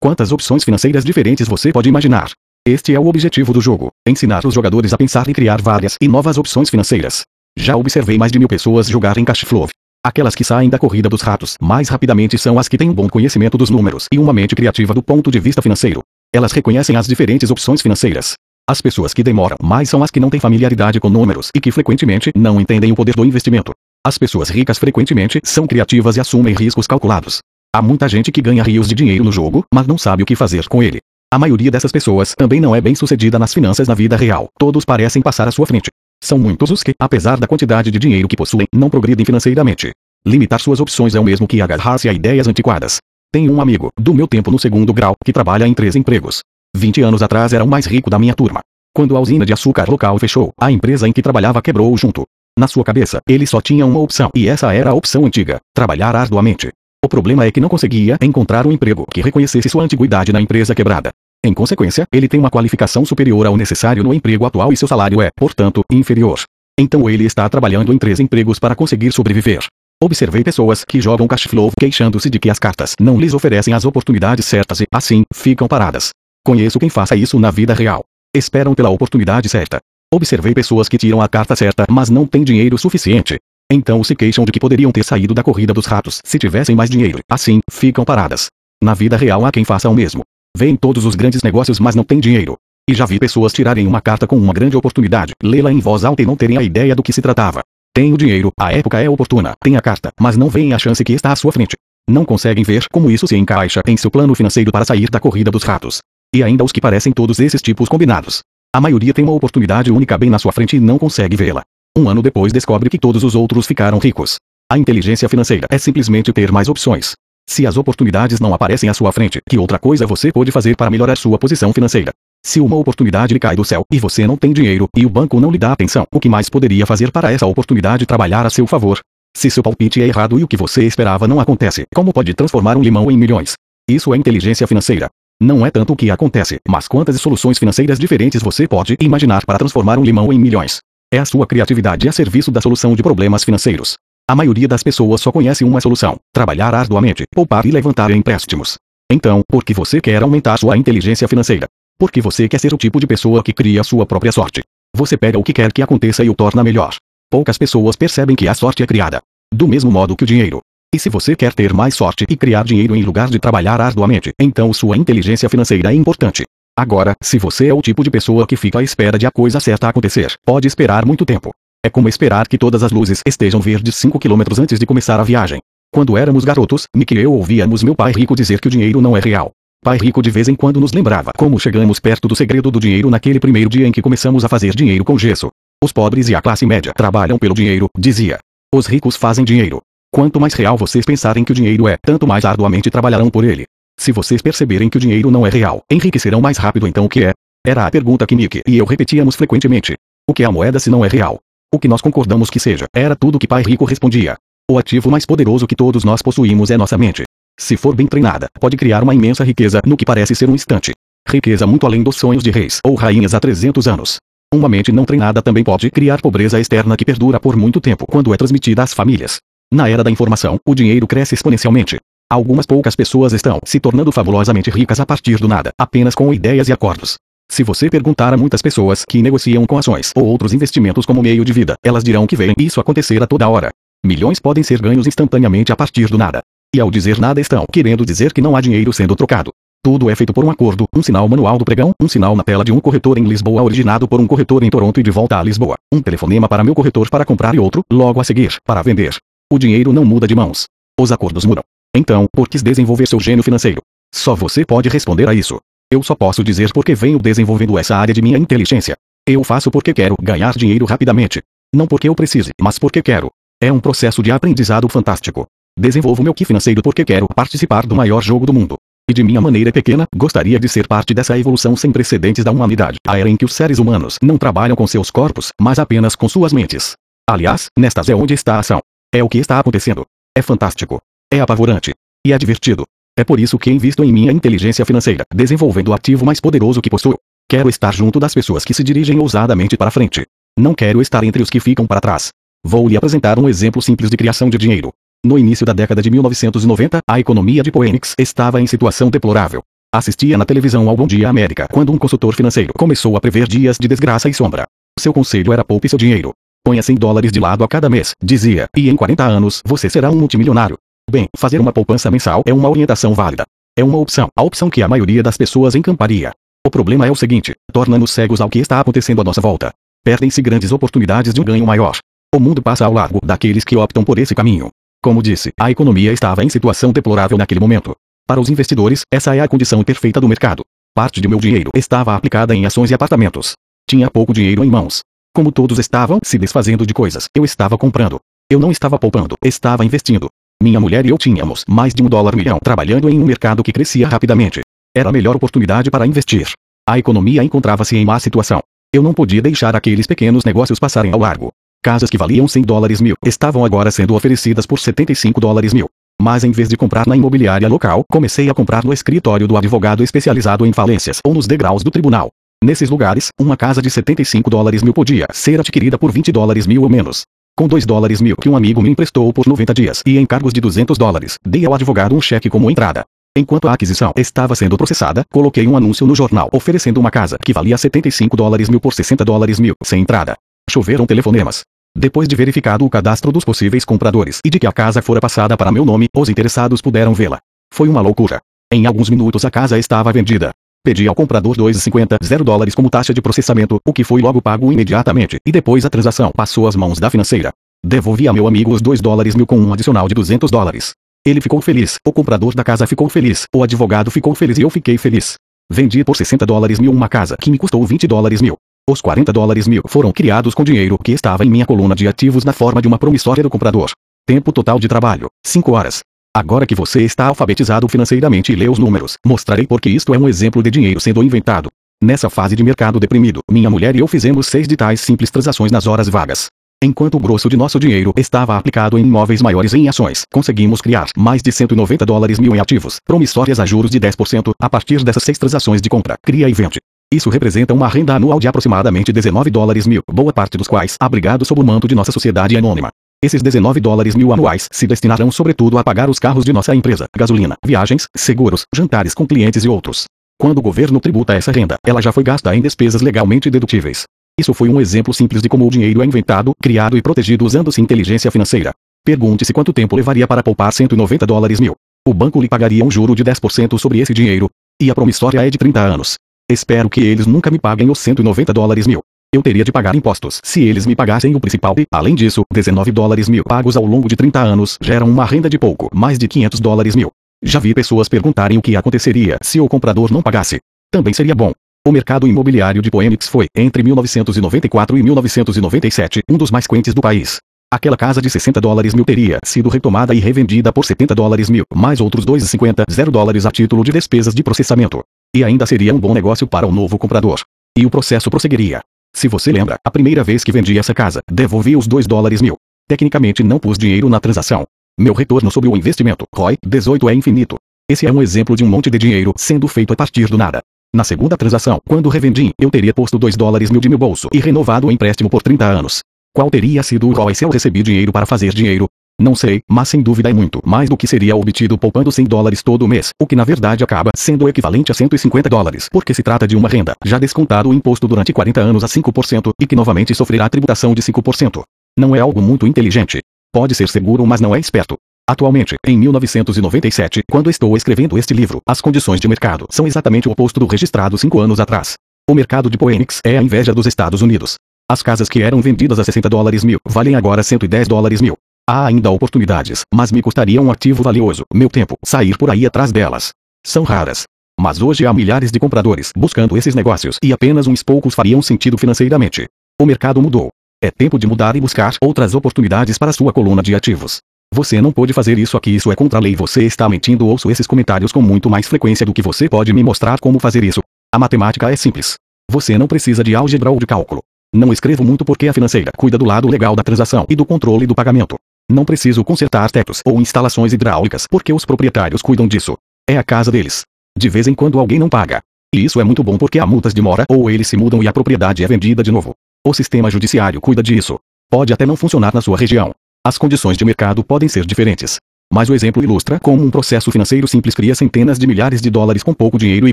Quantas opções financeiras diferentes você pode imaginar? Este é o objetivo do jogo: ensinar os jogadores a pensar e criar várias e novas opções financeiras. Já observei mais de mil pessoas jogar em Cash Flow. Aquelas que saem da corrida dos ratos mais rapidamente são as que têm um bom conhecimento dos números e uma mente criativa do ponto de vista financeiro. Elas reconhecem as diferentes opções financeiras. As pessoas que demoram mais são as que não têm familiaridade com números e que frequentemente não entendem o poder do investimento. As pessoas ricas frequentemente são criativas e assumem riscos calculados. Há muita gente que ganha rios de dinheiro no jogo, mas não sabe o que fazer com ele. A maioria dessas pessoas também não é bem sucedida nas finanças na vida real. Todos parecem passar à sua frente. São muitos os que, apesar da quantidade de dinheiro que possuem, não progridem financeiramente. Limitar suas opções é o mesmo que agarrar-se a ideias antiquadas. Tenho um amigo, do meu tempo no segundo grau, que trabalha em três empregos. 20 anos atrás era o mais rico da minha turma. Quando a usina de açúcar local fechou, a empresa em que trabalhava quebrou junto. Na sua cabeça, ele só tinha uma opção, e essa era a opção antiga: trabalhar arduamente. O problema é que não conseguia encontrar um emprego que reconhecesse sua antiguidade na empresa quebrada. Em consequência, ele tem uma qualificação superior ao necessário no emprego atual e seu salário é, portanto, inferior. Então ele está trabalhando em três empregos para conseguir sobreviver. Observei pessoas que jogam cash flow queixando-se de que as cartas não lhes oferecem as oportunidades certas e, assim, ficam paradas. Conheço quem faça isso na vida real. Esperam pela oportunidade certa. Observei pessoas que tiram a carta certa mas não têm dinheiro suficiente. Então se queixam de que poderiam ter saído da corrida dos ratos se tivessem mais dinheiro. Assim, ficam paradas. Na vida real há quem faça o mesmo. Vêem todos os grandes negócios mas não tem dinheiro. E já vi pessoas tirarem uma carta com uma grande oportunidade, lê-la em voz alta e não terem a ideia do que se tratava. Tem o dinheiro, a época é oportuna, tem a carta, mas não veem a chance que está à sua frente. Não conseguem ver como isso se encaixa em seu plano financeiro para sair da corrida dos ratos. E ainda os que parecem todos esses tipos combinados. A maioria tem uma oportunidade única bem na sua frente e não consegue vê-la. Um ano depois descobre que todos os outros ficaram ricos. A inteligência financeira é simplesmente ter mais opções. Se as oportunidades não aparecem à sua frente, que outra coisa você pode fazer para melhorar sua posição financeira? Se uma oportunidade lhe cai do céu e você não tem dinheiro e o banco não lhe dá atenção, o que mais poderia fazer para essa oportunidade trabalhar a seu favor? Se seu palpite é errado e o que você esperava não acontece, como pode transformar um limão em milhões? Isso é inteligência financeira. Não é tanto o que acontece, mas quantas soluções financeiras diferentes você pode imaginar para transformar um limão em milhões. É a sua criatividade a serviço da solução de problemas financeiros. A maioria das pessoas só conhece uma solução: trabalhar arduamente, poupar e levantar empréstimos. Então, por que você quer aumentar sua inteligência financeira? Porque você quer ser o tipo de pessoa que cria sua própria sorte. Você pega o que quer que aconteça e o torna melhor. Poucas pessoas percebem que a sorte é criada. Do mesmo modo que o dinheiro. E se você quer ter mais sorte e criar dinheiro em lugar de trabalhar arduamente, então sua inteligência financeira é importante. Agora, se você é o tipo de pessoa que fica à espera de a coisa certa acontecer, pode esperar muito tempo. É como esperar que todas as luzes estejam verdes 5 km antes de começar a viagem. Quando éramos garotos, Nick e eu ouvíamos meu pai rico dizer que o dinheiro não é real. Pai rico de vez em quando nos lembrava como chegamos perto do segredo do dinheiro naquele primeiro dia em que começamos a fazer dinheiro com gesso. Os pobres e a classe média trabalham pelo dinheiro, dizia. Os ricos fazem dinheiro. Quanto mais real vocês pensarem que o dinheiro é, tanto mais arduamente trabalharão por ele. Se vocês perceberem que o dinheiro não é real, enriquecerão mais rápido então o que é? Era a pergunta que Nick e eu repetíamos frequentemente. O que é a moeda se não é real? O que nós concordamos que seja, era tudo que pai rico respondia. O ativo mais poderoso que todos nós possuímos é nossa mente. Se for bem treinada, pode criar uma imensa riqueza no que parece ser um instante. Riqueza muito além dos sonhos de reis ou rainhas há 300 anos. Uma mente não treinada também pode criar pobreza externa que perdura por muito tempo quando é transmitida às famílias. Na era da informação, o dinheiro cresce exponencialmente. Algumas poucas pessoas estão se tornando fabulosamente ricas a partir do nada, apenas com ideias e acordos. Se você perguntar a muitas pessoas que negociam com ações ou outros investimentos como meio de vida, elas dirão que veem isso acontecer a toda hora. Milhões podem ser ganhos instantaneamente a partir do nada. E ao dizer nada estão querendo dizer que não há dinheiro sendo trocado. Tudo é feito por um acordo, um sinal manual do pregão, um sinal na tela de um corretor em Lisboa originado por um corretor em Toronto e de volta a Lisboa, um telefonema para meu corretor para comprar e outro, logo a seguir, para vender. O dinheiro não muda de mãos. Os acordos mudam. Então, por que desenvolver seu gênio financeiro? Só você pode responder a isso. Eu só posso dizer porque venho desenvolvendo essa área de minha inteligência. Eu faço porque quero ganhar dinheiro rapidamente. Não porque eu precise, mas porque quero. É um processo de aprendizado fantástico. Desenvolvo meu que financeiro porque quero participar do maior jogo do mundo. E de minha maneira pequena, gostaria de ser parte dessa evolução sem precedentes da humanidade. A era em que os seres humanos não trabalham com seus corpos, mas apenas com suas mentes. Aliás, nestas é onde está a ação. É o que está acontecendo. É fantástico. É apavorante. E é divertido. É por isso que invisto em minha inteligência financeira, desenvolvendo o ativo mais poderoso que possuo. Quero estar junto das pessoas que se dirigem ousadamente para frente. Não quero estar entre os que ficam para trás. Vou lhe apresentar um exemplo simples de criação de dinheiro. No início da década de 1990, a economia de Phoenix estava em situação deplorável. Assistia na televisão ao Bom Dia América quando um consultor financeiro começou a prever dias de desgraça e sombra. Seu conselho era poupe seu dinheiro. Ponha 100 dólares de lado a cada mês, dizia, e em 40 anos você será um multimilionário. Bem, fazer uma poupança mensal é uma orientação válida. É uma opção, a opção que a maioria das pessoas encamparia. O problema é o seguinte: torna-nos cegos ao que está acontecendo à nossa volta. Perdem-se grandes oportunidades de um ganho maior. O mundo passa ao largo daqueles que optam por esse caminho. Como disse, a economia estava em situação deplorável naquele momento. Para os investidores, essa é a condição perfeita do mercado. Parte de meu dinheiro estava aplicada em ações e apartamentos. Tinha pouco dinheiro em mãos. Como todos estavam se desfazendo de coisas, eu estava comprando. Eu não estava poupando, estava investindo. Minha mulher e eu tínhamos mais de um dólar milhão trabalhando em um mercado que crescia rapidamente. Era a melhor oportunidade para investir. A economia encontrava-se em má situação. Eu não podia deixar aqueles pequenos negócios passarem ao largo. Casas que valiam 100 dólares mil estavam agora sendo oferecidas por 75 dólares mil. Mas em vez de comprar na imobiliária local, comecei a comprar no escritório do advogado especializado em falências ou nos degraus do tribunal. Nesses lugares, uma casa de 75 dólares mil podia ser adquirida por 20 dólares mil ou menos. Com 2 dólares mil que um amigo me emprestou por 90 dias e encargos de 200 dólares, dei ao advogado um cheque como entrada. Enquanto a aquisição estava sendo processada, coloquei um anúncio no jornal oferecendo uma casa que valia 75 dólares mil por 60 dólares mil, sem entrada. Choveram telefonemas. Depois de verificado o cadastro dos possíveis compradores e de que a casa fora passada para meu nome, os interessados puderam vê-la. Foi uma loucura. Em alguns minutos a casa estava vendida. Pedi ao comprador 2,50 0 dólares como taxa de processamento, o que foi logo pago imediatamente, e depois a transação passou às mãos da financeira. Devolvi a meu amigo os 2 dólares mil com um adicional de 200 dólares. Ele ficou feliz, o comprador da casa ficou feliz, o advogado ficou feliz e eu fiquei feliz. Vendi por 60 dólares mil uma casa que me custou 20 dólares mil. Os 40 dólares mil foram criados com dinheiro que estava em minha coluna de ativos na forma de uma promissória do comprador. Tempo total de trabalho: 5 horas. Agora que você está alfabetizado financeiramente e lê os números, mostrarei porque isto é um exemplo de dinheiro sendo inventado. Nessa fase de mercado deprimido, minha mulher e eu fizemos seis de tais simples transações nas horas vagas. Enquanto o grosso de nosso dinheiro estava aplicado em imóveis maiores e em ações, conseguimos criar mais de 190 dólares mil em ativos, promissórias a juros de 10%, a partir dessas seis transações de compra, cria e vende. Isso representa uma renda anual de aproximadamente 19 dólares mil, boa parte dos quais abrigados sob o manto de nossa sociedade anônima. Esses 19 dólares mil anuais se destinarão sobretudo a pagar os carros de nossa empresa, gasolina, viagens, seguros, jantares com clientes e outros. Quando o governo tributa essa renda, ela já foi gasta em despesas legalmente dedutíveis. Isso foi um exemplo simples de como o dinheiro é inventado, criado e protegido usando-se inteligência financeira. Pergunte-se quanto tempo levaria para poupar 190 dólares mil. O banco lhe pagaria um juro de 10% sobre esse dinheiro. E a promissória é de 30 anos. Espero que eles nunca me paguem os 190 dólares mil. Eu teria de pagar impostos se eles me pagassem o principal e, além disso, 19 dólares mil pagos ao longo de 30 anos geram uma renda de pouco mais de 500 dólares mil. Já vi pessoas perguntarem o que aconteceria se o comprador não pagasse. Também seria bom. O mercado imobiliário de Phoenix foi, entre 1994 e 1997, um dos mais quentes do país. Aquela casa de 60 dólares mil teria sido retomada e revendida por 70 dólares mil, mais outros 2,50 0 dólares a título de despesas de processamento. E ainda seria um bom negócio para o novo comprador. E o processo prosseguiria. Se você lembra, a primeira vez que vendi essa casa, devolvi os 2 dólares mil. Tecnicamente não pus dinheiro na transação. Meu retorno sobre o investimento, ROI, 18 é infinito. Esse é um exemplo de um monte de dinheiro sendo feito a partir do nada. Na segunda transação, quando revendi, eu teria posto 2 dólares mil de meu bolso e renovado o empréstimo por 30 anos. Qual teria sido o ROI se eu recebi dinheiro para fazer dinheiro? Não sei, mas sem dúvida é muito mais do que seria obtido poupando 100 dólares todo mês, o que na verdade acaba sendo equivalente a 150 dólares, porque se trata de uma renda já descontado o imposto durante 40 anos a 5% e que novamente sofrerá tributação de 5%. Não é algo muito inteligente. Pode ser seguro, mas não é esperto. Atualmente, em 1997, quando estou escrevendo este livro, as condições de mercado são exatamente o oposto do registrado cinco anos atrás. O mercado de Phoenix é a inveja dos Estados Unidos. As casas que eram vendidas a 60 dólares mil valem agora 110 dólares mil. Há ainda oportunidades, mas me custaria um ativo valioso, meu tempo, sair por aí atrás delas. São raras. Mas hoje há milhares de compradores buscando esses negócios e apenas uns poucos fariam sentido financeiramente. O mercado mudou. É tempo de mudar e buscar outras oportunidades para sua coluna de ativos. Você não pode fazer isso aqui, isso é contra a lei. Você está mentindo. Ouço esses comentários com muito mais frequência do que você pode me mostrar como fazer isso. A matemática é simples. Você não precisa de álgebra ou de cálculo. Não escrevo muito porque a financeira cuida do lado legal da transação e do controle do pagamento. Não preciso consertar tetos ou instalações hidráulicas porque os proprietários cuidam disso. É a casa deles. De vez em quando alguém não paga. E isso é muito bom porque há multas de mora ou eles se mudam e a propriedade é vendida de novo. O sistema judiciário cuida disso. Pode até não funcionar na sua região. As condições de mercado podem ser diferentes. Mas o exemplo ilustra como um processo financeiro simples cria centenas de milhares de dólares com pouco dinheiro e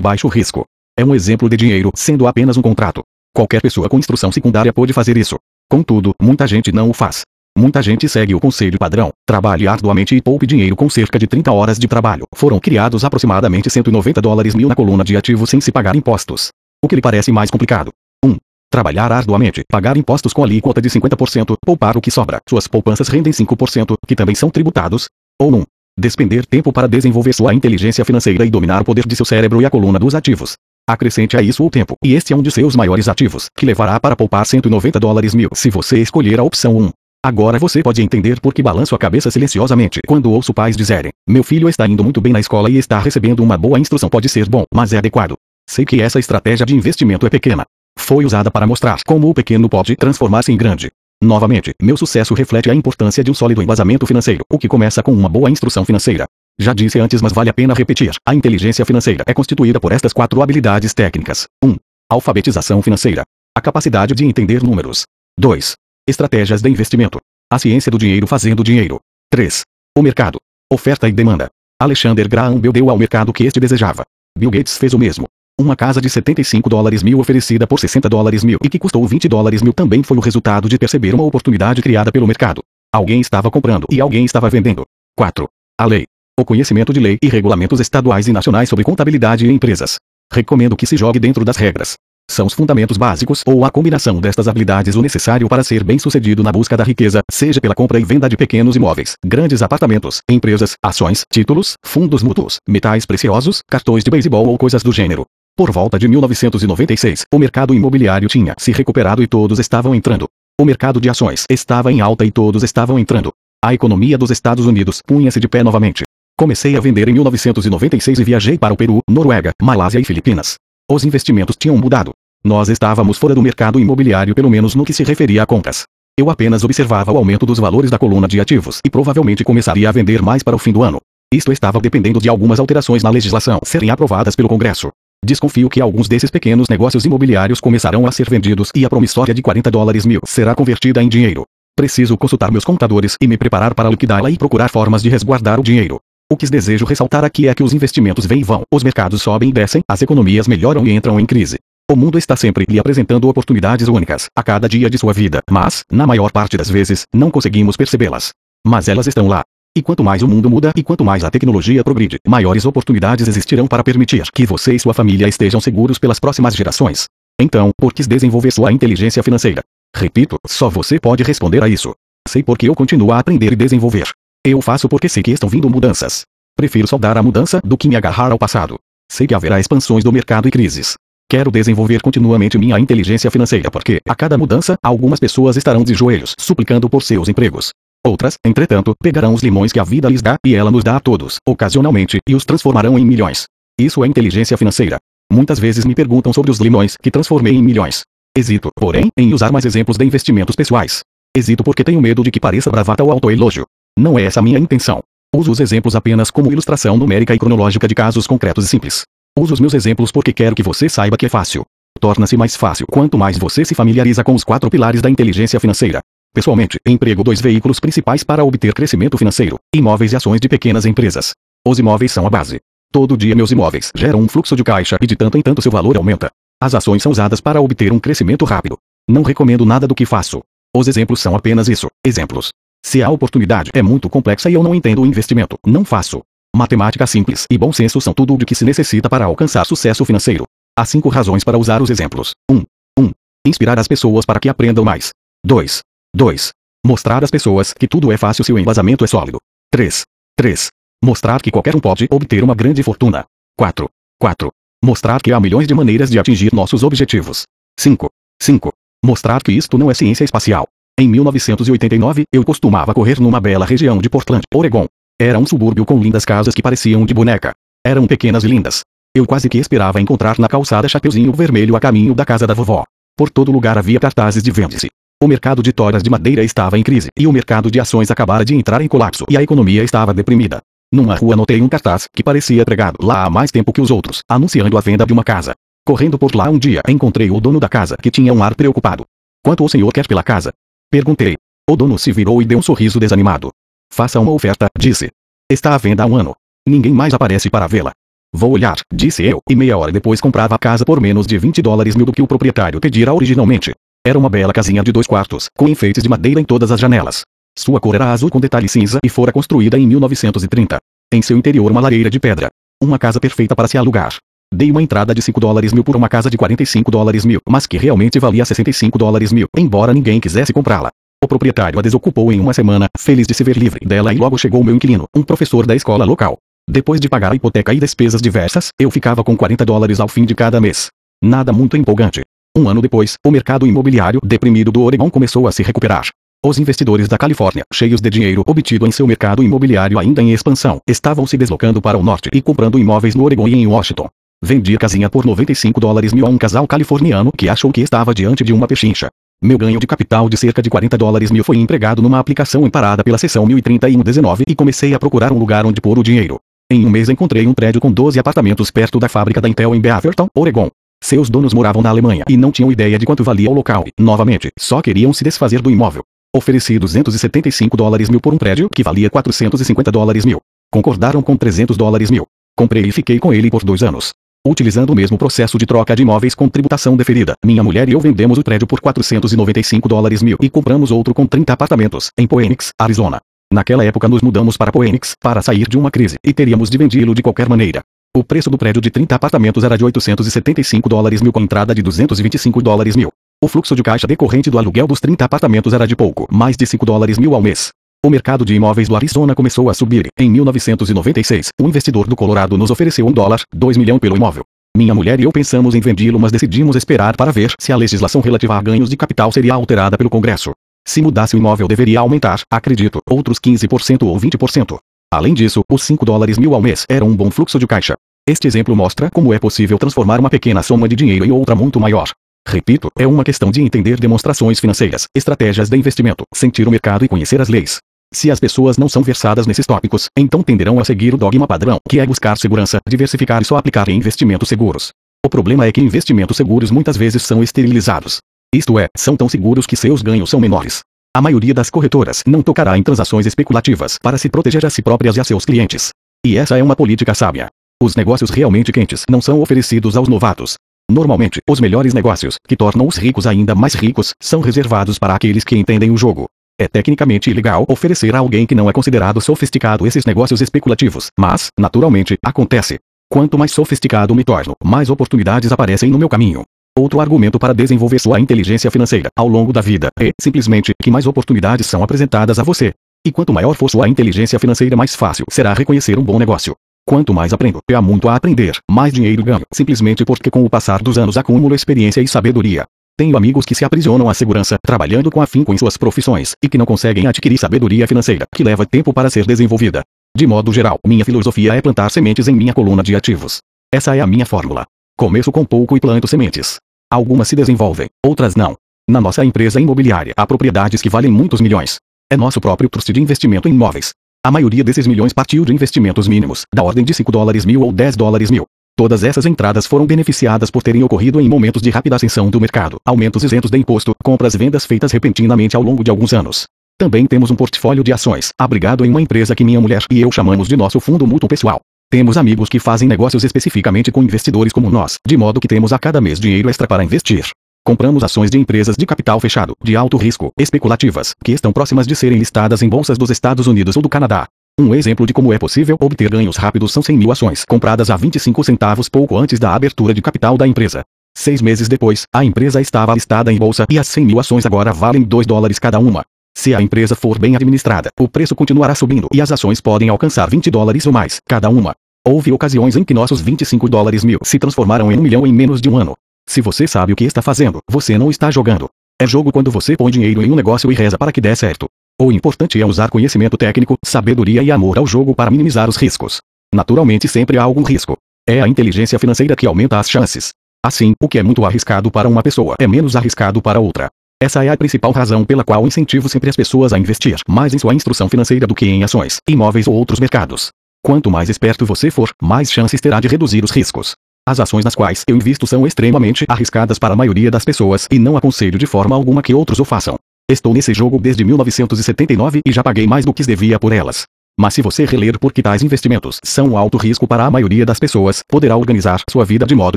baixo risco. É um exemplo de dinheiro sendo apenas um contrato. Qualquer pessoa com instrução secundária pode fazer isso. Contudo, muita gente não o faz. Muita gente segue o conselho padrão, trabalhe arduamente e poupe dinheiro com cerca de 30 horas de trabalho. Foram criados aproximadamente 190 dólares mil na coluna de ativos sem se pagar impostos. O que lhe parece mais complicado? 1. Um, trabalhar arduamente, pagar impostos com alíquota de 50%, poupar o que sobra. Suas poupanças rendem 5%, que também são tributados. Ou 1. Um, despender tempo para desenvolver sua inteligência financeira e dominar o poder de seu cérebro e a coluna dos ativos. Acrescente a isso o tempo, e este é um de seus maiores ativos, que levará para poupar 190 dólares mil se você escolher a opção 1. Agora você pode entender por que balanço a cabeça silenciosamente quando ouço pais dizerem: Meu filho está indo muito bem na escola e está recebendo uma boa instrução. Pode ser bom, mas é adequado. Sei que essa estratégia de investimento é pequena. Foi usada para mostrar como o pequeno pode transformar-se em grande. Novamente, meu sucesso reflete a importância de um sólido embasamento financeiro, o que começa com uma boa instrução financeira. Já disse antes, mas vale a pena repetir. A inteligência financeira é constituída por estas quatro habilidades técnicas: 1. Alfabetização financeira. A capacidade de entender números. 2. Estratégias de investimento. A ciência do dinheiro fazendo dinheiro. 3. O mercado. Oferta e demanda. Alexander Graham Bell deu ao mercado o que este desejava. Bill Gates fez o mesmo. Uma casa de 75 dólares mil oferecida por 60 dólares mil e que custou 20 dólares mil também foi o resultado de perceber uma oportunidade criada pelo mercado. Alguém estava comprando e alguém estava vendendo. 4. A lei. O conhecimento de lei e regulamentos estaduais e nacionais sobre contabilidade e empresas. Recomendo que se jogue dentro das regras. São os fundamentos básicos ou a combinação destas habilidades o necessário para ser bem-sucedido na busca da riqueza, seja pela compra e venda de pequenos imóveis, grandes apartamentos, empresas, ações, títulos, fundos mútuos, metais preciosos, cartões de beisebol ou coisas do gênero. Por volta de 1996, o mercado imobiliário tinha se recuperado e todos estavam entrando. O mercado de ações estava em alta e todos estavam entrando. A economia dos Estados Unidos punha-se de pé novamente. Comecei a vender em 1996 e viajei para o Peru, Noruega, Malásia e Filipinas. Os investimentos tinham mudado. Nós estávamos fora do mercado imobiliário pelo menos no que se referia a compras. Eu apenas observava o aumento dos valores da coluna de ativos e provavelmente começaria a vender mais para o fim do ano. Isto estava dependendo de algumas alterações na legislação serem aprovadas pelo Congresso. Desconfio que alguns desses pequenos negócios imobiliários começarão a ser vendidos e a promissória de 40 dólares mil será convertida em dinheiro. Preciso consultar meus contadores e me preparar para liquidá-la e procurar formas de resguardar o dinheiro. O que desejo ressaltar aqui é que os investimentos vêm e vão, os mercados sobem e descem, as economias melhoram e entram em crise. O mundo está sempre lhe apresentando oportunidades únicas, a cada dia de sua vida, mas, na maior parte das vezes, não conseguimos percebê-las. Mas elas estão lá. E quanto mais o mundo muda e quanto mais a tecnologia progride, maiores oportunidades existirão para permitir que você e sua família estejam seguros pelas próximas gerações. Então, por que desenvolver sua inteligência financeira? Repito, só você pode responder a isso. Sei porque eu continuo a aprender e desenvolver. Eu faço porque sei que estão vindo mudanças. Prefiro saudar a mudança do que me agarrar ao passado. Sei que haverá expansões do mercado e crises. Quero desenvolver continuamente minha inteligência financeira porque, a cada mudança, algumas pessoas estarão de joelhos, suplicando por seus empregos. Outras, entretanto, pegarão os limões que a vida lhes dá, e ela nos dá a todos, ocasionalmente, e os transformarão em milhões. Isso é inteligência financeira. Muitas vezes me perguntam sobre os limões que transformei em milhões. Hesito, porém, em usar mais exemplos de investimentos pessoais. Hesito porque tenho medo de que pareça bravata ou autoelogio. Não é essa minha intenção. Uso os exemplos apenas como ilustração numérica e cronológica de casos concretos e simples. Uso os meus exemplos porque quero que você saiba que é fácil. Torna-se mais fácil quanto mais você se familiariza com os quatro pilares da inteligência financeira. Pessoalmente, emprego dois veículos principais para obter crescimento financeiro: imóveis e ações de pequenas empresas. Os imóveis são a base. Todo dia meus imóveis geram um fluxo de caixa e de tanto em tanto seu valor aumenta. As ações são usadas para obter um crescimento rápido. Não recomendo nada do que faço. Os exemplos são apenas isso, exemplos. Se a oportunidade é muito complexa e eu não entendo o investimento, não faço. Matemática simples e bom senso são tudo o que se necessita para alcançar sucesso financeiro. Há cinco razões para usar os exemplos. 1. Um, 1. Um, inspirar as pessoas para que aprendam mais. 2. 2. Mostrar às pessoas que tudo é fácil se o embasamento é sólido. 3. 3. Mostrar que qualquer um pode obter uma grande fortuna. 4. 4. Mostrar que há milhões de maneiras de atingir nossos objetivos. 5. 5. Mostrar que isto não é ciência espacial. Em 1989, eu costumava correr numa bela região de Portland, Oregon. Era um subúrbio com lindas casas que pareciam de boneca. Eram pequenas e lindas. Eu quase que esperava encontrar na calçada Chapeuzinho Vermelho a caminho da casa da vovó. Por todo lugar havia cartazes de vende-se. O mercado de toras de madeira estava em crise e o mercado de ações acabara de entrar em colapso e a economia estava deprimida. Numa rua notei um cartaz que parecia pregado lá há mais tempo que os outros, anunciando a venda de uma casa. Correndo por lá um dia encontrei o dono da casa que tinha um ar preocupado. Quanto o senhor quer pela casa? Perguntei. O dono se virou e deu um sorriso desanimado. Faça uma oferta, disse. Está à venda há um ano. Ninguém mais aparece para vê-la. Vou olhar, disse eu, e meia hora depois comprava a casa por menos de 20 dólares mil do que o proprietário pedira originalmente. Era uma bela casinha de dois quartos, com enfeites de madeira em todas as janelas. Sua cor era azul com detalhe cinza e fora construída em 1930. Em seu interior uma lareira de pedra. Uma casa perfeita para se alugar. Dei uma entrada de 5 dólares mil por uma casa de 45 dólares mil, mas que realmente valia 65 dólares mil, embora ninguém quisesse comprá-la. O proprietário a desocupou em uma semana, feliz de se ver livre dela e logo chegou meu inquilino, um professor da escola local. Depois de pagar a hipoteca e despesas diversas, eu ficava com 40 dólares ao fim de cada mês. Nada muito empolgante. Um ano depois, o mercado imobiliário deprimido do Oregon começou a se recuperar. Os investidores da Califórnia, cheios de dinheiro obtido em seu mercado imobiliário ainda em expansão, estavam se deslocando para o norte e comprando imóveis no Oregon e em Washington. Vendi a casinha por 95 dólares mil a um casal californiano que achou que estava diante de uma pechincha. Meu ganho de capital de cerca de 40 dólares mil foi empregado numa aplicação emparada pela seção 1031-19 e comecei a procurar um lugar onde pôr o dinheiro. Em um mês encontrei um prédio com 12 apartamentos perto da fábrica da Intel em Beaverton, Oregon. Seus donos moravam na Alemanha e não tinham ideia de quanto valia o local e, novamente, só queriam se desfazer do imóvel. Ofereci 275 dólares mil por um prédio que valia 450 dólares mil. Concordaram com 300 dólares mil. Comprei e fiquei com ele por dois anos. Utilizando o mesmo processo de troca de imóveis com tributação deferida, minha mulher e eu vendemos o prédio por 495 dólares mil e compramos outro com 30 apartamentos, em Phoenix, Arizona. Naquela época nos mudamos para Phoenix, para sair de uma crise, e teríamos de vendê-lo de qualquer maneira. O preço do prédio de 30 apartamentos era de 875 dólares mil com entrada de 225 dólares mil. O fluxo de caixa decorrente do aluguel dos 30 apartamentos era de pouco, mais de 5 dólares mil ao mês. O mercado de imóveis do Arizona começou a subir. Em 1996, um investidor do Colorado nos ofereceu um dólar, 2 milhões pelo imóvel. Minha mulher e eu pensamos em vendê-lo mas decidimos esperar para ver se a legislação relativa a ganhos de capital seria alterada pelo Congresso. Se mudasse o imóvel deveria aumentar, acredito, outros 15% ou 20%. Além disso, os 5 dólares mil ao mês eram um bom fluxo de caixa. Este exemplo mostra como é possível transformar uma pequena soma de dinheiro em outra muito maior. Repito, é uma questão de entender demonstrações financeiras, estratégias de investimento, sentir o mercado e conhecer as leis. Se as pessoas não são versadas nesses tópicos, então tenderão a seguir o dogma padrão, que é buscar segurança, diversificar e só aplicar em investimentos seguros. O problema é que investimentos seguros muitas vezes são esterilizados. Isto é, são tão seguros que seus ganhos são menores. A maioria das corretoras não tocará em transações especulativas para se proteger a si próprias e a seus clientes. E essa é uma política sábia. Os negócios realmente quentes não são oferecidos aos novatos. Normalmente, os melhores negócios, que tornam os ricos ainda mais ricos, são reservados para aqueles que entendem o jogo. É tecnicamente ilegal oferecer a alguém que não é considerado sofisticado esses negócios especulativos, mas, naturalmente, acontece. Quanto mais sofisticado me torno, mais oportunidades aparecem no meu caminho. Outro argumento para desenvolver sua inteligência financeira ao longo da vida é, simplesmente, que mais oportunidades são apresentadas a você. E quanto maior for sua inteligência financeira, mais fácil será reconhecer um bom negócio. Quanto mais aprendo, e há muito a aprender, mais dinheiro ganho, simplesmente porque com o passar dos anos acumulo experiência e sabedoria. Tenho amigos que se aprisionam à segurança, trabalhando com afinco em suas profissões, e que não conseguem adquirir sabedoria financeira, que leva tempo para ser desenvolvida. De modo geral, minha filosofia é plantar sementes em minha coluna de ativos. Essa é a minha fórmula. Começo com pouco e planto sementes. Algumas se desenvolvem, outras não. Na nossa empresa imobiliária há propriedades que valem muitos milhões. É nosso próprio trust de investimento em imóveis. A maioria desses milhões partiu de investimentos mínimos, da ordem de 5 dólares mil ou 10 dólares mil. Todas essas entradas foram beneficiadas por terem ocorrido em momentos de rápida ascensão do mercado, aumentos isentos de imposto, compras e vendas feitas repentinamente ao longo de alguns anos. Também temos um portfólio de ações, abrigado em uma empresa que minha mulher e eu chamamos de nosso fundo mútuo pessoal. Temos amigos que fazem negócios especificamente com investidores como nós, de modo que temos a cada mês dinheiro extra para investir. Compramos ações de empresas de capital fechado, de alto risco, especulativas, que estão próximas de serem listadas em bolsas dos Estados Unidos ou do Canadá. Um exemplo de como é possível obter ganhos rápidos são 100 mil ações compradas a 25 centavos pouco antes da abertura de capital da empresa. Seis meses depois, a empresa estava listada em bolsa e as 100 mil ações agora valem 2 dólares cada uma. Se a empresa for bem administrada, o preço continuará subindo e as ações podem alcançar 20 dólares ou mais, cada uma. Houve ocasiões em que nossos 25 dólares mil se transformaram em um milhão em menos de um ano. Se você sabe o que está fazendo, você não está jogando. É jogo quando você põe dinheiro em um negócio e reza para que dê certo. O importante é usar conhecimento técnico, sabedoria e amor ao jogo para minimizar os riscos. Naturalmente sempre há algum risco. É a inteligência financeira que aumenta as chances. Assim, o que é muito arriscado para uma pessoa é menos arriscado para outra. Essa é a principal razão pela qual incentivo sempre as pessoas a investir mais em sua instrução financeira do que em ações, imóveis ou outros mercados. Quanto mais esperto você for, mais chances terá de reduzir os riscos. As ações nas quais eu invisto são extremamente arriscadas para a maioria das pessoas e não aconselho de forma alguma que outros o façam. Estou nesse jogo desde 1979 e já paguei mais do que devia por elas. Mas se você reler por que tais investimentos são alto risco para a maioria das pessoas, poderá organizar sua vida de modo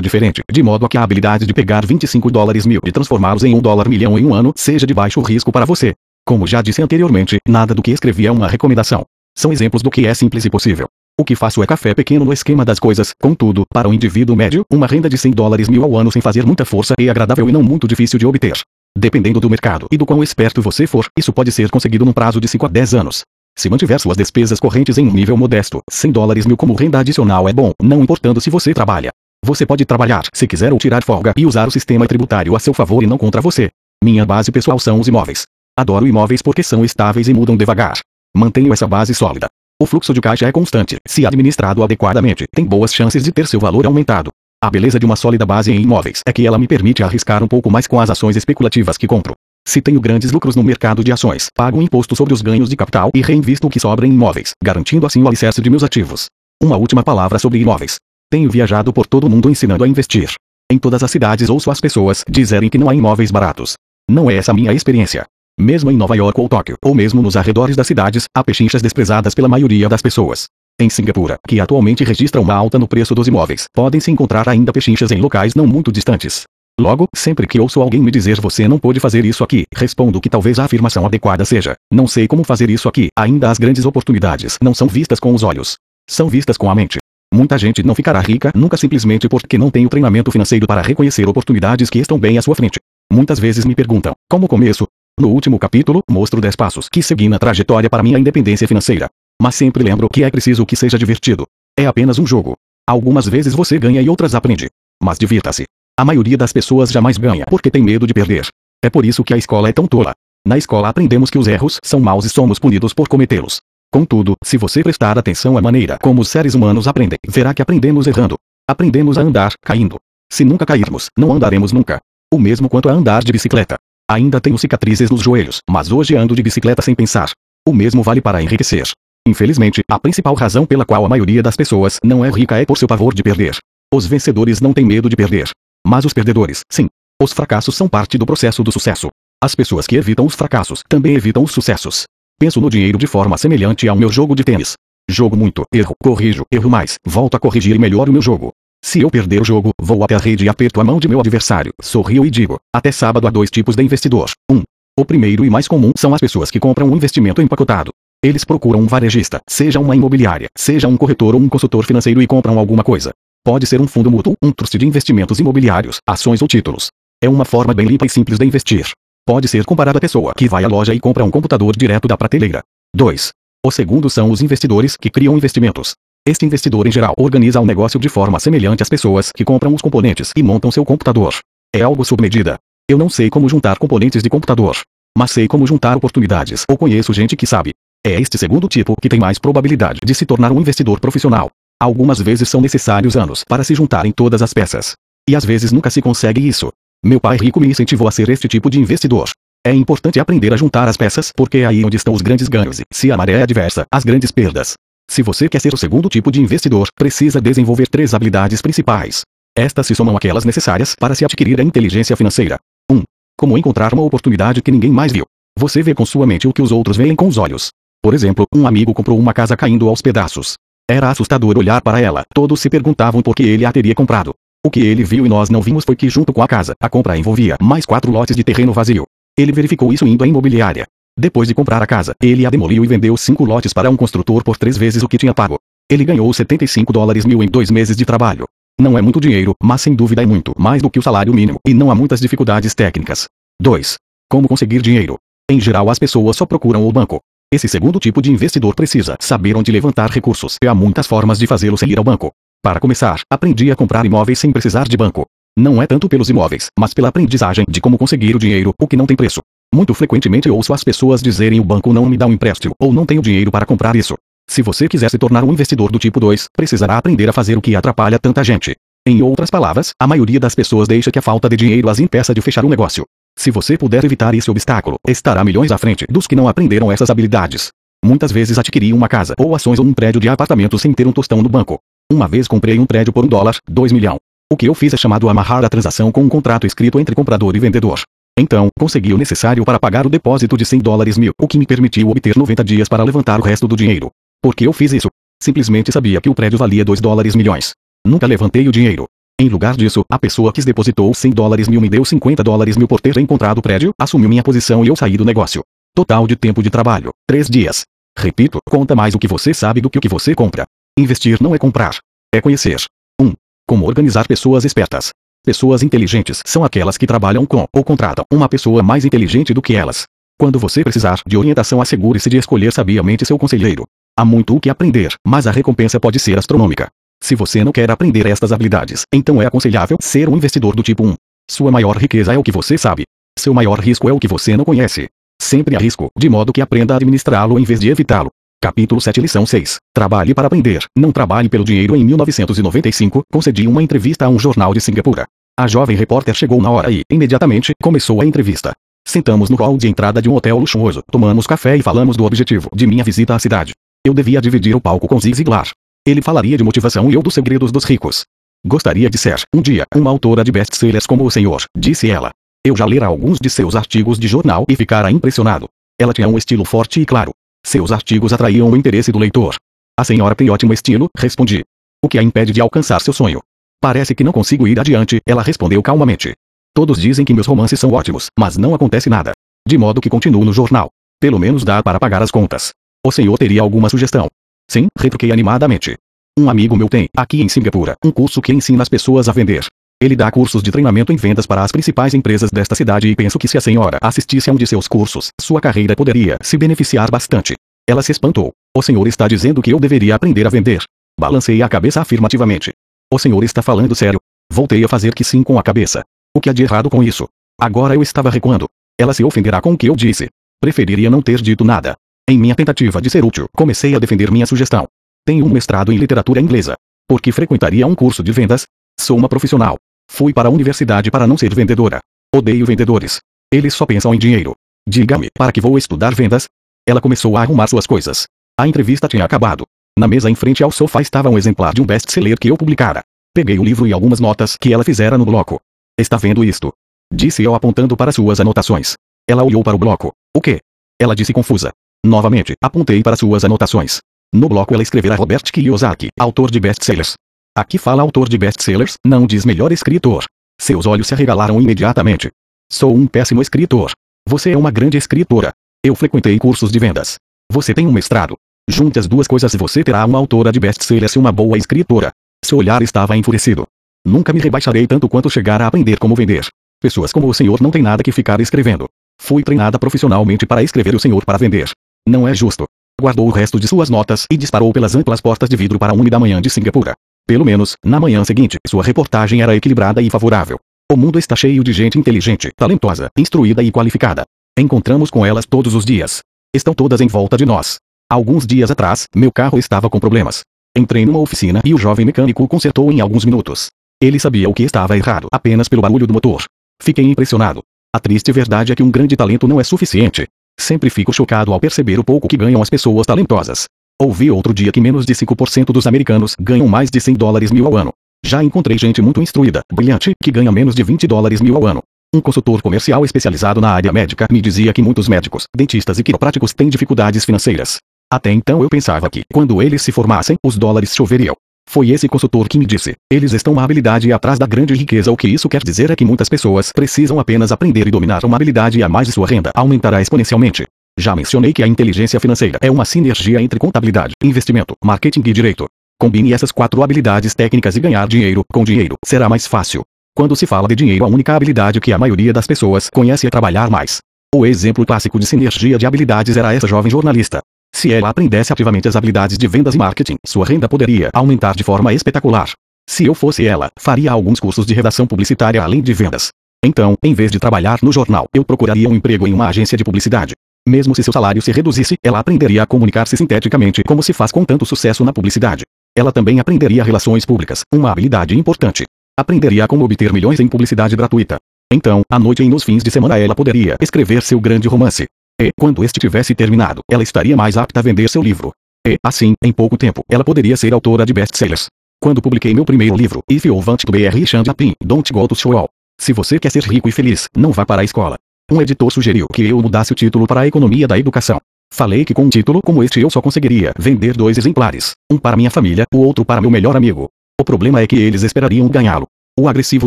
diferente, de modo a que a habilidade de pegar 25 dólares mil e transformá-los em um dólar milhão em um ano seja de baixo risco para você. Como já disse anteriormente, nada do que escrevi é uma recomendação. São exemplos do que é simples e possível. O que faço é café pequeno no esquema das coisas, contudo, para o um indivíduo médio, uma renda de 100 dólares mil ao ano sem fazer muita força é agradável e não muito difícil de obter. Dependendo do mercado e do quão esperto você for, isso pode ser conseguido num prazo de 5 a 10 anos. Se mantiver suas despesas correntes em um nível modesto, 100 dólares mil como renda adicional é bom, não importando se você trabalha. Você pode trabalhar, se quiser ou tirar folga e usar o sistema tributário a seu favor e não contra você. Minha base pessoal são os imóveis. Adoro imóveis porque são estáveis e mudam devagar. Mantenho essa base sólida. O fluxo de caixa é constante, se administrado adequadamente, tem boas chances de ter seu valor aumentado. A beleza de uma sólida base em imóveis é que ela me permite arriscar um pouco mais com as ações especulativas que compro. Se tenho grandes lucros no mercado de ações, pago imposto sobre os ganhos de capital e reinvisto o que sobra em imóveis, garantindo assim o alicerce de meus ativos. Uma última palavra sobre imóveis. Tenho viajado por todo o mundo ensinando a investir. Em todas as cidades ouço as pessoas dizerem que não há imóveis baratos. Não é essa minha experiência. Mesmo em Nova York ou Tóquio, ou mesmo nos arredores das cidades, há pechinchas desprezadas pela maioria das pessoas. Em Singapura, que atualmente registra uma alta no preço dos imóveis, podem-se encontrar ainda pechinchas em locais não muito distantes. Logo, sempre que ouço alguém me dizer você não pode fazer isso aqui, respondo que talvez a afirmação adequada seja: não sei como fazer isso aqui. Ainda as grandes oportunidades não são vistas com os olhos, são vistas com a mente. Muita gente não ficará rica nunca simplesmente porque não tem o treinamento financeiro para reconhecer oportunidades que estão bem à sua frente. Muitas vezes me perguntam: como começo? No último capítulo, mostro 10 passos que segui na trajetória para minha independência financeira. Mas sempre lembro que é preciso que seja divertido. É apenas um jogo. Algumas vezes você ganha e outras aprende. Mas divirta-se. A maioria das pessoas jamais ganha porque tem medo de perder. É por isso que a escola é tão tola. Na escola aprendemos que os erros são maus e somos punidos por cometê-los. Contudo, se você prestar atenção à maneira como os seres humanos aprendem, verá que aprendemos errando. Aprendemos a andar, caindo. Se nunca cairmos, não andaremos nunca. O mesmo quanto a andar de bicicleta. Ainda tenho cicatrizes nos joelhos, mas hoje ando de bicicleta sem pensar. O mesmo vale para enriquecer. Infelizmente, a principal razão pela qual a maioria das pessoas não é rica é por seu pavor de perder. Os vencedores não têm medo de perder. Mas os perdedores, sim. Os fracassos são parte do processo do sucesso. As pessoas que evitam os fracassos também evitam os sucessos. Penso no dinheiro de forma semelhante ao meu jogo de tênis. Jogo muito, erro, corrijo, erro mais, volto a corrigir e melhoro meu jogo. Se eu perder o jogo, vou até a rede e aperto a mão de meu adversário, sorrio e digo: até sábado há dois tipos de investidor. 1. Um, o primeiro e mais comum são as pessoas que compram um investimento empacotado. Eles procuram um varejista, seja uma imobiliária, seja um corretor ou um consultor financeiro e compram alguma coisa. Pode ser um fundo mútuo, um trust de investimentos imobiliários, ações ou títulos. É uma forma bem limpa e simples de investir. Pode ser comparada à pessoa que vai à loja e compra um computador direto da prateleira. 2. O segundo são os investidores que criam investimentos. Este investidor em geral organiza o negócio de forma semelhante às pessoas que compram os componentes e montam seu computador. É algo sob medida. Eu não sei como juntar componentes de computador. Mas sei como juntar oportunidades ou conheço gente que sabe. É este segundo tipo que tem mais probabilidade de se tornar um investidor profissional. Algumas vezes são necessários anos para se juntarem todas as peças. E às vezes nunca se consegue isso. Meu pai rico me incentivou a ser este tipo de investidor. É importante aprender a juntar as peças porque é aí onde estão os grandes ganhos e, se a maré é adversa, as grandes perdas. Se você quer ser o segundo tipo de investidor, precisa desenvolver três habilidades principais. Estas se somam àquelas necessárias para se adquirir a inteligência financeira. 1. Um, como encontrar uma oportunidade que ninguém mais viu. Você vê com sua mente o que os outros veem com os olhos. Por exemplo, um amigo comprou uma casa caindo aos pedaços. Era assustador olhar para ela. Todos se perguntavam por que ele a teria comprado. O que ele viu e nós não vimos foi que, junto com a casa, a compra envolvia mais quatro lotes de terreno vazio. Ele verificou isso indo à imobiliária. Depois de comprar a casa, ele a demoliu e vendeu cinco lotes para um construtor por três vezes o que tinha pago. Ele ganhou 75 dólares mil em dois meses de trabalho. Não é muito dinheiro, mas sem dúvida é muito mais do que o salário mínimo, e não há muitas dificuldades técnicas. 2. Como conseguir dinheiro? Em geral, as pessoas só procuram o banco. Esse segundo tipo de investidor precisa saber onde levantar recursos, e há muitas formas de fazê-lo sem ir ao banco. Para começar, aprendi a comprar imóveis sem precisar de banco. Não é tanto pelos imóveis, mas pela aprendizagem de como conseguir o dinheiro, o que não tem preço. Muito frequentemente ouço as pessoas dizerem o banco não me dá um empréstimo ou não tenho dinheiro para comprar isso. Se você quiser se tornar um investidor do tipo 2, precisará aprender a fazer o que atrapalha tanta gente. Em outras palavras, a maioria das pessoas deixa que a falta de dinheiro as impeça de fechar um negócio. Se você puder evitar esse obstáculo, estará milhões à frente dos que não aprenderam essas habilidades. Muitas vezes adquiri uma casa ou ações ou um prédio de apartamento sem ter um tostão no banco. Uma vez comprei um prédio por um dólar, dois milhão. O que eu fiz é chamado amarrar a transação com um contrato escrito entre comprador e vendedor. Então, consegui o necessário para pagar o depósito de 100 dólares mil, o que me permitiu obter 90 dias para levantar o resto do dinheiro. Por que eu fiz isso? Simplesmente sabia que o prédio valia 2 dólares milhões. Nunca levantei o dinheiro. Em lugar disso, a pessoa que depositou 100 dólares mil me deu 50 dólares mil por ter encontrado o prédio, assumiu minha posição e eu saí do negócio. Total de tempo de trabalho: 3 dias. Repito, conta mais o que você sabe do que o que você compra. Investir não é comprar. É conhecer. 1. Um, como organizar pessoas espertas. Pessoas inteligentes são aquelas que trabalham com ou contratam uma pessoa mais inteligente do que elas. Quando você precisar de orientação, assegure-se de escolher sabiamente seu conselheiro. Há muito o que aprender, mas a recompensa pode ser astronômica. Se você não quer aprender estas habilidades, então é aconselhável ser um investidor do tipo 1. Sua maior riqueza é o que você sabe. Seu maior risco é o que você não conhece. Sempre há risco, de modo que aprenda a administrá-lo em vez de evitá-lo. Capítulo 7 Lição 6 Trabalhe para aprender, não trabalhe pelo dinheiro Em 1995, concedi uma entrevista a um jornal de Singapura. A jovem repórter chegou na hora e, imediatamente, começou a entrevista. Sentamos no hall de entrada de um hotel luxuoso, tomamos café e falamos do objetivo de minha visita à cidade. Eu devia dividir o palco com Zig Ziglar. Ele falaria de motivação e eu dos segredos dos ricos. Gostaria de ser, um dia, uma autora de best-sellers como o senhor, disse ela. Eu já lera alguns de seus artigos de jornal e ficara impressionado. Ela tinha um estilo forte e claro, seus artigos atraíam o interesse do leitor. A senhora tem ótimo estilo, respondi. O que a impede de alcançar seu sonho? Parece que não consigo ir adiante, ela respondeu calmamente. Todos dizem que meus romances são ótimos, mas não acontece nada. De modo que continuo no jornal. Pelo menos dá para pagar as contas. O senhor teria alguma sugestão? Sim, retruquei animadamente. Um amigo meu tem, aqui em Singapura, um curso que ensina as pessoas a vender. Ele dá cursos de treinamento em vendas para as principais empresas desta cidade e penso que se a senhora assistisse a um de seus cursos, sua carreira poderia se beneficiar bastante. Ela se espantou. O senhor está dizendo que eu deveria aprender a vender. Balancei a cabeça afirmativamente. O senhor está falando sério? Voltei a fazer que sim com a cabeça. O que há de errado com isso? Agora eu estava recuando. Ela se ofenderá com o que eu disse. Preferiria não ter dito nada. Em minha tentativa de ser útil, comecei a defender minha sugestão. Tenho um mestrado em literatura inglesa. Por que frequentaria um curso de vendas? Sou uma profissional. Fui para a universidade para não ser vendedora. Odeio vendedores. Eles só pensam em dinheiro. Diga-me, para que vou estudar vendas? Ela começou a arrumar suas coisas. A entrevista tinha acabado. Na mesa em frente ao sofá estava um exemplar de um best-seller que eu publicara. Peguei o livro e algumas notas que ela fizera no bloco. Está vendo isto? Disse eu apontando para suas anotações. Ela olhou para o bloco. O quê? Ela disse confusa. Novamente, apontei para suas anotações. No bloco ela escrevera Robert Kiyosaki, autor de best-sellers. Aqui fala autor de best-sellers, não diz melhor escritor. Seus olhos se arregalaram imediatamente. Sou um péssimo escritor. Você é uma grande escritora. Eu frequentei cursos de vendas. Você tem um mestrado. Junte as duas coisas e você terá uma autora de best-sellers e uma boa escritora. Seu olhar estava enfurecido. Nunca me rebaixarei tanto quanto chegar a aprender como vender. Pessoas como o senhor não têm nada que ficar escrevendo. Fui treinada profissionalmente para escrever o senhor para vender. Não é justo. Guardou o resto de suas notas e disparou pelas amplas portas de vidro para a 1 da manhã de Singapura. Pelo menos, na manhã seguinte, sua reportagem era equilibrada e favorável. O mundo está cheio de gente inteligente, talentosa, instruída e qualificada. Encontramos com elas todos os dias. Estão todas em volta de nós. Alguns dias atrás, meu carro estava com problemas. Entrei numa oficina e o jovem mecânico consertou em alguns minutos. Ele sabia o que estava errado apenas pelo barulho do motor. Fiquei impressionado. A triste verdade é que um grande talento não é suficiente. Sempre fico chocado ao perceber o pouco que ganham as pessoas talentosas. Ouvi outro dia que menos de 5% dos americanos ganham mais de 100 dólares mil ao ano. Já encontrei gente muito instruída, brilhante, que ganha menos de 20 dólares mil ao ano. Um consultor comercial especializado na área médica me dizia que muitos médicos, dentistas e quiropráticos têm dificuldades financeiras. Até então eu pensava que, quando eles se formassem, os dólares choveriam. Foi esse consultor que me disse: eles estão uma habilidade atrás da grande riqueza. O que isso quer dizer é que muitas pessoas precisam apenas aprender e dominar uma habilidade e a mais de sua renda aumentará exponencialmente. Já mencionei que a inteligência financeira é uma sinergia entre contabilidade, investimento, marketing e direito. Combine essas quatro habilidades técnicas e ganhar dinheiro com dinheiro será mais fácil. Quando se fala de dinheiro, a única habilidade que a maioria das pessoas conhece é trabalhar mais. O exemplo clássico de sinergia de habilidades era essa jovem jornalista. Se ela aprendesse ativamente as habilidades de vendas e marketing, sua renda poderia aumentar de forma espetacular. Se eu fosse ela, faria alguns cursos de redação publicitária além de vendas. Então, em vez de trabalhar no jornal, eu procuraria um emprego em uma agência de publicidade. Mesmo se seu salário se reduzisse, ela aprenderia a comunicar-se sinteticamente como se faz com tanto sucesso na publicidade. Ela também aprenderia relações públicas, uma habilidade importante. Aprenderia como obter milhões em publicidade gratuita. Então, à noite e nos fins de semana ela poderia escrever seu grande romance. E, quando este tivesse terminado, ela estaria mais apta a vender seu livro. E, assim, em pouco tempo, ela poderia ser autora de best-sellers. Quando publiquei meu primeiro livro, If You Want to Be a Rich and Happy, Don't Go to Show Se você quer ser rico e feliz, não vá para a escola. Um editor sugeriu que eu mudasse o título para a economia da educação. Falei que com um título como este eu só conseguiria vender dois exemplares, um para minha família, o outro para meu melhor amigo. O problema é que eles esperariam ganhá-lo. O agressivo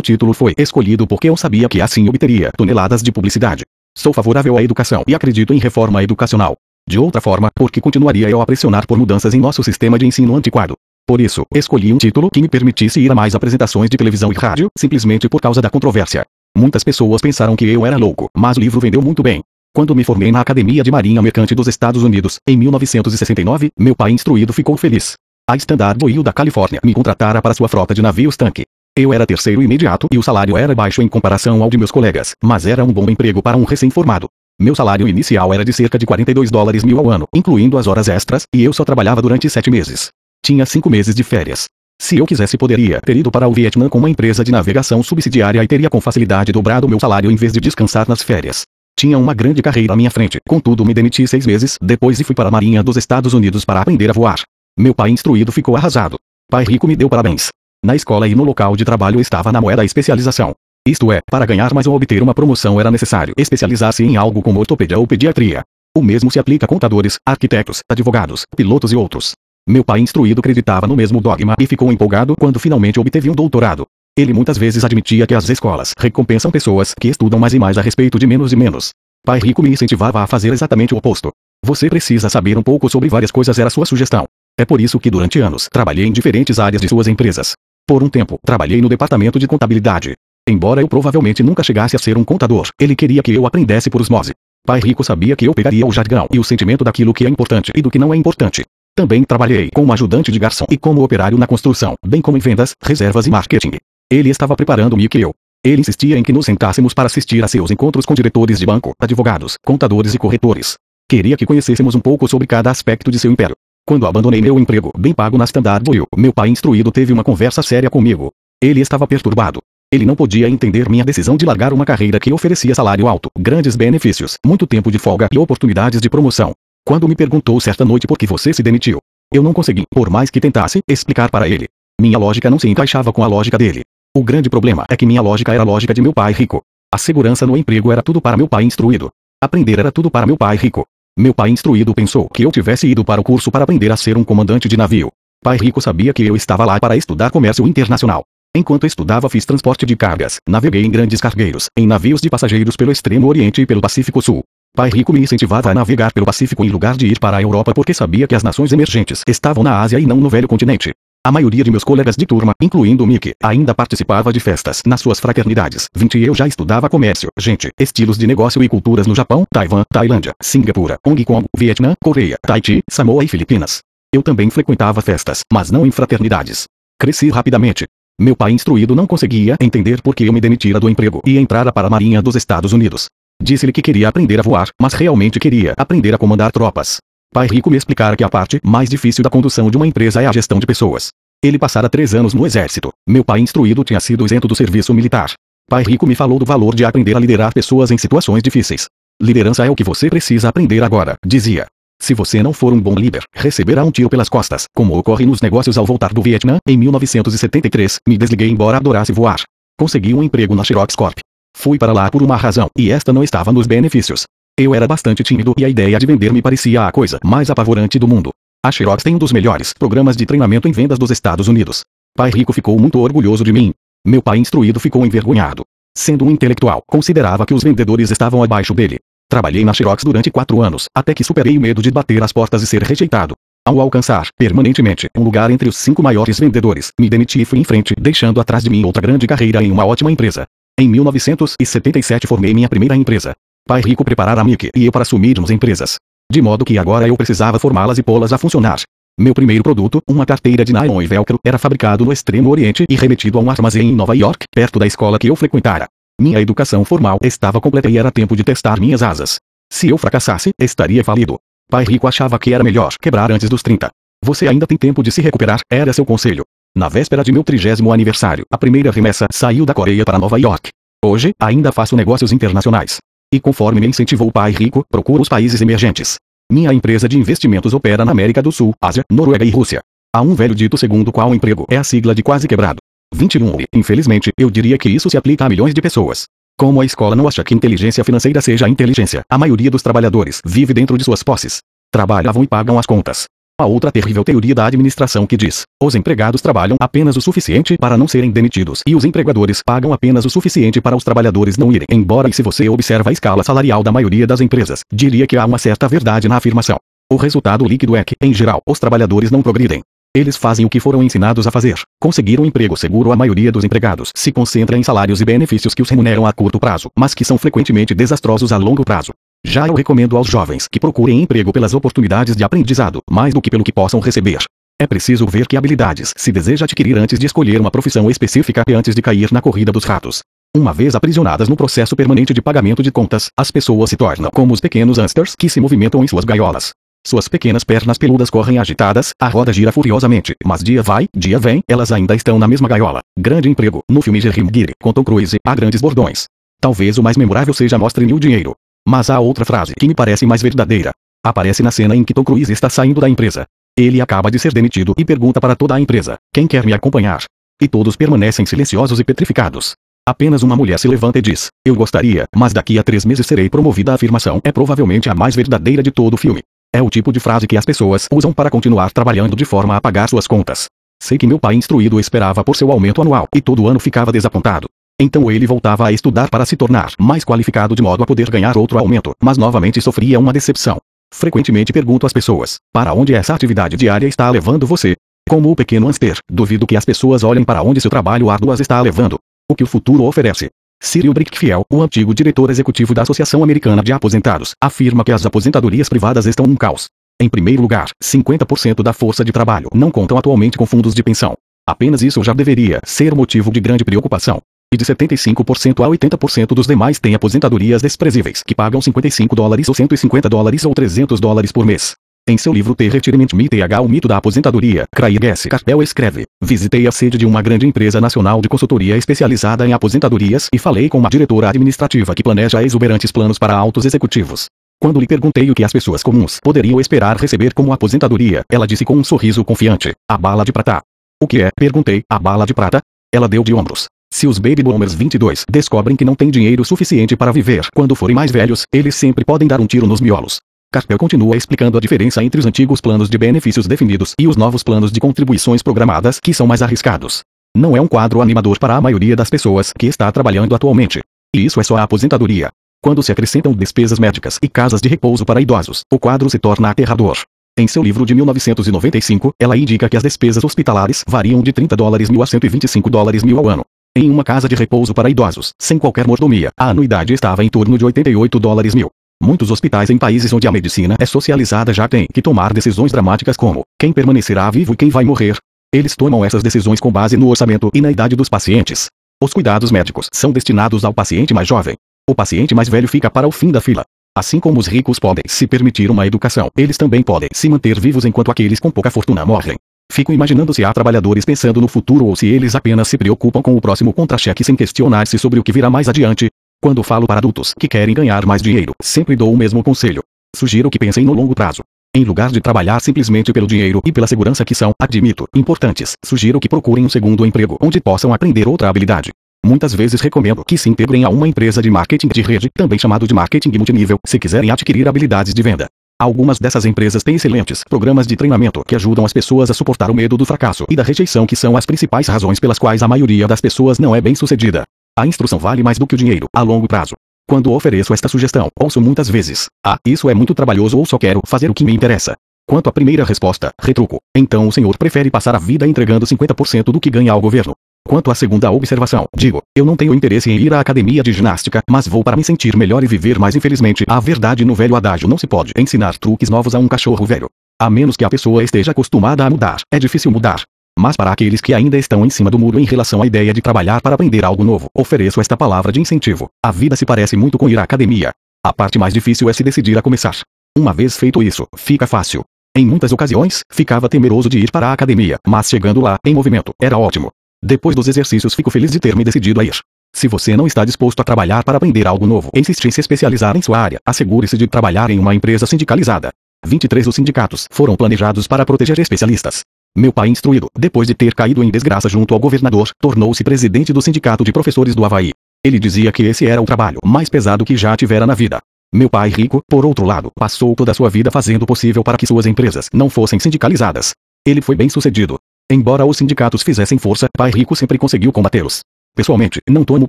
título foi escolhido porque eu sabia que assim obteria toneladas de publicidade. Sou favorável à educação e acredito em reforma educacional. De outra forma, porque continuaria eu a pressionar por mudanças em nosso sistema de ensino antiquado. Por isso, escolhi um título que me permitisse ir a mais apresentações de televisão e rádio, simplesmente por causa da controvérsia. Muitas pessoas pensaram que eu era louco, mas o livro vendeu muito bem. Quando me formei na Academia de Marinha Mercante dos Estados Unidos, em 1969, meu pai instruído ficou feliz. A Standard Oil da Califórnia me contratara para sua frota de navios tanque. Eu era terceiro imediato e o salário era baixo em comparação ao de meus colegas, mas era um bom emprego para um recém-formado. Meu salário inicial era de cerca de 42 dólares mil ao ano, incluindo as horas extras, e eu só trabalhava durante sete meses. Tinha cinco meses de férias. Se eu quisesse poderia ter ido para o Vietnã com uma empresa de navegação subsidiária e teria com facilidade dobrado meu salário em vez de descansar nas férias. Tinha uma grande carreira à minha frente, contudo me demiti seis meses depois e fui para a Marinha dos Estados Unidos para aprender a voar. Meu pai instruído ficou arrasado. Pai rico me deu parabéns. Na escola e no local de trabalho estava na moeda especialização. Isto é, para ganhar mais ou obter uma promoção era necessário especializar-se em algo como ortopedia ou pediatria. O mesmo se aplica a contadores, arquitetos, advogados, pilotos e outros. Meu pai instruído acreditava no mesmo dogma e ficou empolgado quando finalmente obteve um doutorado. Ele muitas vezes admitia que as escolas recompensam pessoas que estudam mais e mais a respeito de menos e menos. Pai rico me incentivava a fazer exatamente o oposto. Você precisa saber um pouco sobre várias coisas era sua sugestão. É por isso que durante anos trabalhei em diferentes áreas de suas empresas. Por um tempo, trabalhei no departamento de contabilidade. Embora eu provavelmente nunca chegasse a ser um contador, ele queria que eu aprendesse por osmose. Pai rico sabia que eu pegaria o jargão e o sentimento daquilo que é importante e do que não é importante. Também trabalhei como ajudante de garçom e como operário na construção, bem como em vendas, reservas e marketing. Ele estava preparando-me que eu. Ele insistia em que nos sentássemos para assistir a seus encontros com diretores de banco, advogados, contadores e corretores. Queria que conhecêssemos um pouco sobre cada aspecto de seu império. Quando abandonei meu emprego, bem pago na Standard Oil, meu pai instruído teve uma conversa séria comigo. Ele estava perturbado. Ele não podia entender minha decisão de largar uma carreira que oferecia salário alto, grandes benefícios, muito tempo de folga e oportunidades de promoção. Quando me perguntou certa noite por que você se demitiu, eu não consegui, por mais que tentasse, explicar para ele. Minha lógica não se encaixava com a lógica dele. O grande problema é que minha lógica era a lógica de meu pai rico. A segurança no emprego era tudo para meu pai instruído. Aprender era tudo para meu pai rico. Meu pai instruído pensou que eu tivesse ido para o curso para aprender a ser um comandante de navio. Pai rico sabia que eu estava lá para estudar comércio internacional. Enquanto estudava fiz transporte de cargas, naveguei em grandes cargueiros, em navios de passageiros pelo Extremo Oriente e pelo Pacífico Sul. Pai rico me incentivava a navegar pelo Pacífico em lugar de ir para a Europa porque sabia que as nações emergentes estavam na Ásia e não no velho continente. A maioria de meus colegas de turma, incluindo o Mickey, ainda participava de festas nas suas fraternidades. 20 e eu já estudava comércio, gente, estilos de negócio e culturas no Japão, Taiwan, Tailândia, Singapura, Hong Kong, Vietnã, Coreia, Tahiti, Samoa e Filipinas. Eu também frequentava festas, mas não em fraternidades. Cresci rapidamente. Meu pai instruído não conseguia entender por que eu me demitira do emprego e entrara para a Marinha dos Estados Unidos. Disse-lhe que queria aprender a voar, mas realmente queria aprender a comandar tropas. Pai rico me explicara que a parte mais difícil da condução de uma empresa é a gestão de pessoas. Ele passara três anos no exército. Meu pai instruído tinha sido isento do serviço militar. Pai rico me falou do valor de aprender a liderar pessoas em situações difíceis. Liderança é o que você precisa aprender agora, dizia. Se você não for um bom líder, receberá um tiro pelas costas, como ocorre nos negócios ao voltar do Vietnã, em 1973, me desliguei embora adorasse voar. Consegui um emprego na Xerox Corp. Fui para lá por uma razão, e esta não estava nos benefícios. Eu era bastante tímido e a ideia de vender me parecia a coisa mais apavorante do mundo. A Xerox tem um dos melhores programas de treinamento em vendas dos Estados Unidos. Pai rico ficou muito orgulhoso de mim. Meu pai instruído ficou envergonhado. Sendo um intelectual, considerava que os vendedores estavam abaixo dele. Trabalhei na Xerox durante quatro anos, até que superei o medo de bater as portas e ser rejeitado. Ao alcançar, permanentemente, um lugar entre os cinco maiores vendedores, me demiti e fui em frente, deixando atrás de mim outra grande carreira em uma ótima empresa. Em 1977 formei minha primeira empresa. Pai rico preparara a Mickey e eu para assumirmos empresas. De modo que agora eu precisava formá-las e pô-las a funcionar. Meu primeiro produto, uma carteira de nylon e velcro, era fabricado no Extremo Oriente e remetido a um armazém em Nova York, perto da escola que eu frequentara. Minha educação formal estava completa e era tempo de testar minhas asas. Se eu fracassasse, estaria falido. Pai rico achava que era melhor quebrar antes dos 30. Você ainda tem tempo de se recuperar, era seu conselho. Na véspera de meu trigésimo aniversário, a primeira remessa saiu da Coreia para Nova York. Hoje, ainda faço negócios internacionais. E conforme me incentivou o pai rico, procuro os países emergentes. Minha empresa de investimentos opera na América do Sul, Ásia, Noruega e Rússia. Há um velho dito segundo qual emprego é a sigla de quase quebrado. 21 e, infelizmente, eu diria que isso se aplica a milhões de pessoas. Como a escola não acha que inteligência financeira seja inteligência, a maioria dos trabalhadores vive dentro de suas posses. Trabalhavam e pagam as contas. A outra terrível teoria da administração que diz: os empregados trabalham apenas o suficiente para não serem demitidos e os empregadores pagam apenas o suficiente para os trabalhadores não irem embora. E se você observa a escala salarial da maioria das empresas, diria que há uma certa verdade na afirmação. O resultado líquido é que, em geral, os trabalhadores não progridem. Eles fazem o que foram ensinados a fazer. Conseguir um emprego seguro a maioria dos empregados se concentra em salários e benefícios que os remuneram a curto prazo, mas que são frequentemente desastrosos a longo prazo. Já eu recomendo aos jovens que procurem emprego pelas oportunidades de aprendizado, mais do que pelo que possam receber. É preciso ver que habilidades se deseja adquirir antes de escolher uma profissão específica e antes de cair na corrida dos ratos. Uma vez aprisionadas no processo permanente de pagamento de contas, as pessoas se tornam como os pequenos hamsters que se movimentam em suas gaiolas. Suas pequenas pernas peludas correm agitadas, a roda gira furiosamente, mas dia vai, dia vem, elas ainda estão na mesma gaiola. Grande emprego, no filme Jerry Maguire, com Tom Cruise, há grandes bordões. Talvez o mais memorável seja Mostre-me o dinheiro. Mas há outra frase que me parece mais verdadeira. Aparece na cena em que Tom Cruise está saindo da empresa. Ele acaba de ser demitido e pergunta para toda a empresa: Quem quer me acompanhar? E todos permanecem silenciosos e petrificados. Apenas uma mulher se levanta e diz: Eu gostaria, mas daqui a três meses serei promovida. A afirmação é provavelmente a mais verdadeira de todo o filme. É o tipo de frase que as pessoas usam para continuar trabalhando de forma a pagar suas contas. Sei que meu pai instruído esperava por seu aumento anual e todo ano ficava desapontado. Então ele voltava a estudar para se tornar mais qualificado de modo a poder ganhar outro aumento, mas novamente sofria uma decepção. Frequentemente pergunto às pessoas: para onde essa atividade diária está levando você? Como o pequeno Anster, duvido que as pessoas olhem para onde seu trabalho árduo as está levando. O que o futuro oferece. Cyril Brickfiel, o antigo diretor executivo da Associação Americana de Aposentados, afirma que as aposentadorias privadas estão um caos. Em primeiro lugar, 50% da força de trabalho não contam atualmente com fundos de pensão. Apenas isso já deveria ser motivo de grande preocupação. E de 75% a 80% dos demais têm aposentadorias desprezíveis, que pagam 55 dólares ou 150 dólares ou 300 dólares por mês. Em seu livro The Retirement Myth H. O Mito da Aposentadoria, Craig S. Carpel escreve, visitei a sede de uma grande empresa nacional de consultoria especializada em aposentadorias e falei com uma diretora administrativa que planeja exuberantes planos para altos executivos. Quando lhe perguntei o que as pessoas comuns poderiam esperar receber como aposentadoria, ela disse com um sorriso confiante, a bala de prata. O que é? Perguntei, a bala de prata? Ela deu de ombros. Se os Baby Boomers 22 descobrem que não têm dinheiro suficiente para viver quando forem mais velhos, eles sempre podem dar um tiro nos miolos. Carpel continua explicando a diferença entre os antigos planos de benefícios definidos e os novos planos de contribuições programadas que são mais arriscados. Não é um quadro animador para a maioria das pessoas que está trabalhando atualmente. E isso é só a aposentadoria. Quando se acrescentam despesas médicas e casas de repouso para idosos, o quadro se torna aterrador. Em seu livro de 1995, ela indica que as despesas hospitalares variam de 30 dólares mil a 125 dólares mil ao ano. Em uma casa de repouso para idosos, sem qualquer mordomia, a anuidade estava em torno de 88 dólares mil. Muitos hospitais em países onde a medicina é socializada já têm que tomar decisões dramáticas como quem permanecerá vivo e quem vai morrer. Eles tomam essas decisões com base no orçamento e na idade dos pacientes. Os cuidados médicos são destinados ao paciente mais jovem. O paciente mais velho fica para o fim da fila. Assim como os ricos podem se permitir uma educação, eles também podem se manter vivos enquanto aqueles com pouca fortuna morrem. Fico imaginando se há trabalhadores pensando no futuro ou se eles apenas se preocupam com o próximo contra-cheque sem questionar-se sobre o que virá mais adiante, quando falo para adultos que querem ganhar mais dinheiro, sempre dou o mesmo conselho. Sugiro que pensem no longo prazo. Em lugar de trabalhar simplesmente pelo dinheiro e pela segurança que são, admito, importantes, sugiro que procurem um segundo emprego onde possam aprender outra habilidade. Muitas vezes recomendo que se integrem a uma empresa de marketing de rede, também chamado de marketing multinível, se quiserem adquirir habilidades de venda. Algumas dessas empresas têm excelentes programas de treinamento que ajudam as pessoas a suportar o medo do fracasso e da rejeição, que são as principais razões pelas quais a maioria das pessoas não é bem sucedida. A instrução vale mais do que o dinheiro, a longo prazo. Quando ofereço esta sugestão, ouço muitas vezes: Ah, isso é muito trabalhoso ou só quero fazer o que me interessa. Quanto à primeira resposta, retruco. Então o senhor prefere passar a vida entregando 50% do que ganha ao governo. Quanto à segunda observação, digo, eu não tenho interesse em ir à academia de ginástica, mas vou para me sentir melhor e viver mais infelizmente. A verdade no velho adágio não se pode ensinar truques novos a um cachorro velho. A menos que a pessoa esteja acostumada a mudar, é difícil mudar. Mas para aqueles que ainda estão em cima do muro em relação à ideia de trabalhar para aprender algo novo, ofereço esta palavra de incentivo. A vida se parece muito com ir à academia. A parte mais difícil é se decidir a começar. Uma vez feito isso, fica fácil. Em muitas ocasiões, ficava temeroso de ir para a academia, mas chegando lá, em movimento, era ótimo. Depois dos exercícios fico feliz de ter me decidido a ir. Se você não está disposto a trabalhar para aprender algo novo, insiste em se especializar em sua área, assegure-se de trabalhar em uma empresa sindicalizada. 23 Os sindicatos foram planejados para proteger especialistas. Meu pai instruído, depois de ter caído em desgraça junto ao governador, tornou-se presidente do sindicato de professores do Havaí. Ele dizia que esse era o trabalho mais pesado que já tivera na vida. Meu pai rico, por outro lado, passou toda a sua vida fazendo o possível para que suas empresas não fossem sindicalizadas. Ele foi bem sucedido. Embora os sindicatos fizessem força, Pai Rico sempre conseguiu combatê-los. Pessoalmente, não tomo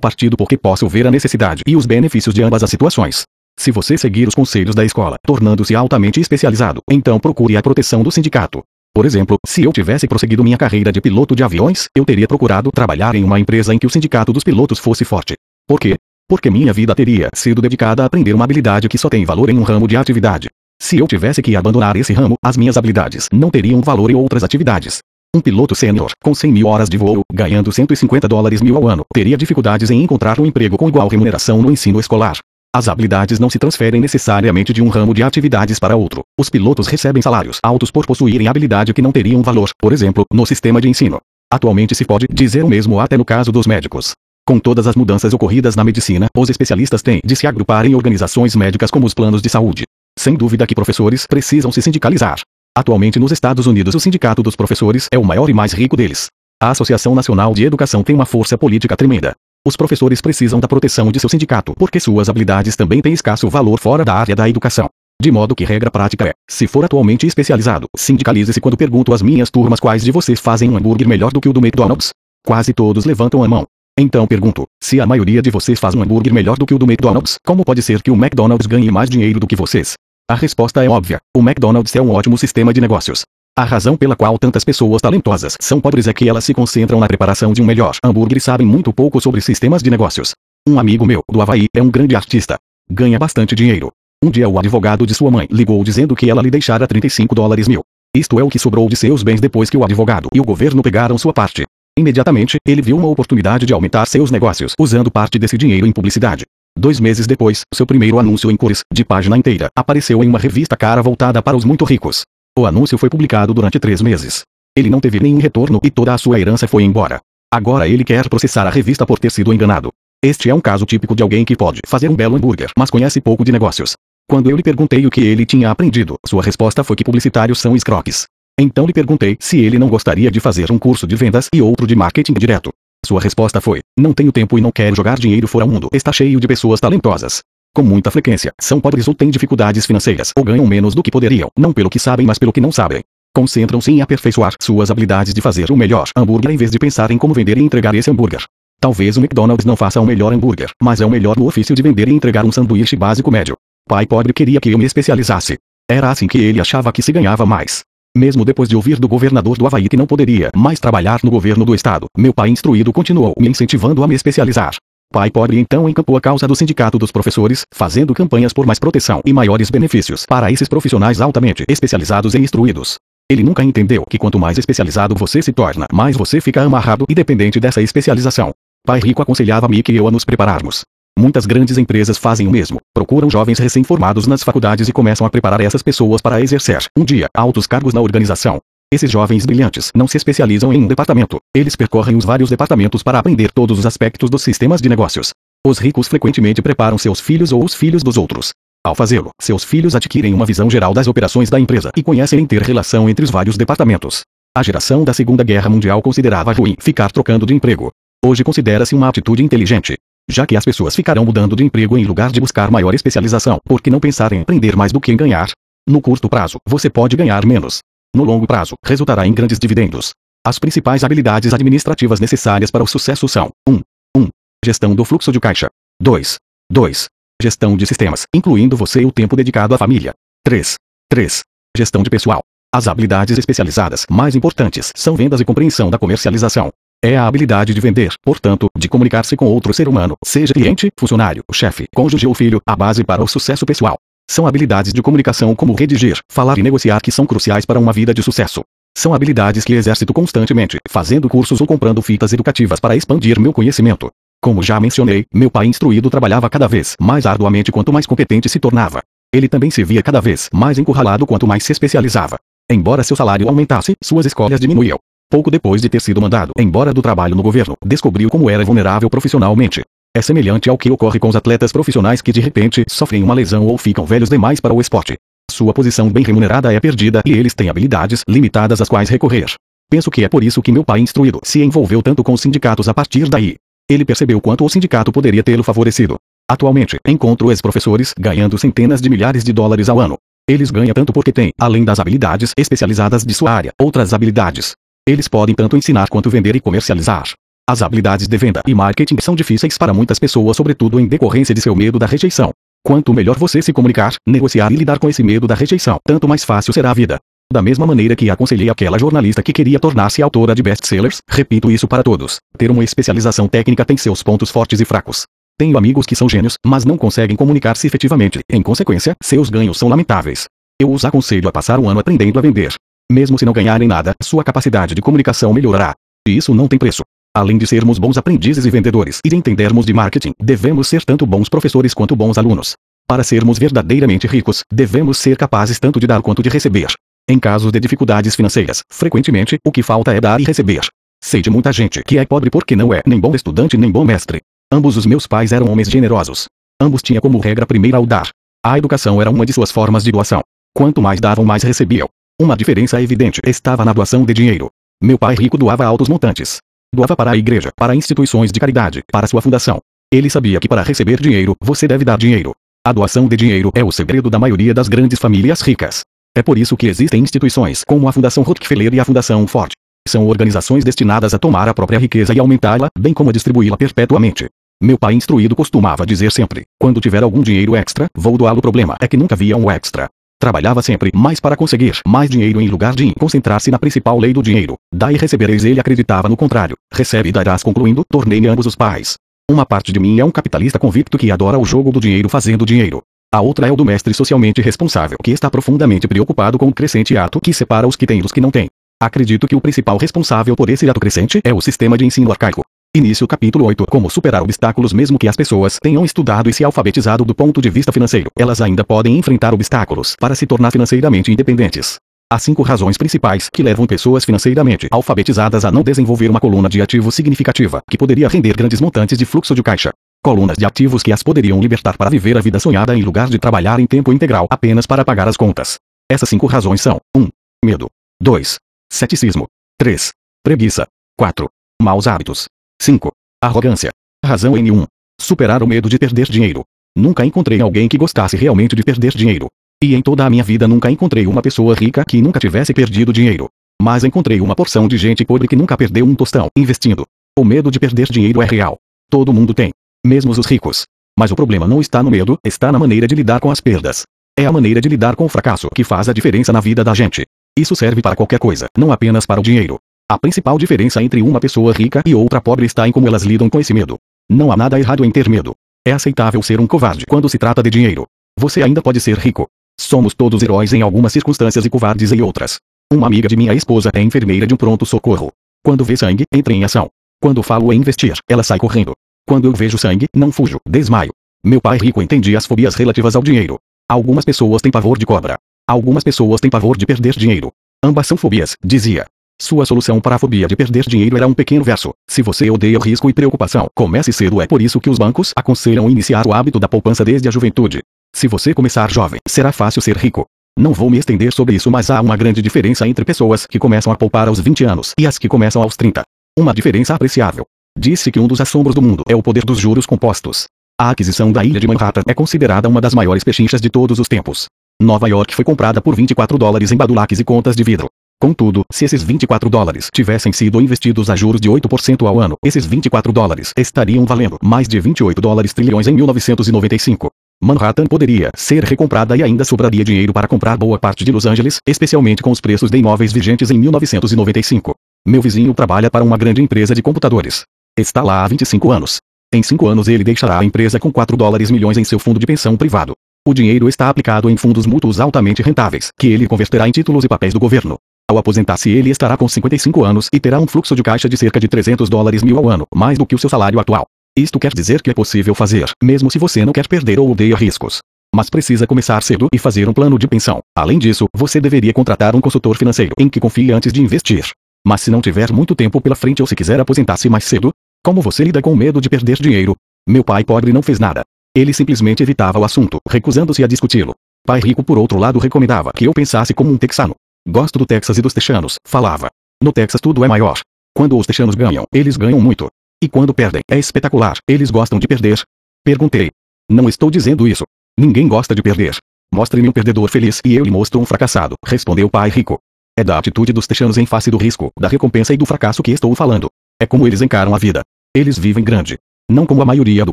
partido porque posso ver a necessidade e os benefícios de ambas as situações. Se você seguir os conselhos da escola, tornando-se altamente especializado, então procure a proteção do sindicato. Por exemplo, se eu tivesse prosseguido minha carreira de piloto de aviões, eu teria procurado trabalhar em uma empresa em que o sindicato dos pilotos fosse forte. Por quê? Porque minha vida teria sido dedicada a aprender uma habilidade que só tem valor em um ramo de atividade. Se eu tivesse que abandonar esse ramo, as minhas habilidades não teriam valor em outras atividades. Um piloto sênior, com 100 mil horas de voo, ganhando 150 dólares mil ao ano, teria dificuldades em encontrar um emprego com igual remuneração no ensino escolar. As habilidades não se transferem necessariamente de um ramo de atividades para outro. Os pilotos recebem salários altos por possuírem habilidade que não teriam valor, por exemplo, no sistema de ensino. Atualmente se pode dizer o mesmo até no caso dos médicos. Com todas as mudanças ocorridas na medicina, os especialistas têm de se agrupar em organizações médicas como os planos de saúde. Sem dúvida que professores precisam se sindicalizar. Atualmente nos Estados Unidos o Sindicato dos Professores é o maior e mais rico deles. A Associação Nacional de Educação tem uma força política tremenda. Os professores precisam da proteção de seu sindicato porque suas habilidades também têm escasso valor fora da área da educação. De modo que regra prática é, se for atualmente especializado, sindicalize-se quando pergunto às minhas turmas quais de vocês fazem um hambúrguer melhor do que o do McDonald's. Quase todos levantam a mão. Então pergunto, se a maioria de vocês faz um hambúrguer melhor do que o do McDonald's, como pode ser que o McDonald's ganhe mais dinheiro do que vocês? A resposta é óbvia. O McDonald's é um ótimo sistema de negócios. A razão pela qual tantas pessoas talentosas são pobres é que elas se concentram na preparação de um melhor hambúrguer e sabem muito pouco sobre sistemas de negócios. Um amigo meu, do Havaí, é um grande artista. Ganha bastante dinheiro. Um dia o advogado de sua mãe ligou dizendo que ela lhe deixara 35 dólares mil. Isto é o que sobrou de seus bens depois que o advogado e o governo pegaram sua parte. Imediatamente, ele viu uma oportunidade de aumentar seus negócios usando parte desse dinheiro em publicidade. Dois meses depois, seu primeiro anúncio em cores, de página inteira, apareceu em uma revista cara voltada para os muito ricos. O anúncio foi publicado durante três meses. Ele não teve nenhum retorno e toda a sua herança foi embora. Agora ele quer processar a revista por ter sido enganado. Este é um caso típico de alguém que pode fazer um belo hambúrguer, mas conhece pouco de negócios. Quando eu lhe perguntei o que ele tinha aprendido, sua resposta foi que publicitários são escroques. Então lhe perguntei se ele não gostaria de fazer um curso de vendas e outro de marketing direto. Sua resposta foi: Não tenho tempo e não quero jogar dinheiro fora. O mundo está cheio de pessoas talentosas. Com muita frequência, são pobres ou têm dificuldades financeiras ou ganham menos do que poderiam, não pelo que sabem, mas pelo que não sabem. Concentram-se em aperfeiçoar suas habilidades de fazer o melhor hambúrguer em vez de pensar em como vender e entregar esse hambúrguer. Talvez o McDonald's não faça o melhor hambúrguer, mas é o melhor no ofício de vender e entregar um sanduíche básico médio. Pai pobre queria que eu me especializasse. Era assim que ele achava que se ganhava mais. Mesmo depois de ouvir do governador do Havaí que não poderia mais trabalhar no governo do estado, meu pai instruído continuou me incentivando a me especializar. Pai pobre então encampou a causa do sindicato dos professores, fazendo campanhas por mais proteção e maiores benefícios para esses profissionais altamente especializados e instruídos. Ele nunca entendeu que quanto mais especializado você se torna, mais você fica amarrado e dependente dessa especialização. Pai rico aconselhava-me que eu a nos prepararmos. Muitas grandes empresas fazem o mesmo. Procuram jovens recém-formados nas faculdades e começam a preparar essas pessoas para exercer, um dia, altos cargos na organização. Esses jovens brilhantes não se especializam em um departamento. Eles percorrem os vários departamentos para aprender todos os aspectos dos sistemas de negócios. Os ricos frequentemente preparam seus filhos ou os filhos dos outros. Ao fazê-lo, seus filhos adquirem uma visão geral das operações da empresa e conhecem a inter-relação entre os vários departamentos. A geração da Segunda Guerra Mundial considerava ruim ficar trocando de emprego. Hoje considera-se uma atitude inteligente, já que as pessoas ficarão mudando de emprego em lugar de buscar maior especialização, porque não pensar em aprender mais do que em ganhar. No curto prazo, você pode ganhar menos. No longo prazo, resultará em grandes dividendos. As principais habilidades administrativas necessárias para o sucesso são: 1. 1. Gestão do fluxo de caixa. 2. 2. Gestão de sistemas, incluindo você e o tempo dedicado à família. 3. 3. Gestão de pessoal. As habilidades especializadas mais importantes são vendas e compreensão da comercialização. É a habilidade de vender, portanto, de comunicar-se com outro ser humano, seja cliente, funcionário, chefe, cônjuge ou filho, a base para o sucesso pessoal. São habilidades de comunicação como redigir, falar e negociar que são cruciais para uma vida de sucesso. São habilidades que exercito constantemente, fazendo cursos ou comprando fitas educativas para expandir meu conhecimento. Como já mencionei, meu pai instruído trabalhava cada vez mais arduamente quanto mais competente se tornava. Ele também se via cada vez mais encurralado quanto mais se especializava. Embora seu salário aumentasse, suas escolhas diminuíam. Pouco depois de ter sido mandado embora do trabalho no governo, descobriu como era vulnerável profissionalmente. É semelhante ao que ocorre com os atletas profissionais que de repente sofrem uma lesão ou ficam velhos demais para o esporte. Sua posição bem remunerada é perdida e eles têm habilidades limitadas às quais recorrer. Penso que é por isso que meu pai instruído se envolveu tanto com os sindicatos a partir daí. Ele percebeu quanto o sindicato poderia tê-lo favorecido. Atualmente, encontro ex-professores ganhando centenas de milhares de dólares ao ano. Eles ganham tanto porque têm, além das habilidades especializadas de sua área, outras habilidades. Eles podem tanto ensinar quanto vender e comercializar. As habilidades de venda e marketing são difíceis para muitas pessoas, sobretudo em decorrência de seu medo da rejeição. Quanto melhor você se comunicar, negociar e lidar com esse medo da rejeição, tanto mais fácil será a vida. Da mesma maneira que aconselhei aquela jornalista que queria tornar-se autora de best-sellers, repito isso para todos. Ter uma especialização técnica tem seus pontos fortes e fracos. Tenho amigos que são gênios, mas não conseguem comunicar-se efetivamente. Em consequência, seus ganhos são lamentáveis. Eu os aconselho a passar um ano aprendendo a vender. Mesmo se não ganharem nada, sua capacidade de comunicação melhorará. E isso não tem preço. Além de sermos bons aprendizes e vendedores e de entendermos de marketing, devemos ser tanto bons professores quanto bons alunos. Para sermos verdadeiramente ricos, devemos ser capazes tanto de dar quanto de receber. Em casos de dificuldades financeiras, frequentemente, o que falta é dar e receber. Sei de muita gente que é pobre porque não é nem bom estudante nem bom mestre. Ambos os meus pais eram homens generosos. Ambos tinham como regra primeira o dar. A educação era uma de suas formas de doação. Quanto mais davam, mais recebiam. Uma diferença evidente estava na doação de dinheiro. Meu pai rico doava altos montantes. Doava para a igreja, para instituições de caridade, para sua fundação. Ele sabia que para receber dinheiro, você deve dar dinheiro. A doação de dinheiro é o segredo da maioria das grandes famílias ricas. É por isso que existem instituições como a Fundação Rockefeller e a Fundação Ford. São organizações destinadas a tomar a própria riqueza e aumentá-la, bem como a distribuí-la perpetuamente. Meu pai instruído costumava dizer sempre: quando tiver algum dinheiro extra, vou doá-lo. O problema é que nunca havia um extra. Trabalhava sempre mais para conseguir mais dinheiro em lugar de concentrar-se na principal lei do dinheiro. Dá e recebereis ele acreditava no contrário. Recebe e darás concluindo, tornei-me ambos os pais. Uma parte de mim é um capitalista convicto que adora o jogo do dinheiro fazendo dinheiro. A outra é o do mestre socialmente responsável que está profundamente preocupado com o crescente ato que separa os que têm dos que não têm. Acredito que o principal responsável por esse ato crescente é o sistema de ensino arcaico. Início capítulo 8 Como superar obstáculos Mesmo que as pessoas tenham estudado e se alfabetizado do ponto de vista financeiro, elas ainda podem enfrentar obstáculos para se tornar financeiramente independentes. Há cinco razões principais que levam pessoas financeiramente alfabetizadas a não desenvolver uma coluna de ativos significativa, que poderia render grandes montantes de fluxo de caixa. Colunas de ativos que as poderiam libertar para viver a vida sonhada em lugar de trabalhar em tempo integral apenas para pagar as contas. Essas cinco razões são: 1. Medo. 2. Ceticismo. 3. Preguiça. 4. Maus hábitos. 5. Arrogância. Razão N1. Superar o medo de perder dinheiro. Nunca encontrei alguém que gostasse realmente de perder dinheiro. E em toda a minha vida nunca encontrei uma pessoa rica que nunca tivesse perdido dinheiro. Mas encontrei uma porção de gente pobre que nunca perdeu um tostão investindo. O medo de perder dinheiro é real. Todo mundo tem. Mesmo os ricos. Mas o problema não está no medo, está na maneira de lidar com as perdas. É a maneira de lidar com o fracasso que faz a diferença na vida da gente. Isso serve para qualquer coisa, não apenas para o dinheiro. A principal diferença entre uma pessoa rica e outra pobre está em como elas lidam com esse medo. Não há nada errado em ter medo. É aceitável ser um covarde quando se trata de dinheiro. Você ainda pode ser rico. Somos todos heróis em algumas circunstâncias e covardes em outras. Uma amiga de minha esposa é enfermeira de um pronto-socorro. Quando vê sangue, entra em ação. Quando falo em investir, ela sai correndo. Quando eu vejo sangue, não fujo, desmaio. Meu pai rico entendia as fobias relativas ao dinheiro. Algumas pessoas têm pavor de cobra. Algumas pessoas têm pavor de perder dinheiro. Ambas são fobias, dizia. Sua solução para a fobia de perder dinheiro era um pequeno verso. Se você odeia o risco e preocupação, comece cedo. É por isso que os bancos aconselham iniciar o hábito da poupança desde a juventude. Se você começar jovem, será fácil ser rico. Não vou me estender sobre isso, mas há uma grande diferença entre pessoas que começam a poupar aos 20 anos e as que começam aos 30. Uma diferença apreciável. Disse que um dos assombros do mundo é o poder dos juros compostos. A aquisição da ilha de Manhattan é considerada uma das maiores pechinchas de todos os tempos. Nova York foi comprada por 24 dólares em badulaques e contas de vidro. Contudo, se esses 24 dólares tivessem sido investidos a juros de 8% ao ano, esses 24 dólares estariam valendo mais de 28 dólares trilhões em 1995. Manhattan poderia ser recomprada e ainda sobraria dinheiro para comprar boa parte de Los Angeles, especialmente com os preços de imóveis vigentes em 1995. Meu vizinho trabalha para uma grande empresa de computadores. Está lá há 25 anos. Em 5 anos ele deixará a empresa com 4 dólares milhões em seu fundo de pensão privado. O dinheiro está aplicado em fundos mútuos altamente rentáveis, que ele converterá em títulos e papéis do governo. Ao aposentar-se ele estará com 55 anos e terá um fluxo de caixa de cerca de 300 dólares mil ao ano, mais do que o seu salário atual. Isto quer dizer que é possível fazer, mesmo se você não quer perder ou odeia riscos. Mas precisa começar cedo e fazer um plano de pensão. Além disso, você deveria contratar um consultor financeiro em que confie antes de investir. Mas se não tiver muito tempo pela frente ou se quiser aposentar-se mais cedo, como você lida com medo de perder dinheiro? Meu pai pobre não fez nada. Ele simplesmente evitava o assunto, recusando-se a discuti-lo. Pai rico por outro lado recomendava que eu pensasse como um texano. Gosto do Texas e dos texanos, falava. No Texas tudo é maior. Quando os texanos ganham, eles ganham muito. E quando perdem, é espetacular. Eles gostam de perder? Perguntei. Não estou dizendo isso. Ninguém gosta de perder. Mostre-me um perdedor feliz e eu lhe mostro um fracassado, respondeu o pai rico. É da atitude dos texanos em face do risco, da recompensa e do fracasso que estou falando. É como eles encaram a vida. Eles vivem grande. Não como a maioria do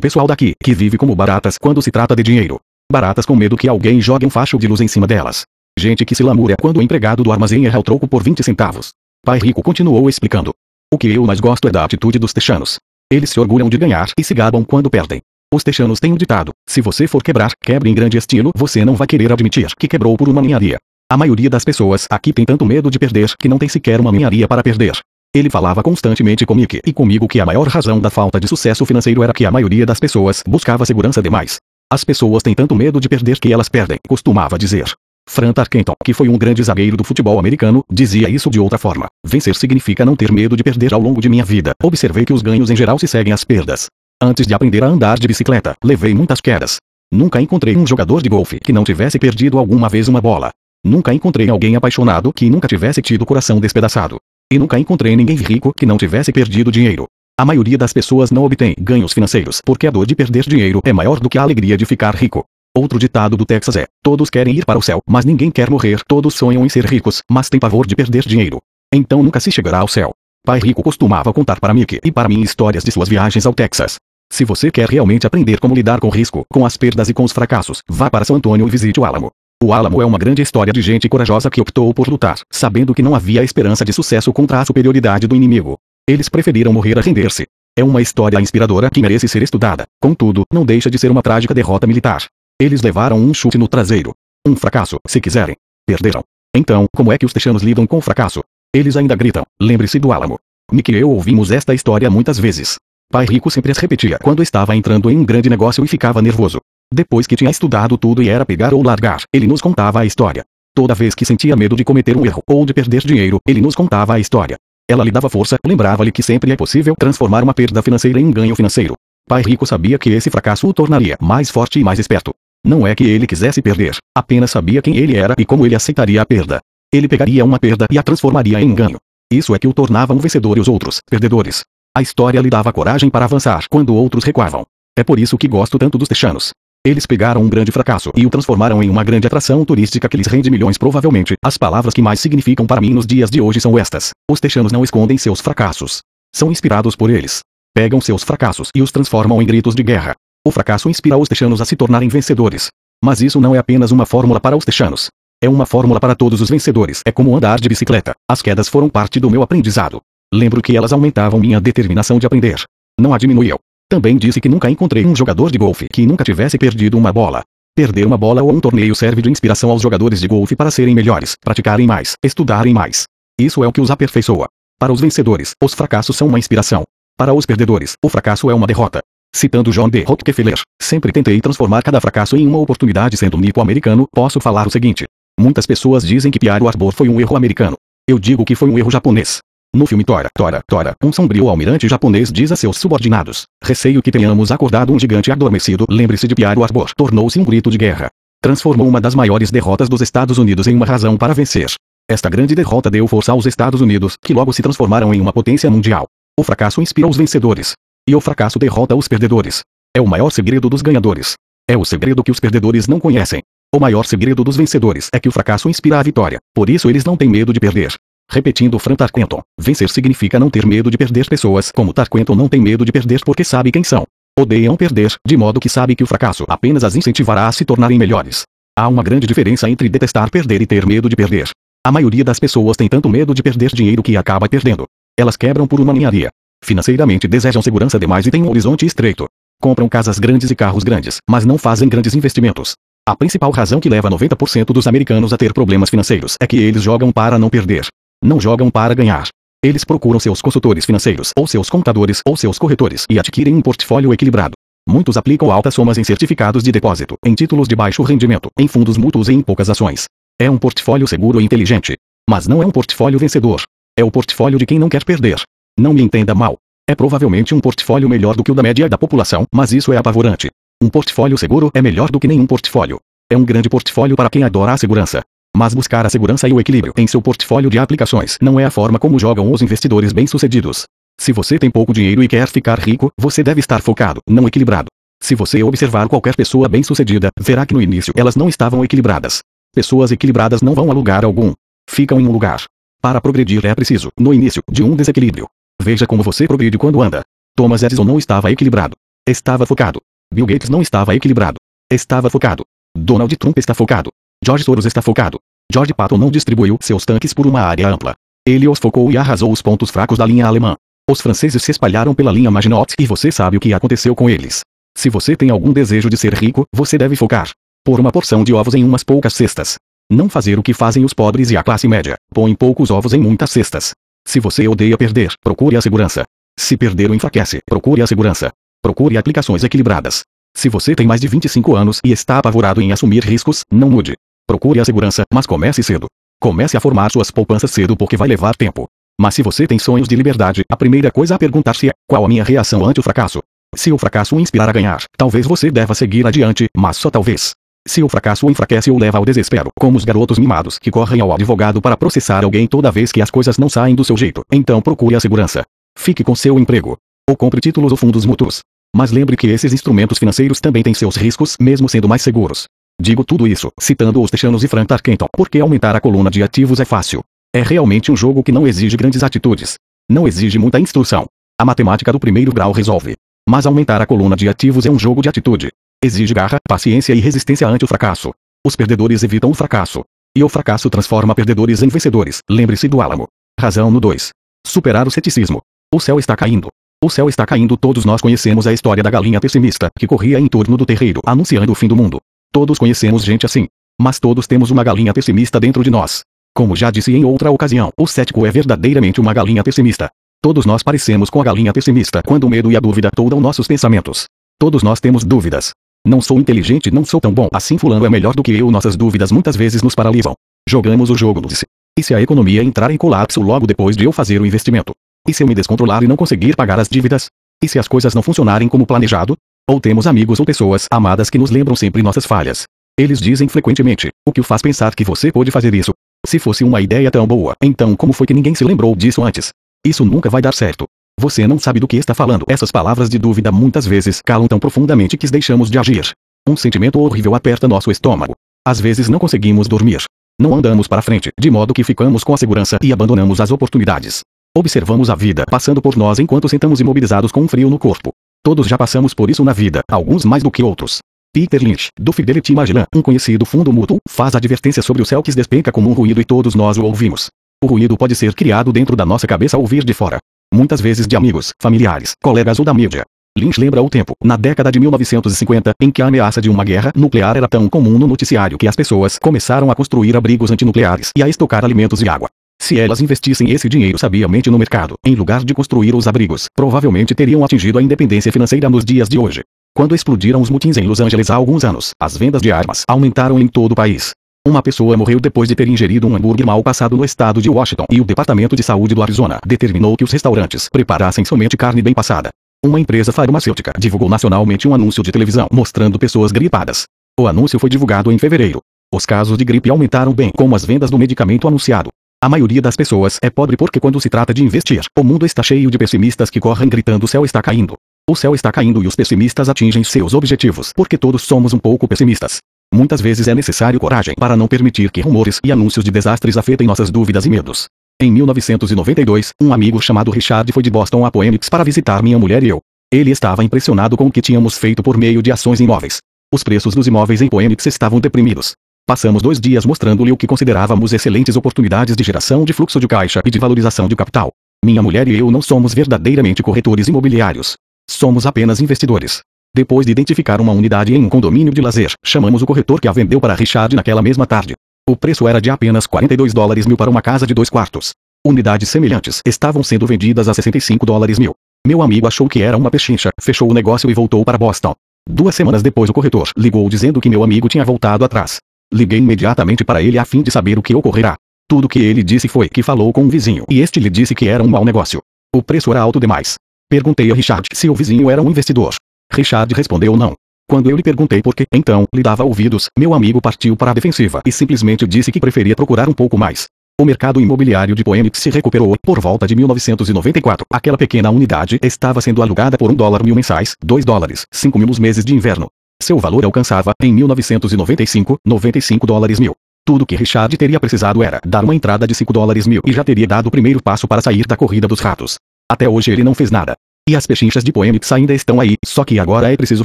pessoal daqui, que vive como baratas quando se trata de dinheiro. Baratas com medo que alguém jogue um facho de luz em cima delas. Gente que se lamúria quando o empregado do armazém erra o troco por 20 centavos. Pai Rico continuou explicando. O que eu mais gosto é da atitude dos texanos. Eles se orgulham de ganhar e se gabam quando perdem. Os texanos têm um ditado: se você for quebrar, quebre em grande estilo, você não vai querer admitir que quebrou por uma ninharia. A maioria das pessoas aqui tem tanto medo de perder que não tem sequer uma ninharia para perder. Ele falava constantemente com Mickey e comigo que a maior razão da falta de sucesso financeiro era que a maioria das pessoas buscava segurança demais. As pessoas têm tanto medo de perder que elas perdem, costumava dizer. Fran Tarkenton, que foi um grande zagueiro do futebol americano, dizia isso de outra forma. Vencer significa não ter medo de perder ao longo de minha vida. Observei que os ganhos em geral se seguem às perdas. Antes de aprender a andar de bicicleta, levei muitas quedas. Nunca encontrei um jogador de golfe que não tivesse perdido alguma vez uma bola. Nunca encontrei alguém apaixonado que nunca tivesse tido o coração despedaçado. E nunca encontrei ninguém rico que não tivesse perdido dinheiro. A maioria das pessoas não obtém ganhos financeiros porque a dor de perder dinheiro é maior do que a alegria de ficar rico. Outro ditado do Texas é: todos querem ir para o céu, mas ninguém quer morrer. Todos sonham em ser ricos, mas têm pavor de perder dinheiro. Então nunca se chegará ao céu. Pai Rico costumava contar para Mickey e para mim histórias de suas viagens ao Texas. Se você quer realmente aprender como lidar com risco, com as perdas e com os fracassos, vá para São Antônio e visite o Álamo. O Álamo é uma grande história de gente corajosa que optou por lutar, sabendo que não havia esperança de sucesso contra a superioridade do inimigo. Eles preferiram morrer a render-se. É uma história inspiradora que merece ser estudada, contudo, não deixa de ser uma trágica derrota militar. Eles levaram um chute no traseiro. Um fracasso, se quiserem. Perderam. Então, como é que os texanos lidam com o fracasso? Eles ainda gritam, lembre-se do Álamo. Nick e eu ouvimos esta história muitas vezes. Pai Rico sempre as repetia quando estava entrando em um grande negócio e ficava nervoso. Depois que tinha estudado tudo e era pegar ou largar, ele nos contava a história. Toda vez que sentia medo de cometer um erro ou de perder dinheiro, ele nos contava a história. Ela lhe dava força, lembrava-lhe que sempre é possível transformar uma perda financeira em um ganho financeiro. Pai Rico sabia que esse fracasso o tornaria mais forte e mais esperto. Não é que ele quisesse perder, apenas sabia quem ele era e como ele aceitaria a perda. Ele pegaria uma perda e a transformaria em ganho. Isso é que o tornava um vencedor e os outros, perdedores. A história lhe dava coragem para avançar quando outros recuavam. É por isso que gosto tanto dos texanos. Eles pegaram um grande fracasso e o transformaram em uma grande atração turística que lhes rende milhões provavelmente. As palavras que mais significam para mim nos dias de hoje são estas. Os texanos não escondem seus fracassos. São inspirados por eles. Pegam seus fracassos e os transformam em gritos de guerra. O fracasso inspira os texanos a se tornarem vencedores. Mas isso não é apenas uma fórmula para os texanos. É uma fórmula para todos os vencedores. É como andar de bicicleta. As quedas foram parte do meu aprendizado. Lembro que elas aumentavam minha determinação de aprender. Não a diminuíam. Também disse que nunca encontrei um jogador de golfe que nunca tivesse perdido uma bola. Perder uma bola ou um torneio serve de inspiração aos jogadores de golfe para serem melhores, praticarem mais, estudarem mais. Isso é o que os aperfeiçoa. Para os vencedores, os fracassos são uma inspiração. Para os perdedores, o fracasso é uma derrota. Citando John D. Rockefeller, sempre tentei transformar cada fracasso em uma oportunidade sendo nipo-americano, posso falar o seguinte. Muitas pessoas dizem que Pearl Harbor foi um erro americano. Eu digo que foi um erro japonês. No filme Tora, Tora, Tora, um sombrio almirante japonês diz a seus subordinados: Receio que tenhamos acordado um gigante adormecido. Lembre-se de Pearl Harbor. Tornou-se um grito de guerra. Transformou uma das maiores derrotas dos Estados Unidos em uma razão para vencer. Esta grande derrota deu força aos Estados Unidos, que logo se transformaram em uma potência mundial. O fracasso inspira os vencedores. E o fracasso derrota os perdedores. É o maior segredo dos ganhadores. É o segredo que os perdedores não conhecem. O maior segredo dos vencedores é que o fracasso inspira a vitória. Por isso eles não têm medo de perder. Repetindo Fran Tarkenton, vencer significa não ter medo de perder pessoas como Tarkenton não tem medo de perder porque sabe quem são. Odeiam perder, de modo que sabe que o fracasso apenas as incentivará a se tornarem melhores. Há uma grande diferença entre detestar perder e ter medo de perder. A maioria das pessoas tem tanto medo de perder dinheiro que acaba perdendo. Elas quebram por uma ninharia. Financeiramente desejam segurança demais e têm um horizonte estreito. Compram casas grandes e carros grandes, mas não fazem grandes investimentos. A principal razão que leva 90% dos americanos a ter problemas financeiros é que eles jogam para não perder. Não jogam para ganhar. Eles procuram seus consultores financeiros, ou seus contadores, ou seus corretores e adquirem um portfólio equilibrado. Muitos aplicam altas somas em certificados de depósito, em títulos de baixo rendimento, em fundos mútuos e em poucas ações. É um portfólio seguro e inteligente. Mas não é um portfólio vencedor. É o portfólio de quem não quer perder. Não me entenda mal. É provavelmente um portfólio melhor do que o da média da população, mas isso é apavorante. Um portfólio seguro é melhor do que nenhum portfólio. É um grande portfólio para quem adora a segurança. Mas buscar a segurança e o equilíbrio em seu portfólio de aplicações não é a forma como jogam os investidores bem-sucedidos. Se você tem pouco dinheiro e quer ficar rico, você deve estar focado, não equilibrado. Se você observar qualquer pessoa bem-sucedida, verá que no início elas não estavam equilibradas. Pessoas equilibradas não vão a lugar algum. Ficam em um lugar. Para progredir é preciso, no início, de um desequilíbrio. Veja como você progride quando anda. Thomas Edison não estava equilibrado. Estava focado. Bill Gates não estava equilibrado. Estava focado. Donald Trump está focado. George Soros está focado. George Patton não distribuiu seus tanques por uma área ampla. Ele os focou e arrasou os pontos fracos da linha alemã. Os franceses se espalharam pela linha Maginot e você sabe o que aconteceu com eles. Se você tem algum desejo de ser rico, você deve focar. Pôr uma porção de ovos em umas poucas cestas. Não fazer o que fazem os pobres e a classe média. Põe poucos ovos em muitas cestas. Se você odeia perder, procure a segurança. Se perder o enfraquece, procure a segurança. Procure aplicações equilibradas. Se você tem mais de 25 anos e está apavorado em assumir riscos, não mude. Procure a segurança, mas comece cedo. Comece a formar suas poupanças cedo porque vai levar tempo. Mas se você tem sonhos de liberdade, a primeira coisa a perguntar-se é: qual a minha reação ante o fracasso? Se o fracasso o inspirar a ganhar, talvez você deva seguir adiante, mas só talvez. Se o fracasso enfraquece ou leva ao desespero, como os garotos mimados que correm ao advogado para processar alguém toda vez que as coisas não saem do seu jeito, então procure a segurança. Fique com seu emprego. Ou compre títulos ou fundos mútuos. Mas lembre que esses instrumentos financeiros também têm seus riscos, mesmo sendo mais seguros. Digo tudo isso, citando os Techanos e Frank Tarkenton, porque aumentar a coluna de ativos é fácil. É realmente um jogo que não exige grandes atitudes. Não exige muita instrução. A matemática do primeiro grau resolve. Mas aumentar a coluna de ativos é um jogo de atitude. Exige garra, paciência e resistência ante o fracasso. Os perdedores evitam o fracasso. E o fracasso transforma perdedores em vencedores. Lembre-se do álamo. Razão no 2. Superar o ceticismo. O céu está caindo. O céu está caindo. Todos nós conhecemos a história da galinha pessimista que corria em torno do terreiro anunciando o fim do mundo. Todos conhecemos gente assim. Mas todos temos uma galinha pessimista dentro de nós. Como já disse em outra ocasião, o cético é verdadeiramente uma galinha pessimista. Todos nós parecemos com a galinha pessimista quando o medo e a dúvida toldam nossos pensamentos. Todos nós temos dúvidas. Não sou inteligente, não sou tão bom assim. Fulano é melhor do que eu. Nossas dúvidas muitas vezes nos paralisam. Jogamos o jogo se. E se a economia entrar em colapso logo depois de eu fazer o investimento? E se eu me descontrolar e não conseguir pagar as dívidas? E se as coisas não funcionarem como planejado? Ou temos amigos ou pessoas amadas que nos lembram sempre nossas falhas. Eles dizem frequentemente, o que o faz pensar que você pode fazer isso. Se fosse uma ideia tão boa, então como foi que ninguém se lembrou disso antes? Isso nunca vai dar certo. Você não sabe do que está falando. Essas palavras de dúvida muitas vezes calam tão profundamente que deixamos de agir. Um sentimento horrível aperta nosso estômago. Às vezes não conseguimos dormir. Não andamos para frente, de modo que ficamos com a segurança e abandonamos as oportunidades. Observamos a vida passando por nós enquanto sentamos imobilizados com um frio no corpo. Todos já passamos por isso na vida, alguns mais do que outros. Peter Lynch, do Fidelity Magellan, um conhecido fundo mútuo, faz advertência sobre o céu que despenca como um ruído e todos nós o ouvimos. O ruído pode ser criado dentro da nossa cabeça ou vir de fora. Muitas vezes de amigos, familiares, colegas ou da mídia. Lynch lembra o tempo, na década de 1950, em que a ameaça de uma guerra nuclear era tão comum no noticiário que as pessoas começaram a construir abrigos antinucleares e a estocar alimentos e água. Se elas investissem esse dinheiro sabiamente no mercado, em lugar de construir os abrigos, provavelmente teriam atingido a independência financeira nos dias de hoje. Quando explodiram os mutins em Los Angeles há alguns anos, as vendas de armas aumentaram em todo o país. Uma pessoa morreu depois de ter ingerido um hambúrguer mal passado no estado de Washington e o Departamento de Saúde do Arizona determinou que os restaurantes preparassem somente carne bem passada. Uma empresa farmacêutica divulgou nacionalmente um anúncio de televisão mostrando pessoas gripadas. O anúncio foi divulgado em fevereiro. Os casos de gripe aumentaram bem como as vendas do medicamento anunciado. A maioria das pessoas é pobre porque quando se trata de investir, o mundo está cheio de pessimistas que correm gritando o céu está caindo. O céu está caindo e os pessimistas atingem seus objetivos porque todos somos um pouco pessimistas. Muitas vezes é necessário coragem para não permitir que rumores e anúncios de desastres afetem nossas dúvidas e medos. Em 1992, um amigo chamado Richard foi de Boston a Phoenix para visitar minha mulher e eu. Ele estava impressionado com o que tínhamos feito por meio de ações imóveis. Os preços dos imóveis em Phoenix estavam deprimidos. Passamos dois dias mostrando-lhe o que considerávamos excelentes oportunidades de geração de fluxo de caixa e de valorização de capital. Minha mulher e eu não somos verdadeiramente corretores imobiliários. Somos apenas investidores. Depois de identificar uma unidade em um condomínio de lazer, chamamos o corretor que a vendeu para Richard naquela mesma tarde. O preço era de apenas 42 dólares mil para uma casa de dois quartos. Unidades semelhantes estavam sendo vendidas a 65 dólares mil. Meu amigo achou que era uma pechincha, fechou o negócio e voltou para Boston. Duas semanas depois o corretor ligou dizendo que meu amigo tinha voltado atrás. Liguei imediatamente para ele a fim de saber o que ocorrerá. Tudo que ele disse foi que falou com um vizinho e este lhe disse que era um mau negócio. O preço era alto demais. Perguntei a Richard se o vizinho era um investidor. Richard respondeu não. Quando eu lhe perguntei por que, então, lhe dava ouvidos, meu amigo partiu para a defensiva e simplesmente disse que preferia procurar um pouco mais. O mercado imobiliário de Phoenix se recuperou por volta de 1994. Aquela pequena unidade estava sendo alugada por um dólar mil mensais, 2 dólares, 5 mil nos meses de inverno. Seu valor alcançava, em 1995, 95 dólares mil. Tudo que Richard teria precisado era dar uma entrada de 5 dólares mil e já teria dado o primeiro passo para sair da corrida dos ratos. Até hoje ele não fez nada. E as pechinchas de Poemix ainda estão aí, só que agora é preciso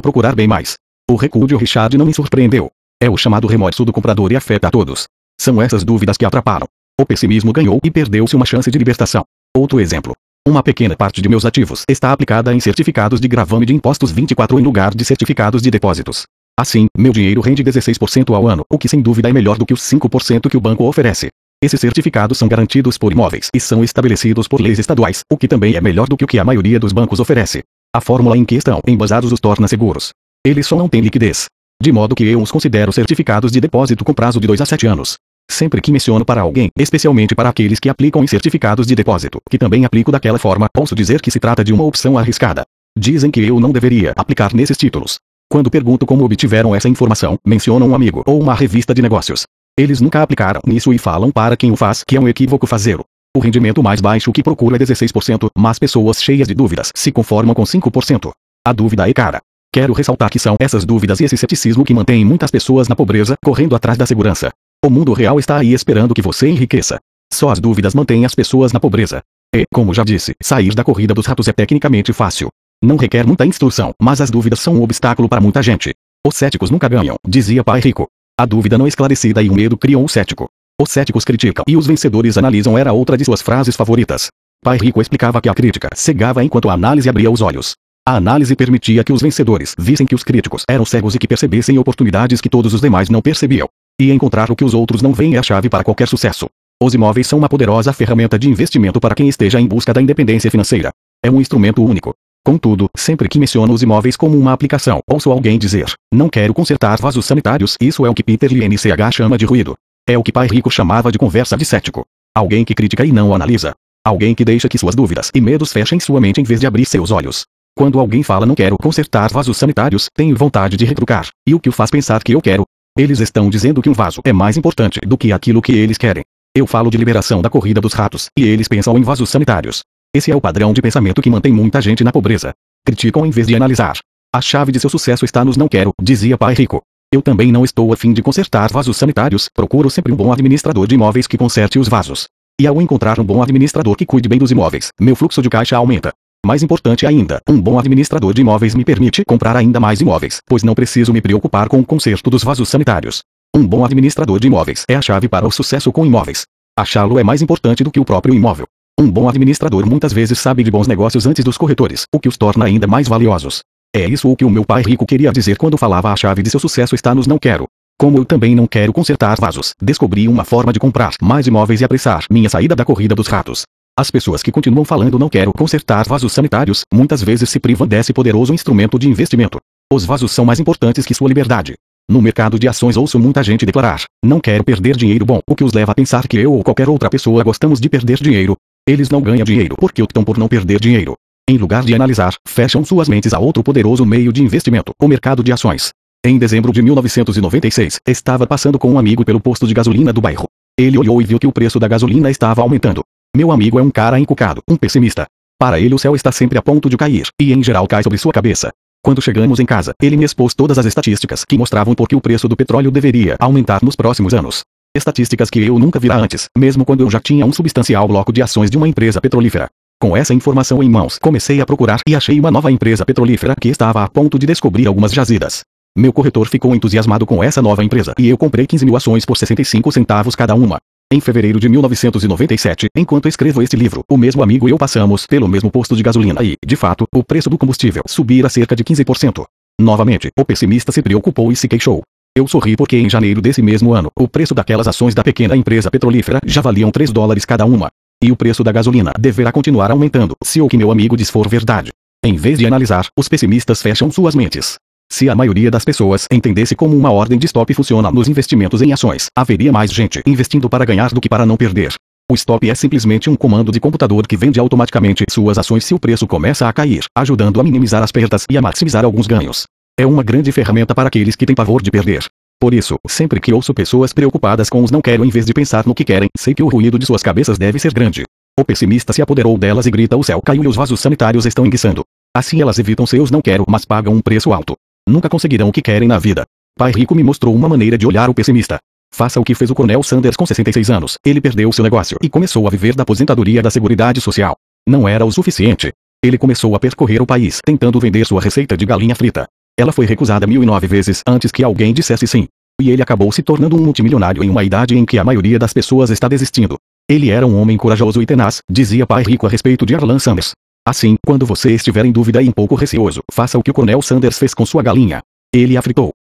procurar bem mais. O recuo de Richard não me surpreendeu. É o chamado remorso do comprador e afeta a todos. São essas dúvidas que atrapalham. O pessimismo ganhou e perdeu-se uma chance de libertação. Outro exemplo. Uma pequena parte de meus ativos está aplicada em certificados de gravame de impostos 24 em lugar de certificados de depósitos. Assim, meu dinheiro rende 16% ao ano, o que sem dúvida é melhor do que os 5% que o banco oferece. Esses certificados são garantidos por imóveis e são estabelecidos por leis estaduais, o que também é melhor do que o que a maioria dos bancos oferece. A fórmula em que estão embasados os torna seguros. Eles só não têm liquidez. De modo que eu os considero certificados de depósito com prazo de 2 a 7 anos. Sempre que menciono para alguém, especialmente para aqueles que aplicam em certificados de depósito, que também aplico daquela forma, posso dizer que se trata de uma opção arriscada. Dizem que eu não deveria aplicar nesses títulos. Quando pergunto como obtiveram essa informação, mencionam um amigo ou uma revista de negócios. Eles nunca aplicaram nisso e falam para quem o faz que é um equívoco fazê-lo. O rendimento mais baixo que procuro é 16%, mas pessoas cheias de dúvidas se conformam com 5%. A dúvida é cara. Quero ressaltar que são essas dúvidas e esse ceticismo que mantêm muitas pessoas na pobreza, correndo atrás da segurança. O mundo real está aí esperando que você enriqueça. Só as dúvidas mantêm as pessoas na pobreza. E, como já disse, sair da corrida dos ratos é tecnicamente fácil. Não requer muita instrução, mas as dúvidas são um obstáculo para muita gente. Os céticos nunca ganham, dizia pai rico. A dúvida não esclarecida e o medo criam o cético. Os céticos criticam e os vencedores analisam era outra de suas frases favoritas. Pai Rico explicava que a crítica cegava enquanto a análise abria os olhos. A análise permitia que os vencedores vissem que os críticos eram cegos e que percebessem oportunidades que todos os demais não percebiam. E encontrar o que os outros não veem é a chave para qualquer sucesso. Os imóveis são uma poderosa ferramenta de investimento para quem esteja em busca da independência financeira. É um instrumento único, Contudo, sempre que menciono os imóveis como uma aplicação, ouço alguém dizer: Não quero consertar vasos sanitários. Isso é o que Peter LNCH chama de ruído. É o que pai rico chamava de conversa de cético. Alguém que critica e não analisa. Alguém que deixa que suas dúvidas e medos fechem sua mente em vez de abrir seus olhos. Quando alguém fala não quero consertar vasos sanitários, tenho vontade de retrucar. E o que o faz pensar que eu quero? Eles estão dizendo que um vaso é mais importante do que aquilo que eles querem. Eu falo de liberação da corrida dos ratos, e eles pensam em vasos sanitários. Esse é o padrão de pensamento que mantém muita gente na pobreza. Criticam em vez de analisar. A chave de seu sucesso está nos não quero, dizia pai rico. Eu também não estou a fim de consertar vasos sanitários, procuro sempre um bom administrador de imóveis que conserte os vasos. E ao encontrar um bom administrador que cuide bem dos imóveis, meu fluxo de caixa aumenta. Mais importante ainda, um bom administrador de imóveis me permite comprar ainda mais imóveis, pois não preciso me preocupar com o conserto dos vasos sanitários. Um bom administrador de imóveis é a chave para o sucesso com imóveis. Achá-lo é mais importante do que o próprio imóvel. Um bom administrador muitas vezes sabe de bons negócios antes dos corretores, o que os torna ainda mais valiosos. É isso o que o meu pai rico queria dizer quando falava a chave de seu sucesso está nos não quero. Como eu também não quero consertar vasos, descobri uma forma de comprar mais imóveis e apressar minha saída da corrida dos ratos. As pessoas que continuam falando não quero consertar vasos sanitários, muitas vezes se privam desse poderoso instrumento de investimento. Os vasos são mais importantes que sua liberdade. No mercado de ações ouço muita gente declarar: não quero perder dinheiro bom, o que os leva a pensar que eu ou qualquer outra pessoa gostamos de perder dinheiro. Eles não ganham dinheiro porque optam por não perder dinheiro. Em lugar de analisar, fecham suas mentes a outro poderoso meio de investimento, o mercado de ações. Em dezembro de 1996, estava passando com um amigo pelo posto de gasolina do bairro. Ele olhou e viu que o preço da gasolina estava aumentando. Meu amigo é um cara encucado, um pessimista. Para ele o céu está sempre a ponto de cair, e em geral cai sobre sua cabeça. Quando chegamos em casa, ele me expôs todas as estatísticas que mostravam por que o preço do petróleo deveria aumentar nos próximos anos. Estatísticas que eu nunca vira antes, mesmo quando eu já tinha um substancial bloco de ações de uma empresa petrolífera. Com essa informação em mãos, comecei a procurar e achei uma nova empresa petrolífera que estava a ponto de descobrir algumas jazidas. Meu corretor ficou entusiasmado com essa nova empresa e eu comprei 15 mil ações por 65 centavos cada uma. Em fevereiro de 1997, enquanto escrevo este livro, o mesmo amigo e eu passamos pelo mesmo posto de gasolina e, de fato, o preço do combustível subira cerca de 15%. Novamente, o pessimista se preocupou e se queixou. Eu sorri porque em janeiro desse mesmo ano, o preço daquelas ações da pequena empresa petrolífera já valiam 3 dólares cada uma. E o preço da gasolina deverá continuar aumentando, se o que meu amigo diz for verdade. Em vez de analisar, os pessimistas fecham suas mentes. Se a maioria das pessoas entendesse como uma ordem de stop funciona nos investimentos em ações, haveria mais gente investindo para ganhar do que para não perder. O stop é simplesmente um comando de computador que vende automaticamente suas ações se o preço começa a cair, ajudando a minimizar as perdas e a maximizar alguns ganhos. É uma grande ferramenta para aqueles que têm pavor de perder. Por isso, sempre que ouço pessoas preocupadas com os não quero em vez de pensar no que querem, sei que o ruído de suas cabeças deve ser grande. O pessimista se apoderou delas e grita o céu caiu e os vasos sanitários estão enguiçando. Assim elas evitam seus não quero mas pagam um preço alto. Nunca conseguirão o que querem na vida. Pai Rico me mostrou uma maneira de olhar o pessimista. Faça o que fez o Coronel Sanders com 66 anos. Ele perdeu seu negócio e começou a viver da aposentadoria da Seguridade Social. Não era o suficiente. Ele começou a percorrer o país tentando vender sua receita de galinha frita. Ela foi recusada mil e nove vezes antes que alguém dissesse sim. E ele acabou se tornando um multimilionário em uma idade em que a maioria das pessoas está desistindo. Ele era um homem corajoso e tenaz, dizia Pai Rico a respeito de Arlan Sanders. Assim, quando você estiver em dúvida e um pouco receoso, faça o que o Coronel Sanders fez com sua galinha. Ele a.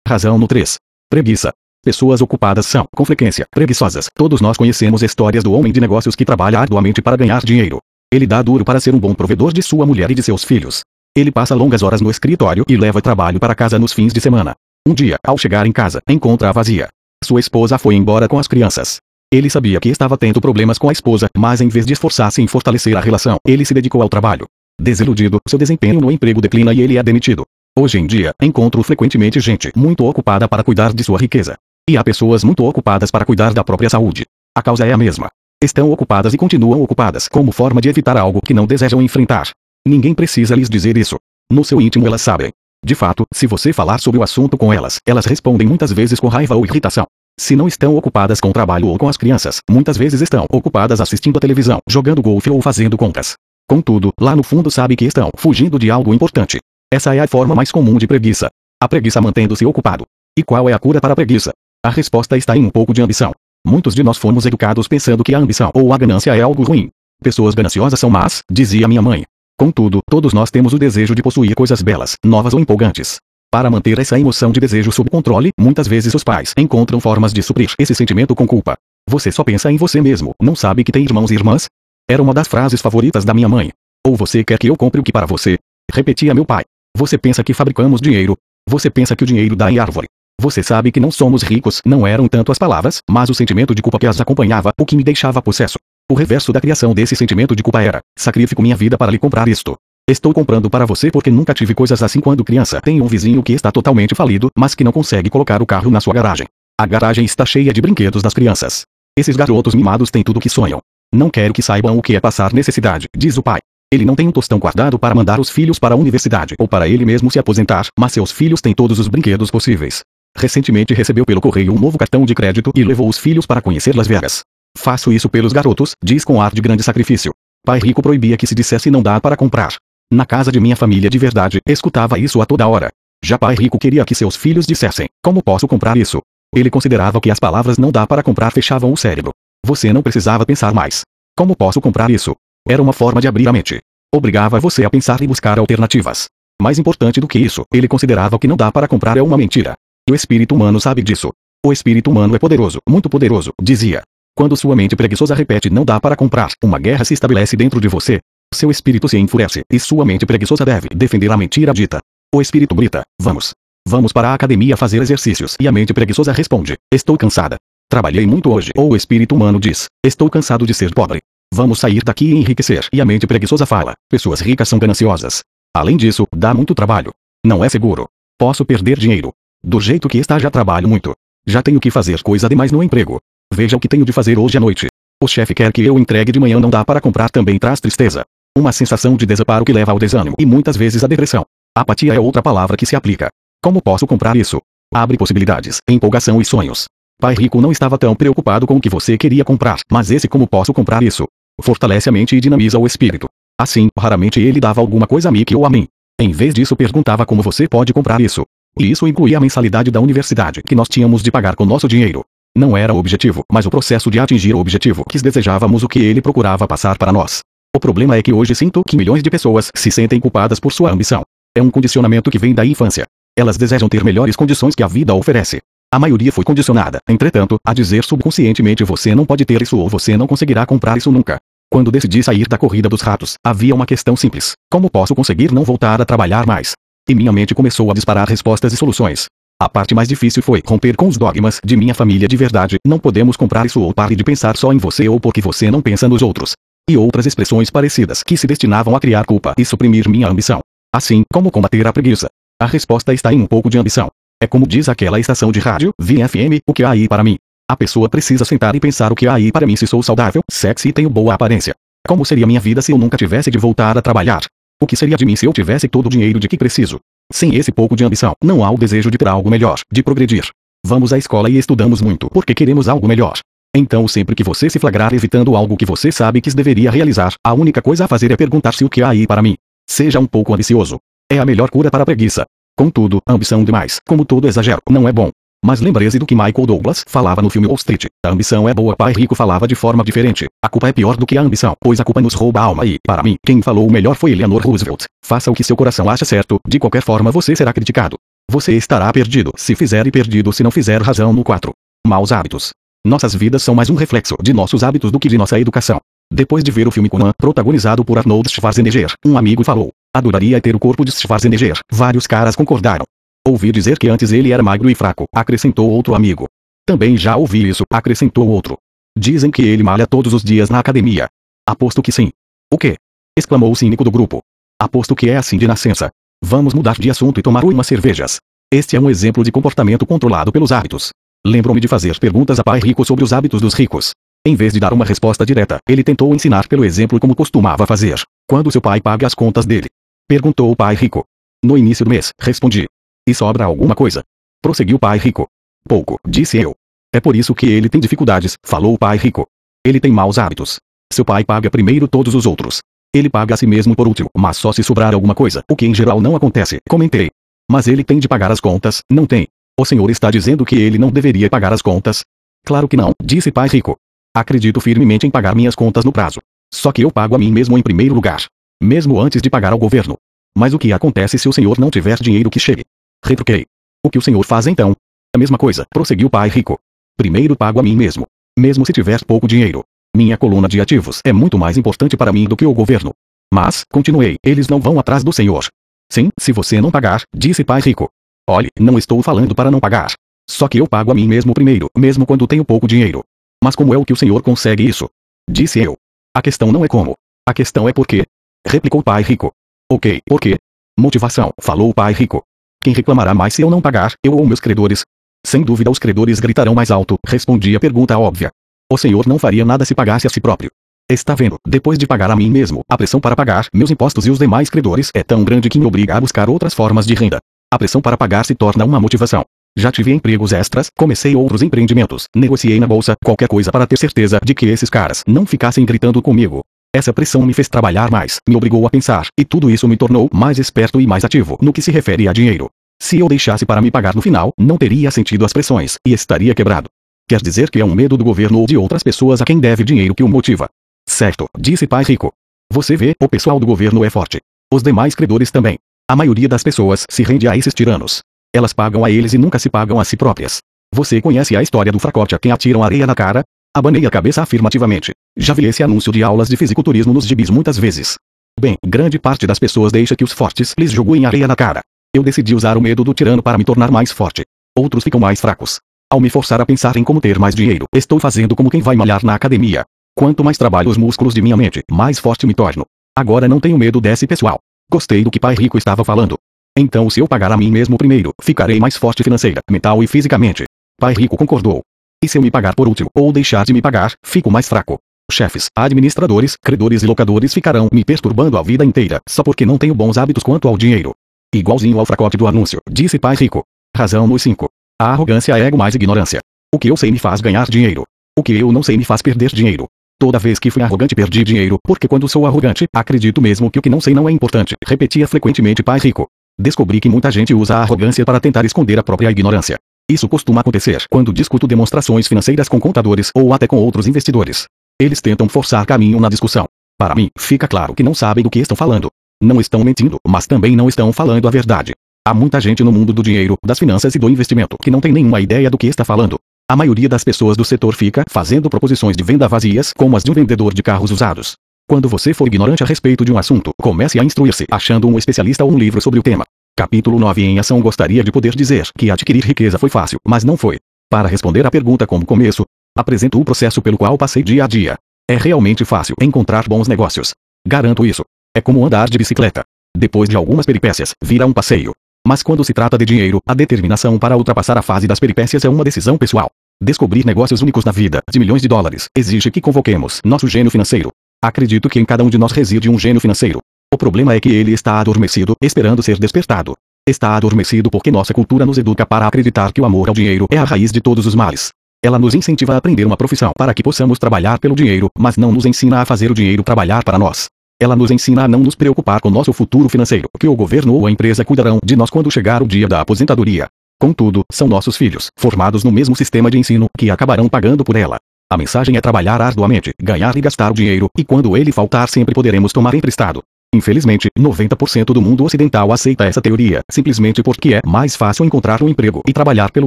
Razão no 3. Preguiça. Pessoas ocupadas são, com frequência, preguiçosas. Todos nós conhecemos histórias do homem de negócios que trabalha arduamente para ganhar dinheiro. Ele dá duro para ser um bom provedor de sua mulher e de seus filhos. Ele passa longas horas no escritório e leva trabalho para casa nos fins de semana. Um dia, ao chegar em casa, encontra-a vazia. Sua esposa foi embora com as crianças. Ele sabia que estava tendo problemas com a esposa, mas em vez de esforçar-se em fortalecer a relação, ele se dedicou ao trabalho. Desiludido, seu desempenho no emprego declina e ele é demitido. Hoje em dia, encontro frequentemente gente muito ocupada para cuidar de sua riqueza. E há pessoas muito ocupadas para cuidar da própria saúde. A causa é a mesma. Estão ocupadas e continuam ocupadas como forma de evitar algo que não desejam enfrentar. Ninguém precisa lhes dizer isso. No seu íntimo elas sabem. De fato, se você falar sobre o assunto com elas, elas respondem muitas vezes com raiva ou irritação. Se não estão ocupadas com o trabalho ou com as crianças, muitas vezes estão ocupadas assistindo a televisão, jogando golfe ou fazendo compras. Contudo, lá no fundo sabe que estão fugindo de algo importante. Essa é a forma mais comum de preguiça. A preguiça mantendo-se ocupado. E qual é a cura para a preguiça? A resposta está em um pouco de ambição. Muitos de nós fomos educados pensando que a ambição ou a ganância é algo ruim. Pessoas gananciosas são más, dizia minha mãe. Contudo, todos nós temos o desejo de possuir coisas belas, novas ou empolgantes. Para manter essa emoção de desejo sob controle, muitas vezes os pais encontram formas de suprir esse sentimento com culpa. Você só pensa em você mesmo, não sabe que tem irmãos e irmãs? Era uma das frases favoritas da minha mãe. Ou você quer que eu compre o que para você? Repetia meu pai. Você pensa que fabricamos dinheiro? Você pensa que o dinheiro dá em árvore? Você sabe que não somos ricos, não eram tanto as palavras, mas o sentimento de culpa que as acompanhava, o que me deixava possesso. O reverso da criação desse sentimento de culpa era: sacrifico minha vida para lhe comprar isto. Estou comprando para você porque nunca tive coisas assim quando criança. Tenho um vizinho que está totalmente falido, mas que não consegue colocar o carro na sua garagem. A garagem está cheia de brinquedos das crianças. Esses garotos mimados têm tudo o que sonham. Não quero que saibam o que é passar necessidade, diz o pai. Ele não tem um tostão guardado para mandar os filhos para a universidade ou para ele mesmo se aposentar, mas seus filhos têm todos os brinquedos possíveis. Recentemente recebeu pelo correio um novo cartão de crédito e levou os filhos para conhecer Las Vegas. Faço isso pelos garotos, diz com ar de grande sacrifício. Pai rico proibia que se dissesse não dá para comprar. Na casa de minha família de verdade, escutava isso a toda hora. Já pai rico queria que seus filhos dissessem: Como posso comprar isso? Ele considerava que as palavras não dá para comprar fechavam o cérebro. Você não precisava pensar mais. Como posso comprar isso? Era uma forma de abrir a mente. Obrigava você a pensar e buscar alternativas. Mais importante do que isso, ele considerava que não dá para comprar é uma mentira. O espírito humano sabe disso. O espírito humano é poderoso, muito poderoso, dizia. Quando sua mente preguiçosa repete não dá para comprar, uma guerra se estabelece dentro de você. Seu espírito se enfurece, e sua mente preguiçosa deve defender a mentira dita. O espírito grita: Vamos. Vamos para a academia fazer exercícios. E a mente preguiçosa responde: Estou cansada. Trabalhei muito hoje. Ou o espírito humano diz: Estou cansado de ser pobre. Vamos sair daqui e enriquecer. E a mente preguiçosa fala: Pessoas ricas são gananciosas. Além disso, dá muito trabalho. Não é seguro. Posso perder dinheiro. Do jeito que está já trabalho muito. Já tenho que fazer coisa demais no emprego. Veja o que tenho de fazer hoje à noite. O chefe quer que eu entregue de manhã não dá para comprar também traz tristeza. Uma sensação de desamparo que leva ao desânimo e muitas vezes à depressão. Apatia é outra palavra que se aplica. Como posso comprar isso? Abre possibilidades, empolgação e sonhos. Pai rico não estava tão preocupado com o que você queria comprar, mas esse como posso comprar isso? Fortalece a mente e dinamiza o espírito. Assim, raramente ele dava alguma coisa a Mickey ou a mim. Em vez disso perguntava como você pode comprar isso. E isso incluía a mensalidade da universidade que nós tínhamos de pagar com nosso dinheiro. Não era o objetivo, mas o processo de atingir o objetivo que desejávamos o que ele procurava passar para nós. O problema é que hoje sinto que milhões de pessoas se sentem culpadas por sua ambição. É um condicionamento que vem da infância. Elas desejam ter melhores condições que a vida oferece. A maioria foi condicionada, entretanto, a dizer subconscientemente você não pode ter isso ou você não conseguirá comprar isso nunca. Quando decidi sair da corrida dos ratos, havia uma questão simples: como posso conseguir não voltar a trabalhar mais? E minha mente começou a disparar respostas e soluções. A parte mais difícil foi romper com os dogmas de minha família de verdade. Não podemos comprar isso ou pare de pensar só em você ou porque você não pensa nos outros. E outras expressões parecidas que se destinavam a criar culpa e suprimir minha ambição. Assim, como combater a preguiça? A resposta está em um pouco de ambição. É como diz aquela estação de rádio, VFM, o que há aí para mim? A pessoa precisa sentar e pensar o que há aí para mim se sou saudável, sexy e tenho boa aparência. Como seria minha vida se eu nunca tivesse de voltar a trabalhar? O que seria de mim se eu tivesse todo o dinheiro de que preciso? Sem esse pouco de ambição, não há o desejo de ter algo melhor, de progredir. Vamos à escola e estudamos muito porque queremos algo melhor. Então, sempre que você se flagrar evitando algo que você sabe que deveria realizar, a única coisa a fazer é perguntar-se o que há aí para mim. Seja um pouco ambicioso. É a melhor cura para a preguiça. Contudo, ambição demais, como todo exagero, não é bom. Mas lembre-se do que Michael Douglas falava no filme Wall Street. A ambição é boa. Pai rico falava de forma diferente. A culpa é pior do que a ambição, pois a culpa nos rouba a alma e, para mim, quem falou o melhor foi Eleanor Roosevelt. Faça o que seu coração acha certo, de qualquer forma você será criticado. Você estará perdido se fizer e perdido se não fizer razão no 4. Maus hábitos. Nossas vidas são mais um reflexo de nossos hábitos do que de nossa educação. Depois de ver o filme Conan, protagonizado por Arnold Schwarzenegger, um amigo falou: Adoraria ter o corpo de Schwarzenegger. Vários caras concordaram. Ouvi dizer que antes ele era magro e fraco, acrescentou outro amigo. Também já ouvi isso, acrescentou outro. Dizem que ele malha todos os dias na academia. Aposto que sim. O quê? exclamou o cínico do grupo. Aposto que é assim de nascença. Vamos mudar de assunto e tomar umas cervejas. Este é um exemplo de comportamento controlado pelos hábitos. Lembro-me de fazer perguntas a pai rico sobre os hábitos dos ricos. Em vez de dar uma resposta direta, ele tentou ensinar pelo exemplo como costumava fazer. Quando seu pai paga as contas dele. Perguntou o pai rico. No início do mês, respondi. E sobra alguma coisa? Prosseguiu o pai rico. Pouco, disse eu. É por isso que ele tem dificuldades, falou o pai rico. Ele tem maus hábitos. Seu pai paga primeiro todos os outros. Ele paga a si mesmo por último, mas só se sobrar alguma coisa, o que em geral não acontece, comentei. Mas ele tem de pagar as contas, não tem. O senhor está dizendo que ele não deveria pagar as contas? Claro que não, disse pai rico. Acredito firmemente em pagar minhas contas no prazo. Só que eu pago a mim mesmo em primeiro lugar. Mesmo antes de pagar ao governo. Mas o que acontece se o senhor não tiver dinheiro que chegue? Retruquei. O que o senhor faz então? A mesma coisa, prosseguiu o pai rico. Primeiro pago a mim mesmo. Mesmo se tiver pouco dinheiro. Minha coluna de ativos é muito mais importante para mim do que o governo. Mas, continuei, eles não vão atrás do senhor. Sim, se você não pagar, disse pai rico. Olhe, não estou falando para não pagar. Só que eu pago a mim mesmo primeiro, mesmo quando tenho pouco dinheiro. Mas como é o que o senhor consegue isso? Disse eu. A questão não é como. A questão é por quê. Replicou o pai rico. Ok, por quê? Motivação, falou o pai rico. Quem reclamará mais se eu não pagar, eu ou meus credores? Sem dúvida os credores gritarão mais alto, respondi a pergunta óbvia. O senhor não faria nada se pagasse a si próprio. Está vendo, depois de pagar a mim mesmo, a pressão para pagar meus impostos e os demais credores é tão grande que me obriga a buscar outras formas de renda. A pressão para pagar se torna uma motivação. Já tive empregos extras, comecei outros empreendimentos, negociei na bolsa, qualquer coisa para ter certeza de que esses caras não ficassem gritando comigo. Essa pressão me fez trabalhar mais, me obrigou a pensar, e tudo isso me tornou mais esperto e mais ativo no que se refere a dinheiro. Se eu deixasse para me pagar no final, não teria sentido as pressões, e estaria quebrado. Quer dizer que é um medo do governo ou de outras pessoas a quem deve dinheiro que o motiva. Certo, disse pai rico. Você vê, o pessoal do governo é forte. Os demais credores também. A maioria das pessoas se rende a esses tiranos. Elas pagam a eles e nunca se pagam a si próprias. Você conhece a história do fracote a quem atiram areia na cara? Abanei a cabeça afirmativamente. Já vi esse anúncio de aulas de fisiculturismo nos gibis muitas vezes. Bem, grande parte das pessoas deixa que os fortes lhes joguem areia na cara. Eu decidi usar o medo do tirano para me tornar mais forte. Outros ficam mais fracos. Ao me forçar a pensar em como ter mais dinheiro, estou fazendo como quem vai malhar na academia. Quanto mais trabalho os músculos de minha mente, mais forte me torno. Agora não tenho medo desse pessoal. Gostei do que pai rico estava falando. Então se eu pagar a mim mesmo primeiro, ficarei mais forte financeira, mental e fisicamente. Pai rico concordou. E se eu me pagar por último, ou deixar de me pagar, fico mais fraco. Chefes, administradores, credores e locadores ficarão me perturbando a vida inteira, só porque não tenho bons hábitos quanto ao dinheiro. Igualzinho ao fracote do anúncio, disse pai rico. Razão nos 5. A arrogância é ego mais ignorância. O que eu sei me faz ganhar dinheiro. O que eu não sei me faz perder dinheiro. Toda vez que fui arrogante perdi dinheiro, porque quando sou arrogante, acredito mesmo que o que não sei não é importante, repetia frequentemente pai rico. Descobri que muita gente usa a arrogância para tentar esconder a própria ignorância. Isso costuma acontecer quando discuto demonstrações financeiras com contadores ou até com outros investidores. Eles tentam forçar caminho na discussão. Para mim, fica claro que não sabem do que estão falando. Não estão mentindo, mas também não estão falando a verdade. Há muita gente no mundo do dinheiro, das finanças e do investimento que não tem nenhuma ideia do que está falando. A maioria das pessoas do setor fica fazendo proposições de venda vazias, como as de um vendedor de carros usados. Quando você for ignorante a respeito de um assunto, comece a instruir-se, achando um especialista ou um livro sobre o tema. Capítulo 9 Em ação gostaria de poder dizer que adquirir riqueza foi fácil, mas não foi. Para responder à pergunta como começo, apresento o processo pelo qual passei dia a dia. É realmente fácil encontrar bons negócios. Garanto isso. É como andar de bicicleta. Depois de algumas peripécias, vira um passeio. Mas quando se trata de dinheiro, a determinação para ultrapassar a fase das peripécias é uma decisão pessoal. Descobrir negócios únicos na vida, de milhões de dólares, exige que convoquemos nosso gênio financeiro. Acredito que em cada um de nós reside um gênio financeiro. O problema é que ele está adormecido, esperando ser despertado. Está adormecido porque nossa cultura nos educa para acreditar que o amor ao dinheiro é a raiz de todos os males. Ela nos incentiva a aprender uma profissão para que possamos trabalhar pelo dinheiro, mas não nos ensina a fazer o dinheiro trabalhar para nós. Ela nos ensina a não nos preocupar com nosso futuro financeiro, que o governo ou a empresa cuidarão de nós quando chegar o dia da aposentadoria. Contudo, são nossos filhos, formados no mesmo sistema de ensino, que acabarão pagando por ela. A mensagem é trabalhar arduamente, ganhar e gastar o dinheiro, e quando ele faltar sempre poderemos tomar emprestado. Infelizmente, 90% do mundo ocidental aceita essa teoria, simplesmente porque é mais fácil encontrar um emprego e trabalhar pelo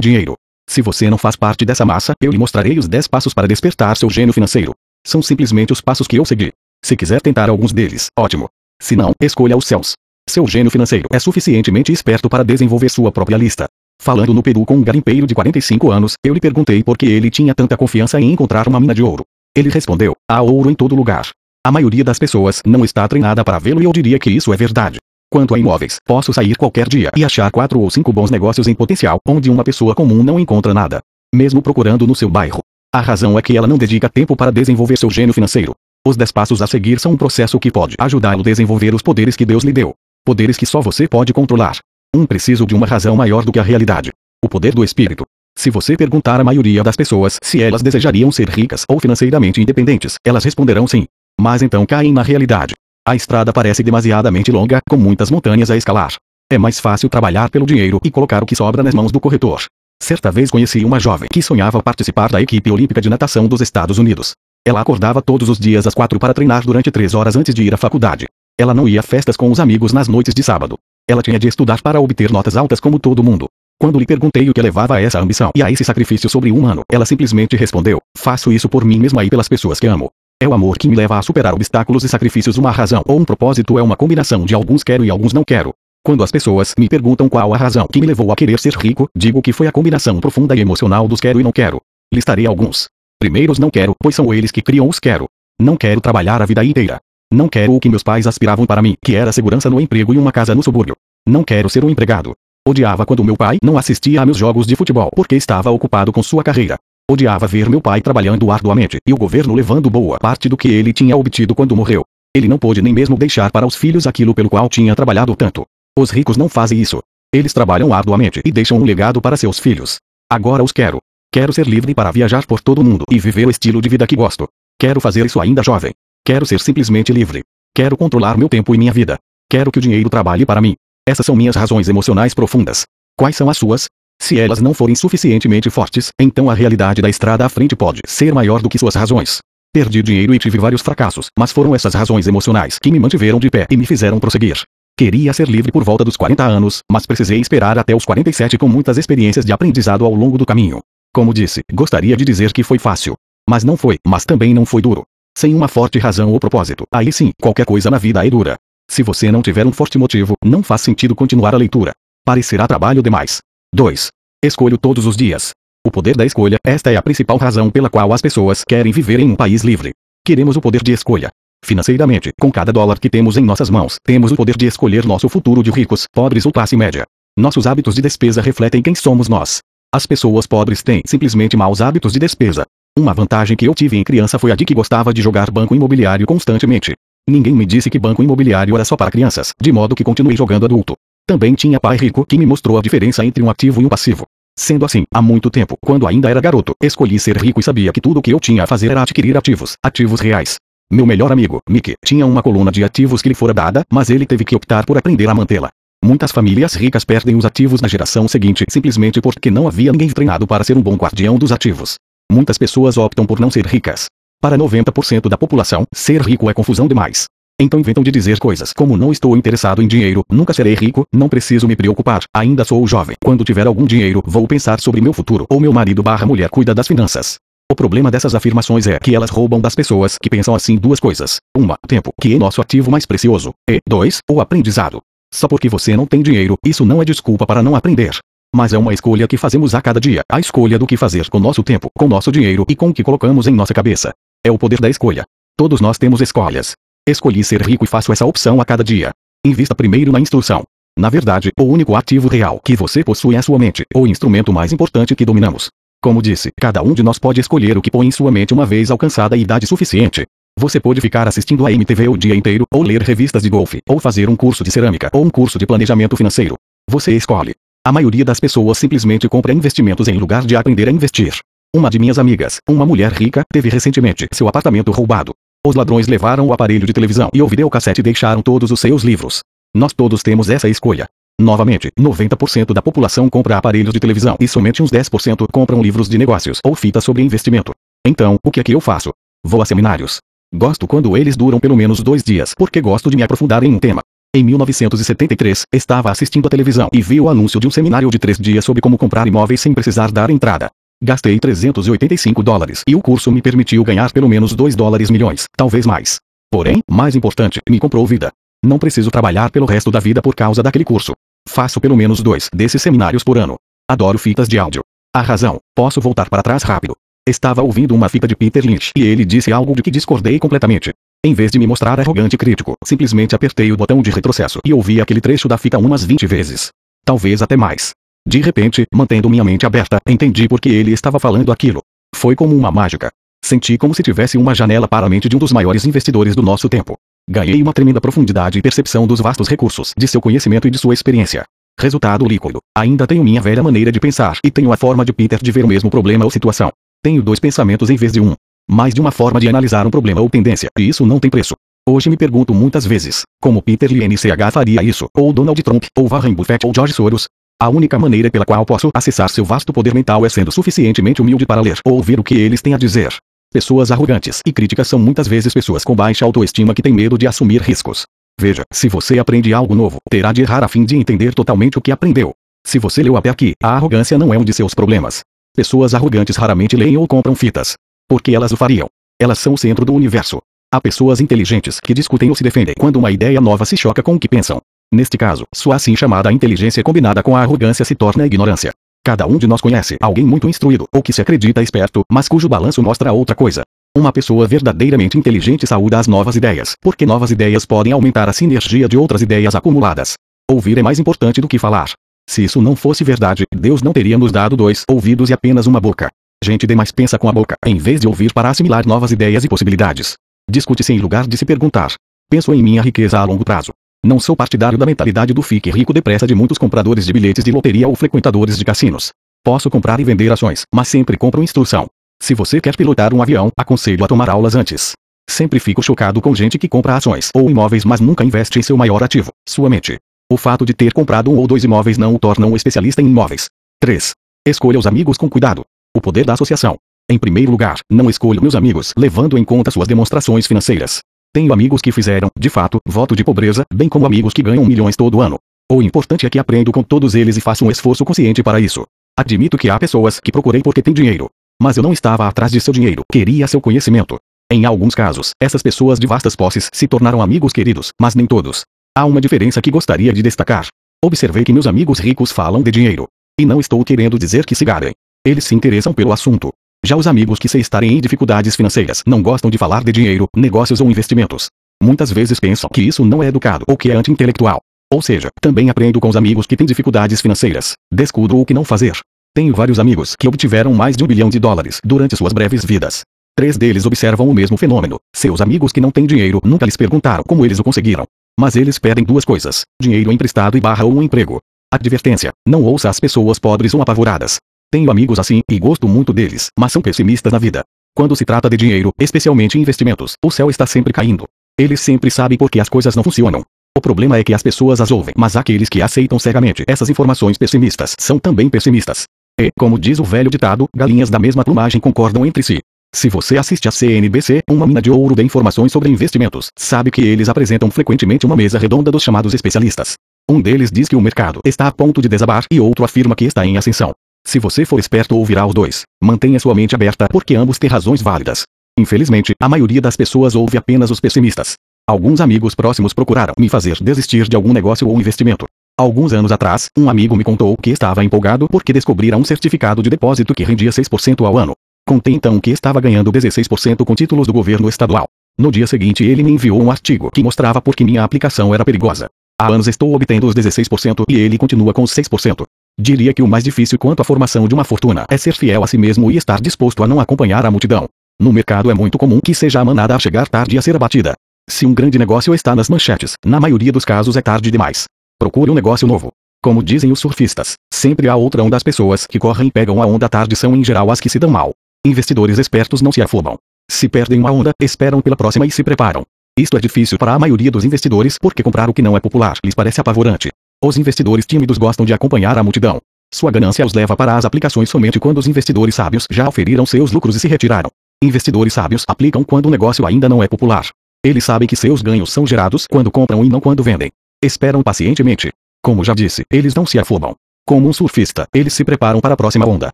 dinheiro. Se você não faz parte dessa massa, eu lhe mostrarei os 10 passos para despertar seu gênio financeiro. São simplesmente os passos que eu segui. Se quiser tentar alguns deles, ótimo. Se não, escolha os céus. Seu gênio financeiro é suficientemente esperto para desenvolver sua própria lista. Falando no Peru com um garimpeiro de 45 anos, eu lhe perguntei por que ele tinha tanta confiança em encontrar uma mina de ouro. Ele respondeu: há ouro em todo lugar. A maioria das pessoas não está treinada para vê-lo e eu diria que isso é verdade. Quanto a imóveis, posso sair qualquer dia e achar quatro ou cinco bons negócios em potencial, onde uma pessoa comum não encontra nada. Mesmo procurando no seu bairro. A razão é que ela não dedica tempo para desenvolver seu gênio financeiro. Os 10 passos a seguir são um processo que pode ajudá-lo a desenvolver os poderes que Deus lhe deu. Poderes que só você pode controlar. Um preciso de uma razão maior do que a realidade. O poder do espírito. Se você perguntar à maioria das pessoas se elas desejariam ser ricas ou financeiramente independentes, elas responderão sim. Mas então caem na realidade. A estrada parece demasiadamente longa, com muitas montanhas a escalar. É mais fácil trabalhar pelo dinheiro e colocar o que sobra nas mãos do corretor. Certa vez conheci uma jovem que sonhava participar da equipe olímpica de natação dos Estados Unidos. Ela acordava todos os dias às quatro para treinar durante três horas antes de ir à faculdade. Ela não ia a festas com os amigos nas noites de sábado. Ela tinha de estudar para obter notas altas como todo mundo. Quando lhe perguntei o que levava a essa ambição e a esse sacrifício sobre um ano, ela simplesmente respondeu: Faço isso por mim mesma e pelas pessoas que amo. É o amor que me leva a superar obstáculos e sacrifícios. Uma razão ou um propósito é uma combinação de alguns quero e alguns não quero. Quando as pessoas me perguntam qual a razão que me levou a querer ser rico, digo que foi a combinação profunda e emocional dos quero e não quero. Listarei alguns. Primeiros não quero, pois são eles que criam os quero. Não quero trabalhar a vida inteira. Não quero o que meus pais aspiravam para mim, que era segurança no emprego e uma casa no subúrbio. Não quero ser um empregado. Odiava quando meu pai não assistia a meus jogos de futebol porque estava ocupado com sua carreira. Odiava ver meu pai trabalhando arduamente e o governo levando boa parte do que ele tinha obtido quando morreu. Ele não pôde nem mesmo deixar para os filhos aquilo pelo qual tinha trabalhado tanto. Os ricos não fazem isso. Eles trabalham arduamente e deixam um legado para seus filhos. Agora os quero. Quero ser livre para viajar por todo o mundo e viver o estilo de vida que gosto. Quero fazer isso ainda jovem. Quero ser simplesmente livre. Quero controlar meu tempo e minha vida. Quero que o dinheiro trabalhe para mim. Essas são minhas razões emocionais profundas. Quais são as suas? Se elas não forem suficientemente fortes, então a realidade da estrada à frente pode ser maior do que suas razões. Perdi dinheiro e tive vários fracassos, mas foram essas razões emocionais que me mantiveram de pé e me fizeram prosseguir. Queria ser livre por volta dos 40 anos, mas precisei esperar até os 47 com muitas experiências de aprendizado ao longo do caminho. Como disse, gostaria de dizer que foi fácil. Mas não foi, mas também não foi duro. Sem uma forte razão ou propósito, aí sim, qualquer coisa na vida é dura. Se você não tiver um forte motivo, não faz sentido continuar a leitura. Parecerá trabalho demais. 2. Escolho todos os dias. O poder da escolha, esta é a principal razão pela qual as pessoas querem viver em um país livre. Queremos o poder de escolha. Financeiramente, com cada dólar que temos em nossas mãos, temos o poder de escolher nosso futuro de ricos, pobres ou classe média. Nossos hábitos de despesa refletem quem somos nós. As pessoas pobres têm simplesmente maus hábitos de despesa. Uma vantagem que eu tive em criança foi a de que gostava de jogar banco imobiliário constantemente. Ninguém me disse que banco imobiliário era só para crianças, de modo que continuei jogando adulto. Também tinha pai rico que me mostrou a diferença entre um ativo e um passivo. Sendo assim, há muito tempo, quando ainda era garoto, escolhi ser rico e sabia que tudo o que eu tinha a fazer era adquirir ativos, ativos reais. Meu melhor amigo, Mick, tinha uma coluna de ativos que lhe fora dada, mas ele teve que optar por aprender a mantê-la. Muitas famílias ricas perdem os ativos na geração seguinte simplesmente porque não havia ninguém treinado para ser um bom guardião dos ativos. Muitas pessoas optam por não ser ricas. Para 90% da população, ser rico é confusão demais. Então inventam de dizer coisas como não estou interessado em dinheiro, nunca serei rico, não preciso me preocupar, ainda sou jovem. Quando tiver algum dinheiro, vou pensar sobre meu futuro, ou meu marido barra mulher cuida das finanças. O problema dessas afirmações é que elas roubam das pessoas que pensam assim duas coisas. Uma, tempo, que é nosso ativo mais precioso. E, dois, o aprendizado. Só porque você não tem dinheiro, isso não é desculpa para não aprender. Mas é uma escolha que fazemos a cada dia, a escolha do que fazer com nosso tempo, com nosso dinheiro e com o que colocamos em nossa cabeça. É o poder da escolha. Todos nós temos escolhas. Escolhi ser rico e faço essa opção a cada dia. Invista primeiro na instrução. Na verdade, o único ativo real que você possui é a sua mente, o instrumento mais importante que dominamos. Como disse, cada um de nós pode escolher o que põe em sua mente uma vez alcançada a idade suficiente. Você pode ficar assistindo a MTV o dia inteiro, ou ler revistas de golfe, ou fazer um curso de cerâmica, ou um curso de planejamento financeiro. Você escolhe. A maioria das pessoas simplesmente compra investimentos em lugar de aprender a investir. Uma de minhas amigas, uma mulher rica, teve recentemente seu apartamento roubado. Os ladrões levaram o aparelho de televisão e o videocassete e deixaram todos os seus livros. Nós todos temos essa escolha. Novamente, 90% da população compra aparelhos de televisão e somente uns 10% compram livros de negócios ou fitas sobre investimento. Então, o que é que eu faço? Vou a seminários. Gosto quando eles duram pelo menos dois dias porque gosto de me aprofundar em um tema. Em 1973, estava assistindo a televisão e vi o anúncio de um seminário de três dias sobre como comprar imóveis sem precisar dar entrada. Gastei 385 dólares e o curso me permitiu ganhar pelo menos 2 dólares milhões, talvez mais. Porém, mais importante, me comprou vida. Não preciso trabalhar pelo resto da vida por causa daquele curso. Faço pelo menos dois desses seminários por ano. Adoro fitas de áudio. A razão, posso voltar para trás rápido. Estava ouvindo uma fita de Peter Lynch e ele disse algo de que discordei completamente. Em vez de me mostrar arrogante e crítico, simplesmente apertei o botão de retrocesso e ouvi aquele trecho da fita umas 20 vezes. Talvez até mais. De repente, mantendo minha mente aberta, entendi por que ele estava falando aquilo. Foi como uma mágica. Senti como se tivesse uma janela para a mente de um dos maiores investidores do nosso tempo. Ganhei uma tremenda profundidade e percepção dos vastos recursos de seu conhecimento e de sua experiência. Resultado líquido. Ainda tenho minha velha maneira de pensar e tenho a forma de Peter de ver o mesmo problema ou situação. Tenho dois pensamentos em vez de um. Mais de uma forma de analisar um problema ou tendência, e isso não tem preço. Hoje me pergunto muitas vezes, como Peter LNCH faria isso, ou Donald Trump, ou Warren Buffett ou George Soros? A única maneira pela qual posso acessar seu vasto poder mental é sendo suficientemente humilde para ler ou ouvir o que eles têm a dizer. Pessoas arrogantes e críticas são muitas vezes pessoas com baixa autoestima que têm medo de assumir riscos. Veja, se você aprende algo novo, terá de errar a fim de entender totalmente o que aprendeu. Se você leu até aqui, a arrogância não é um de seus problemas. Pessoas arrogantes raramente leem ou compram fitas. Porque elas o fariam. Elas são o centro do universo. Há pessoas inteligentes que discutem ou se defendem quando uma ideia nova se choca com o que pensam. Neste caso, sua assim chamada inteligência combinada com a arrogância se torna ignorância. Cada um de nós conhece alguém muito instruído, ou que se acredita esperto, mas cujo balanço mostra outra coisa. Uma pessoa verdadeiramente inteligente saúda as novas ideias, porque novas ideias podem aumentar a sinergia de outras ideias acumuladas. Ouvir é mais importante do que falar. Se isso não fosse verdade, Deus não teria nos dado dois ouvidos e apenas uma boca. Gente demais pensa com a boca, em vez de ouvir para assimilar novas ideias e possibilidades. Discute-se em lugar de se perguntar. Penso em minha riqueza a longo prazo. Não sou partidário da mentalidade do fique rico depressa de muitos compradores de bilhetes de loteria ou frequentadores de cassinos. Posso comprar e vender ações, mas sempre compro instrução. Se você quer pilotar um avião, aconselho a tomar aulas antes. Sempre fico chocado com gente que compra ações ou imóveis mas nunca investe em seu maior ativo, sua mente. O fato de ter comprado um ou dois imóveis não o torna um especialista em imóveis. 3. Escolha os amigos com cuidado. O poder da associação. Em primeiro lugar, não escolho meus amigos levando em conta suas demonstrações financeiras. Tenho amigos que fizeram, de fato, voto de pobreza, bem como amigos que ganham milhões todo ano. O importante é que aprendo com todos eles e faço um esforço consciente para isso. Admito que há pessoas que procurei porque têm dinheiro. Mas eu não estava atrás de seu dinheiro, queria seu conhecimento. Em alguns casos, essas pessoas de vastas posses se tornaram amigos queridos, mas nem todos. Há uma diferença que gostaria de destacar. Observei que meus amigos ricos falam de dinheiro. E não estou querendo dizer que se garem. Eles se interessam pelo assunto. Já os amigos que se estarem em dificuldades financeiras não gostam de falar de dinheiro, negócios ou investimentos. Muitas vezes pensam que isso não é educado ou que é anti-intelectual. Ou seja, também aprendo com os amigos que têm dificuldades financeiras. Descubro o que não fazer. Tenho vários amigos que obtiveram mais de um bilhão de dólares durante suas breves vidas. Três deles observam o mesmo fenômeno. Seus amigos que não têm dinheiro nunca lhes perguntaram como eles o conseguiram. Mas eles pedem duas coisas: dinheiro emprestado e barra ou um emprego. Advertência: não ouça as pessoas pobres ou apavoradas. Tenho amigos assim, e gosto muito deles, mas são pessimistas na vida. Quando se trata de dinheiro, especialmente investimentos, o céu está sempre caindo. Eles sempre sabem por que as coisas não funcionam. O problema é que as pessoas as ouvem, mas aqueles que aceitam cegamente essas informações pessimistas são também pessimistas. E, como diz o velho ditado, galinhas da mesma plumagem concordam entre si. Se você assiste a CNBC, uma mina de ouro de informações sobre investimentos, sabe que eles apresentam frequentemente uma mesa redonda dos chamados especialistas. Um deles diz que o mercado está a ponto de desabar e outro afirma que está em ascensão. Se você for esperto ouvirá os dois. Mantenha sua mente aberta porque ambos têm razões válidas. Infelizmente, a maioria das pessoas ouve apenas os pessimistas. Alguns amigos próximos procuraram me fazer desistir de algum negócio ou investimento. Alguns anos atrás, um amigo me contou que estava empolgado porque descobrira um certificado de depósito que rendia 6% ao ano. Contei então que estava ganhando 16% com títulos do governo estadual. No dia seguinte ele me enviou um artigo que mostrava por que minha aplicação era perigosa. Há anos estou obtendo os 16% e ele continua com os 6%. Diria que o mais difícil quanto à formação de uma fortuna é ser fiel a si mesmo e estar disposto a não acompanhar a multidão. No mercado é muito comum que seja a manada a chegar tarde e a ser abatida. Se um grande negócio está nas manchetes, na maioria dos casos é tarde demais. Procure um negócio novo. Como dizem os surfistas, sempre há outra onda das pessoas que correm e pegam a onda tarde são em geral as que se dão mal. Investidores espertos não se afobam. Se perdem uma onda, esperam pela próxima e se preparam. Isto é difícil para a maioria dos investidores porque comprar o que não é popular lhes parece apavorante. Os investidores tímidos gostam de acompanhar a multidão. Sua ganância os leva para as aplicações somente quando os investidores sábios já oferiram seus lucros e se retiraram. Investidores sábios aplicam quando o negócio ainda não é popular. Eles sabem que seus ganhos são gerados quando compram e não quando vendem. Esperam pacientemente. Como já disse, eles não se afobam. Como um surfista, eles se preparam para a próxima onda.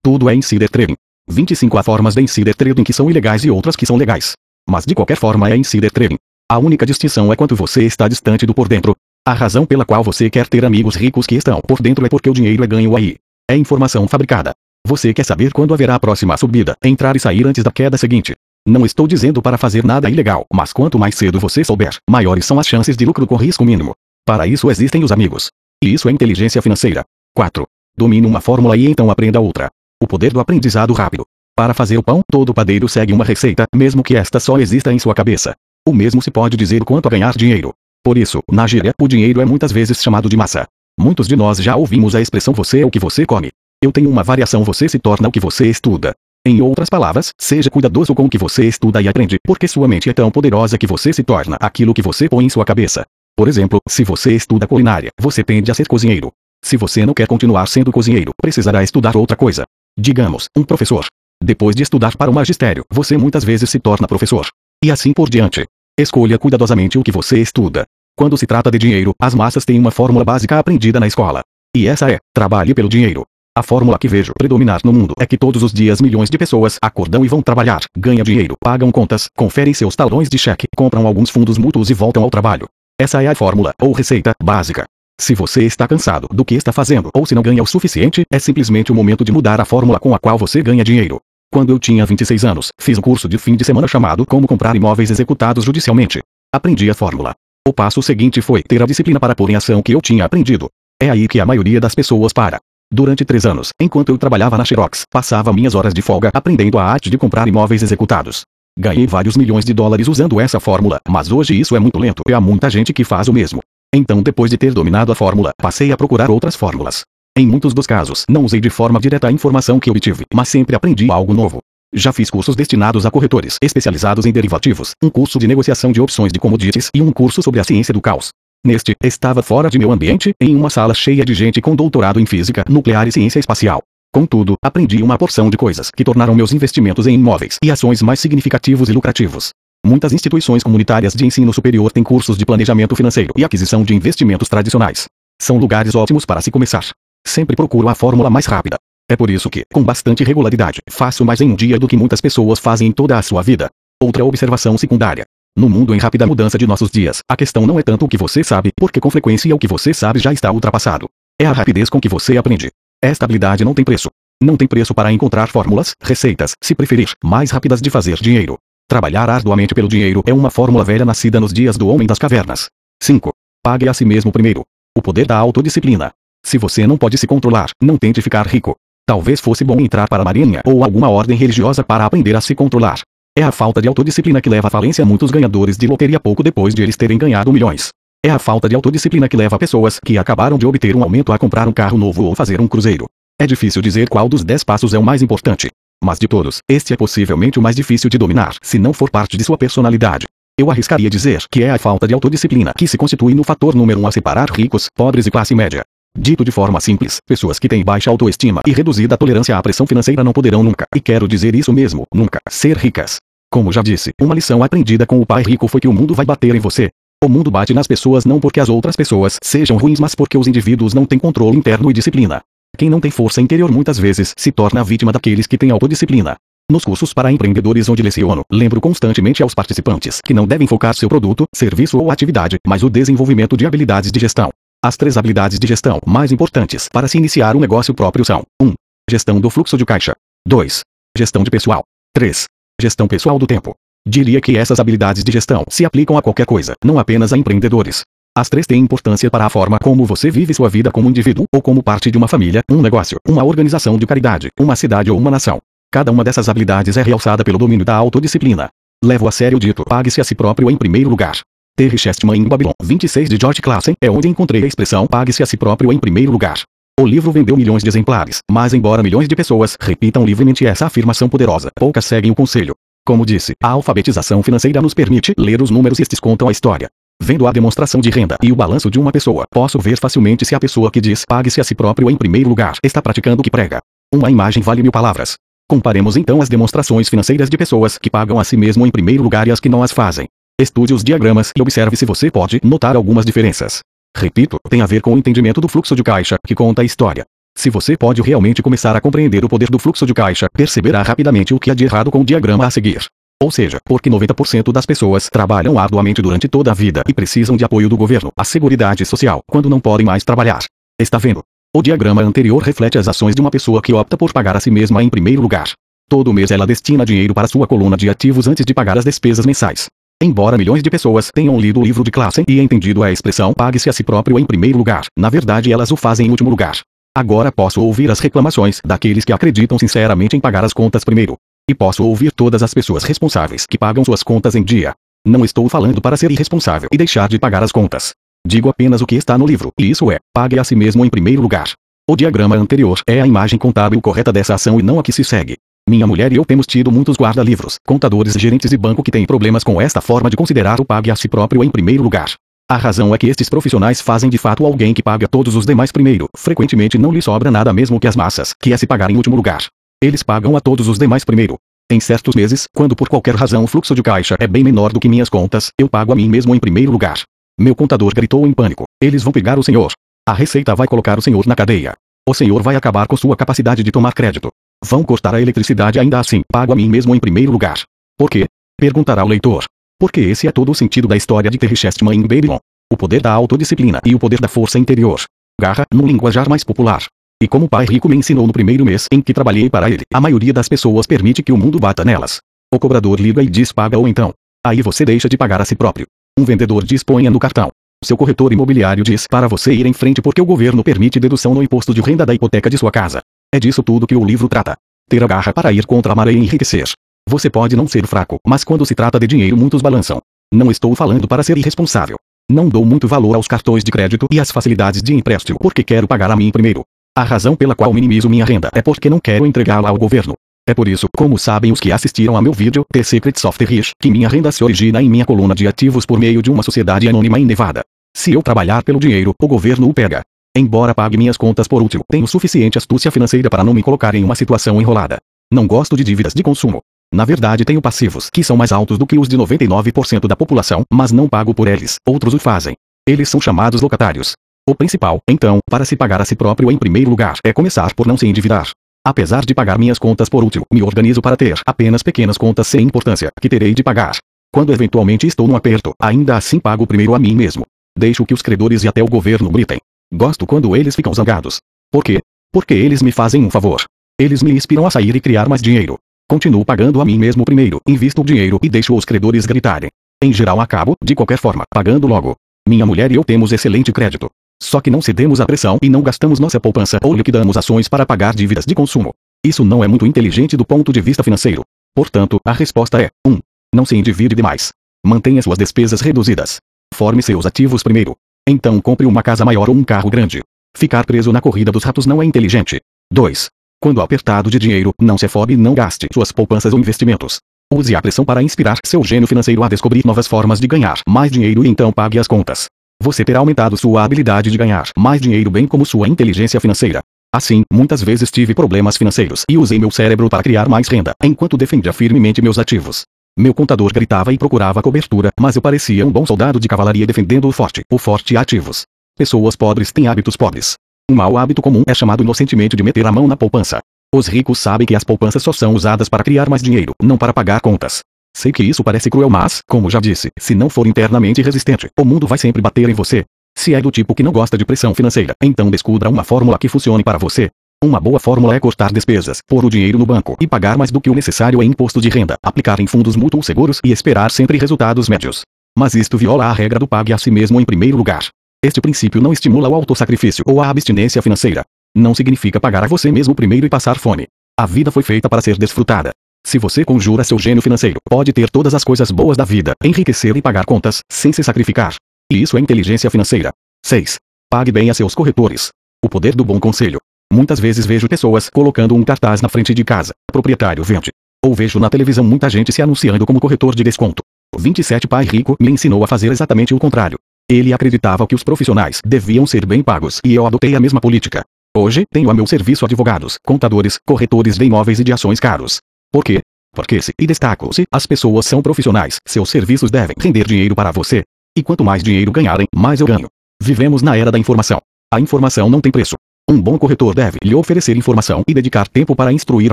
Tudo é insider trading. 25 há formas de insider trading que são ilegais e outras que são legais. Mas de qualquer forma é insider trading. A única distinção é quanto você está distante do por dentro. A razão pela qual você quer ter amigos ricos que estão por dentro é porque o dinheiro é ganho aí. É informação fabricada. Você quer saber quando haverá a próxima subida, entrar e sair antes da queda seguinte. Não estou dizendo para fazer nada ilegal, mas quanto mais cedo você souber, maiores são as chances de lucro com risco mínimo. Para isso existem os amigos. E isso é inteligência financeira. 4. Domine uma fórmula e então aprenda outra. O poder do aprendizado rápido. Para fazer o pão, todo padeiro segue uma receita, mesmo que esta só exista em sua cabeça. O mesmo se pode dizer quanto a ganhar dinheiro. Por isso, na gíria, o dinheiro é muitas vezes chamado de massa. Muitos de nós já ouvimos a expressão você é o que você come. Eu tenho uma variação você se torna o que você estuda. Em outras palavras, seja cuidadoso com o que você estuda e aprende, porque sua mente é tão poderosa que você se torna aquilo que você põe em sua cabeça. Por exemplo, se você estuda culinária, você tende a ser cozinheiro. Se você não quer continuar sendo cozinheiro, precisará estudar outra coisa. Digamos, um professor. Depois de estudar para o magistério, você muitas vezes se torna professor. E assim por diante. Escolha cuidadosamente o que você estuda. Quando se trata de dinheiro, as massas têm uma fórmula básica aprendida na escola. E essa é: trabalhe pelo dinheiro. A fórmula que vejo predominar no mundo é que todos os dias milhões de pessoas acordam e vão trabalhar, ganham dinheiro, pagam contas, conferem seus talões de cheque, compram alguns fundos mútuos e voltam ao trabalho. Essa é a fórmula, ou receita, básica. Se você está cansado do que está fazendo ou se não ganha o suficiente, é simplesmente o momento de mudar a fórmula com a qual você ganha dinheiro. Quando eu tinha 26 anos, fiz um curso de fim de semana chamado Como Comprar Imóveis Executados Judicialmente. Aprendi a fórmula. O passo seguinte foi ter a disciplina para pôr em ação o que eu tinha aprendido. É aí que a maioria das pessoas para. Durante três anos, enquanto eu trabalhava na Xerox, passava minhas horas de folga aprendendo a arte de comprar imóveis executados. Ganhei vários milhões de dólares usando essa fórmula, mas hoje isso é muito lento e há muita gente que faz o mesmo. Então, depois de ter dominado a fórmula, passei a procurar outras fórmulas. Em muitos dos casos, não usei de forma direta a informação que obtive, mas sempre aprendi algo novo. Já fiz cursos destinados a corretores especializados em derivativos, um curso de negociação de opções de commodities e um curso sobre a ciência do caos. Neste, estava fora de meu ambiente, em uma sala cheia de gente com doutorado em física nuclear e ciência espacial. Contudo, aprendi uma porção de coisas que tornaram meus investimentos em imóveis e ações mais significativos e lucrativos. Muitas instituições comunitárias de ensino superior têm cursos de planejamento financeiro e aquisição de investimentos tradicionais. São lugares ótimos para se começar. Sempre procuro a fórmula mais rápida. É por isso que, com bastante regularidade, faço mais em um dia do que muitas pessoas fazem em toda a sua vida. Outra observação secundária. No mundo em rápida mudança de nossos dias, a questão não é tanto o que você sabe, porque com frequência o que você sabe já está ultrapassado. É a rapidez com que você aprende. Esta habilidade não tem preço. Não tem preço para encontrar fórmulas, receitas, se preferir, mais rápidas de fazer dinheiro. Trabalhar arduamente pelo dinheiro é uma fórmula velha nascida nos dias do homem das cavernas. 5. Pague a si mesmo primeiro. O poder da autodisciplina. Se você não pode se controlar, não tente ficar rico. Talvez fosse bom entrar para a marinha ou alguma ordem religiosa para aprender a se controlar. É a falta de autodisciplina que leva à falência muitos ganhadores de loteria pouco depois de eles terem ganhado milhões. É a falta de autodisciplina que leva pessoas que acabaram de obter um aumento a comprar um carro novo ou fazer um cruzeiro. É difícil dizer qual dos 10 passos é o mais importante. Mas de todos, este é possivelmente o mais difícil de dominar, se não for parte de sua personalidade. Eu arriscaria dizer que é a falta de autodisciplina que se constitui no fator número um a separar ricos, pobres e classe média. Dito de forma simples, pessoas que têm baixa autoestima e reduzida tolerância à pressão financeira não poderão nunca, e quero dizer isso mesmo, nunca, ser ricas. Como já disse, uma lição aprendida com o pai rico foi que o mundo vai bater em você. O mundo bate nas pessoas não porque as outras pessoas sejam ruins, mas porque os indivíduos não têm controle interno e disciplina. Quem não tem força interior muitas vezes se torna vítima daqueles que têm autodisciplina. Nos cursos para empreendedores onde leciono, lembro constantemente aos participantes que não devem focar seu produto, serviço ou atividade, mas o desenvolvimento de habilidades de gestão. As três habilidades de gestão mais importantes para se iniciar um negócio próprio são: 1. Gestão do fluxo de caixa. 2. Gestão de pessoal. 3. Gestão pessoal do tempo. Diria que essas habilidades de gestão se aplicam a qualquer coisa, não apenas a empreendedores. As três têm importância para a forma como você vive sua vida como indivíduo ou como parte de uma família, um negócio, uma organização de caridade, uma cidade ou uma nação. Cada uma dessas habilidades é realçada pelo domínio da autodisciplina. Levo a sério o dito pague-se a si próprio em primeiro lugar. Terry Chestman em Babylon 26 de George Clason é onde encontrei a expressão pague-se a si próprio em primeiro lugar. O livro vendeu milhões de exemplares, mas embora milhões de pessoas repitam livremente essa afirmação poderosa, poucas seguem o conselho. Como disse, a alfabetização financeira nos permite ler os números e estes contam a história. Vendo a demonstração de renda e o balanço de uma pessoa, posso ver facilmente se a pessoa que diz pague-se a si próprio em primeiro lugar está praticando o que prega. Uma imagem vale mil palavras. Comparemos então as demonstrações financeiras de pessoas que pagam a si mesmo em primeiro lugar e as que não as fazem. Estude os diagramas e observe se você pode notar algumas diferenças. Repito, tem a ver com o entendimento do fluxo de caixa, que conta a história. Se você pode realmente começar a compreender o poder do fluxo de caixa, perceberá rapidamente o que há de errado com o diagrama a seguir. Ou seja, porque 90% das pessoas trabalham arduamente durante toda a vida e precisam de apoio do governo, a seguridade social, quando não podem mais trabalhar. Está vendo? O diagrama anterior reflete as ações de uma pessoa que opta por pagar a si mesma em primeiro lugar. Todo mês ela destina dinheiro para sua coluna de ativos antes de pagar as despesas mensais. Embora milhões de pessoas tenham lido o livro de classe e entendido a expressão pague-se a si próprio em primeiro lugar, na verdade elas o fazem em último lugar. Agora posso ouvir as reclamações daqueles que acreditam sinceramente em pagar as contas primeiro. E posso ouvir todas as pessoas responsáveis que pagam suas contas em dia. Não estou falando para ser irresponsável e deixar de pagar as contas. Digo apenas o que está no livro, e isso é, pague a si mesmo em primeiro lugar. O diagrama anterior é a imagem contábil correta dessa ação e não a que se segue. Minha mulher e eu temos tido muitos guarda-livros, contadores, gerentes de banco que têm problemas com esta forma de considerar o pague a si próprio em primeiro lugar. A razão é que estes profissionais fazem de fato alguém que paga todos os demais primeiro. Frequentemente não lhe sobra nada mesmo que as massas, que é se pagar em último lugar. Eles pagam a todos os demais primeiro. Em certos meses, quando por qualquer razão o fluxo de caixa é bem menor do que minhas contas, eu pago a mim mesmo em primeiro lugar. Meu contador gritou em pânico. Eles vão pegar o senhor. A receita vai colocar o senhor na cadeia. O senhor vai acabar com sua capacidade de tomar crédito. Vão cortar a eletricidade ainda assim. Pago a mim mesmo em primeiro lugar. Por quê? Perguntará o leitor. Porque esse é todo o sentido da história de Terry Chestman em Babylon. O poder da autodisciplina e o poder da força interior. Garra, no linguajar mais popular. E como o pai rico me ensinou no primeiro mês em que trabalhei para ele, a maioria das pessoas permite que o mundo bata nelas. O cobrador liga e diz paga ou então. Aí você deixa de pagar a si próprio. Um vendedor diz ponha no cartão. Seu corretor imobiliário diz para você ir em frente porque o governo permite dedução no imposto de renda da hipoteca de sua casa. É disso tudo que o livro trata. Ter a garra para ir contra a maré e enriquecer. Você pode não ser fraco, mas quando se trata de dinheiro muitos balançam. Não estou falando para ser irresponsável. Não dou muito valor aos cartões de crédito e às facilidades de empréstimo porque quero pagar a mim primeiro. A razão pela qual minimizo minha renda é porque não quero entregá-la ao governo. É por isso, como sabem os que assistiram a meu vídeo, The Secrets of the Rich, que minha renda se origina em minha coluna de ativos por meio de uma sociedade anônima em Nevada. Se eu trabalhar pelo dinheiro, o governo o pega. Embora pague minhas contas por útil, tenho suficiente astúcia financeira para não me colocar em uma situação enrolada. Não gosto de dívidas de consumo. Na verdade, tenho passivos que são mais altos do que os de 99% da população, mas não pago por eles. Outros o fazem. Eles são chamados locatários. O principal, então, para se pagar a si próprio em primeiro lugar, é começar por não se endividar. Apesar de pagar minhas contas por útil, me organizo para ter apenas pequenas contas sem importância, que terei de pagar. Quando eventualmente estou num aperto, ainda assim pago primeiro a mim mesmo. Deixo que os credores e até o governo gritem. Gosto quando eles ficam zangados. Por quê? Porque eles me fazem um favor. Eles me inspiram a sair e criar mais dinheiro. Continuo pagando a mim mesmo primeiro, invisto o dinheiro e deixo os credores gritarem. Em geral acabo, de qualquer forma, pagando logo. Minha mulher e eu temos excelente crédito. Só que não cedemos à pressão e não gastamos nossa poupança ou liquidamos ações para pagar dívidas de consumo. Isso não é muito inteligente do ponto de vista financeiro. Portanto, a resposta é: 1. Um, não se endivide demais. Mantenha suas despesas reduzidas. Forme seus ativos primeiro. Então compre uma casa maior ou um carro grande. Ficar preso na corrida dos ratos não é inteligente. 2. Quando apertado de dinheiro, não se afobe e não gaste suas poupanças ou investimentos. Use a pressão para inspirar seu gênio financeiro a descobrir novas formas de ganhar mais dinheiro e então pague as contas. Você terá aumentado sua habilidade de ganhar mais dinheiro bem como sua inteligência financeira. Assim, muitas vezes tive problemas financeiros e usei meu cérebro para criar mais renda, enquanto defendia firmemente meus ativos. Meu contador gritava e procurava cobertura, mas eu parecia um bom soldado de cavalaria defendendo o forte, o forte ativos. Pessoas pobres têm hábitos pobres. Um mau hábito comum é chamado inocentemente de meter a mão na poupança. Os ricos sabem que as poupanças só são usadas para criar mais dinheiro, não para pagar contas. Sei que isso parece cruel, mas, como já disse, se não for internamente resistente, o mundo vai sempre bater em você. Se é do tipo que não gosta de pressão financeira, então descubra uma fórmula que funcione para você. Uma boa fórmula é cortar despesas, pôr o dinheiro no banco e pagar mais do que o necessário em imposto de renda, aplicar em fundos mútuos seguros e esperar sempre resultados médios. Mas isto viola a regra do pague a si mesmo em primeiro lugar. Este princípio não estimula o autossacrifício ou a abstinência financeira. Não significa pagar a você mesmo primeiro e passar fome. A vida foi feita para ser desfrutada. Se você conjura seu gênio financeiro, pode ter todas as coisas boas da vida, enriquecer e pagar contas, sem se sacrificar. E isso é inteligência financeira. 6. Pague bem a seus corretores. O poder do bom conselho. Muitas vezes vejo pessoas colocando um cartaz na frente de casa, proprietário vende. Ou vejo na televisão muita gente se anunciando como corretor de desconto. O 27 Pai Rico me ensinou a fazer exatamente o contrário. Ele acreditava que os profissionais deviam ser bem pagos e eu adotei a mesma política. Hoje, tenho a meu serviço advogados, contadores, corretores de imóveis e de ações caros. Por quê? Porque se, e destaco-se, as pessoas são profissionais, seus serviços devem render dinheiro para você. E quanto mais dinheiro ganharem, mais eu ganho. Vivemos na era da informação. A informação não tem preço. Um bom corretor deve lhe oferecer informação e dedicar tempo para instruir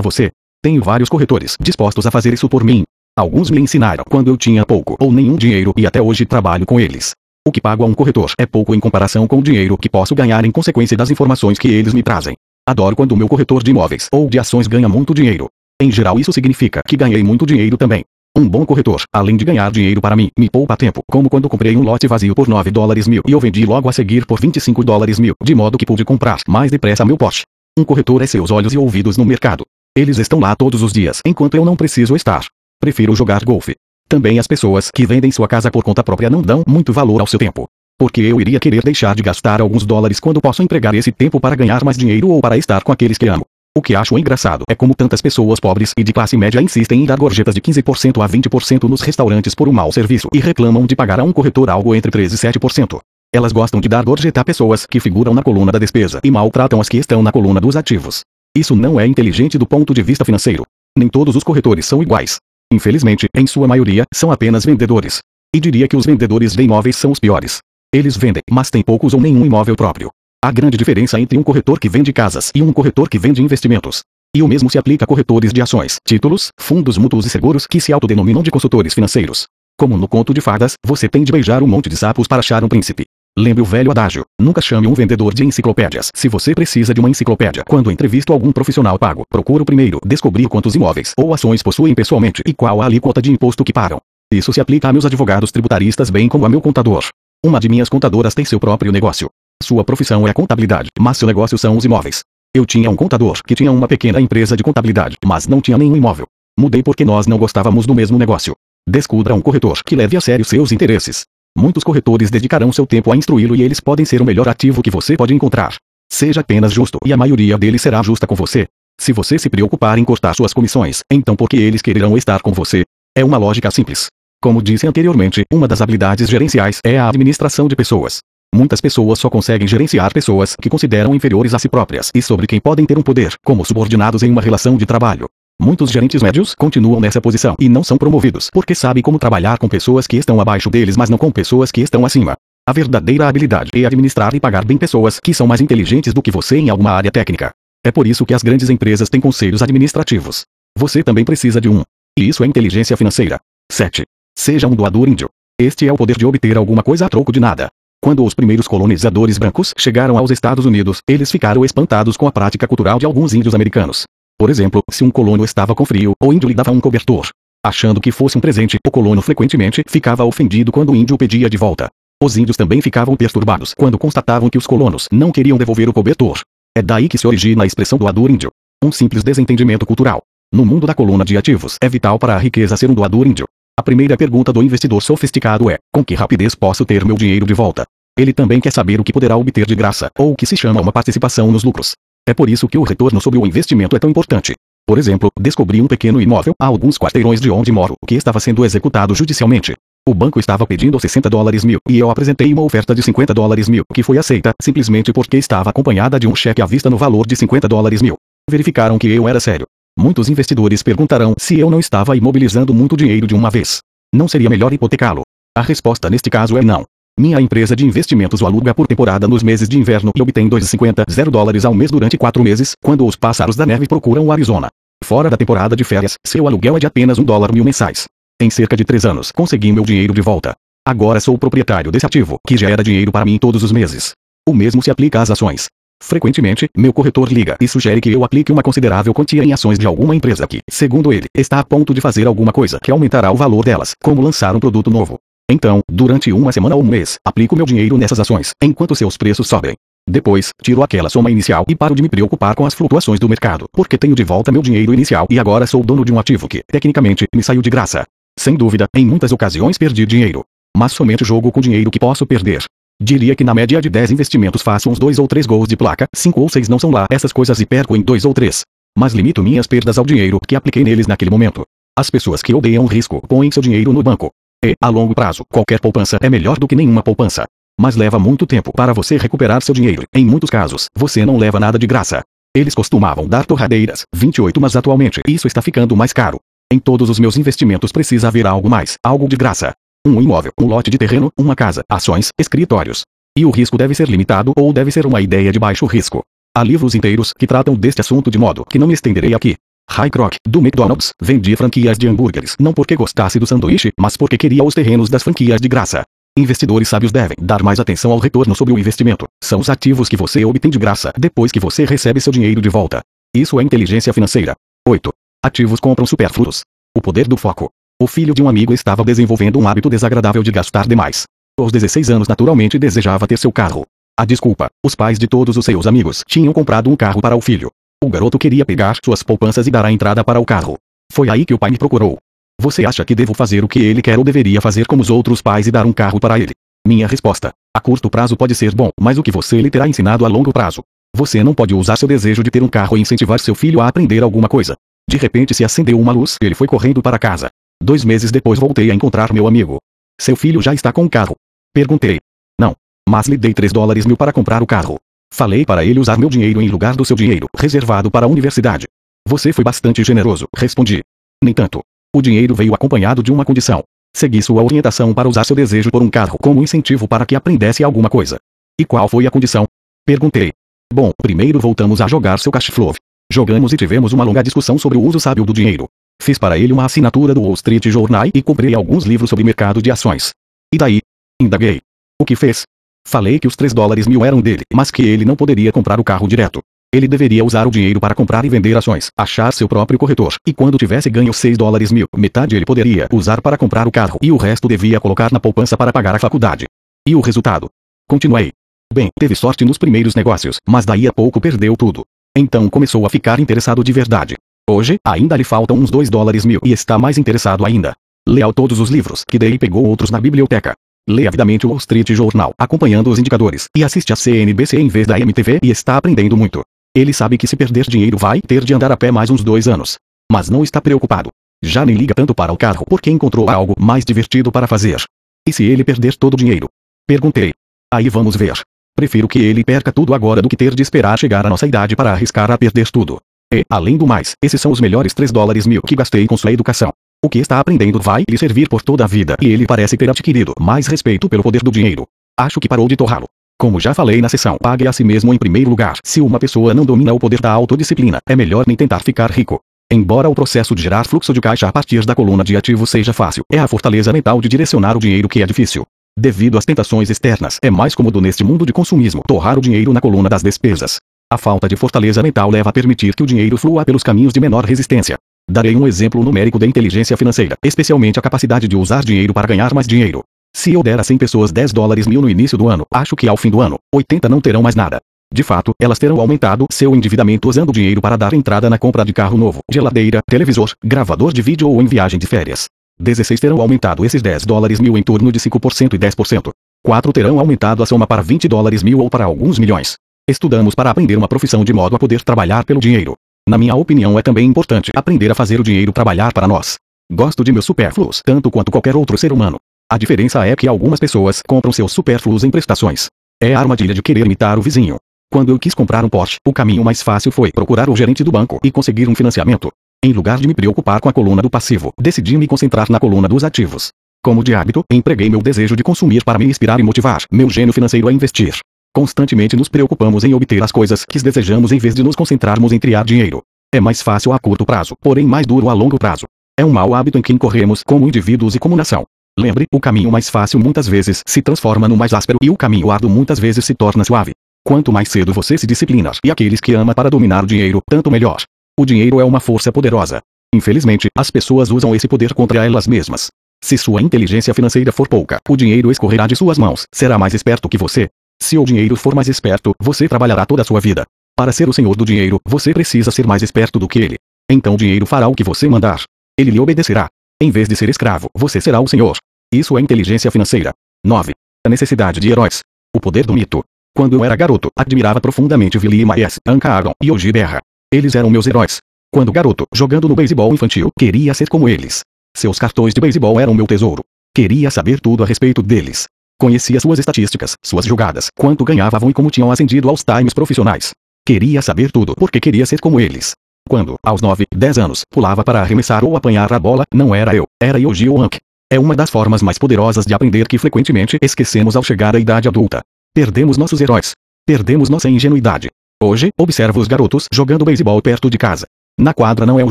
você. Tenho vários corretores dispostos a fazer isso por mim. Alguns me ensinaram quando eu tinha pouco ou nenhum dinheiro e até hoje trabalho com eles. O que pago a um corretor é pouco em comparação com o dinheiro que posso ganhar em consequência das informações que eles me trazem. Adoro quando meu corretor de imóveis ou de ações ganha muito dinheiro. Em geral, isso significa que ganhei muito dinheiro também. Um bom corretor, além de ganhar dinheiro para mim, me poupa tempo, como quando comprei um lote vazio por 9 dólares mil e eu vendi logo a seguir por 25 dólares mil, de modo que pude comprar mais depressa meu poste. Um corretor é seus olhos e ouvidos no mercado. Eles estão lá todos os dias, enquanto eu não preciso estar. Prefiro jogar golfe. Também as pessoas que vendem sua casa por conta própria não dão muito valor ao seu tempo. Porque eu iria querer deixar de gastar alguns dólares quando posso empregar esse tempo para ganhar mais dinheiro ou para estar com aqueles que amo. O que acho engraçado é como tantas pessoas pobres e de classe média insistem em dar gorjetas de 15% a 20% nos restaurantes por um mau serviço e reclamam de pagar a um corretor algo entre 13 e 7%. Elas gostam de dar gorjeta a pessoas que figuram na coluna da despesa e maltratam as que estão na coluna dos ativos. Isso não é inteligente do ponto de vista financeiro. Nem todos os corretores são iguais. Infelizmente, em sua maioria, são apenas vendedores. E diria que os vendedores de imóveis são os piores. Eles vendem, mas têm poucos ou nenhum imóvel próprio. Há grande diferença entre um corretor que vende casas e um corretor que vende investimentos. E o mesmo se aplica a corretores de ações, títulos, fundos mútuos e seguros que se autodenominam de consultores financeiros. Como no conto de fadas, você tem de beijar um monte de sapos para achar um príncipe. Lembre o velho adágio: nunca chame um vendedor de enciclopédias. Se você precisa de uma enciclopédia, quando entrevisto algum profissional pago, procuro primeiro descobrir quantos imóveis ou ações possuem pessoalmente e qual a alíquota de imposto que pagam. Isso se aplica a meus advogados tributaristas bem como a meu contador. Uma de minhas contadoras tem seu próprio negócio. Sua profissão é a contabilidade, mas seu negócio são os imóveis. Eu tinha um contador que tinha uma pequena empresa de contabilidade, mas não tinha nenhum imóvel. Mudei porque nós não gostávamos do mesmo negócio. Descubra um corretor que leve a sério seus interesses. Muitos corretores dedicarão seu tempo a instruí-lo e eles podem ser o melhor ativo que você pode encontrar. Seja apenas justo e a maioria deles será justa com você. Se você se preocupar em cortar suas comissões, então por que eles quererão estar com você? É uma lógica simples. Como disse anteriormente, uma das habilidades gerenciais é a administração de pessoas. Muitas pessoas só conseguem gerenciar pessoas que consideram inferiores a si próprias e sobre quem podem ter um poder, como subordinados em uma relação de trabalho. Muitos gerentes médios continuam nessa posição e não são promovidos porque sabem como trabalhar com pessoas que estão abaixo deles, mas não com pessoas que estão acima. A verdadeira habilidade é administrar e pagar bem pessoas que são mais inteligentes do que você em alguma área técnica. É por isso que as grandes empresas têm conselhos administrativos. Você também precisa de um. E isso é inteligência financeira. 7. Seja um doador índio. Este é o poder de obter alguma coisa a troco de nada. Quando os primeiros colonizadores brancos chegaram aos Estados Unidos, eles ficaram espantados com a prática cultural de alguns índios americanos. Por exemplo, se um colono estava com frio, o índio lhe dava um cobertor. Achando que fosse um presente, o colono frequentemente ficava ofendido quando o índio pedia de volta. Os índios também ficavam perturbados quando constatavam que os colonos não queriam devolver o cobertor. É daí que se origina a expressão doador índio. Um simples desentendimento cultural. No mundo da coluna de ativos, é vital para a riqueza ser um doador índio. A primeira pergunta do investidor sofisticado é: com que rapidez posso ter meu dinheiro de volta? Ele também quer saber o que poderá obter de graça, ou o que se chama uma participação nos lucros. É por isso que o retorno sobre o investimento é tão importante. Por exemplo, descobri um pequeno imóvel a alguns quarteirões de onde moro, que estava sendo executado judicialmente. O banco estava pedindo 60 dólares mil e eu apresentei uma oferta de 50 dólares mil, que foi aceita simplesmente porque estava acompanhada de um cheque à vista no valor de 50 dólares mil. Verificaram que eu era sério. Muitos investidores perguntarão se eu não estava imobilizando muito dinheiro de uma vez. Não seria melhor hipotecá-lo? A resposta neste caso é não. Minha empresa de investimentos o aluga por temporada nos meses de inverno e obtém 2,50 0 dólares ao mês durante quatro meses, quando os pássaros da neve procuram o Arizona. Fora da temporada de férias, seu aluguel é de apenas um dólar mil mensais. Em cerca de três anos, consegui meu dinheiro de volta. Agora sou o proprietário desse ativo, que gera dinheiro para mim todos os meses. O mesmo se aplica às ações. Frequentemente, meu corretor liga e sugere que eu aplique uma considerável quantia em ações de alguma empresa que, segundo ele, está a ponto de fazer alguma coisa que aumentará o valor delas, como lançar um produto novo. Então, durante uma semana ou um mês, aplico meu dinheiro nessas ações, enquanto seus preços sobem. Depois, tiro aquela soma inicial e paro de me preocupar com as flutuações do mercado, porque tenho de volta meu dinheiro inicial e agora sou dono de um ativo que, tecnicamente, me saiu de graça. Sem dúvida, em muitas ocasiões perdi dinheiro. Mas somente jogo com dinheiro que posso perder. Diria que na média de 10 investimentos faço uns 2 ou 3 gols de placa, 5 ou 6 não são lá essas coisas e perco em 2 ou 3. Mas limito minhas perdas ao dinheiro que apliquei neles naquele momento. As pessoas que odeiam o risco põem seu dinheiro no banco. E, a longo prazo, qualquer poupança é melhor do que nenhuma poupança. Mas leva muito tempo para você recuperar seu dinheiro. Em muitos casos, você não leva nada de graça. Eles costumavam dar torradeiras, 28 mas atualmente isso está ficando mais caro. Em todos os meus investimentos precisa haver algo mais, algo de graça. Um imóvel, um lote de terreno, uma casa, ações, escritórios. E o risco deve ser limitado ou deve ser uma ideia de baixo risco. Há livros inteiros que tratam deste assunto de modo que não me estenderei aqui. High Kroc, do McDonald's, vendia franquias de hambúrgueres não porque gostasse do sanduíche, mas porque queria os terrenos das franquias de graça. Investidores sábios devem dar mais atenção ao retorno sobre o investimento. São os ativos que você obtém de graça depois que você recebe seu dinheiro de volta. Isso é inteligência financeira. 8. Ativos compram supérfluos. O poder do foco. O filho de um amigo estava desenvolvendo um hábito desagradável de gastar demais. Aos 16 anos naturalmente desejava ter seu carro. A desculpa, os pais de todos os seus amigos tinham comprado um carro para o filho. O garoto queria pegar suas poupanças e dar a entrada para o carro. Foi aí que o pai me procurou. Você acha que devo fazer o que ele quer ou deveria fazer como os outros pais e dar um carro para ele? Minha resposta: a curto prazo pode ser bom, mas o que você lhe terá ensinado a longo prazo? Você não pode usar seu desejo de ter um carro e incentivar seu filho a aprender alguma coisa. De repente se acendeu uma luz ele foi correndo para casa. Dois meses depois voltei a encontrar meu amigo. Seu filho já está com o carro. Perguntei. Não. Mas lhe dei 3 dólares mil para comprar o carro. Falei para ele usar meu dinheiro em lugar do seu dinheiro, reservado para a universidade. Você foi bastante generoso, respondi. No entanto, o dinheiro veio acompanhado de uma condição. Segui sua orientação para usar seu desejo por um carro como incentivo para que aprendesse alguma coisa. E qual foi a condição? Perguntei. Bom, primeiro voltamos a jogar seu cash flow. Jogamos e tivemos uma longa discussão sobre o uso sábio do dinheiro. Fiz para ele uma assinatura do Wall Street Journal e comprei alguns livros sobre mercado de ações. E daí? Indaguei. O que fez? Falei que os 3 dólares mil eram dele, mas que ele não poderia comprar o carro direto. Ele deveria usar o dinheiro para comprar e vender ações, achar seu próprio corretor, e quando tivesse ganho 6 dólares mil, metade ele poderia usar para comprar o carro e o resto devia colocar na poupança para pagar a faculdade. E o resultado? Continuei. Bem, teve sorte nos primeiros negócios, mas daí a pouco perdeu tudo. Então começou a ficar interessado de verdade. Hoje, ainda lhe faltam uns 2 dólares mil e está mais interessado ainda. Leal todos os livros que dei e pegou outros na biblioteca. Lê avidamente o Wall Street Journal, acompanhando os indicadores, e assiste a CNBC em vez da MTV e está aprendendo muito. Ele sabe que se perder dinheiro vai ter de andar a pé mais uns dois anos. Mas não está preocupado. Já nem liga tanto para o carro porque encontrou algo mais divertido para fazer. E se ele perder todo o dinheiro? Perguntei. Aí vamos ver. Prefiro que ele perca tudo agora do que ter de esperar chegar à nossa idade para arriscar a perder tudo. E, além do mais, esses são os melhores 3 dólares mil que gastei com sua educação. O que está aprendendo vai lhe servir por toda a vida e ele parece ter adquirido mais respeito pelo poder do dinheiro. Acho que parou de torrá-lo. Como já falei na sessão, pague a si mesmo em primeiro lugar. Se uma pessoa não domina o poder da autodisciplina, é melhor nem tentar ficar rico. Embora o processo de gerar fluxo de caixa a partir da coluna de ativos seja fácil, é a fortaleza mental de direcionar o dinheiro que é difícil. Devido às tentações externas, é mais cômodo neste mundo de consumismo torrar o dinheiro na coluna das despesas. A falta de fortaleza mental leva a permitir que o dinheiro flua pelos caminhos de menor resistência. Darei um exemplo numérico da inteligência financeira, especialmente a capacidade de usar dinheiro para ganhar mais dinheiro. Se eu der a 100 pessoas 10 dólares mil no início do ano, acho que ao fim do ano, 80 não terão mais nada. De fato, elas terão aumentado seu endividamento usando dinheiro para dar entrada na compra de carro novo, geladeira, televisor, gravador de vídeo ou em viagem de férias. 16 terão aumentado esses 10 dólares mil em torno de 5% e 10%. 4 terão aumentado a soma para 20 dólares mil ou para alguns milhões. Estudamos para aprender uma profissão de modo a poder trabalhar pelo dinheiro. Na minha opinião é também importante aprender a fazer o dinheiro trabalhar para nós. Gosto de meus supérfluos tanto quanto qualquer outro ser humano. A diferença é que algumas pessoas compram seus supérfluos em prestações. É a armadilha de querer imitar o vizinho. Quando eu quis comprar um Porsche, o caminho mais fácil foi procurar o gerente do banco e conseguir um financiamento. Em lugar de me preocupar com a coluna do passivo, decidi me concentrar na coluna dos ativos. Como de hábito, empreguei meu desejo de consumir para me inspirar e motivar meu gênio financeiro a investir. Constantemente nos preocupamos em obter as coisas que desejamos em vez de nos concentrarmos em criar dinheiro. É mais fácil a curto prazo, porém mais duro a longo prazo. É um mau hábito em que incorremos como indivíduos e como nação. Lembre, o caminho mais fácil muitas vezes se transforma no mais áspero e o caminho árduo muitas vezes se torna suave. Quanto mais cedo você se disciplinar e aqueles que ama para dominar o dinheiro, tanto melhor. O dinheiro é uma força poderosa. Infelizmente, as pessoas usam esse poder contra elas mesmas. Se sua inteligência financeira for pouca, o dinheiro escorrerá de suas mãos, será mais esperto que você. Se o dinheiro for mais esperto, você trabalhará toda a sua vida. Para ser o senhor do dinheiro, você precisa ser mais esperto do que ele. Então o dinheiro fará o que você mandar. Ele lhe obedecerá. Em vez de ser escravo, você será o senhor. Isso é inteligência financeira. 9. A necessidade de heróis. O poder do mito. Quando eu era garoto, admirava profundamente Willie Maes, Anka Aaron e Oji Berra. Eles eram meus heróis. Quando garoto, jogando no beisebol infantil, queria ser como eles. Seus cartões de beisebol eram meu tesouro. Queria saber tudo a respeito deles. Conhecia suas estatísticas, suas jogadas, quanto ganhavam e como tinham ascendido aos times profissionais. Queria saber tudo porque queria ser como eles. Quando, aos 9, 10 anos, pulava para arremessar ou apanhar a bola, não era eu, era Yoji ou. É uma das formas mais poderosas de aprender que frequentemente esquecemos ao chegar à idade adulta. Perdemos nossos heróis. Perdemos nossa ingenuidade. Hoje, observo os garotos jogando beisebol perto de casa. Na quadra não é o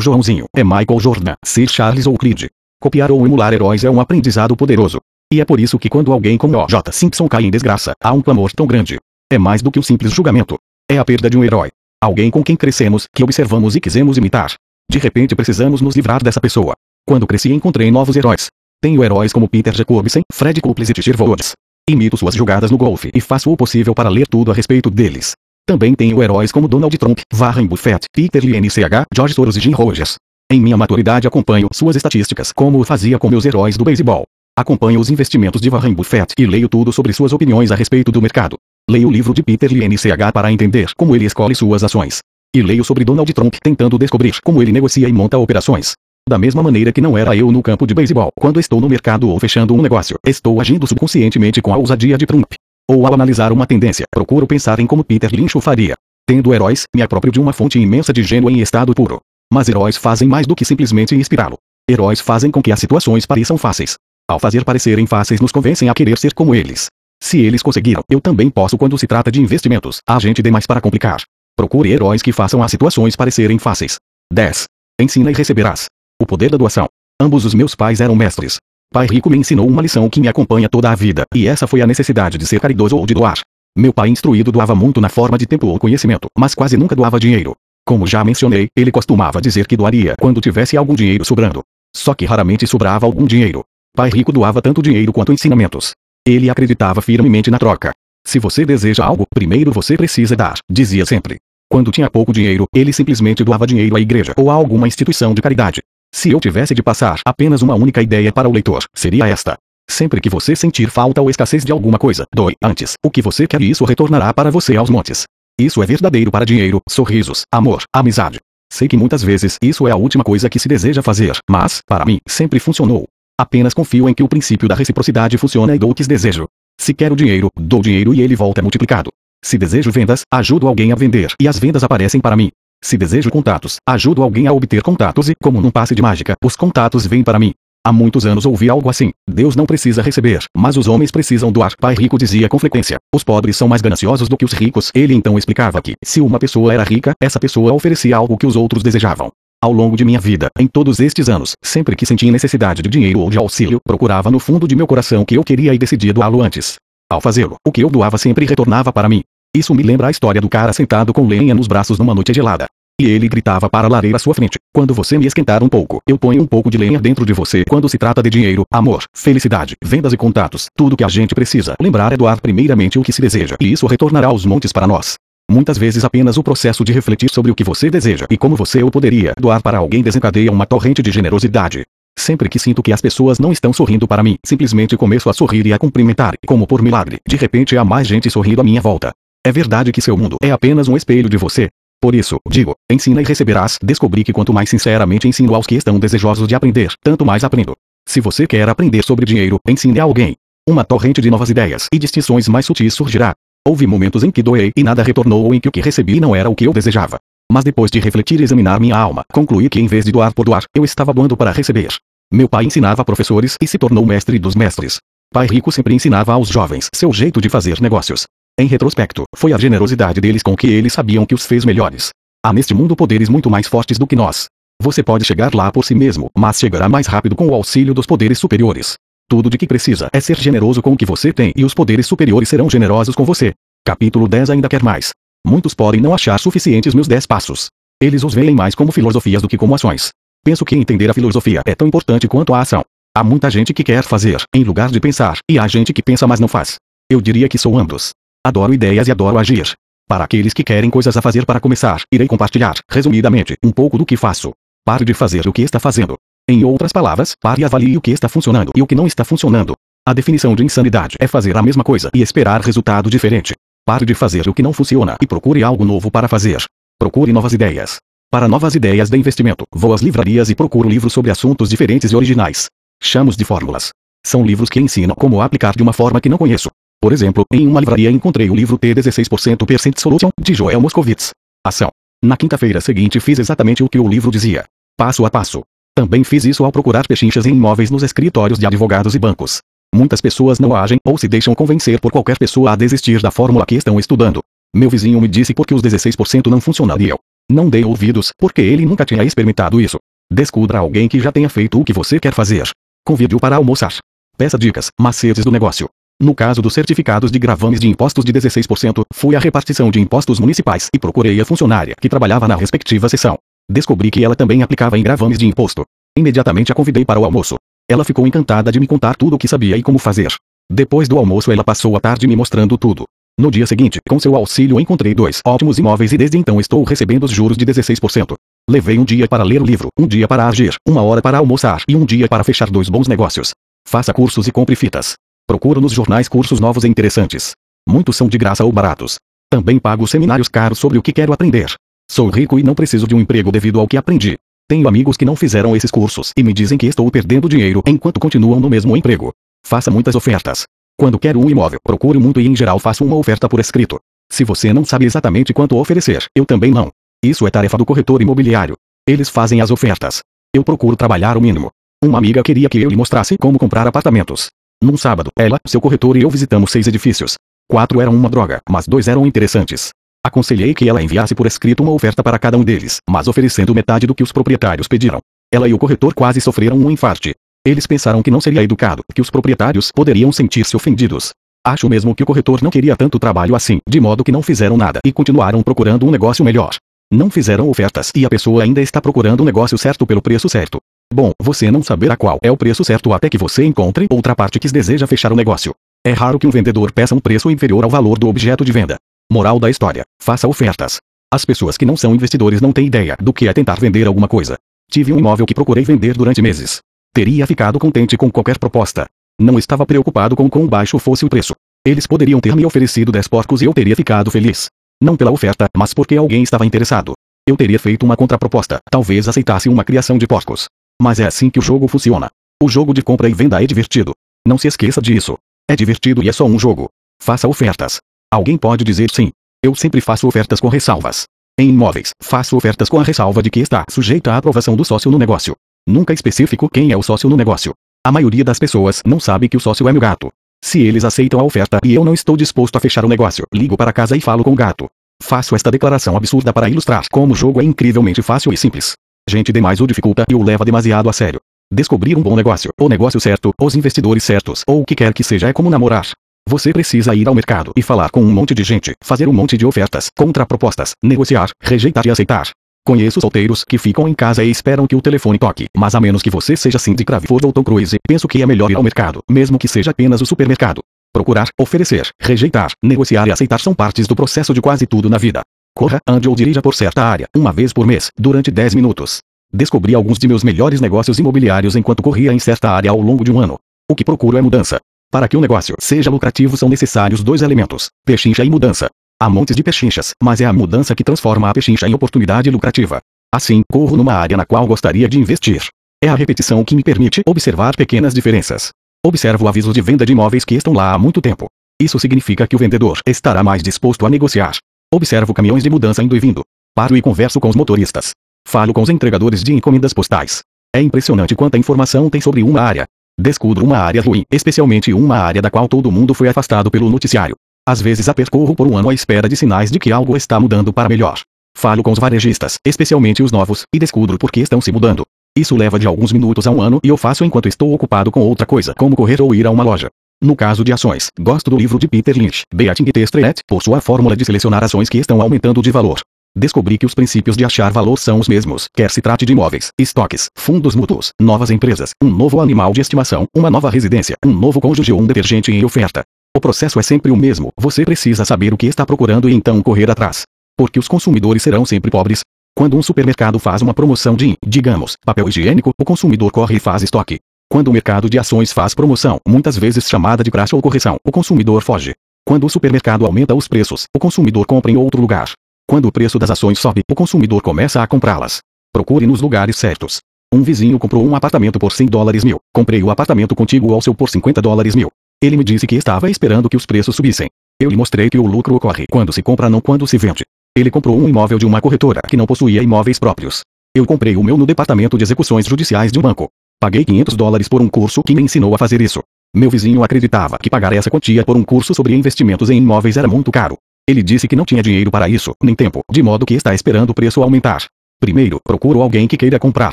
Joãozinho, é Michael Jordan, Sir Charles ou Creed. Copiar ou emular heróis é um aprendizado poderoso. E é por isso que quando alguém como O. J. Simpson cai em desgraça, há um clamor tão grande. É mais do que um simples julgamento. É a perda de um herói. Alguém com quem crescemos, que observamos e quisemos imitar. De repente precisamos nos livrar dessa pessoa. Quando cresci encontrei novos heróis. Tenho heróis como Peter Jacobsen, Fred Couples e Titir Woods. Imito suas jogadas no golfe e faço o possível para ler tudo a respeito deles. Também tenho heróis como Donald Trump, Warren Buffett, Peter LNCH, George Soros e Jim Rogers. Em minha maturidade acompanho suas estatísticas como fazia com meus heróis do beisebol. Acompanho os investimentos de Warren Buffett e leio tudo sobre suas opiniões a respeito do mercado. Leio o livro de Peter LNCH para entender como ele escolhe suas ações. E leio sobre Donald Trump tentando descobrir como ele negocia e monta operações. Da mesma maneira que não era eu no campo de beisebol, quando estou no mercado ou fechando um negócio, estou agindo subconscientemente com a ousadia de Trump. Ou ao analisar uma tendência, procuro pensar em como Peter Lynch o faria. Tendo heróis, me aproprio de uma fonte imensa de gênio em estado puro. Mas heróis fazem mais do que simplesmente inspirá-lo. Heróis fazem com que as situações pareçam fáceis. Ao fazer parecerem fáceis nos convencem a querer ser como eles. Se eles conseguiram, eu também posso quando se trata de investimentos. Há gente demais para complicar. Procure heróis que façam as situações parecerem fáceis. 10. Ensina e receberás. O poder da doação. Ambos os meus pais eram mestres. Pai rico me ensinou uma lição que me acompanha toda a vida, e essa foi a necessidade de ser caridoso ou de doar. Meu pai instruído doava muito na forma de tempo ou conhecimento, mas quase nunca doava dinheiro. Como já mencionei, ele costumava dizer que doaria quando tivesse algum dinheiro sobrando. Só que raramente sobrava algum dinheiro. Pai rico doava tanto dinheiro quanto ensinamentos. Ele acreditava firmemente na troca. Se você deseja algo, primeiro você precisa dar, dizia sempre. Quando tinha pouco dinheiro, ele simplesmente doava dinheiro à igreja ou a alguma instituição de caridade. Se eu tivesse de passar apenas uma única ideia para o leitor, seria esta. Sempre que você sentir falta ou escassez de alguma coisa, doe antes o que você quer e isso retornará para você aos montes. Isso é verdadeiro para dinheiro, sorrisos, amor, amizade. Sei que muitas vezes isso é a última coisa que se deseja fazer, mas, para mim, sempre funcionou. Apenas confio em que o princípio da reciprocidade funciona e dou o que desejo. Se quero dinheiro, dou dinheiro e ele volta multiplicado. Se desejo vendas, ajudo alguém a vender e as vendas aparecem para mim. Se desejo contatos, ajudo alguém a obter contatos e, como num passe de mágica, os contatos vêm para mim. Há muitos anos ouvi algo assim: Deus não precisa receber, mas os homens precisam doar. Pai rico dizia com frequência: os pobres são mais gananciosos do que os ricos. Ele então explicava que, se uma pessoa era rica, essa pessoa oferecia algo que os outros desejavam. Ao longo de minha vida, em todos estes anos, sempre que senti necessidade de dinheiro ou de auxílio, procurava no fundo de meu coração que eu queria e decidia doá-lo antes. Ao fazê-lo, o que eu doava sempre retornava para mim. Isso me lembra a história do cara sentado com lenha nos braços numa noite gelada. E ele gritava para a lareira à sua frente: Quando você me esquentar um pouco, eu ponho um pouco de lenha dentro de você. Quando se trata de dinheiro, amor, felicidade, vendas e contatos, tudo que a gente precisa lembrar é doar primeiramente o que se deseja, e isso retornará aos montes para nós. Muitas vezes apenas o processo de refletir sobre o que você deseja e como você o poderia doar para alguém desencadeia uma torrente de generosidade. Sempre que sinto que as pessoas não estão sorrindo para mim, simplesmente começo a sorrir e a cumprimentar, como por milagre, de repente há mais gente sorrindo à minha volta. É verdade que seu mundo é apenas um espelho de você. Por isso, digo, ensina e receberás. Descobri que quanto mais sinceramente ensino aos que estão desejosos de aprender, tanto mais aprendo. Se você quer aprender sobre dinheiro, ensine a alguém. Uma torrente de novas ideias e distinções mais sutis surgirá. Houve momentos em que doei e nada retornou ou em que o que recebi não era o que eu desejava. Mas depois de refletir e examinar minha alma, concluí que em vez de doar por doar, eu estava doando para receber. Meu pai ensinava professores e se tornou mestre dos mestres. Pai rico sempre ensinava aos jovens seu jeito de fazer negócios. Em retrospecto, foi a generosidade deles com que eles sabiam que os fez melhores. Há neste mundo poderes muito mais fortes do que nós. Você pode chegar lá por si mesmo, mas chegará mais rápido com o auxílio dos poderes superiores. Tudo de que precisa é ser generoso com o que você tem e os poderes superiores serão generosos com você. Capítulo 10 ainda quer mais. Muitos podem não achar suficientes meus 10 passos. Eles os veem mais como filosofias do que como ações. Penso que entender a filosofia é tão importante quanto a ação. Há muita gente que quer fazer, em lugar de pensar, e há gente que pensa mas não faz. Eu diria que sou ambos. Adoro ideias e adoro agir. Para aqueles que querem coisas a fazer para começar, irei compartilhar, resumidamente, um pouco do que faço. Pare de fazer o que está fazendo. Em outras palavras, pare e avalie o que está funcionando e o que não está funcionando. A definição de insanidade é fazer a mesma coisa e esperar resultado diferente. Pare de fazer o que não funciona e procure algo novo para fazer. Procure novas ideias. Para novas ideias de investimento, vou às livrarias e procuro livros sobre assuntos diferentes e originais. Chamos de fórmulas. São livros que ensinam como aplicar de uma forma que não conheço. Por exemplo, em uma livraria encontrei o livro T16% Percent Solution, de Joel Moscovitz. Ação. Na quinta-feira seguinte fiz exatamente o que o livro dizia. Passo a passo. Também fiz isso ao procurar pechinchas em imóveis nos escritórios de advogados e bancos. Muitas pessoas não agem ou se deixam convencer por qualquer pessoa a desistir da fórmula que estão estudando. Meu vizinho me disse porque os 16% não funcionariam. Não dei ouvidos, porque ele nunca tinha experimentado isso. Descubra alguém que já tenha feito o que você quer fazer. Convide-o para almoçar. Peça dicas, macetes do negócio. No caso dos certificados de gravames de impostos de 16%, fui à repartição de impostos municipais e procurei a funcionária que trabalhava na respectiva seção. Descobri que ela também aplicava em gravames de imposto. Imediatamente a convidei para o almoço. Ela ficou encantada de me contar tudo o que sabia e como fazer. Depois do almoço ela passou a tarde me mostrando tudo. No dia seguinte, com seu auxílio encontrei dois ótimos imóveis e desde então estou recebendo os juros de 16%. Levei um dia para ler o livro, um dia para agir, uma hora para almoçar e um dia para fechar dois bons negócios. Faça cursos e compre fitas. Procuro nos jornais cursos novos e interessantes. Muitos são de graça ou baratos. Também pago seminários caros sobre o que quero aprender. Sou rico e não preciso de um emprego devido ao que aprendi. Tenho amigos que não fizeram esses cursos e me dizem que estou perdendo dinheiro enquanto continuam no mesmo emprego. Faça muitas ofertas. Quando quero um imóvel, procure muito e em geral faço uma oferta por escrito. Se você não sabe exatamente quanto oferecer, eu também não. Isso é tarefa do corretor imobiliário. Eles fazem as ofertas. Eu procuro trabalhar o mínimo. Uma amiga queria que eu lhe mostrasse como comprar apartamentos. Num sábado, ela, seu corretor e eu visitamos seis edifícios. Quatro eram uma droga, mas dois eram interessantes. Aconselhei que ela enviasse por escrito uma oferta para cada um deles, mas oferecendo metade do que os proprietários pediram. Ela e o corretor quase sofreram um infarte. Eles pensaram que não seria educado, que os proprietários poderiam sentir-se ofendidos. Acho mesmo que o corretor não queria tanto trabalho assim, de modo que não fizeram nada e continuaram procurando um negócio melhor. Não fizeram ofertas e a pessoa ainda está procurando o negócio certo pelo preço certo. Bom, você não saberá qual é o preço certo até que você encontre outra parte que deseja fechar o negócio. É raro que um vendedor peça um preço inferior ao valor do objeto de venda. Moral da história: faça ofertas. As pessoas que não são investidores não têm ideia do que é tentar vender alguma coisa. Tive um imóvel que procurei vender durante meses. Teria ficado contente com qualquer proposta. Não estava preocupado com quão baixo fosse o preço. Eles poderiam ter me oferecido 10 porcos e eu teria ficado feliz. Não pela oferta, mas porque alguém estava interessado. Eu teria feito uma contraproposta, talvez aceitasse uma criação de porcos. Mas é assim que o jogo funciona. O jogo de compra e venda é divertido. Não se esqueça disso. É divertido e é só um jogo. Faça ofertas. Alguém pode dizer sim. Eu sempre faço ofertas com ressalvas. Em imóveis, faço ofertas com a ressalva de que está sujeita à aprovação do sócio no negócio. Nunca especifico quem é o sócio no negócio. A maioria das pessoas não sabe que o sócio é meu gato. Se eles aceitam a oferta e eu não estou disposto a fechar o negócio, ligo para casa e falo com o gato. Faço esta declaração absurda para ilustrar como o jogo é incrivelmente fácil e simples. Gente demais o dificulta e o leva demasiado a sério. Descobrir um bom negócio, o negócio certo, os investidores certos, ou o que quer que seja é como namorar. Você precisa ir ao mercado e falar com um monte de gente, fazer um monte de ofertas, contrapropostas, negociar, rejeitar e aceitar. Conheço solteiros que ficam em casa e esperam que o telefone toque, mas a menos que você seja Cindy Crawford ou Tom Cruise, penso que é melhor ir ao mercado, mesmo que seja apenas o supermercado. Procurar, oferecer, rejeitar, negociar e aceitar são partes do processo de quase tudo na vida. Corra, ande ou dirija por certa área, uma vez por mês, durante 10 minutos. Descobri alguns de meus melhores negócios imobiliários enquanto corria em certa área ao longo de um ano. O que procuro é mudança. Para que o negócio seja lucrativo são necessários dois elementos: pechincha e mudança. Há montes de pechinchas, mas é a mudança que transforma a pechincha em oportunidade lucrativa. Assim, corro numa área na qual gostaria de investir. É a repetição que me permite observar pequenas diferenças. Observo avisos de venda de imóveis que estão lá há muito tempo. Isso significa que o vendedor estará mais disposto a negociar. Observo caminhões de mudança indo e vindo. Paro e converso com os motoristas. Falo com os entregadores de encomendas postais. É impressionante quanta informação tem sobre uma área. Descubro uma área ruim, especialmente uma área da qual todo mundo foi afastado pelo noticiário. Às vezes a percorro por um ano à espera de sinais de que algo está mudando para melhor. Falo com os varejistas, especialmente os novos, e descubro por que estão se mudando. Isso leva de alguns minutos a um ano e eu faço enquanto estou ocupado com outra coisa, como correr ou ir a uma loja. No caso de ações, gosto do livro de Peter Lynch, Beating e Strait, por sua fórmula de selecionar ações que estão aumentando de valor. Descobri que os princípios de achar valor são os mesmos, quer se trate de imóveis, estoques, fundos mútuos, novas empresas, um novo animal de estimação, uma nova residência, um novo cônjuge ou um detergente em oferta. O processo é sempre o mesmo, você precisa saber o que está procurando e então correr atrás. Porque os consumidores serão sempre pobres, quando um supermercado faz uma promoção de, digamos, papel higiênico, o consumidor corre e faz estoque. Quando o mercado de ações faz promoção, muitas vezes chamada de praxe ou correção, o consumidor foge. Quando o supermercado aumenta os preços, o consumidor compra em outro lugar. Quando o preço das ações sobe, o consumidor começa a comprá-las. Procure nos lugares certos. Um vizinho comprou um apartamento por 100 dólares mil. Comprei o apartamento contigo ao seu por 50 dólares mil. Ele me disse que estava esperando que os preços subissem. Eu lhe mostrei que o lucro ocorre quando se compra não quando se vende. Ele comprou um imóvel de uma corretora que não possuía imóveis próprios. Eu comprei o meu no departamento de execuções judiciais de um banco. Paguei 500 dólares por um curso que me ensinou a fazer isso. Meu vizinho acreditava que pagar essa quantia por um curso sobre investimentos em imóveis era muito caro. Ele disse que não tinha dinheiro para isso, nem tempo, de modo que está esperando o preço aumentar. Primeiro, procuro alguém que queira comprar,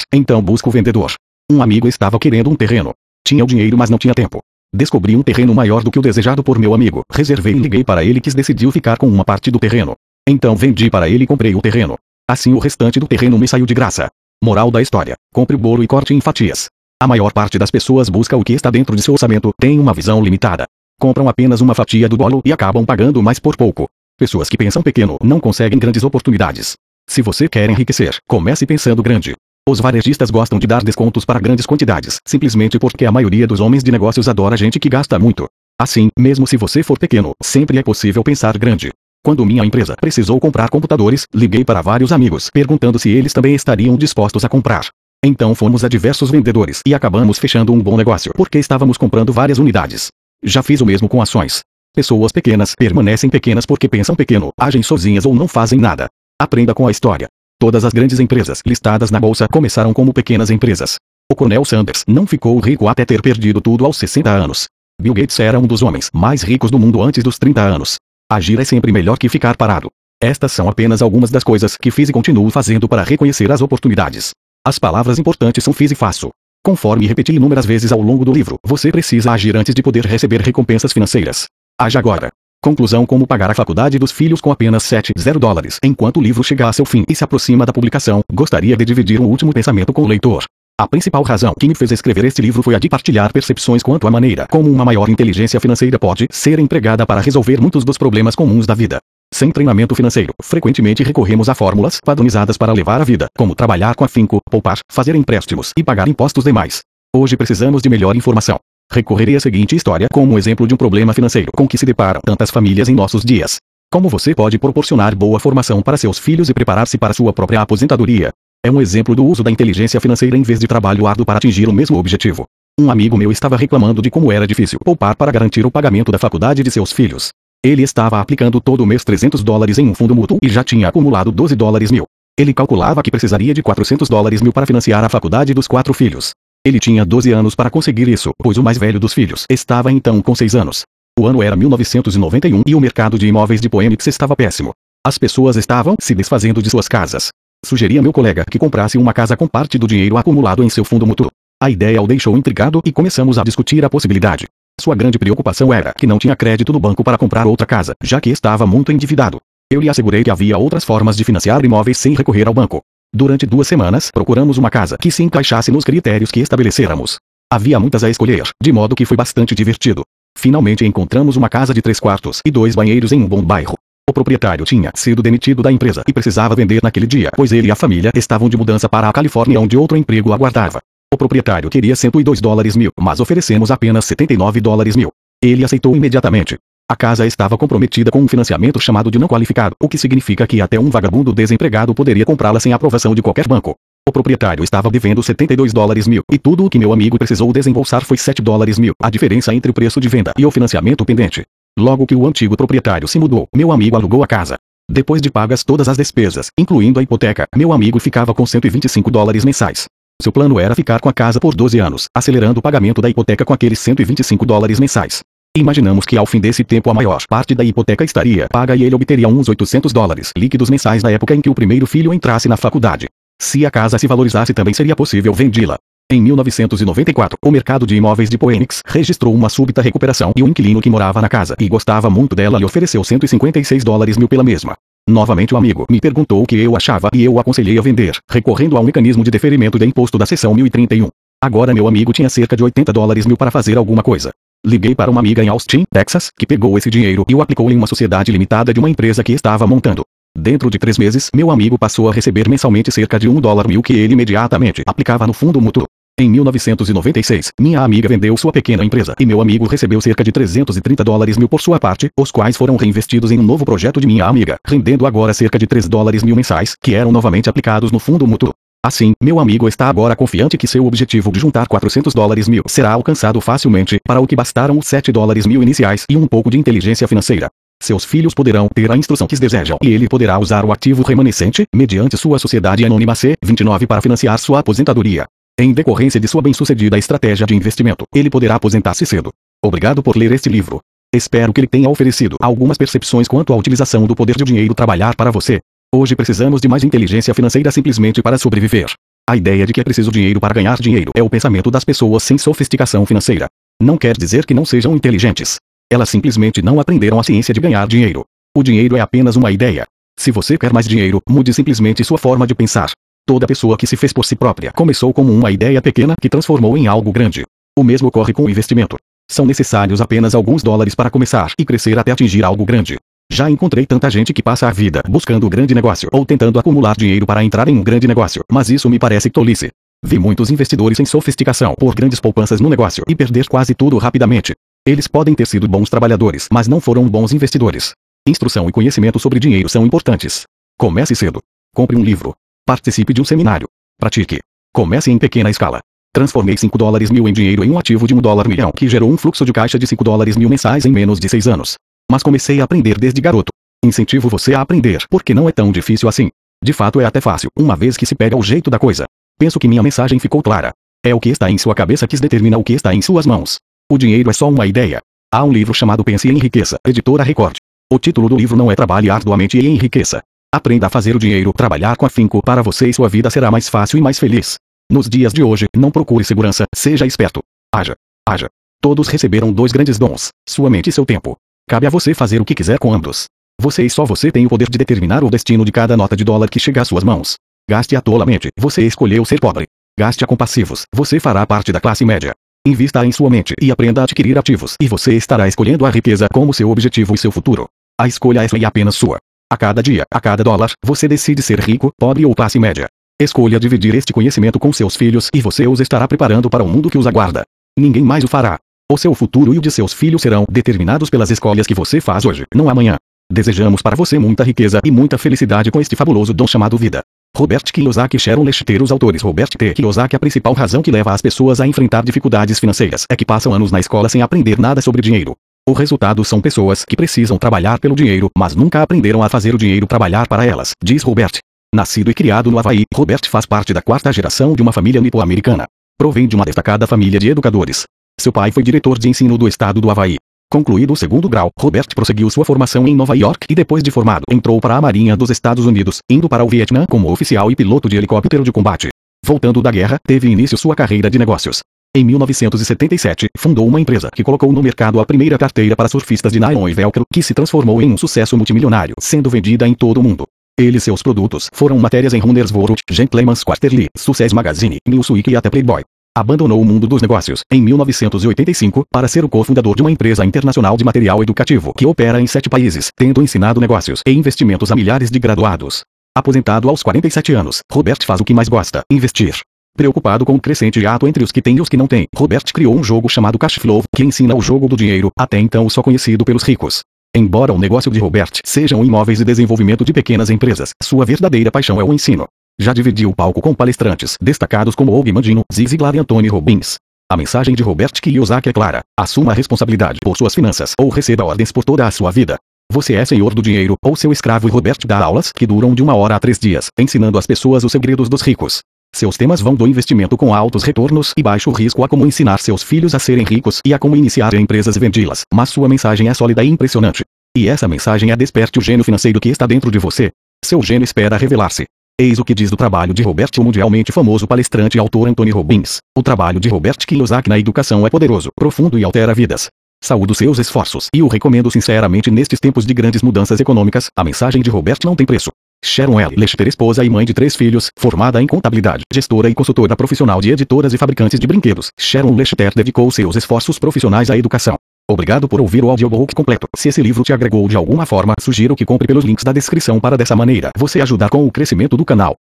então busco o vendedor. Um amigo estava querendo um terreno. Tinha o dinheiro, mas não tinha tempo. Descobri um terreno maior do que o desejado por meu amigo. Reservei e liguei para ele que decidiu ficar com uma parte do terreno. Então vendi para ele e comprei o terreno. Assim o restante do terreno me saiu de graça. Moral da história: compre o bolo e corte em fatias. A maior parte das pessoas busca o que está dentro de seu orçamento, tem uma visão limitada. Compram apenas uma fatia do bolo e acabam pagando mais por pouco. Pessoas que pensam pequeno não conseguem grandes oportunidades. Se você quer enriquecer, comece pensando grande. Os varejistas gostam de dar descontos para grandes quantidades, simplesmente porque a maioria dos homens de negócios adora gente que gasta muito. Assim, mesmo se você for pequeno, sempre é possível pensar grande. Quando minha empresa precisou comprar computadores, liguei para vários amigos perguntando se eles também estariam dispostos a comprar. Então fomos a diversos vendedores e acabamos fechando um bom negócio porque estávamos comprando várias unidades. Já fiz o mesmo com ações. Pessoas pequenas permanecem pequenas porque pensam pequeno, agem sozinhas ou não fazem nada. Aprenda com a história. Todas as grandes empresas listadas na bolsa começaram como pequenas empresas. O Coronel Sanders não ficou rico até ter perdido tudo aos 60 anos. Bill Gates era um dos homens mais ricos do mundo antes dos 30 anos. Agir é sempre melhor que ficar parado. Estas são apenas algumas das coisas que fiz e continuo fazendo para reconhecer as oportunidades. As palavras importantes são fiz e faço. Conforme repeti inúmeras vezes ao longo do livro, você precisa agir antes de poder receber recompensas financeiras. Haja agora. Conclusão Como pagar a faculdade dos filhos com apenas 7,0 dólares. Enquanto o livro chega a seu fim e se aproxima da publicação, gostaria de dividir um último pensamento com o leitor. A principal razão que me fez escrever este livro foi a de partilhar percepções quanto à maneira como uma maior inteligência financeira pode ser empregada para resolver muitos dos problemas comuns da vida. Sem treinamento financeiro, frequentemente recorremos a fórmulas padronizadas para levar a vida, como trabalhar com afinco, poupar, fazer empréstimos e pagar impostos demais. Hoje precisamos de melhor informação. Recorrerei à seguinte história como exemplo de um problema financeiro com que se deparam tantas famílias em nossos dias. Como você pode proporcionar boa formação para seus filhos e preparar-se para sua própria aposentadoria? É um exemplo do uso da inteligência financeira em vez de trabalho árduo para atingir o mesmo objetivo. Um amigo meu estava reclamando de como era difícil poupar para garantir o pagamento da faculdade de seus filhos. Ele estava aplicando todo mês 300 dólares em um fundo mútuo e já tinha acumulado 12 dólares mil. Ele calculava que precisaria de 400 dólares mil para financiar a faculdade dos quatro filhos. Ele tinha 12 anos para conseguir isso, pois o mais velho dos filhos estava então com 6 anos. O ano era 1991 e o mercado de imóveis de Poemix estava péssimo. As pessoas estavam se desfazendo de suas casas. Sugeri a meu colega que comprasse uma casa com parte do dinheiro acumulado em seu fundo mútuo. A ideia o deixou intrigado e começamos a discutir a possibilidade. Sua grande preocupação era que não tinha crédito no banco para comprar outra casa, já que estava muito endividado. Eu lhe assegurei que havia outras formas de financiar imóveis sem recorrer ao banco. Durante duas semanas, procuramos uma casa que se encaixasse nos critérios que estabelecêramos. Havia muitas a escolher, de modo que foi bastante divertido. Finalmente encontramos uma casa de três quartos e dois banheiros em um bom bairro. O proprietário tinha sido demitido da empresa e precisava vender naquele dia, pois ele e a família estavam de mudança para a Califórnia onde outro emprego aguardava. O proprietário queria 102 dólares mil, mas oferecemos apenas 79 dólares mil. Ele aceitou imediatamente. A casa estava comprometida com um financiamento chamado de não qualificado, o que significa que até um vagabundo desempregado poderia comprá-la sem aprovação de qualquer banco. O proprietário estava devendo 72 dólares mil, e tudo o que meu amigo precisou desembolsar foi 7 dólares mil, a diferença entre o preço de venda e o financiamento pendente. Logo que o antigo proprietário se mudou, meu amigo alugou a casa. Depois de pagas todas as despesas, incluindo a hipoteca, meu amigo ficava com 125 dólares mensais. Seu plano era ficar com a casa por 12 anos, acelerando o pagamento da hipoteca com aqueles 125 dólares mensais. Imaginamos que ao fim desse tempo a maior parte da hipoteca estaria paga e ele obteria uns 800 dólares líquidos mensais na época em que o primeiro filho entrasse na faculdade. Se a casa se valorizasse também seria possível vendê-la. Em 1994, o mercado de imóveis de Phoenix registrou uma súbita recuperação e o inquilino que morava na casa e gostava muito dela lhe ofereceu 156 dólares mil pela mesma. Novamente o amigo me perguntou o que eu achava e eu o aconselhei a vender, recorrendo ao mecanismo de deferimento de imposto da seção 1031. Agora meu amigo tinha cerca de 80 dólares mil para fazer alguma coisa. Liguei para uma amiga em Austin, Texas, que pegou esse dinheiro e o aplicou em uma sociedade limitada de uma empresa que estava montando. Dentro de três meses, meu amigo passou a receber mensalmente cerca de um dólar mil que ele imediatamente aplicava no fundo mútuo. Em 1996, minha amiga vendeu sua pequena empresa e meu amigo recebeu cerca de 330 dólares mil por sua parte, os quais foram reinvestidos em um novo projeto de minha amiga, rendendo agora cerca de 3 dólares mil mensais, que eram novamente aplicados no fundo mútuo. Assim, meu amigo está agora confiante que seu objetivo de juntar 400 dólares mil será alcançado facilmente, para o que bastaram os 7 dólares mil iniciais e um pouco de inteligência financeira. Seus filhos poderão ter a instrução que desejam e ele poderá usar o ativo remanescente, mediante sua sociedade anônima C29 para financiar sua aposentadoria. Em decorrência de sua bem-sucedida estratégia de investimento, ele poderá aposentar-se cedo. Obrigado por ler este livro. Espero que ele tenha oferecido algumas percepções quanto à utilização do poder de dinheiro trabalhar para você. Hoje precisamos de mais inteligência financeira simplesmente para sobreviver. A ideia de que é preciso dinheiro para ganhar dinheiro é o pensamento das pessoas sem sofisticação financeira. Não quer dizer que não sejam inteligentes. Elas simplesmente não aprenderam a ciência de ganhar dinheiro. O dinheiro é apenas uma ideia. Se você quer mais dinheiro, mude simplesmente sua forma de pensar. Toda pessoa que se fez por si própria começou como uma ideia pequena que transformou em algo grande. O mesmo ocorre com o investimento. São necessários apenas alguns dólares para começar e crescer até atingir algo grande. Já encontrei tanta gente que passa a vida buscando o grande negócio ou tentando acumular dinheiro para entrar em um grande negócio, mas isso me parece tolice. Vi muitos investidores sem sofisticação por grandes poupanças no negócio e perder quase tudo rapidamente. Eles podem ter sido bons trabalhadores, mas não foram bons investidores. Instrução e conhecimento sobre dinheiro são importantes. Comece cedo. Compre um livro. Participe de um seminário. Pratique. Comece em pequena escala. Transformei 5 dólares mil em dinheiro em um ativo de 1 dólar milhão que gerou um fluxo de caixa de 5 dólares mil mensais em menos de 6 anos. Mas comecei a aprender desde garoto. Incentivo você a aprender porque não é tão difícil assim. De fato é até fácil, uma vez que se pega o jeito da coisa. Penso que minha mensagem ficou clara. É o que está em sua cabeça que determina o que está em suas mãos. O dinheiro é só uma ideia. Há um livro chamado Pense e Enriqueça, editora Record. O título do livro não é Trabalhe arduamente e enriqueça. Aprenda a fazer o dinheiro trabalhar com afinco para você e sua vida será mais fácil e mais feliz. Nos dias de hoje, não procure segurança, seja esperto. Haja. Haja. Todos receberam dois grandes dons, sua mente e seu tempo. Cabe a você fazer o que quiser com ambos. Você e só você tem o poder de determinar o destino de cada nota de dólar que chega às suas mãos. Gaste-a tolamente, você escolheu ser pobre. Gaste-a com passivos, você fará parte da classe média. Invista em sua mente e aprenda a adquirir ativos e você estará escolhendo a riqueza como seu objetivo e seu futuro. A escolha é apenas sua. A cada dia, a cada dólar, você decide ser rico, pobre ou classe média. Escolha dividir este conhecimento com seus filhos e você os estará preparando para o mundo que os aguarda. Ninguém mais o fará. O seu futuro e o de seus filhos serão determinados pelas escolhas que você faz hoje, não amanhã. Desejamos para você muita riqueza e muita felicidade com este fabuloso dom chamado vida. Robert Kiyosaki Sharon Lechter Os autores Robert T. Kiyosaki A principal razão que leva as pessoas a enfrentar dificuldades financeiras é que passam anos na escola sem aprender nada sobre dinheiro. O resultado são pessoas que precisam trabalhar pelo dinheiro, mas nunca aprenderam a fazer o dinheiro trabalhar para elas, diz Robert. Nascido e criado no Havaí, Robert faz parte da quarta geração de uma família nipo-americana. Provém de uma destacada família de educadores. Seu pai foi diretor de ensino do estado do Havaí. Concluído o segundo grau, Robert prosseguiu sua formação em Nova York e depois de formado, entrou para a Marinha dos Estados Unidos, indo para o Vietnã como oficial e piloto de helicóptero de combate. Voltando da guerra, teve início sua carreira de negócios. Em 1977, fundou uma empresa que colocou no mercado a primeira carteira para surfistas de nylon e velcro, que se transformou em um sucesso multimilionário, sendo vendida em todo o mundo. Ele e seus produtos foram matérias em Runner's World, Gentleman's Quarterly, Success Magazine, Newsweek e até Playboy. Abandonou o mundo dos negócios em 1985 para ser o cofundador de uma empresa internacional de material educativo que opera em sete países, tendo ensinado negócios e investimentos a milhares de graduados. Aposentado aos 47 anos, Robert faz o que mais gosta: investir. Preocupado com o crescente hiato entre os que têm e os que não têm, Robert criou um jogo chamado Cash Flow, que ensina o jogo do dinheiro, até então só conhecido pelos ricos. Embora o negócio de Robert sejam imóveis e desenvolvimento de pequenas empresas, sua verdadeira paixão é o ensino. Já dividiu o palco com palestrantes destacados como Og Mandino, Zig Ziglar e Anthony Robbins. A mensagem de Robert Kiyosaki é clara: assuma a responsabilidade por suas finanças ou receba ordens por toda a sua vida. Você é senhor do dinheiro ou seu escravo e Robert dá aulas que duram de uma hora a três dias, ensinando às pessoas os segredos dos ricos. Seus temas vão do investimento com altos retornos e baixo risco a como ensinar seus filhos a serem ricos e a como iniciar empresas e vendi-las, mas sua mensagem é sólida e impressionante. E essa mensagem é desperte o gênio financeiro que está dentro de você. Seu gênio espera revelar-se. Eis o que diz do trabalho de Robert o mundialmente famoso palestrante e autor Anthony Robbins. O trabalho de Robert Kiyosaki na educação é poderoso, profundo e altera vidas. Saúdo seus esforços e o recomendo sinceramente nestes tempos de grandes mudanças econômicas. A mensagem de Robert não tem preço. Sharon L. Lester, esposa e mãe de três filhos, formada em contabilidade, gestora e consultora profissional de editoras e fabricantes de brinquedos, Sharon Lester dedicou seus esforços profissionais à educação. Obrigado por ouvir o audiobook completo. Se esse livro te agregou de alguma forma, sugiro que compre pelos links da descrição para dessa maneira você ajudar com o crescimento do canal.